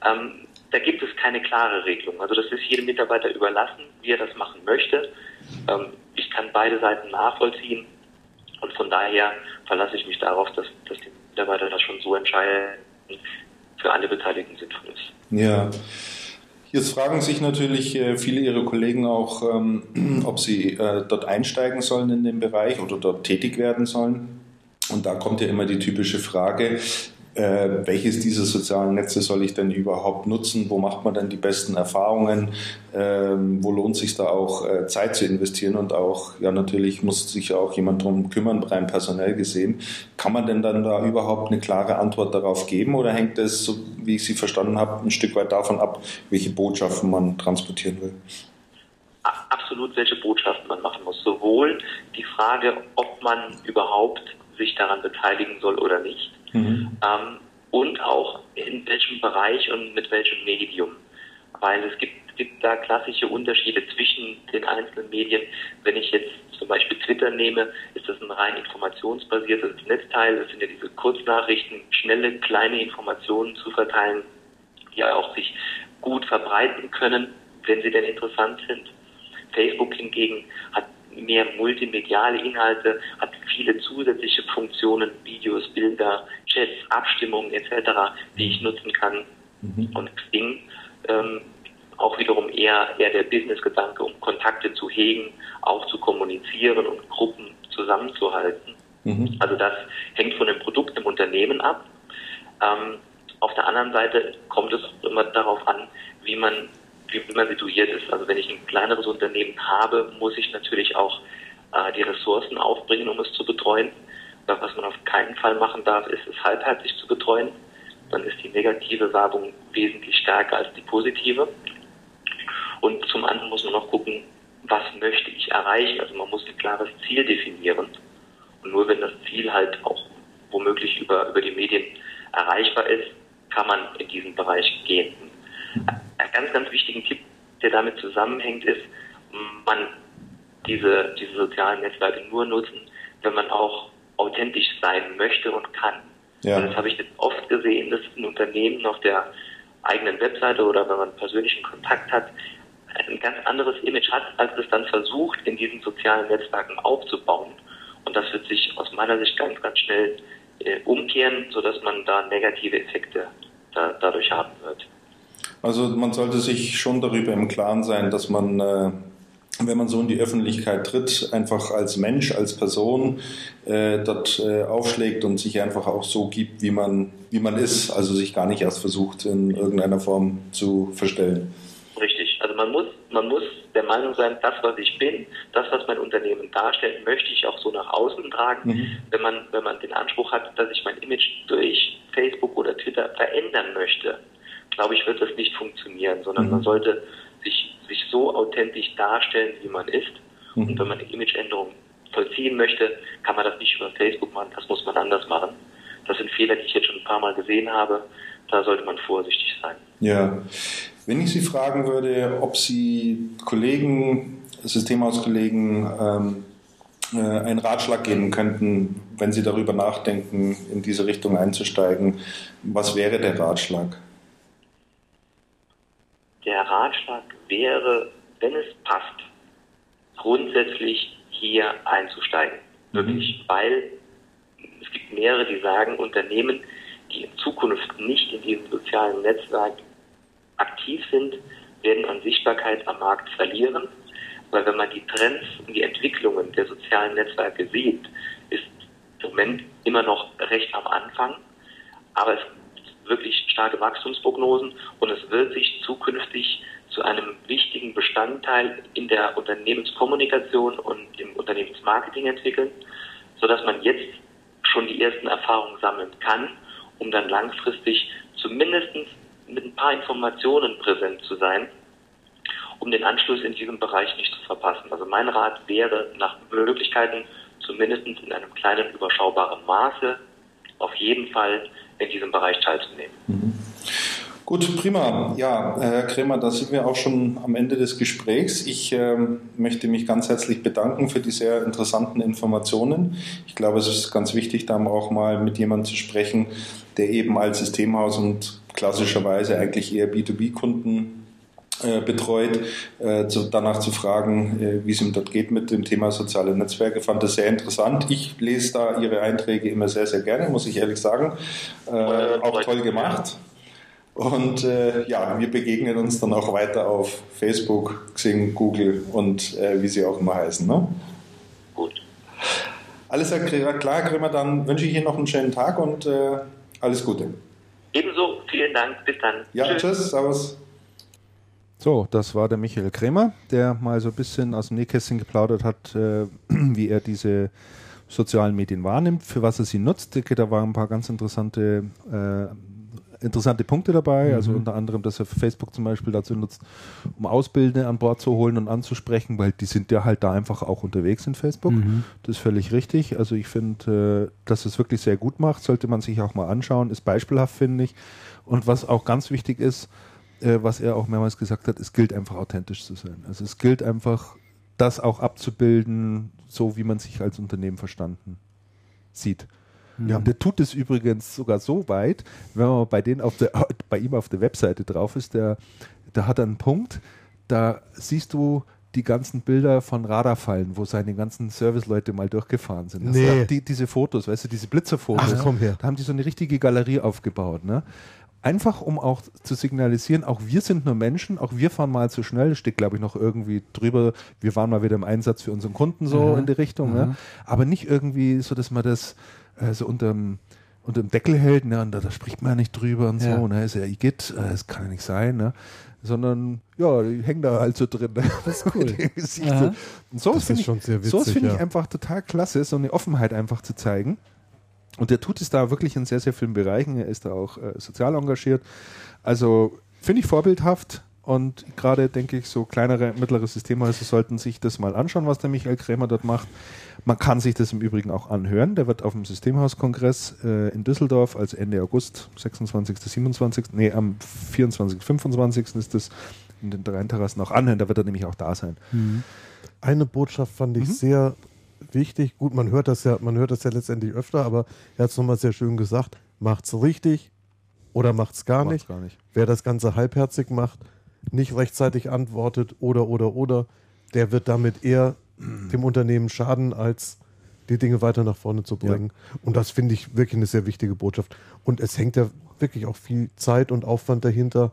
Ähm, da gibt es keine klare Regelung. Also das ist jedem Mitarbeiter überlassen, wie er das machen möchte. Ähm, ich kann beide Seiten nachvollziehen und von daher verlasse ich mich darauf, dass, dass die Mitarbeiter das schon so entscheiden, für alle Beteiligten sinnvoll ist. Ja. Jetzt fragen sich natürlich äh, viele Ihrer Kollegen auch, ähm, ob sie äh, dort einsteigen sollen in den Bereich oder dort tätig werden sollen. Und da kommt ja immer die typische Frage, äh, welches dieser sozialen Netze soll ich denn überhaupt nutzen? Wo macht man denn die besten Erfahrungen? Ähm, wo lohnt sich da auch äh, Zeit zu investieren? Und auch, ja, natürlich muss sich auch jemand drum kümmern, rein personell gesehen. Kann man denn dann da überhaupt eine klare Antwort darauf geben? Oder hängt es, so wie ich Sie verstanden habe, ein Stück weit davon ab, welche Botschaften man transportieren will? Absolut, welche Botschaften man machen muss. Sowohl die Frage, ob man überhaupt sich daran beteiligen soll oder nicht, Mhm. ähm, und auch in welchem Bereich und mit welchem Medium. Weil es gibt, gibt da klassische Unterschiede zwischen den einzelnen Medien. Wenn ich jetzt zum Beispiel Twitter nehme, ist das ein rein informationsbasiertes Netzteil. Das sind ja diese Kurznachrichten, schnelle, kleine Informationen zu verteilen, die auch sich gut verbreiten können, wenn sie denn interessant sind. Facebook hingegen hat mehr multimediale Inhalte, hat viele zusätzliche Funktionen, Videos, Bilder, Chats, Abstimmungen etc., die ich nutzen kann. Mhm. Und Xing ähm, auch wiederum eher, eher der Business-Gedanke, um Kontakte zu hegen, auch zu kommunizieren und Gruppen zusammenzuhalten. Mhm. Also das hängt von dem Produkt im Unternehmen ab. Ähm, auf der anderen Seite kommt es immer darauf an, wie man, man situiert ist. Also wenn ich ein kleineres Unternehmen habe, muss ich natürlich auch äh, die Ressourcen aufbringen, um es zu betreuen. Aber was man auf keinen Fall machen darf, ist es halbherzig zu betreuen. Dann ist die negative Werbung wesentlich stärker als die positive. Und zum anderen muss man noch gucken, was möchte ich erreichen. Also man muss ein klares Ziel definieren. Und nur wenn das Ziel halt auch womöglich über, über die Medien erreichbar ist, kann man in diesen Bereich gehen. Ein ganz, ganz wichtigen Tipp, der damit zusammenhängt, ist, man diese, diese sozialen Netzwerke nur nutzen, wenn man auch authentisch sein möchte und kann. Ja. Und das habe ich jetzt oft gesehen, dass ein Unternehmen auf der eigenen Webseite oder wenn man persönlichen Kontakt hat, ein ganz anderes Image hat, als es dann versucht, in diesen sozialen Netzwerken aufzubauen. Und das wird sich aus meiner Sicht ganz, ganz schnell äh, umkehren, sodass man da negative Effekte da, dadurch haben wird. Also man sollte sich schon darüber im Klaren sein, dass man, äh, wenn man so in die Öffentlichkeit tritt, einfach als Mensch, als Person äh, dort äh, aufschlägt und sich einfach auch so gibt, wie man, wie man ist, also sich gar nicht erst versucht, in irgendeiner Form zu verstellen. Richtig. Also man muss, man muss der Meinung sein, das, was ich bin, das, was mein Unternehmen darstellt, möchte ich auch so nach außen tragen. Mhm. Wenn man, wenn man den Anspruch hat, dass ich mein Image durch Facebook oder Twitter verändern möchte, glaube ich, wird das nicht funktionieren, sondern mhm. man sollte sich, sich so authentisch darstellen, wie man ist. Mhm. Und wenn man eine Imageänderung vollziehen möchte, kann man das nicht über Facebook machen, das muss man anders machen. Das sind Fehler, die ich jetzt schon ein paar Mal gesehen habe. Da sollte man vorsichtig sein. Ja. Wenn ich Sie fragen würde, ob Sie Kollegen, Systemhauskollegen, ähm, äh, einen Ratschlag geben könnten, wenn Sie darüber nachdenken, in diese Richtung einzusteigen, was wäre der Ratschlag? Der Ratschlag wäre, wenn es passt, grundsätzlich hier einzusteigen. Mhm. Wirklich, weil es gibt mehrere, die sagen, Unternehmen, die in Zukunft nicht in diesem sozialen Netzwerk aktiv sind, werden an Sichtbarkeit am Markt verlieren. Weil wenn man die Trends und die Entwicklungen der sozialen Netzwerke sieht, ist im Moment immer noch recht am Anfang. Aber es wirklich starke Wachstumsprognosen und es wird sich zukünftig zu einem wichtigen Bestandteil in der Unternehmenskommunikation und im Unternehmensmarketing entwickeln, sodass man jetzt schon die ersten Erfahrungen sammeln kann, um dann langfristig zumindest mit ein paar Informationen präsent zu sein, um den Anschluss in diesem Bereich nicht zu verpassen. Also mein Rat wäre nach Möglichkeiten zumindest in einem kleinen überschaubaren Maße auf jeden Fall in diesem Bereich teilzunehmen. Mhm. Gut, prima. Ja, Herr Kremer, da sind wir auch schon am Ende des Gesprächs. Ich äh, möchte mich ganz herzlich bedanken für die sehr interessanten Informationen. Ich glaube, es ist ganz wichtig, da auch mal mit jemandem zu sprechen, der eben als Systemhaus und klassischerweise eigentlich eher B2B-Kunden äh, betreut, äh, danach zu fragen, äh, wie es ihm dort geht mit dem Thema soziale Netzwerke. Fand das sehr interessant. Ich lese da Ihre Einträge immer sehr, sehr gerne, muss ich ehrlich sagen. Äh, auch toll gemacht. Und äh, ja, wir begegnen uns dann auch weiter auf Facebook, Xing, Google und wie sie auch immer heißen. Ne? Gut. Alles klar, Grimmer, dann wünsche ich Ihnen noch einen schönen Tag und alles Gute. Ebenso, vielen Dank, bis dann. Ja, tschüss, tschüss servus. So, das war der Michael Kremer, der mal so ein bisschen aus dem Nähkästchen geplaudert hat, äh, wie er diese sozialen Medien wahrnimmt, für was er sie nutzt. Da waren ein paar ganz interessante, äh, interessante Punkte dabei, mhm. also unter anderem, dass er Facebook zum Beispiel dazu nutzt, um Ausbildende an Bord zu holen und anzusprechen, weil die sind ja halt da einfach auch unterwegs in Facebook. Mhm. Das ist völlig richtig. Also ich finde, äh, dass es wirklich sehr gut macht, sollte man sich auch mal anschauen, ist beispielhaft, finde ich. Und was auch ganz wichtig ist, äh, was er auch mehrmals gesagt hat, es gilt einfach authentisch zu sein. Also es gilt einfach, das auch abzubilden, so wie man sich als Unternehmen verstanden sieht. Ja, der tut es übrigens sogar so weit, wenn man bei, denen auf der, bei ihm auf der Webseite drauf ist, der, der hat einen Punkt, da siehst du die ganzen Bilder von Radarfallen, wo seine ganzen Serviceleute mal durchgefahren sind. Nee. Die, diese Fotos, weißt du, diese Blitzerfotos, Ach, komm her. da haben die so eine richtige Galerie aufgebaut. Ne? Einfach um auch zu signalisieren, auch wir sind nur Menschen, auch wir fahren mal zu schnell, steht glaube ich noch irgendwie drüber, wir waren mal wieder im Einsatz für unseren Kunden so mhm. in die Richtung, mhm. ne? aber nicht irgendwie so, dass man das äh, so unterm unter dem Deckel hält, ne, und da, da, spricht man ja nicht drüber und ja. so, ne, ist ja Igitt, äh, das kann ja nicht sein, ne, sondern, ja, die hängen da halt so drin. Ne? Das ist cool. und sowas finde ich, sowas find ja. ich einfach total klasse, so eine Offenheit einfach zu zeigen. Und der tut es da wirklich in sehr, sehr vielen Bereichen. Er ist da auch äh, sozial engagiert. Also finde ich vorbildhaft. Und gerade denke ich, so kleinere, mittlere Systemhäuser sollten sich das mal anschauen, was der Michael Krämer dort macht. Man kann sich das im Übrigen auch anhören. Der wird auf dem Systemhauskongress äh, in Düsseldorf, also Ende August, 26., 27., nee, am 24., 25. ist das in den drei Terrassen auch anhören. Da wird er nämlich auch da sein. Mhm. Eine Botschaft fand ich mhm. sehr wichtig. Gut, man hört das ja, man hört das ja letztendlich öfter, aber er hat es nochmal sehr schön gesagt. Macht's richtig oder macht's gar, macht's nicht. gar nicht. Wer das Ganze halbherzig macht, nicht rechtzeitig antwortet oder oder oder, der wird damit eher dem Unternehmen schaden, als die Dinge weiter nach vorne zu bringen. Und das finde ich wirklich eine sehr wichtige Botschaft. Und es hängt ja wirklich auch viel Zeit und Aufwand dahinter,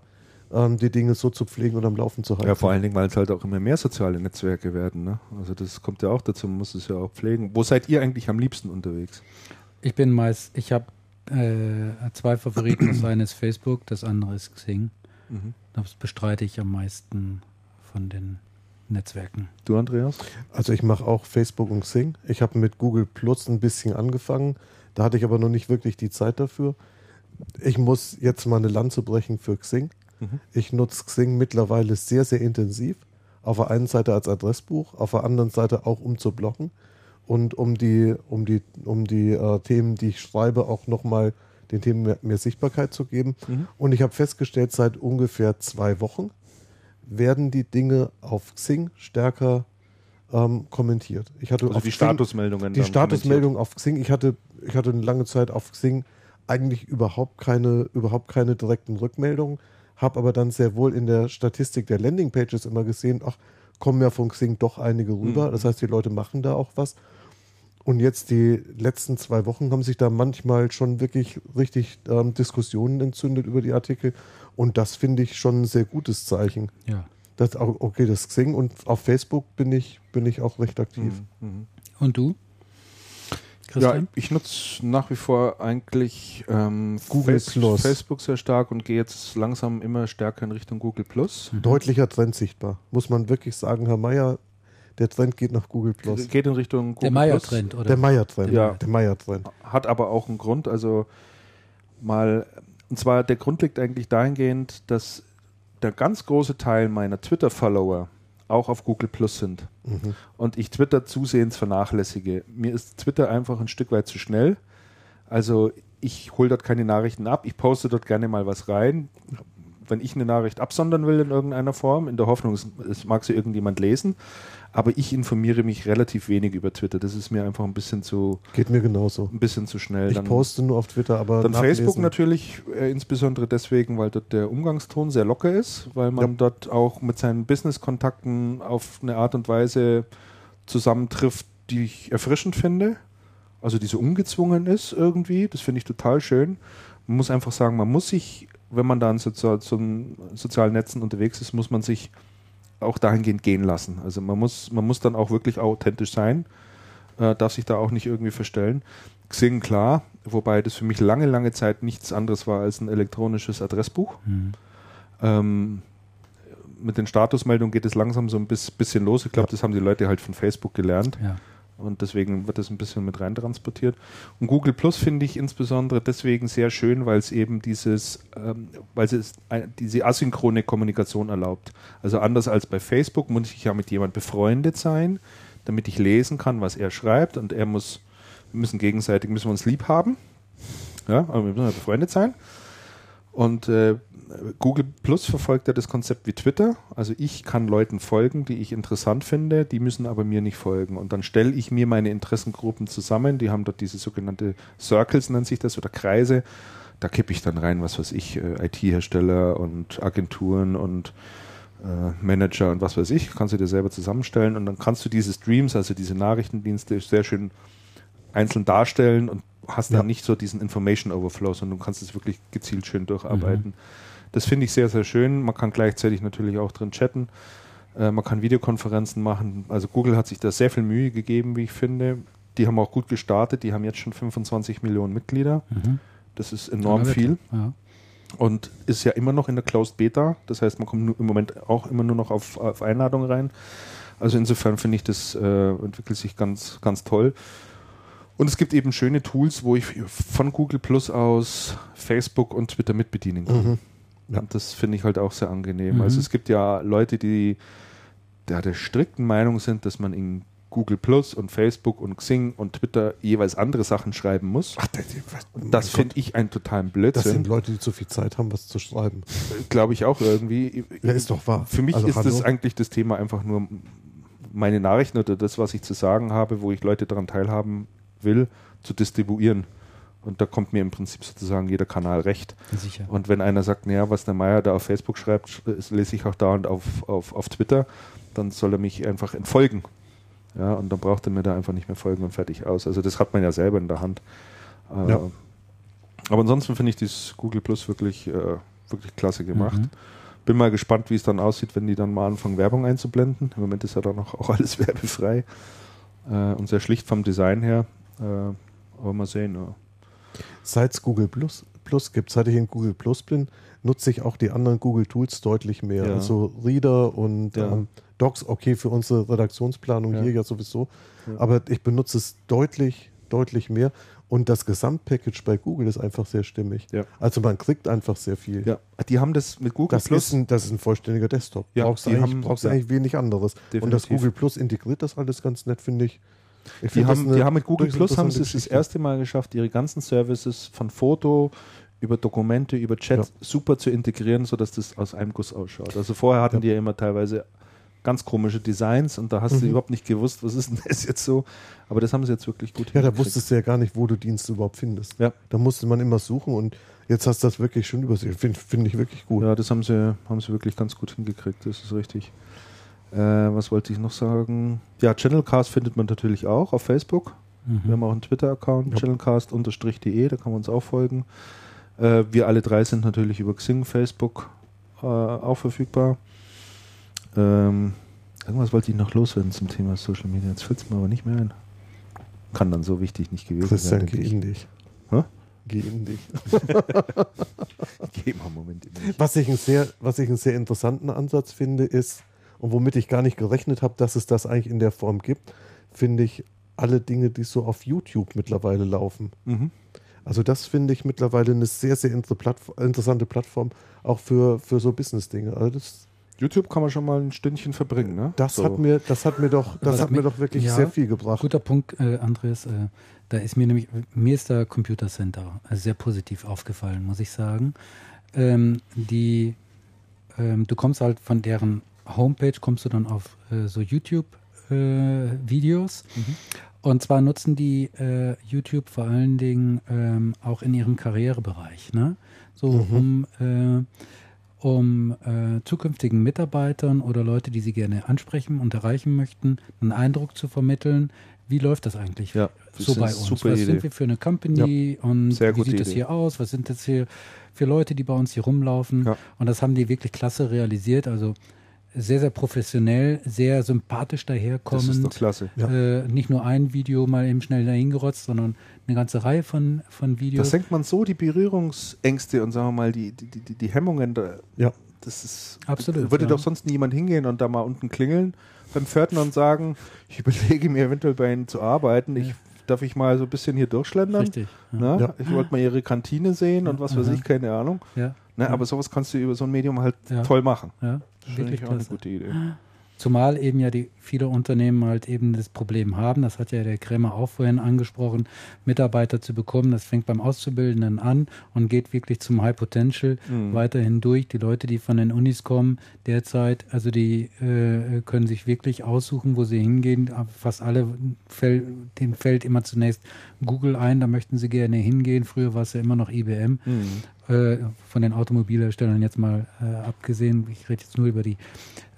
die Dinge so zu pflegen und am Laufen zu halten. Ja, vor allen Dingen, weil es halt auch immer mehr soziale Netzwerke werden. Ne? Also das kommt ja auch dazu, man muss es ja auch pflegen. Wo seid ihr eigentlich am liebsten unterwegs? Ich bin meist, ich habe äh, zwei Favoriten. Das eine ist Facebook, das andere ist Xing. Mhm. Das bestreite ich am meisten von den Netzwerken. Du, Andreas? Also ich mache auch Facebook und Xing. Ich habe mit Google Plus ein bisschen angefangen. Da hatte ich aber noch nicht wirklich die Zeit dafür. Ich muss jetzt mal eine Lanze brechen für Xing. Mhm. Ich nutze Xing mittlerweile sehr, sehr intensiv. Auf der einen Seite als Adressbuch, auf der anderen Seite auch um zu blocken und um die, um die, um die äh, Themen, die ich schreibe, auch nochmal den Themen mehr, mehr Sichtbarkeit zu geben. Mhm. Und ich habe festgestellt, seit ungefähr zwei Wochen werden die Dinge auf Xing stärker ähm, kommentiert. Ich hatte Also die Xing- Statusmeldungen. die dann Statusmeldung auf Xing. Ich hatte, ich hatte eine lange Zeit auf Xing eigentlich überhaupt keine, überhaupt keine direkten Rückmeldungen, habe aber dann sehr wohl in der Statistik der Landingpages immer gesehen, ach, kommen ja von Xing doch einige rüber. Mhm. Das heißt, die Leute machen da auch was. Und jetzt die letzten zwei Wochen haben sich da manchmal schon wirklich richtig ähm, Diskussionen entzündet über die Artikel. Und das finde ich schon ein sehr gutes Zeichen. Ja. Das, okay, das Xing und auf Facebook bin ich, bin ich auch recht aktiv. Mhm. Mhm. Und du? Ja, Christian? ich nutze nach wie vor eigentlich ähm, Google Plus. Facebook sehr stark und gehe jetzt langsam immer stärker in Richtung Google Plus. Deutlicher Trend sichtbar. Muss man wirklich sagen, Herr Meier, der Trend geht nach Google Plus. Geht in Richtung Google Der Meier-Trend, oder? Der Meier-Trend. Ja. Der Meier-Trend. Hat aber auch einen Grund. Also mal, und zwar der Grund liegt eigentlich dahingehend, dass der ganz große Teil meiner Twitter-Follower auch auf Google Plus sind. Mhm. Und ich Twitter zusehends vernachlässige. Mir ist Twitter einfach ein Stück weit zu schnell. Also ich hole dort keine Nachrichten ab, ich poste dort gerne mal was rein. Wenn ich eine Nachricht absondern will in irgendeiner Form, in der Hoffnung, es, es mag sie irgendjemand lesen, aber ich informiere mich relativ wenig über Twitter. Das ist mir einfach ein bisschen zu, Geht mir genauso. ein bisschen zu schnell. Ich Dann- poste nur auf Twitter, aber dann nachlesen- Facebook natürlich äh, insbesondere deswegen, weil dort der Umgangston sehr locker ist, weil man Ja. dort auch mit seinen Business-Kontakten auf eine Art und Weise zusammentrifft, die ich erfrischend finde. Also die so ungezwungen ist irgendwie. Das finde ich total schön. Man muss einfach sagen, man muss sich, wenn man da in sozial, so in sozialen Netzen unterwegs ist, muss man sich auch dahingehend gehen lassen. Also man muss, man muss dann auch wirklich authentisch sein, äh, darf sich da auch nicht irgendwie verstellen. Xing klar, wobei das für mich lange, lange Zeit nichts anderes war als ein elektronisches Adressbuch. Hm. Ähm, mit den Statusmeldungen geht es langsam so ein bis- bisschen los. Ich glaube, das haben die Leute halt von Facebook gelernt. Ja. Und deswegen wird das ein bisschen mit rein transportiert. Und Google Plus finde ich insbesondere deswegen sehr schön, weil es eben dieses, ähm, weil es diese asynchrone Kommunikation erlaubt. Also anders als bei Facebook muss ich ja mit jemand befreundet sein, damit ich lesen kann, was er schreibt. Und er muss, wir müssen gegenseitig, müssen wir uns lieb haben. Ja, aber wir müssen ja befreundet sein. Und äh, Google Plus verfolgt ja das Konzept wie Twitter. Also ich kann Leuten folgen, die ich interessant finde, die müssen aber mir nicht folgen. Und dann stelle ich mir meine Interessengruppen zusammen. Die haben dort diese sogenannte Circles, nennt sich das, oder Kreise. Da kippe ich dann rein, was weiß ich, äh, IT-Hersteller und Agenturen und äh, Manager und was weiß ich. Kannst du dir selber zusammenstellen. Und dann kannst du diese Streams, also diese Nachrichtendienste, sehr schön einzeln darstellen und hast dann Ja. nicht so diesen Information Overflow, sondern du kannst es wirklich gezielt schön durcharbeiten. Das finde ich sehr, sehr schön. Man kann gleichzeitig natürlich auch drin chatten. Äh, man kann Videokonferenzen machen. Also Google hat sich da sehr viel Mühe gegeben, wie ich finde. Die haben auch gut gestartet. Die haben jetzt schon 25 Millionen Mitglieder. Mhm. Das ist enorm Ja, viel Ja. und ist ja immer noch in der Closed Beta. Das heißt, man kommt im Moment auch immer nur noch auf, auf Einladung rein. Also insofern finde ich, das äh, entwickelt sich ganz, ganz toll. Und es gibt eben schöne Tools, wo ich von Google Plus aus Facebook und Twitter mitbedienen kann. Mhm. Ja. Und das finde ich halt auch sehr angenehm. Mhm. Also es gibt ja Leute, die der, der strikten Meinung sind, dass man in Google Plus und Facebook und Xing und Twitter jeweils andere Sachen schreiben muss. Ach, das, Und das finde ich einen totalen Das sind Blödsinn. Leute, die zu viel Zeit haben, was zu schreiben. Glaube ich auch irgendwie. Ja, ist doch wahr. Für mich Also, ist das hallo? eigentlich das Thema einfach nur meine Nachrichten oder das, was ich zu sagen habe, wo ich Leute daran teilhaben will, zu distribuieren. Und da kommt mir im Prinzip sozusagen jeder Kanal recht. Sicher. Und wenn einer sagt, naja, was der Meier da auf Facebook schreibt, sch- das lese ich auch dauernd auf, auf, auf Twitter, dann soll er mich einfach entfolgen. Ja, und dann braucht er mir da einfach nicht mehr folgen und fertig aus. Also das hat man ja selber in der Hand. Äh, Ja. Aber ansonsten finde ich dieses Google Plus wirklich, äh, wirklich klasse gemacht. Mhm. Bin mal gespannt, wie es dann aussieht, wenn die dann mal anfangen, Werbung einzublenden. Im Moment ist ja dann auch, auch alles werbefrei äh, und sehr schlicht vom Design her. Äh, aber mal sehen. Ja. Seit es Google Plus, Plus gibt, seit ich in Google Plus bin, nutze ich auch die anderen Google Tools deutlich mehr. Ja. Also Reader und Ja. ähm, Docs, okay, für unsere Redaktionsplanung Ja. hier ja sowieso. Aber ich benutze es deutlich, deutlich mehr. Und das Gesamtpackage bei Google ist einfach sehr stimmig. Also man kriegt einfach sehr viel. ja. Die haben das mit Google Das ist, ein, das ist ein vollständiger Desktop. Ja, brauchst du eigentlich, haben- brauchst eigentlich wenig anderes. Und das Definitiv. Google Plus integriert das alles ganz nett, finde ich. Ich Die haben, die haben mit Google Plus haben sie es das erste Mal geschafft, ihre ganzen Services von Foto über Dokumente, über Chat Ja. super zu integrieren, sodass das aus einem Guss ausschaut. Also vorher hatten Ja. die ja immer teilweise ganz komische Designs und da hast du Mhm. überhaupt nicht gewusst, was ist denn das jetzt so. Aber das haben sie jetzt wirklich gut Ja, da hingekriegt. wusstest du ja gar nicht, wo du Dienste überhaupt findest. Ja. Da musste man immer suchen und jetzt hast du das wirklich schon übersehen. Finde find ich wirklich gut. Ja, das haben sie, haben sie wirklich ganz gut hingekriegt, das ist richtig. Äh, was wollte ich noch sagen? Ja, Channelcast findet man natürlich auch auf Facebook. Wir Mhm. haben auch einen Twitter-Account, Ja. channelcast-de, da kann man uns auch folgen. Äh, wir alle drei sind natürlich über Xing, Facebook äh, auch verfügbar. Ähm, irgendwas wollte ich noch loswerden zum Thema Social Media. Jetzt fällt es mir aber nicht mehr ein. Kann dann so wichtig nicht gewesen Christian, sein. ich. in dich. Hä? Geh in dich. Geh mal einen Moment in mich. Was ich, einen sehr, was ich einen sehr interessanten Ansatz finde, ist, und womit ich gar nicht gerechnet habe, dass es das eigentlich in der Form gibt, finde ich alle Dinge, die so auf YouTube mittlerweile laufen. Mhm. Also das finde ich mittlerweile eine sehr, sehr inter Plattf- interessante Plattform, auch für, für so Business-Dinge. Also das, YouTube kann man schon mal ein Stündchen verbringen, ne? das, So. hat mir, das hat mir doch, das hat mir mir- doch wirklich ja, sehr viel gebracht. Guter Punkt, äh, Andreas. Äh, da ist mir nämlich, mir ist der Computer Center äh, sehr positiv aufgefallen, muss ich sagen. Ähm, die, ähm, du kommst halt von deren Homepage, kommst du dann auf äh, so YouTube-Videos. Und zwar nutzen die äh, YouTube vor allen Dingen ähm, auch in ihrem Karrierebereich. Ne? So um, äh, um äh, zukünftigen Mitarbeitern oder Leute, die sie gerne ansprechen und erreichen möchten, einen Eindruck zu vermitteln, wie läuft das eigentlich Ja, das so bei uns? was Idee. sind wir für eine Company und Sehr wie sieht das Idee. hier aus? Was sind das hier für Leute, die bei uns hier rumlaufen? Ja. Und das haben die wirklich klasse realisiert. Also sehr, sehr professionell, sehr sympathisch Das ist doch daherkommend. klasse. Ja. Äh, nicht nur ein Video mal eben schnell dahingerotzt, sondern eine ganze Reihe von, von Da Videos. senkt man so die Berührungsängste und sagen wir mal die, die, die, die Hemmungen. Da, Ja. Das ist. Absolut, Würde ja. doch sonst niemand hingehen und da mal unten klingeln beim Pförtner und sagen, ich überlege mir eventuell bei Ihnen zu arbeiten. Ich, darf ich mal so ein bisschen hier durchschlendern? Richtig. Ja. Ne? Ja. Ich wollte mal Ihre Kantine sehen und was weiß Aha. ich, keine Ahnung. Ja. Ne? Ja. Aber sowas kannst du über so ein Medium halt Ja. toll machen. Wirklich ich auch eine gute Idee. Zumal eben ja die viele Unternehmen halt eben das Problem haben, das hat ja der Krämer auch vorhin angesprochen, Mitarbeiter zu bekommen. Das fängt beim Auszubildenden an und geht wirklich zum High Potential Mhm. weiterhin durch. Die Leute, die von den Unis kommen, derzeit, also die äh, können sich wirklich aussuchen, wo sie hingehen. Fast alle fäll, dem fällt immer zunächst Google ein, da möchten sie gerne hingehen. Früher war es ja immer noch IBM Mhm. äh, von den Automobilherstellern jetzt mal äh, abgesehen. Ich rede jetzt nur über die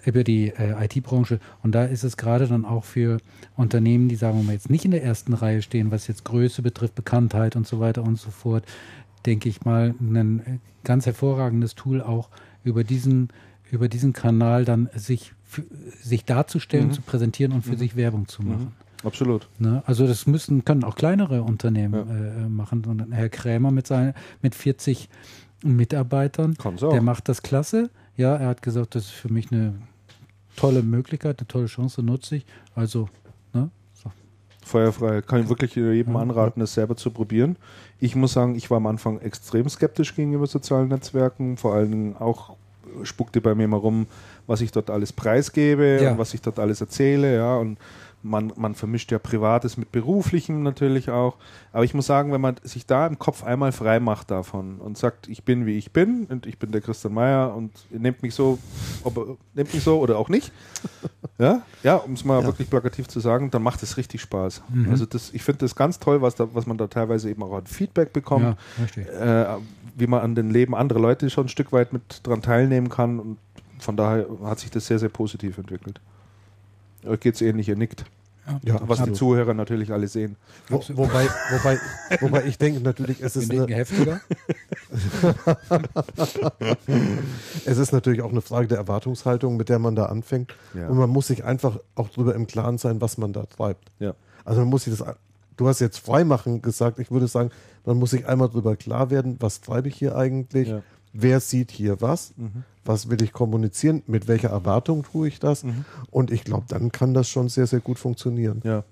über die äh, IT-Branche und da ist es gerade dann auch für Unternehmen, die sagen wir mal jetzt nicht in der ersten Reihe stehen, was jetzt Größe betrifft, Bekanntheit und so weiter und so fort, denke ich mal ein ganz hervorragendes Tool auch über diesen über diesen Kanal dann sich sich darzustellen, Mhm. zu präsentieren und für sich Werbung zu machen. Absolut. Ne? Also das müssen, können auch kleinere Unternehmen Ja. äh, machen. Und Herr Krämer mit, seinen, mit 40 Mitarbeitern, der macht das klasse. Ja, er hat gesagt, das ist für mich eine tolle Möglichkeit, eine tolle Chance, nutze ich. Also, ne? So. Feuerfrei. Kann ich wirklich jedem anraten, das selber zu probieren. Ich muss sagen, ich war am Anfang extrem skeptisch gegenüber sozialen Netzwerken. Vor allen Dingen auch spuckte bei mir mal rum, was ich dort alles preisgebe Ja. und was ich dort alles erzähle. Ja, und man, man vermischt ja Privates mit Beruflichem natürlich auch. Aber ich muss sagen, wenn man sich da im Kopf einmal frei macht davon und sagt, ich bin wie ich bin und ich bin der Christian Meyer und nehmt mich so, ob, nehmt mich so oder auch nicht. Ja, ja um es mal Ja. wirklich plakativ zu sagen, dann macht es richtig Spaß. Also das, ich finde das ganz toll, was, da, was man da teilweise eben auch an Feedback bekommt Ja, äh, wie man an den Leben anderer Leute schon ein Stück weit mit dran teilnehmen kann. Und von daher hat sich das sehr, sehr positiv entwickelt. Euch geht es ähnlich, ihr nickt. Ja, Was die absolut. Zuhörer natürlich alle sehen. Wo, wobei, wobei, wobei ich denke natürlich, es Wir ist, nicken eine, heftiger. es ist natürlich auch eine Frage der Erwartungshaltung, mit der man da anfängt. Ja. Und man muss sich einfach auch darüber im Klaren sein, was man da treibt. Ja. Also man muss sich das, du hast jetzt Freimachen gesagt, ich würde sagen, man muss sich einmal darüber klar werden, was treibe ich hier eigentlich, Ja. Wer sieht hier was, was will ich kommunizieren, mit welcher Erwartung tue ich das. Und ich glaube, dann kann das schon sehr, sehr gut funktionieren. Ja.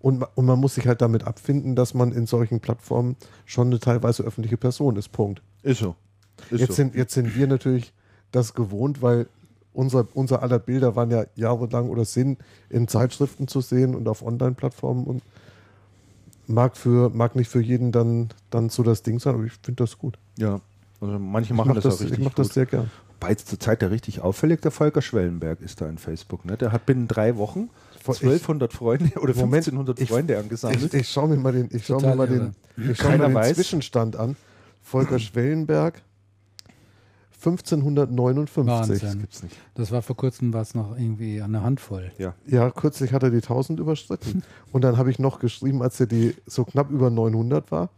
Und, und man muss sich halt damit abfinden, dass man in solchen Plattformen schon eine teilweise öffentliche Person ist. Punkt. Ist so. Ist Jetzt, so. sind, jetzt sind wir natürlich das gewohnt, weil unser, unser aller Bilder waren ja jahrelang oder sind in Zeitschriften zu sehen und auf Online-Plattformen und mag, für, mag nicht für jeden dann, dann so das Ding sein, aber ich finde das gut. ja. Also manche Ich machen mach das, das, auch richtig ich mache das sehr gern. Wobei zur Zeit der richtig auffällig, der Volker Schwellenberg ist da in Facebook. Ne? Der hat binnen drei Wochen Vor- 1200 Freunde oder Moment, 1500 ich- Freunde Ich, angesammelt. ich schaue mir mal den, ich schau mir mal den, ich schau Keiner mir den weiß. Zwischenstand an. Volker Schwellenberg, 1559. Wahnsinn. gibt's nicht. Das war vor kurzem was noch irgendwie eine Handvoll. Ja. Ja, kürzlich hat er die 1000 überstritten. Und dann habe ich noch geschrieben, als er die so knapp über 900 war,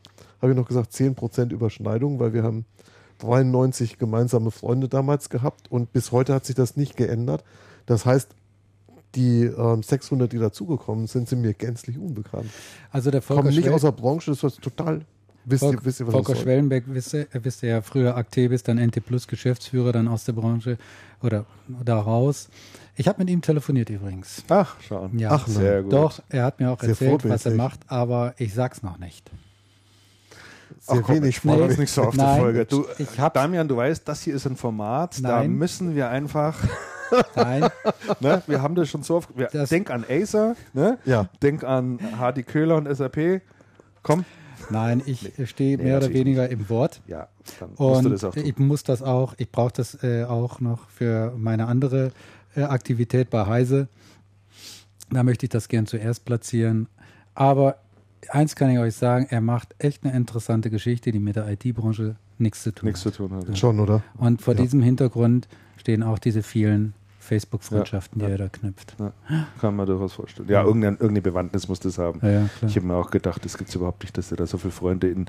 habe ich noch gesagt 10% Überschneidung, weil wir haben 93 gemeinsame Freunde damals gehabt und bis heute hat sich das nicht geändert. Das heißt, die ähm, 600, die dazugekommen sind, sind mir gänzlich unbekannt. Also der Volker, Kommen nicht aus der Branche, das ist total. Wisst ihr, Volk, wisst ihr was Volker? Schwellenberg, wisst ihr, wisst ihr ja früher Actebis, dann NT Plus Geschäftsführer, dann aus der Branche oder da raus. Ich habe mit ihm telefoniert übrigens. Ach, schau an. Ja, Ach. Sehr gut. doch, er hat mir auch Sehr erzählt, was er macht, aber ich sag's noch nicht. Sehr Ach komm, wenig freu uns Nee. nicht so auf Nein. die Folge. Du, Damian, du weißt, das hier ist ein Format, da Nein. müssen wir einfach, Nein, ne, wir haben das schon so oft, wir, Das- denk an Acer, ne? Ja. denk an Hardy Köhler und SAP, komm. nein, ich stehe Nee, mehr oder weniger im Wort. Ja, dann musst du Und das auch tun. ich muss das auch, ich brauche das äh, auch noch für meine andere äh, Aktivität bei Heise. Da möchte ich das gern zuerst platzieren. Aber eins kann ich euch sagen, er macht echt eine interessante Geschichte, die mit der IT-Branche nichts zu tun Nichts hat. zu tun hat. Schon, oder? Und vor Ja. diesem Hintergrund stehen auch diese vielen Facebook-Freundschaften, Ja. die er da knüpft. Ja, kann man durchaus vorstellen. Ja, irgendeine, irgendeine Bewandtnis muss das haben. Ja, ja. Ich habe mir auch gedacht, das gibt es überhaupt nicht, dass er da so viele Freunde in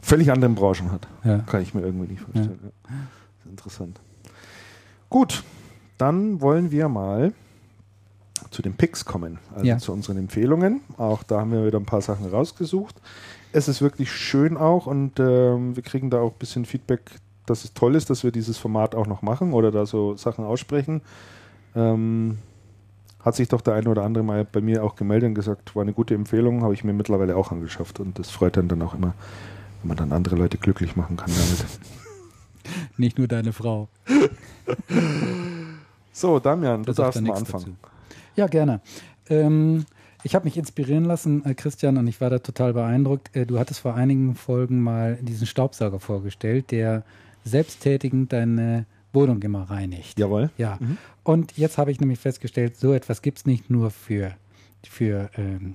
völlig anderen Branchen hat. Ja. Kann ich mir irgendwie nicht vorstellen. Ja. Das ist interessant. Gut, dann wollen wir mal zu den Picks kommen, also Ja. zu unseren Empfehlungen. Auch da haben wir wieder ein paar Sachen rausgesucht. Es ist wirklich schön auch und ähm, wir kriegen da auch ein bisschen Feedback, dass es toll ist, dass wir dieses Format auch noch machen oder da so Sachen aussprechen. Ähm, hat sich doch der eine oder andere mal bei mir auch gemeldet und gesagt, war eine gute Empfehlung, habe ich mir mittlerweile auch angeschafft und das freut dann dann auch immer, wenn man dann andere Leute glücklich machen kann damit. Nicht nur deine Frau. So, Damian, du Da sagt darfst mal anfangen. dazu. Ja, gerne. Ähm, ich habe mich inspirieren lassen, äh, Christian, und ich war da total beeindruckt. Äh, du hattest vor einigen Folgen mal diesen Staubsauger vorgestellt, der selbsttätigend deine Wohnung immer reinigt. Jawohl. Ja. Und jetzt habe ich nämlich festgestellt, so etwas gibt es nicht nur für, für ähm,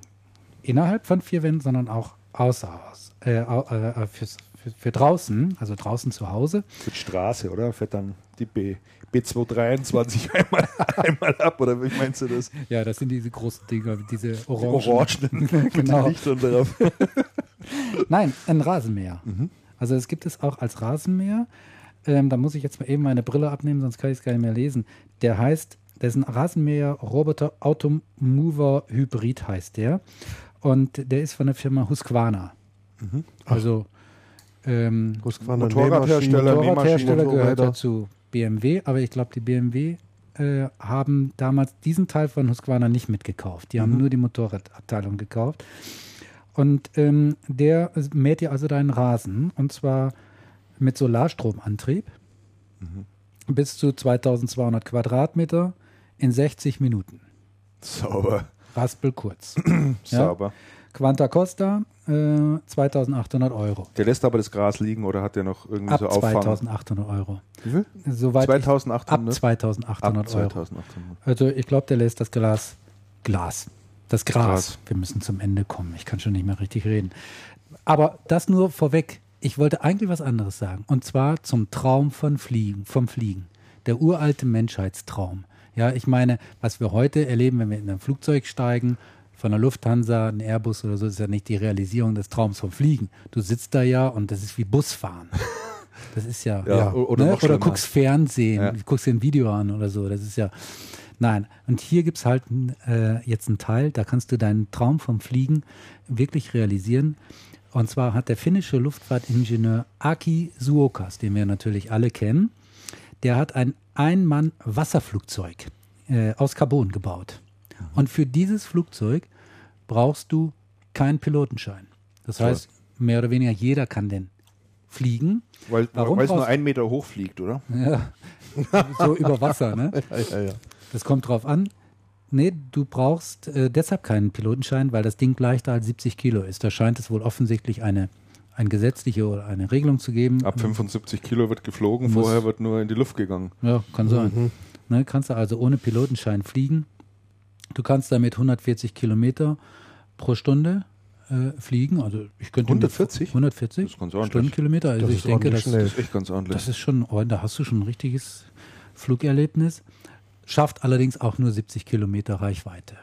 innerhalb von vier Wänden, sondern auch außer. Äh, au- äh, fürs, für, für draußen, also draußen zu Hause. Für die Straße, oder? Fährt dann die B, B223 einmal, einmal ab, oder wie meinst du das? Ja, das sind diese großen Dinger, diese Die Orangen. Orangenen mit Genau. den drauf. Nein, ein Rasenmäher. Also es gibt es auch als Rasenmäher. Ähm, da muss ich jetzt mal eben meine Brille abnehmen, sonst kann ich es gar nicht mehr lesen. Der heißt, der ist ein Rasenmäher Roboter Automover Hybrid heißt der. Und der ist von der Firma Husqvarna. Also ähm, Husqvarna Motorradhersteller, Motorradhersteller gehört ja zu BMW, aber ich glaube, die BMW äh, haben damals diesen Teil von Husqvarna nicht mitgekauft. Die haben nur die Motorradabteilung gekauft. Und ähm, der mäht dir also deinen Rasen und zwar mit Solarstromantrieb bis zu 2200 Quadratmeter in 60 Minuten. Sauber. raspelkurz. ja? Sauber. Quanta Costa, äh, 2800 Euro. Der lässt aber das Gras liegen oder hat der noch irgendwie Ab so Auffang? 2800 Euro. Wie viel? Soweit ich- 2800? ab 2800 Ab Euro. 2800. Also ich glaube, der lässt das Glas, Glas, das Gras. Gras. Wir müssen zum Ende kommen. Ich kann schon nicht mehr richtig reden. Aber das nur vorweg. Ich wollte eigentlich was anderes sagen. Und zwar zum Traum von Fliegen, vom Fliegen. Der uralte Menschheitstraum. Ja, ich meine, was wir heute erleben, wenn wir in ein Flugzeug steigen, von der Lufthansa, ein Airbus oder so, ist ja nicht die Realisierung des Traums vom Fliegen. Du sitzt da ja und das ist wie Busfahren. Das ist ja, Ja, o- oder ne? oder guckst Fernsehen, Ja. guckst dir ein Video an oder so. Das ist ja, nein. Und hier gibt es halt äh, jetzt einen Teil, da kannst du deinen Traum vom Fliegen wirklich realisieren. Und zwar hat der finnische Luftfahrtingenieur Aki Suokas, den wir natürlich alle kennen, der hat ein Ein-Mann-Wasserflugzeug äh, aus Carbon gebaut. Und für dieses Flugzeug brauchst du keinen Pilotenschein. Das Toll. heißt, mehr oder weniger jeder kann den fliegen. Weil, Warum weil es nur einen Meter hoch fliegt, oder? Ja, so über Wasser, ne? Ja, ja, ja. Das kommt drauf an. Nee, du brauchst äh, deshalb keinen Pilotenschein, weil das Ding leichter als 70 Kilo ist. Da scheint es wohl offensichtlich eine, eine gesetzliche oder eine Regelung zu geben. Ab 75 Kilo wird geflogen, Muss- vorher wird nur in die Luft gegangen. Ja, kann sein. Ne, kannst du also ohne Pilotenschein fliegen. Du kannst damit 140 Kilometer pro Stunde äh, fliegen. Also ich könnte mir- 140? 140 Das ist ganz ordentlich. Stundenkilometer. Also Das ich ist denke, das. Das ist echt ganz ordentlich. das ist schon, oh, da hast du schon ein richtiges Flugerlebnis. Schafft allerdings auch nur 70 Kilometer Reichweite.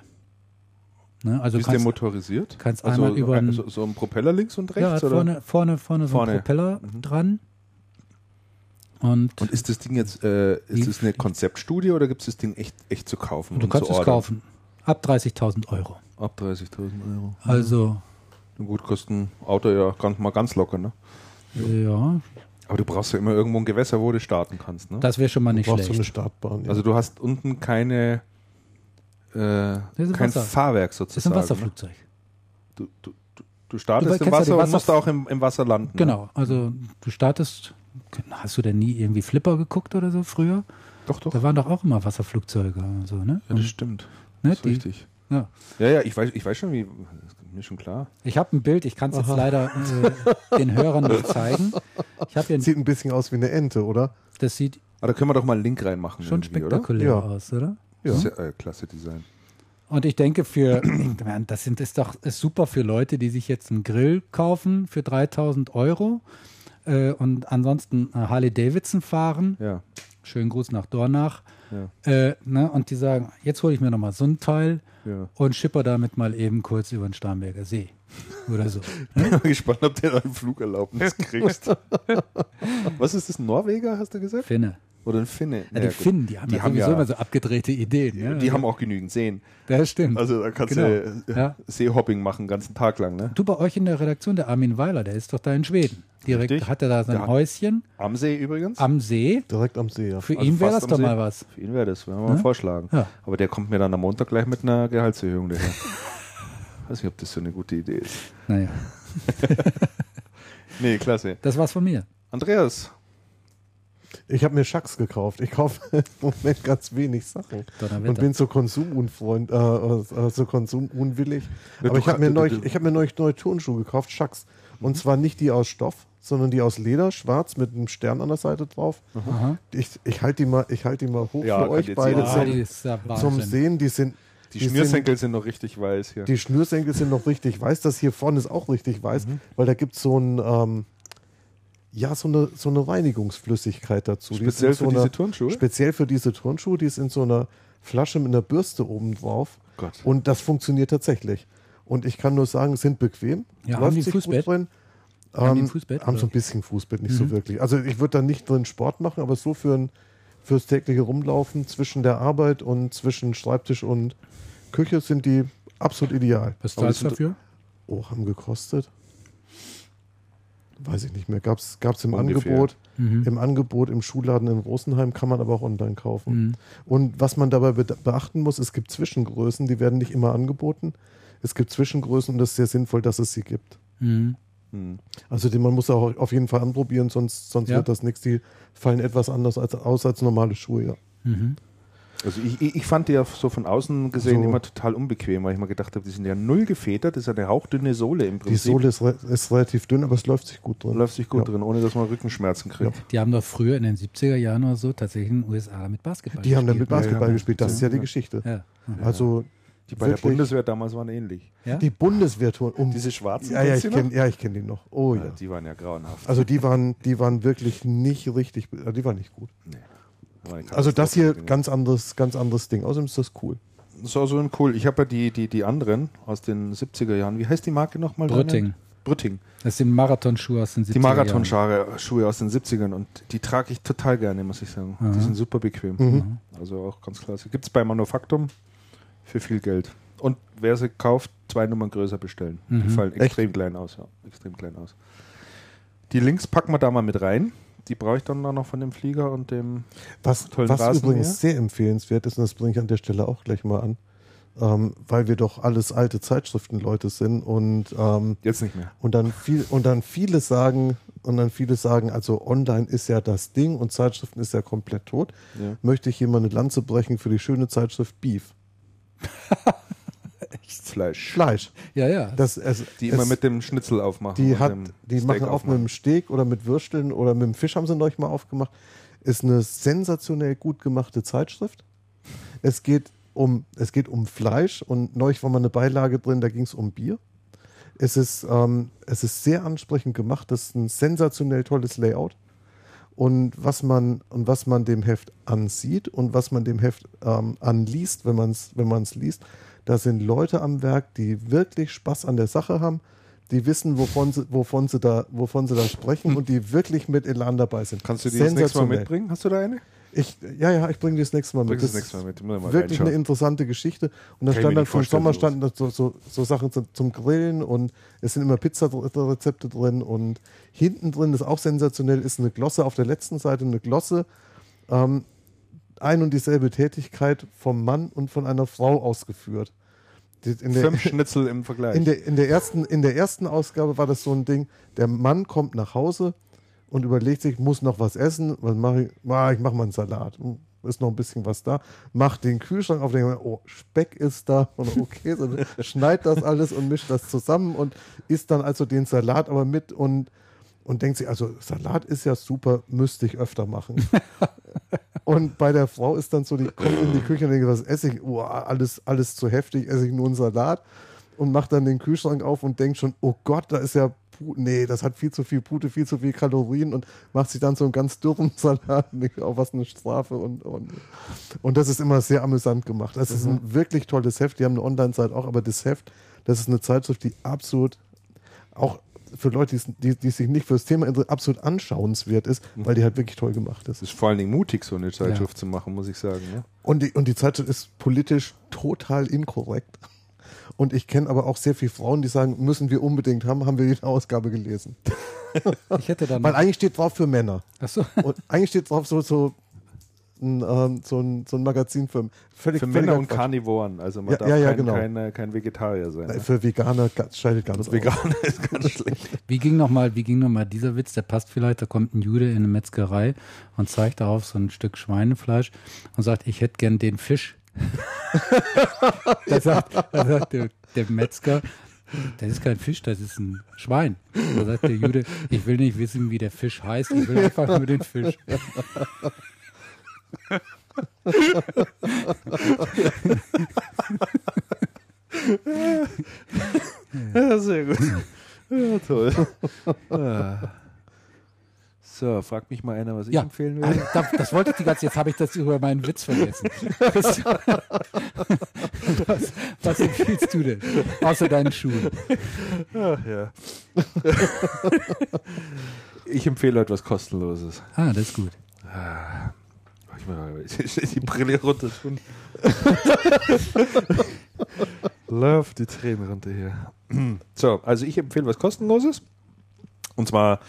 Ne, also ist der kannst, motorisiert? kannst also einmal über so, ein- so, so ein Propeller links und ja, rechts? oder? vorne, vorne, vorne so ein Vorne. Propeller Mhm. dran. Und, Und ist das Ding jetzt, äh, ist das eine Konzeptstudie oder gibt es das Ding echt, echt zu kaufen? du und kannst zu es ordern? kaufen. Ab 30.000 Euro. Ab 30.000 Euro. Also, Na gut, kostet ein Auto ja ganz, mal ganz locker, ne? ja, Aber du brauchst ja immer irgendwo ein Gewässer, wo du starten kannst, ne? das wäre schon mal nicht Du brauchst so eine schlecht. Startbahn. Ja. Also du hast unten keine, äh, kein Wasser. Fahrwerk das ist sozusagen. ein Wasserflugzeug. Ne? Du, du, du, startest Du im kennst ja Wasser und Wasser- musst auch im, im Wasser landen. Ne? Genau, also du startest, hast du denn nie irgendwie Flipper geguckt oder so früher? Doch, doch. Da waren doch auch immer Wasserflugzeuge und so, ne? Ja, das stimmt. Ne, Das ist die- richtig. Ja. Ja, ja, ich weiß, ich weiß schon, wie, mir schon klar. Ich habe ein Bild, ich kann es jetzt leider äh, den Hörern nicht zeigen. Ich habe hier, Sieht ein bisschen aus wie eine Ente, oder? das sieht Aber da können wir doch mal einen Link reinmachen. schon spektakulär Ja. aus, oder? Oder? Ja. Das ist ja äh, klasse Design. Und ich denke, für das sind ist doch ist super für Leute, die sich jetzt einen Grill kaufen für 3000 Euro äh, und ansonsten äh, Harley Davidson fahren. Ja. Schönen Gruß nach Dornach. Ja. Äh, ne, und die sagen, jetzt hole ich mir nochmal so ein Teil ja. und schipper damit mal eben kurz über den Starnberger See. Oder so. Bin gespannt, ob du einen Flugerlaubnis kriegst. Was ist das? Ein Norweger, hast du gesagt? Finne. Oder ein Finne? Ja, die. Finnen, die haben Die ja haben sowieso ja- immer so abgedrehte Ideen. Ja? Die haben auch genügend Seen. Das stimmt. Also da kannst Genau. du äh, Ja. Seehopping machen, den ganzen Tag lang. Ne? Du bei euch in der Redaktion, der Armin Weiler, der ist doch da in Schweden. Direkt Richtig. hat er da sein Ja. Häuschen Am See übrigens. am See. Direkt am See, ja. Für Also ihn wäre das doch See. mal was. Für ihn wäre das, werden wir Ne? mal vorschlagen. Ja. Aber der kommt mir dann am Montag gleich mit einer Gehaltserhöhung daher. Weiß nicht, ob das so eine gute Idee ist. Naja, Nee, klasse. das war's von mir. Andreas, Ich habe mir Schacks gekauft. Ich kaufe im Moment ganz wenig Sachen. Und bin so konsumunfreund, äh, äh, so konsumunwillig. Aber ich habe mir, neulich, ich hab mir neulich neue Turnschuhe gekauft, Schacks. Und zwar nicht die aus Stoff, sondern die aus Leder, schwarz mit einem Stern an der Seite drauf. Aha. Ich, ich halte die, mal- ich halt die mal hoch Ja, für euch beide Ah, sehen. zum, zum. Sehen. Die sind die, Die Schnürsenkel sind noch richtig weiß hier. Die Schnürsenkel sind noch richtig weiß. Das hier vorne ist auch richtig weiß, Mhm. weil da gibt es so ein, ähm, ja, so eine, so eine Reinigungsflüssigkeit dazu. Die Speziell so für diese einer- Turnschuhe? Speziell für diese Turnschuhe. Die ist in so einer Flasche mit einer Bürste oben drauf. Gott. Und das funktioniert tatsächlich. Und ich kann nur sagen, sind bequem. Ja, haben die sich Fußbett? gut drin. Haben die ein Ähm, Fußbett, Haben so ein bisschen Fußbett, nicht so wirklich. Also ich würde da nicht drin Sport machen, aber so für ein, fürs tägliche Rumlaufen zwischen der Arbeit und zwischen Schreibtisch und Küche sind die absolut ideal. Was zahlst du dafür? Oh, haben gekostet? Weiß ich nicht mehr. Gab es im Ungefähr. Angebot. Mhm. Im Angebot im Schuhladen in Rosenheim kann man aber auch online kaufen. Mhm. Und was man dabei be beachten muss, es gibt Zwischengrößen, die werden nicht immer angeboten. Es gibt Zwischengrößen und es ist sehr sinnvoll, dass es sie gibt. Mhm. Hm. Also den, man muss auch auf jeden Fall anprobieren, sonst, sonst Ja. wird das nichts. Die fallen etwas anders als, aus als normale Schuhe. Ja. Also ich, ich ich fand die ja so von außen gesehen So. immer total unbequem, weil ich mir gedacht habe, die sind ja null gefedert, das ist ja eine hauchdünne Sohle im Die Prinzip. Sohle ist, re ist relativ dünn, aber es läuft sich gut drin. läuft sich gut Ja. drin, ohne dass man Rückenschmerzen kriegt. Die haben doch früher in den 70er Jahren oder so tatsächlich in den USA mit Basketball Die haben dann mit gespielt. Basketball Ja, ja. gespielt, das ist ja die Geschichte. Ja. Also Die bei der wirklich- Bundeswehr damals waren ähnlich. Ja? die Bundeswehrtour um Diese schwarzen Ja, ja, ich kenne ja, ich kenn die noch. Oh ja. Ja, die waren ja grauenhaft. Also die waren, die waren wirklich nicht richtig, die waren nicht gut. Nee. Also das hier ganz anderes, ganz anderes Ding. Außerdem ist das cool. Das war so ein cool. Ich habe ja die, die, die anderen aus den 70er Jahren. Wie heißt die Marke nochmal? Brütting. Brütting. Das sind Marathonschuhe aus den 70er Die. Marathonschuhe aus den 70ern und die trage ich total gerne, muss ich sagen. Die sind super bequem. Mhm. Also auch ganz klasse. Gibt es bei Manufaktum für viel Geld. Und wer sie kauft, zwei Nummern größer bestellen. Die Mhm. fallen extrem klein aus, ja. Extrem klein aus. Die Links packen wir da mal mit rein. Die brauche ich dann noch von dem Flieger und dem. Was, Tollen was Rasenmäher. übrigens sehr empfehlenswert ist, und das bringe ich an der Stelle auch gleich mal an, ähm, weil wir doch alles alte Zeitschriftenleute sind und ähm, Jetzt nicht mehr. und dann viel und dann viele sagen und dann viele sagen, also online ist ja das Ding und Zeitschriften ist ja komplett tot. Ja. Möchte ich hier mal eine Lanze brechen für die schöne Zeitschrift Beef. Fleisch. Fleisch. Ja, ja. Das, es, Die es, immer mit dem Schnitzel aufmachen. die hat, die Steak machen auf mit dem Steak oder mit Würsteln oder mit dem Fisch haben sie neulich mal aufgemacht. Ist eine sensationell gut gemachte Zeitschrift. Es geht um, es geht um Fleisch und neulich war mal eine Beilage drin, da ging es um Bier. Es ist, ähm, es ist sehr ansprechend gemacht, das ist ein sensationell tolles Layout. Und was man, und was man dem Heft ansieht und was man dem Heft ähm, anliest, wenn man es wenn man's liest, da sind Leute am Werk, die wirklich Spaß an der Sache haben, die wissen, wovon sie, wovon sie, da, wovon sie da sprechen und die wirklich mit Elan dabei sind. Kannst du die das nächste Mal mitbringen? Hast du da eine? Ich, ja, ja, ich bringe die das nächste Mal mit. Das Das nächste Mal mit? Mal wirklich eine interessante Geschichte. Und da stand dann vom Sommer standen so, so, so Sachen zum, zum Grillen und es sind immer Pizzarezepte drin und hinten drin ist auch sensationell, ist eine Glosse auf der letzten Seite, eine Glosse, ähm, ein und dieselbe Tätigkeit vom Mann und von einer Frau ausgeführt. In der, Fünf Schnitzel im Vergleich. in der, in, der ersten, in der ersten Ausgabe war das so ein Ding, der Mann kommt nach Hause und überlegt sich, muss noch was essen, was mache ich? Ah, ich mache mal einen Salat. Hm, Ist noch ein bisschen was da. Macht den Kühlschrank auf, denkt, man, oh, Speck ist da. Und okay, so, schneidet das alles und mischt das zusammen und isst dann also den Salat aber mit und, und denkt sich, also Salat ist ja super, müsste ich öfter machen. Und bei der Frau ist dann so, die kommt in die Küche und denkt, was esse ich? Oh, alles, alles zu heftig, esse ich nur einen Salat und macht dann den Kühlschrank auf und denkt schon, oh Gott, da ist ja, nee, das hat viel zu viel Pute, viel zu viel Kalorien und macht sich dann so einen ganz dürren Salat denkt, oh, was eine Strafe und, und, und das ist immer sehr amüsant gemacht. Das ist ein wirklich tolles Heft, die haben eine Online-Seite auch, aber das Heft, das ist eine Zeitschrift, die absolut auch für Leute, die, die, die sich nicht für das Thema interessieren, absolut anschauenswert ist, weil die halt wirklich toll gemacht ist. das ist vor allen Dingen mutig, so eine Zeitschrift zu machen, muss ich sagen. Ne? Und die, und die Zeitschrift ist politisch total inkorrekt. Und ich kenne aber auch sehr viele Frauen, die sagen, müssen wir unbedingt haben, haben wir jede Ausgabe gelesen. Ich hätte dann. Weil eigentlich steht drauf für Männer. Achso. Und eigentlich steht drauf so, so, ein, ähm, so, ein, so ein Magazin für völlig Für Männer und Quatsch. Karnivoren. Also man Ja, darf ja, ja, kein, genau. kein, äh, kein Vegetarier sein. Nein, Ne? Für Veganer ganz- scheidet ganz aus. Veganer ist ganz schlecht. Wie ging nochmal, wie ging noch mal dieser Witz? Der passt vielleicht. Da kommt ein Jude in eine Metzgerei und zeigt darauf so ein Stück Schweinefleisch und sagt, ich hätte gern den Fisch. da sagt, da sagt der, der Metzger, das ist kein Fisch, das ist ein Schwein. Da sagt der Jude, ich will nicht wissen, wie der Fisch heißt, ich will einfach nur den Fisch. Ja, sehr gut. Ja, toll. Ah. So, fragt mich mal einer, was ich Ja, empfehlen will. also, das, das wollte ich die ganze Zeit, jetzt habe ich das über meinen Witz vergessen. Was, was empfiehlst du denn? Außer deinen Schuhen. Ach, ja. ich empfehle heute was Kostenloses. Ah, das ist gut. Ich mal die Brille runter tun. Lauf die Tränen runter hier. So, also ich empfehle was Kostenloses. Und zwar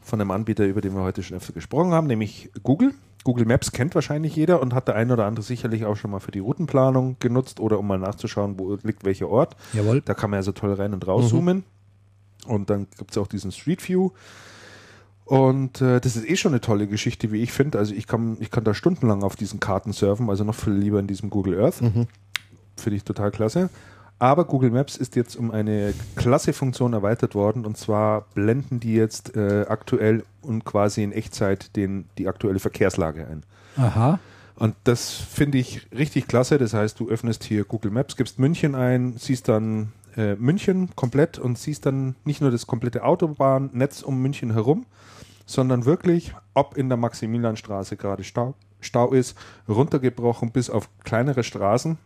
von einem Anbieter, über den wir heute schon öfter gesprochen haben, nämlich Google. Google Maps kennt wahrscheinlich jeder und hat der ein oder andere sicherlich auch schon mal für die Routenplanung genutzt oder um mal nachzuschauen, wo liegt welcher Ort. Jawohl. Da kann man ja so toll rein und rauszoomen. Und dann gibt es auch diesen Street View. Und äh, das ist eh schon eine tolle Geschichte, wie ich finde. Also ich kann, ich kann da stundenlang auf diesen Karten surfen, also noch viel lieber in diesem Google Earth. Finde ich total klasse. Aber Google Maps ist jetzt um eine klasse Funktion erweitert worden und zwar blenden die jetzt äh, aktuell und quasi in Echtzeit den, die aktuelle Verkehrslage ein. Aha. Und das finde ich richtig klasse. Das heißt, du öffnest hier Google Maps, gibst München ein, siehst dann äh, München komplett und siehst dann nicht nur das komplette Autobahnnetz um München herum, sondern wirklich, ob in der Maximilianstraße gerade Stau, Stau ist, runtergebrochen bis auf kleinere Straßen,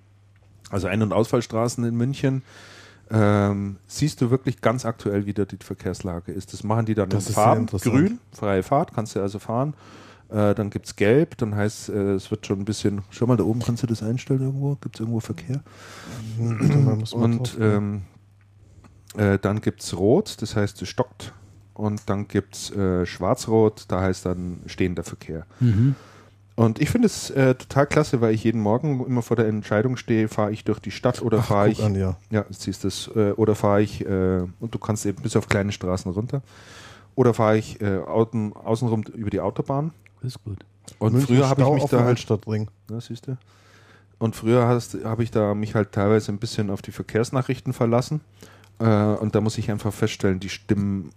also Ein- und Ausfallstraßen in München. Ähm, siehst du wirklich ganz aktuell, wie da die Verkehrslage ist. Das machen die dann Das in Farben. Grün, freie Fahrt, kannst du also fahren. Äh, dann gibt es gelb, dann heißt äh, es wird schon ein bisschen. Schau mal, da oben kannst du das einstellen irgendwo. Gibt es irgendwo Verkehr? Und ähm, äh, dann gibt es rot, das heißt es stockt. Und dann gibt es äh, schwarz-rot, da heißt dann stehender Verkehr. Mhm. Und ich finde es äh, total klasse, weil ich jeden Morgen immer vor der Entscheidung stehe, fahre ich durch die Stadt oder fahre ich an, ja. ja, siehst es. Äh, oder fahre ich, äh, und du kannst eben bis auf kleine Straßen runter. Oder fahre ich äh, außen, außenrum über die Autobahn. Ist gut. Und München früher habe ich mich da halt, Altstadtring. ja, siehst du. Und früher habe ich da mich halt teilweise ein bisschen auf die Verkehrsnachrichten verlassen. Äh, und da muss ich einfach feststellen, die stimmen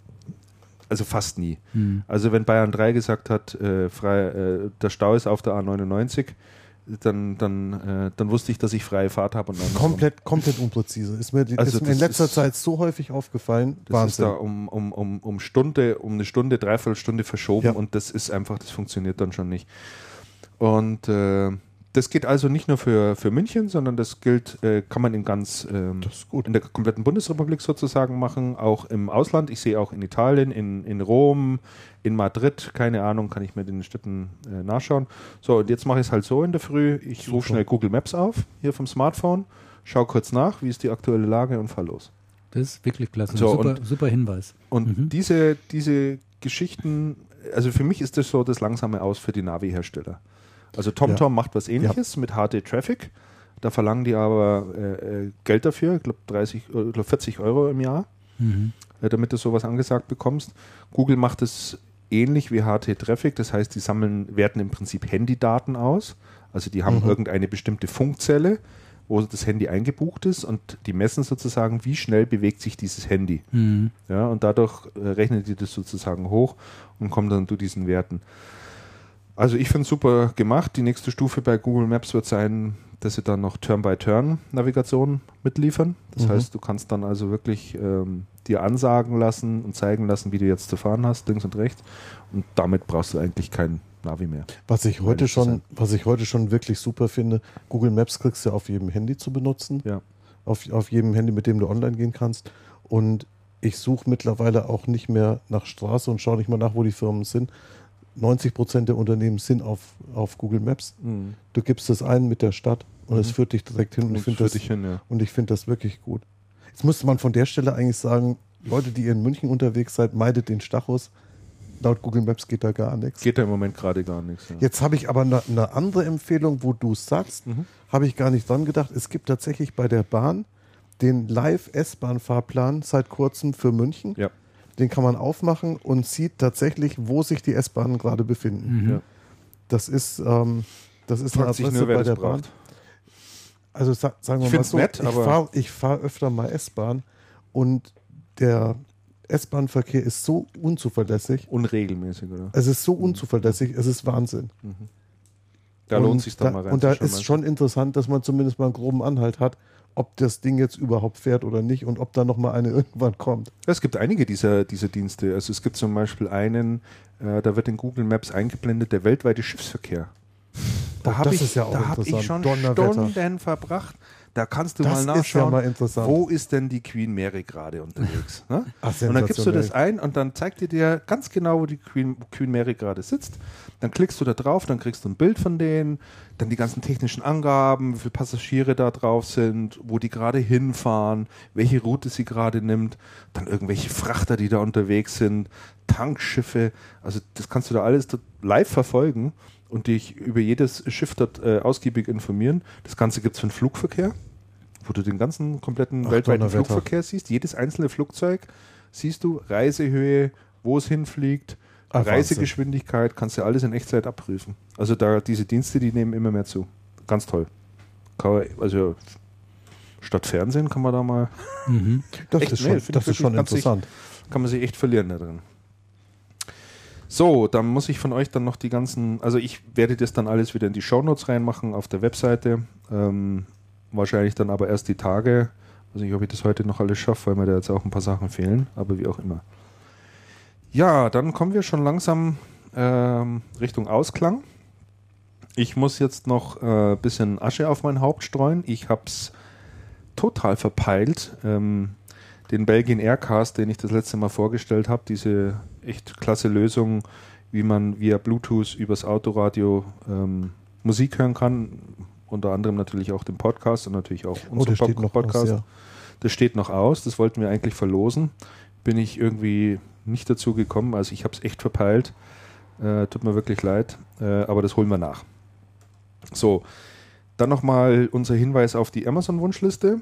also fast nie. Hm. Also wenn Bayern 3 gesagt hat, äh, frei, äh, der Stau ist auf der A99, dann, dann, äh, dann wusste ich, dass ich freie Fahrt habe. und. Komplett, komplett unpräzise. Ist mir, die- Also ist mir in letzter ist- Zeit so häufig aufgefallen. Das ist Wahnsinn. da um, um, um, um Stunde, um eine Stunde, dreiviertel Stunde verschoben Ja. und das ist einfach, das funktioniert dann schon nicht. Und äh, das geht also nicht nur für, für München, sondern das gilt, äh, kann man in ganz ähm, in der kompletten Bundesrepublik sozusagen machen, auch im Ausland. Ich sehe auch in Italien, in, in Rom, in Madrid, keine Ahnung, kann ich mir den Städten äh, nachschauen. So, und jetzt mache ich es halt so in der Früh. Ich rufe schnell Google Maps auf, hier vom Smartphone, schau kurz nach, wie ist die aktuelle Lage und fahr los. Das ist wirklich klasse. So, super, und- super Hinweis. Und Mhm. diese, diese Geschichten, also für mich ist das so das langsame Aus für die Navi-Hersteller. Also TomTom macht was ähnliches mit HD Traffic. Da verlangen die aber äh, äh, Geld dafür, ich glaube 30, äh, ich glaub 40 Euro im Jahr, Mhm. äh, damit du sowas angesagt bekommst. Google macht es ähnlich wie HT Traffic, das heißt, die sammeln, werten im Prinzip Handydaten aus. Also die haben Mhm. irgendeine bestimmte Funkzelle, wo das Handy eingebucht ist und die messen sozusagen, wie schnell bewegt sich dieses Handy. Mhm. Ja, und dadurch äh, rechnet die das sozusagen hoch und kommt dann zu diesen Werten. Also ich finde es super gemacht. Die nächste Stufe bei Google Maps wird sein, dass sie dann noch Turn-by-Turn-Navigation mitliefern. Das Mhm. heißt, du kannst dann also wirklich ähm, dir ansagen lassen und zeigen lassen, wie du jetzt zu fahren hast, links und rechts. Und damit brauchst du eigentlich kein Navi mehr. Was ich heute schon, was ich heute schon wirklich super finde, Google Maps kriegst du auf jedem Handy zu benutzen. Ja. Auf, auf jedem Handy, mit dem du online gehen kannst. Und ich suche mittlerweile auch nicht mehr nach Straße und schaue nicht mal nach, wo die Firmen sind. 90 Prozent der Unternehmen sind auf, auf Google Maps. Du gibst es ein mit der Stadt und es führt dich direkt hin. Und ich finde das, hin, ja. und ich finde das wirklich gut. Jetzt müsste man von der Stelle eigentlich sagen, Leute, die in München unterwegs seid, meidet den Stachus. Laut Google Maps geht da gar nichts. Geht da im Moment gerade gar nichts. Ja. Jetzt habe ich aber eine eine andere Empfehlung, wo du sagst, Mhm. habe ich gar nicht dran gedacht. Es gibt tatsächlich bei der Bahn den Live-S-Bahn-Fahrplan seit kurzem für München. Ja. Den kann man aufmachen und sieht tatsächlich, wo sich die S-Bahnen gerade befinden. Mhm. Das ist, ähm, das ist eine Fragt Adresse nur, bei der Bahn. Also sa sagen wir Ich mal so, nett, ich fahre fahr öfter mal S-Bahn und der S-Bahn-Verkehr ist so unzuverlässig. Unregelmäßig, oder? Es ist so unzuverlässig, es ist Wahnsinn. Da Und lohnt sich da, mal rein. Und da ist schon interessant, dass man zumindest mal einen groben Anhalt hat, ob das Ding jetzt überhaupt fährt oder nicht und ob da noch mal eine irgendwann kommt. Es gibt einige dieser, dieser Dienste. Also es gibt zum Beispiel einen, äh, da wird in Google Maps eingeblendet, der weltweite Schiffsverkehr. Da Oh, habe ich, ja auch da hab ich schon. Stunden verbracht. Da kannst du Das mal ist ja nachschauen, mal wo ist denn die Queen Mary gerade unterwegs. Ne? Ach, und dann gibst du das ein und dann zeigt dir dir ganz genau, wo die Queen, Queen Mary gerade sitzt. Dann klickst du da drauf, dann kriegst du ein Bild von denen, dann die ganzen technischen Angaben, wie viele Passagiere da drauf sind, wo die gerade hinfahren, welche Route sie gerade nimmt, dann irgendwelche Frachter, die da unterwegs sind, Tankschiffe. Also das kannst du da alles dort live verfolgen und dich über jedes Schiff dort äh, ausgiebig informieren. Das Ganze gibt es für den Flugverkehr, wo du den ganzen kompletten Ach, weltweiten. Flugverkehr siehst. Jedes einzelne Flugzeug siehst du, Reisehöhe, wo es hinfliegt, Wahnsinn. Reisegeschwindigkeit, kannst du alles in Echtzeit abprüfen. Also da diese Dienste, die nehmen immer mehr zu. Ganz toll. Also statt Fernsehen kann man da mal, Mhm. Das Echt? ist Nee, schon, finde das ich ist schon interessant. kann man sich echt verlieren da drin. So, dann muss ich von euch dann noch die ganzen, also ich werde das dann alles wieder in die Shownotes reinmachen auf der Webseite. Ähm, wahrscheinlich dann aber erst die Tage. weiß nicht, ob ich das heute noch alles schaffe, weil mir da jetzt auch ein paar Sachen fehlen, aber wie auch immer. Ja, dann kommen wir schon langsam ähm, Richtung Ausklang. Ich muss jetzt noch ein äh, bisschen Asche auf mein Haupt streuen. Ich habe es total verpeilt. Ähm, den Belgian Aircast, den ich das letzte Mal vorgestellt habe, diese echt klasse Lösung, wie man via Bluetooth übers Autoradio ähm, Musik hören kann. Unter anderem natürlich auch den Podcast und natürlich auch Oh, unseren noch Podcast. aus, ja. Das steht noch aus, das wollten wir eigentlich verlosen. Bin ich irgendwie nicht dazu gekommen, also ich habe es echt verpeilt. Äh, tut mir wirklich leid, äh, aber das holen wir nach. So, dann nochmal unser Hinweis auf die Amazon-Wunschliste.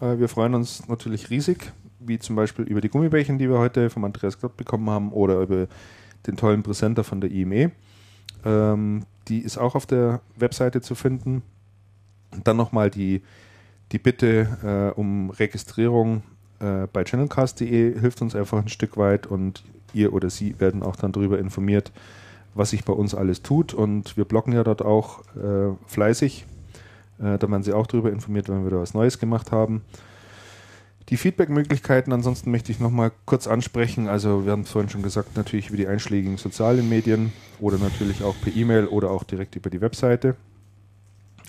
Äh, wir freuen uns natürlich riesig, wie zum Beispiel über die Gummibärchen, die wir heute vom Andreas Gott bekommen haben, oder über den tollen Präsenter von der IME. Ähm, die ist auch auf der Webseite zu finden. Und dann nochmal die, die Bitte äh, um Registrierung äh, bei channelcast.de hilft uns einfach ein Stück weit und ihr oder sie werden auch dann darüber informiert, was sich bei uns alles tut. Und wir bloggen ja dort auch äh, fleißig. Äh, da werden sie auch darüber informiert, wenn wir da was Neues gemacht haben. Die Feedback-Möglichkeiten ansonsten möchte ich nochmal kurz ansprechen. Also wir haben es vorhin schon gesagt, natürlich über die einschlägigen sozialen Medien oder natürlich auch per E-Mail oder auch direkt über die Webseite.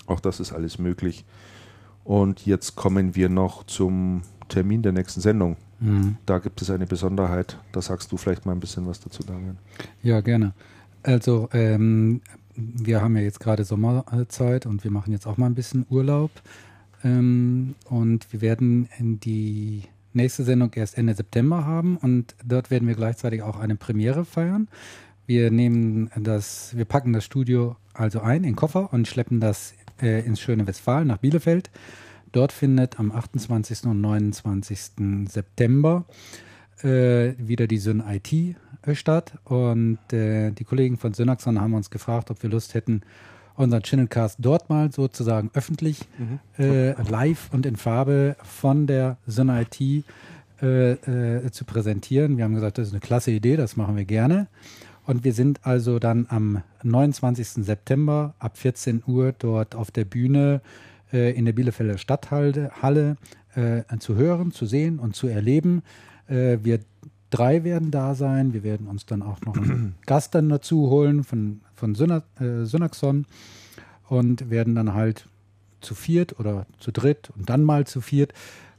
Auch das ist alles möglich. Und jetzt kommen wir noch zum Termin der nächsten Sendung. Mhm. Da gibt es eine Besonderheit. Da sagst du vielleicht mal ein bisschen was dazu, Damian. Ja, gerne. Also, ähm, wir haben ja jetzt gerade Sommerzeit und wir machen jetzt auch mal ein bisschen Urlaub. Ähm, und wir werden in die nächste Sendung erst Ende September haben und dort werden wir gleichzeitig auch eine Premiere feiern. Wir nehmen das, wir packen das Studio also ein in den Koffer und schleppen das äh, ins schöne Westfalen nach Bielefeld. Dort findet am 28. und 29. September äh, wieder die Syn IT äh, statt. Und äh, die Kollegen von Synaxon haben uns gefragt, ob wir Lust hätten, unseren Channelcast dort mal sozusagen öffentlich, äh, live und in Farbe von der Syn IT äh, äh, zu präsentieren. Wir haben gesagt, das ist eine klasse Idee, das machen wir gerne. Und wir sind also dann am 29. September ab 14 Uhr dort auf der Bühne äh, in der Bielefelder Stadthalle Halle, äh, zu hören, zu sehen und zu erleben. Äh, wir drei werden da sein. Wir werden uns dann auch noch einen Gast dann dazu holen von, von Syna, äh, Synaxon und werden dann halt zu viert oder zu dritt und dann mal zu viert,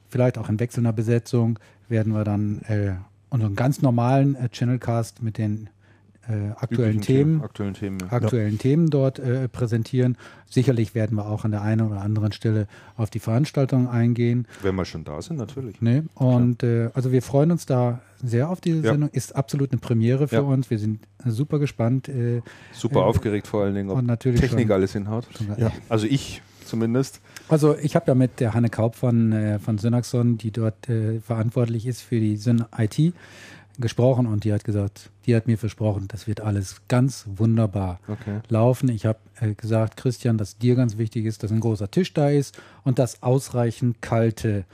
vielleicht auch in wechselnder Besetzung, werden wir dann äh, unseren ganz normalen äh, Channelcast mit den äh, aktuellen Üblichen Themen Aktuellen Themen. ja. aktuellen Themen dort äh, präsentieren. Sicherlich werden wir auch an der einen oder anderen Stelle auf die Veranstaltung eingehen. Wenn wir schon da sind, natürlich. Ne? Und äh, also wir freuen uns da sehr auf diese Ja. Sendung. Ist absolut eine Premiere für Ja. uns. Wir sind super gespannt. Äh, Super Äh, aufgeregt vor allen Dingen, ob und natürlich Technik schon- alles hinhaut. Ja. Also ich zumindest. Also ich habe ja mit der Hanne Kaup von, äh, von Synaxon, die dort äh, verantwortlich ist für die Syn IT, gesprochen und die hat gesagt, die hat mir versprochen, das wird alles ganz wunderbar Okay. laufen. Ich habe äh, gesagt, Christian, dass dir ganz wichtig ist, dass ein großer Tisch da ist und dass ausreichend kalte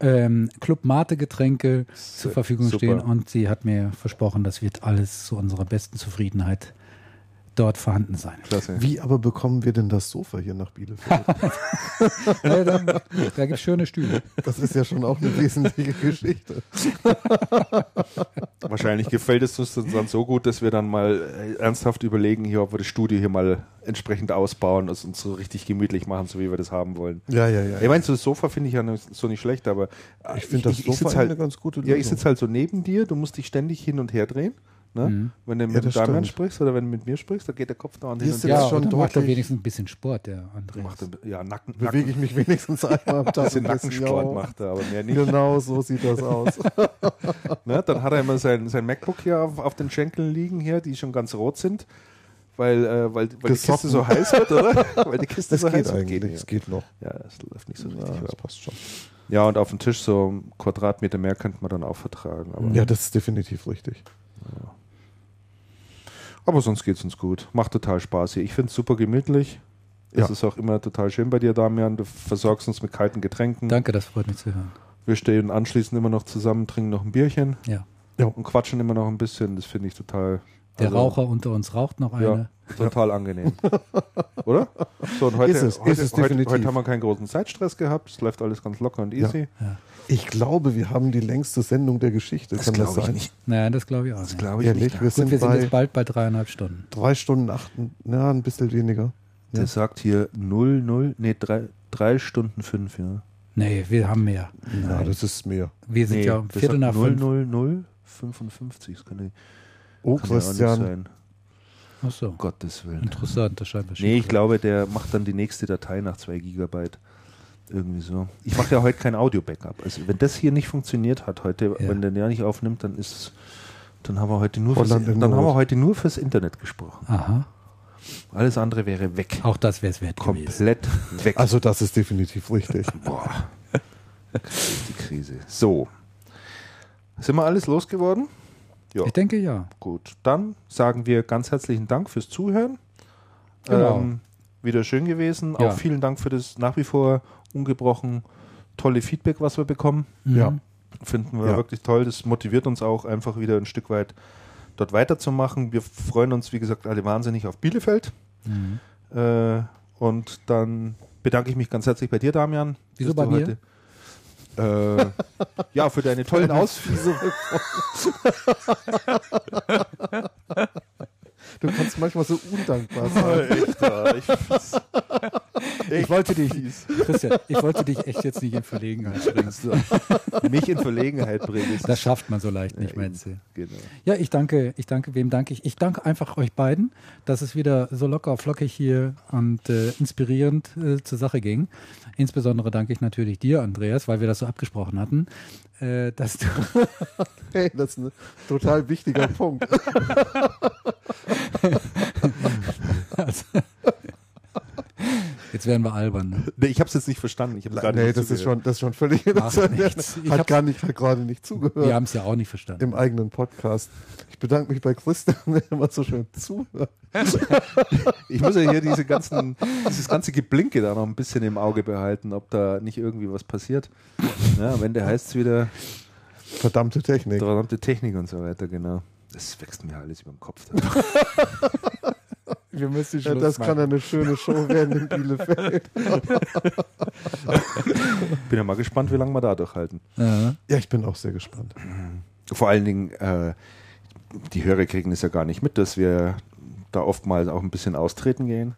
ähm, Club Mate Getränke zur Verfügung super. stehen und sie hat mir versprochen, das wird alles zu unserer besten Zufriedenheit dort vorhanden sein. Klasse. Wie aber bekommen wir denn das Sofa hier nach Bielefeld? Ja, da da gibt es schöne Stühle. Das ist ja schon auch eine wesentliche Geschichte. Wahrscheinlich gefällt es uns dann so gut, dass wir dann mal äh, ernsthaft überlegen, hier, ob wir das Studio hier mal entsprechend ausbauen und es uns so richtig gemütlich machen, so wie wir das haben wollen. Ja, ja, ja. Ich meine, so das Sofa finde ich ja nicht- so nicht schlecht, aber Ich finde das ich, Sofa sitz eine halt, ganz gute Ja, ich Lösung. sitze halt so neben dir, du musst dich ständig hin und her drehen. Ne? Mhm. Wenn du Ja, mit das Damian sprichst oder wenn du mit mir sprichst, da geht der Kopf und sitzt her. Ja, schon und dann macht er wenigstens ein bisschen Sport, der Andreas. Macht er- ja, Nacken, Bewege ich mich wenigstens einmal am Ein Tag. bisschen ein bisschen, Nackensport ja. macht er, aber mehr nicht. Genau so sieht das aus. Ne? Dann hat er immer sein, sein MacBook hier auf, auf den Schenkeln liegen hier, die schon ganz rot sind, weil, äh, weil, weil die. Kiste so heiß wird, oder? weil die Kiste Das so geht heiß wird. Geht es geht noch. Ja, das läuft nicht so richtig. Ja, Ja, das passt schon. ja, und auf dem Tisch so ein Quadratmeter mehr könnte man dann auch vertragen. Aber Ja, das ist definitiv richtig. Aber sonst geht's uns gut. Macht total Spaß hier. Ich finde es super gemütlich. Ja. Es ist auch immer total schön bei dir, Damian. Du versorgst uns mit kalten Getränken. Danke, das freut mich zu hören. Wir stehen anschließend immer noch zusammen, trinken noch ein Bierchen Ja. und quatschen immer noch ein bisschen. Das finde ich total. Der also, Raucher unter uns raucht noch eine. Ja, total angenehm. Oder? So, und heute, Ist es, heute, ist es heute, definitiv. heute haben wir keinen großen Zeitstress gehabt. Es läuft alles ganz locker und easy. Ich glaube, wir haben die längste Sendung der Geschichte. Kann das sein? Naja, das glaube ich auch. Das nicht. glaube ich Ehrlich, nicht. wir Gut, sind wir sind jetzt bald bei dreieinhalb Stunden. drei Stunden acht, ja, ein bisschen weniger. Der sagt hier 0, 0, nee, 3, drei Stunden 5, ja. Nee, wir haben mehr. Ja, das ist mehr. Wir sind Nee, ja um Viertel nach sagt 0, fünf. 0, 0, 55. Das kann, ja- Oh, kann ja auch nicht Christian, sein. Ach so. Um Gottes Willen. Interessant, das scheint Nee, ich glaube, der macht dann die nächste Datei nach 2 Gigabyte. Irgendwie so. Ich mache ja heute kein Audio-Backup. Also wenn das hier nicht funktioniert hat heute, Ja. wenn der ja nicht aufnimmt, dann ist dann haben wir heute nur fürs, in dann haben wir heute nur fürs Internet gesprochen. Aha. Alles andere wäre weg. Auch das wäre es wert gewesen. Komplett weg. also das ist definitiv richtig. Boah. Die Krise. So. Sind wir alles losgeworden? Ja. Ich denke ja. Gut, dann sagen wir ganz herzlichen Dank fürs Zuhören. Genau. Ähm, wieder schön gewesen. Ja. Auch vielen Dank für das nach wie vor ungebrochen tolle Feedback, was wir bekommen. Ja. Mhm. Finden wir Ja. wirklich toll. Das motiviert uns auch einfach wieder ein Stück weit dort weiterzumachen. Wir freuen uns, wie gesagt, alle wahnsinnig auf Bielefeld. Mhm. Äh, und dann bedanke ich mich ganz herzlich bei dir, Damian. Wieso bei mir? heute- Äh, ja, für deine tollen Ausführungen. Du kannst manchmal so undankbar sein. Ja, ich Ich wollte dich, Christian, ich wollte dich echt jetzt nicht in Verlegenheit bringen. mich in Verlegenheit bringen. Das schafft man so leicht nicht, meinst du? Genau. Ja, ich danke, ich danke, wem danke ich? Ich danke einfach euch beiden, dass es wieder so locker flockig hier und äh, inspirierend äh, zur Sache ging. Insbesondere danke ich natürlich dir, Andreas, weil wir das so abgesprochen hatten, äh, dass du Hey, das ist ein total wichtiger Punkt. also, Jetzt werden wir albern. Ne? Nee, ich habe es jetzt nicht verstanden. Ich gerade nee, das ist, schon, das ist schon völlig Macht nichts. Ich Hat gar nicht, hat gerade nicht Wir zugehört haben es ja auch nicht verstanden. im eigenen Podcast. Ich bedanke mich bei Christian, der immer so schön zuhört. Ich muss ja hier diese ganzen, dieses ganze Geblinke da noch ein bisschen im Auge behalten, ob da nicht irgendwie was passiert. Ja, am Ende heißt es wieder Verdammte Technik. verdammte Technik und so weiter, genau. Das wächst mir alles über den Kopf. Wir müssen Ja, das kann eine schöne Show werden in Bielefeld. Bin ja mal gespannt, wie lange wir da durchhalten. Ja. Ja, ich bin auch sehr gespannt. Vor allen Dingen, äh, die Hörer kriegen es ja gar nicht mit, dass wir da oftmals auch ein bisschen austreten gehen.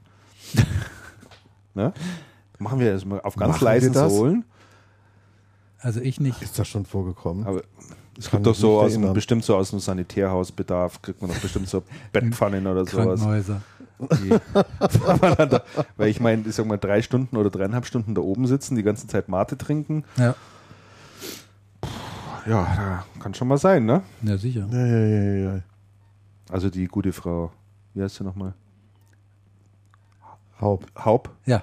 ne? Machen wir das mal auf ganz Machen leisen das? Sohlen. Also ich nicht. Ist das schon vorgekommen? Aber es gibt doch so aus dem, bestimmt so aus dem Sanitärhausbedarf, kriegt man doch bestimmt so Bettpfannen oder sowas. Krankenhäuser. Die, da, weil ich meine, ich sag mal, drei Stunden oder dreieinhalb Stunden da oben sitzen, die ganze Zeit Mate trinken. Ja. Ja, da kann schon mal sein, ne? ja, sicher. Ja, ja, ja, ja. Also die gute Frau, wie heißt sie nochmal? Haupt. Haub, Ja.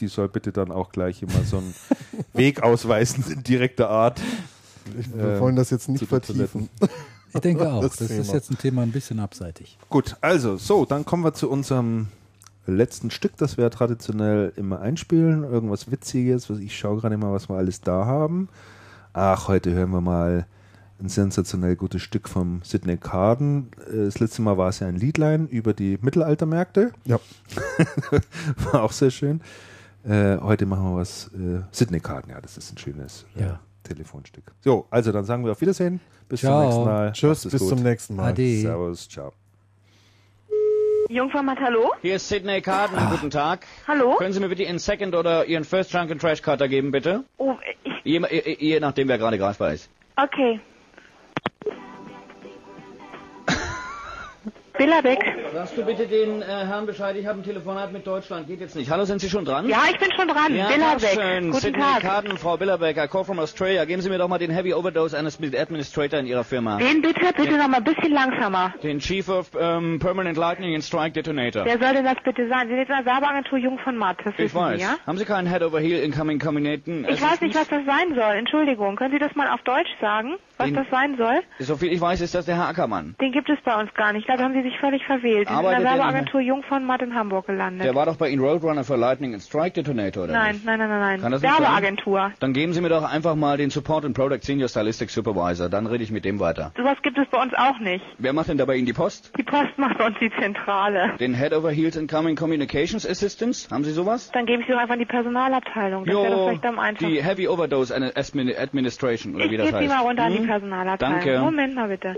die soll bitte dann auch gleich immer so einen Weg ausweisen in direkter Art. Ich, wir Ähm, wollen das jetzt nicht vertiefen. Ich denke auch. Das Das, ist jetzt ein Thema ein bisschen abseitig. Gut, also so, dann kommen wir zu unserem letzten Stück, das wir traditionell immer einspielen. Irgendwas Witziges, was ich schaue gerade mal, was wir alles da haben. Ach, heute hören wir mal ein sensationell gutes Stück vom Sidney Carden. Äh, Das letzte Mal war es ja ein Liedlein über die Mittelaltermärkte. Ja. War auch sehr schön. Äh, heute machen wir was. Äh, Sidney Carden, ja, das ist ein schönes äh, Ja. Telefonstück. So, also dann sagen wir auf Wiedersehen. Bis Ciao. zum nächsten Mal. Tschüss, bis gut. zum nächsten Mal. Ade. Servus, ciao. Jungformat, hallo? Hier ist Sidney Carden, Ah. guten Tag. Hallo? Können Sie mir bitte Ihren Second oder Ihren First Drunken Trash Cutter geben, bitte? Oh, ich, Je, je, je nachdem, wer gerade greifbar ist. okay. Billerbeck. Sagst du bitte den äh, Herrn Bescheid, ich habe ein Telefonat mit Deutschland, geht jetzt nicht. Hallo, sind Sie schon dran? Ja, ich bin schon dran. Ja, Billerbeck. schön. Guten Sidney Tag. Carden, Frau Billerbeck, I call from Australia. Geben Sie mir doch mal den Heavy Overdose Administrator in Ihrer Firma. Wen bitte? Bitte noch mal ein bisschen langsamer. Den Chief of ähm, Permanent Lightning and Strike Detonator. Wer soll denn das bitte sein? Sie sind jetzt eine Werbeagentur Jung von Matt, das ich weiß. Sie, ja? Haben Sie keinen Head over Heel Incoming Combinaten? Ich weiß nicht, was das sein soll. Entschuldigung. Können Sie das mal auf Deutsch sagen, was Den- das sein soll? So viel ich weiß, ist das der Herr Ackermann. Den gibt es bei uns gar nicht. Ich glaube, da haben Sie sich ich völlig verwählt. Sie sind in Arbeitet der Werbeagentur Jung von Matt in Hamburg gelandet. Der war doch bei Ihnen Roadrunner für Lightning and Strike Detonator, oder nein, nicht? nein, nein, nein, nein. Werbeagentur. Dann geben Sie mir doch einfach mal den Support and Product Senior Stylistic Supervisor, dann rede ich mit dem weiter. Sowas gibt es bei uns auch nicht. Wer macht denn da bei Ihnen die Post? Die Post macht bei uns die Zentrale. Den Head over Heels Incoming Communications Assistance? Haben Sie sowas? Dann gebe ich Sie doch einfach in die Personalabteilung. Das wäre doch vielleicht am einfachsten. die Heavy Overdose Ad- Admin- Administration, oder Ich wie das gebe Sie heißt. mal runter an die Hm? Personalabteilung. Danke. Moment mal bitte.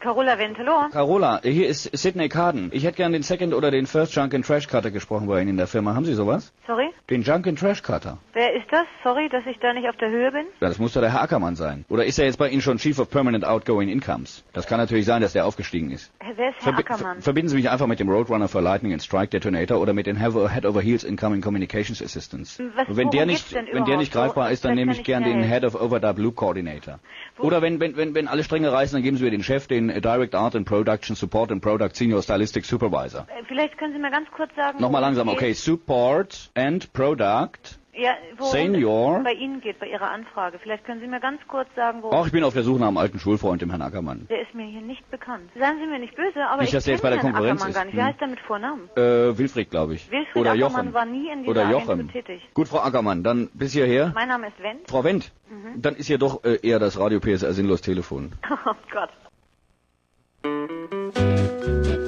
Carola Wendt, hallo. Carola, hier ist Sidney Carden. Ich hätte gern den Second oder den First Junk and Trash Cutter gesprochen bei Ihnen in der Firma. Haben Sie sowas? Sorry? Den Junk and Trash Cutter. Wer ist das? Sorry, dass ich da nicht auf der Höhe bin. Ja, das muss doch der Herr Ackermann sein. Oder ist er jetzt bei Ihnen schon Chief of Permanent Outgoing Incomes? Das kann natürlich sein, dass der aufgestiegen ist. Wer ist Herr Verbi- Ackermann? ver- verbinden Sie mich einfach mit dem Roadrunner für Lightning and Strike Detonator oder mit den Head Head over Heels Incoming Communications Assistance. Was- Und wenn der nicht, wenn der nicht greifbar Wo- ist, dann nehme ich gern den. Head of Overdub Loop Coordinator. Oder wenn, wenn, wenn, wenn alle Stränge reißen, dann geben Sie mir den Chef, den äh, Direct Art and Production Support and Product Senior Stylistic Supervisor. Äh, Vielleicht können Sie mir ganz kurz sagen. Nochmal langsam, okay. Support and Product. Ja, Senior. es bei Ihnen geht, bei Ihrer Anfrage. Vielleicht können Sie mir ganz kurz sagen, worum Auch ich bin auf der Suche nach einem alten Schulfreund, dem Herrn Ackermann. Der ist mir hier nicht bekannt. Seien Sie mir nicht böse, aber Nicht, ich dass der jetzt bei der Herrn Konkurrenz Ackermann ist. gar nicht. Wie Hm. heißt er mit Vornamen? Äh, Wilfried, glaube ich. Wilfried Oder Ackermann Jochen. war nie in dieser Oder Agentur Jochen. tätig. Gut, Frau Ackermann, dann bis hierher. Mein Name ist Wendt. Frau Wendt, Mhm. dann ist hier doch äh, eher das Radio PSR sinnlos Telefon. Oh Gott. thank you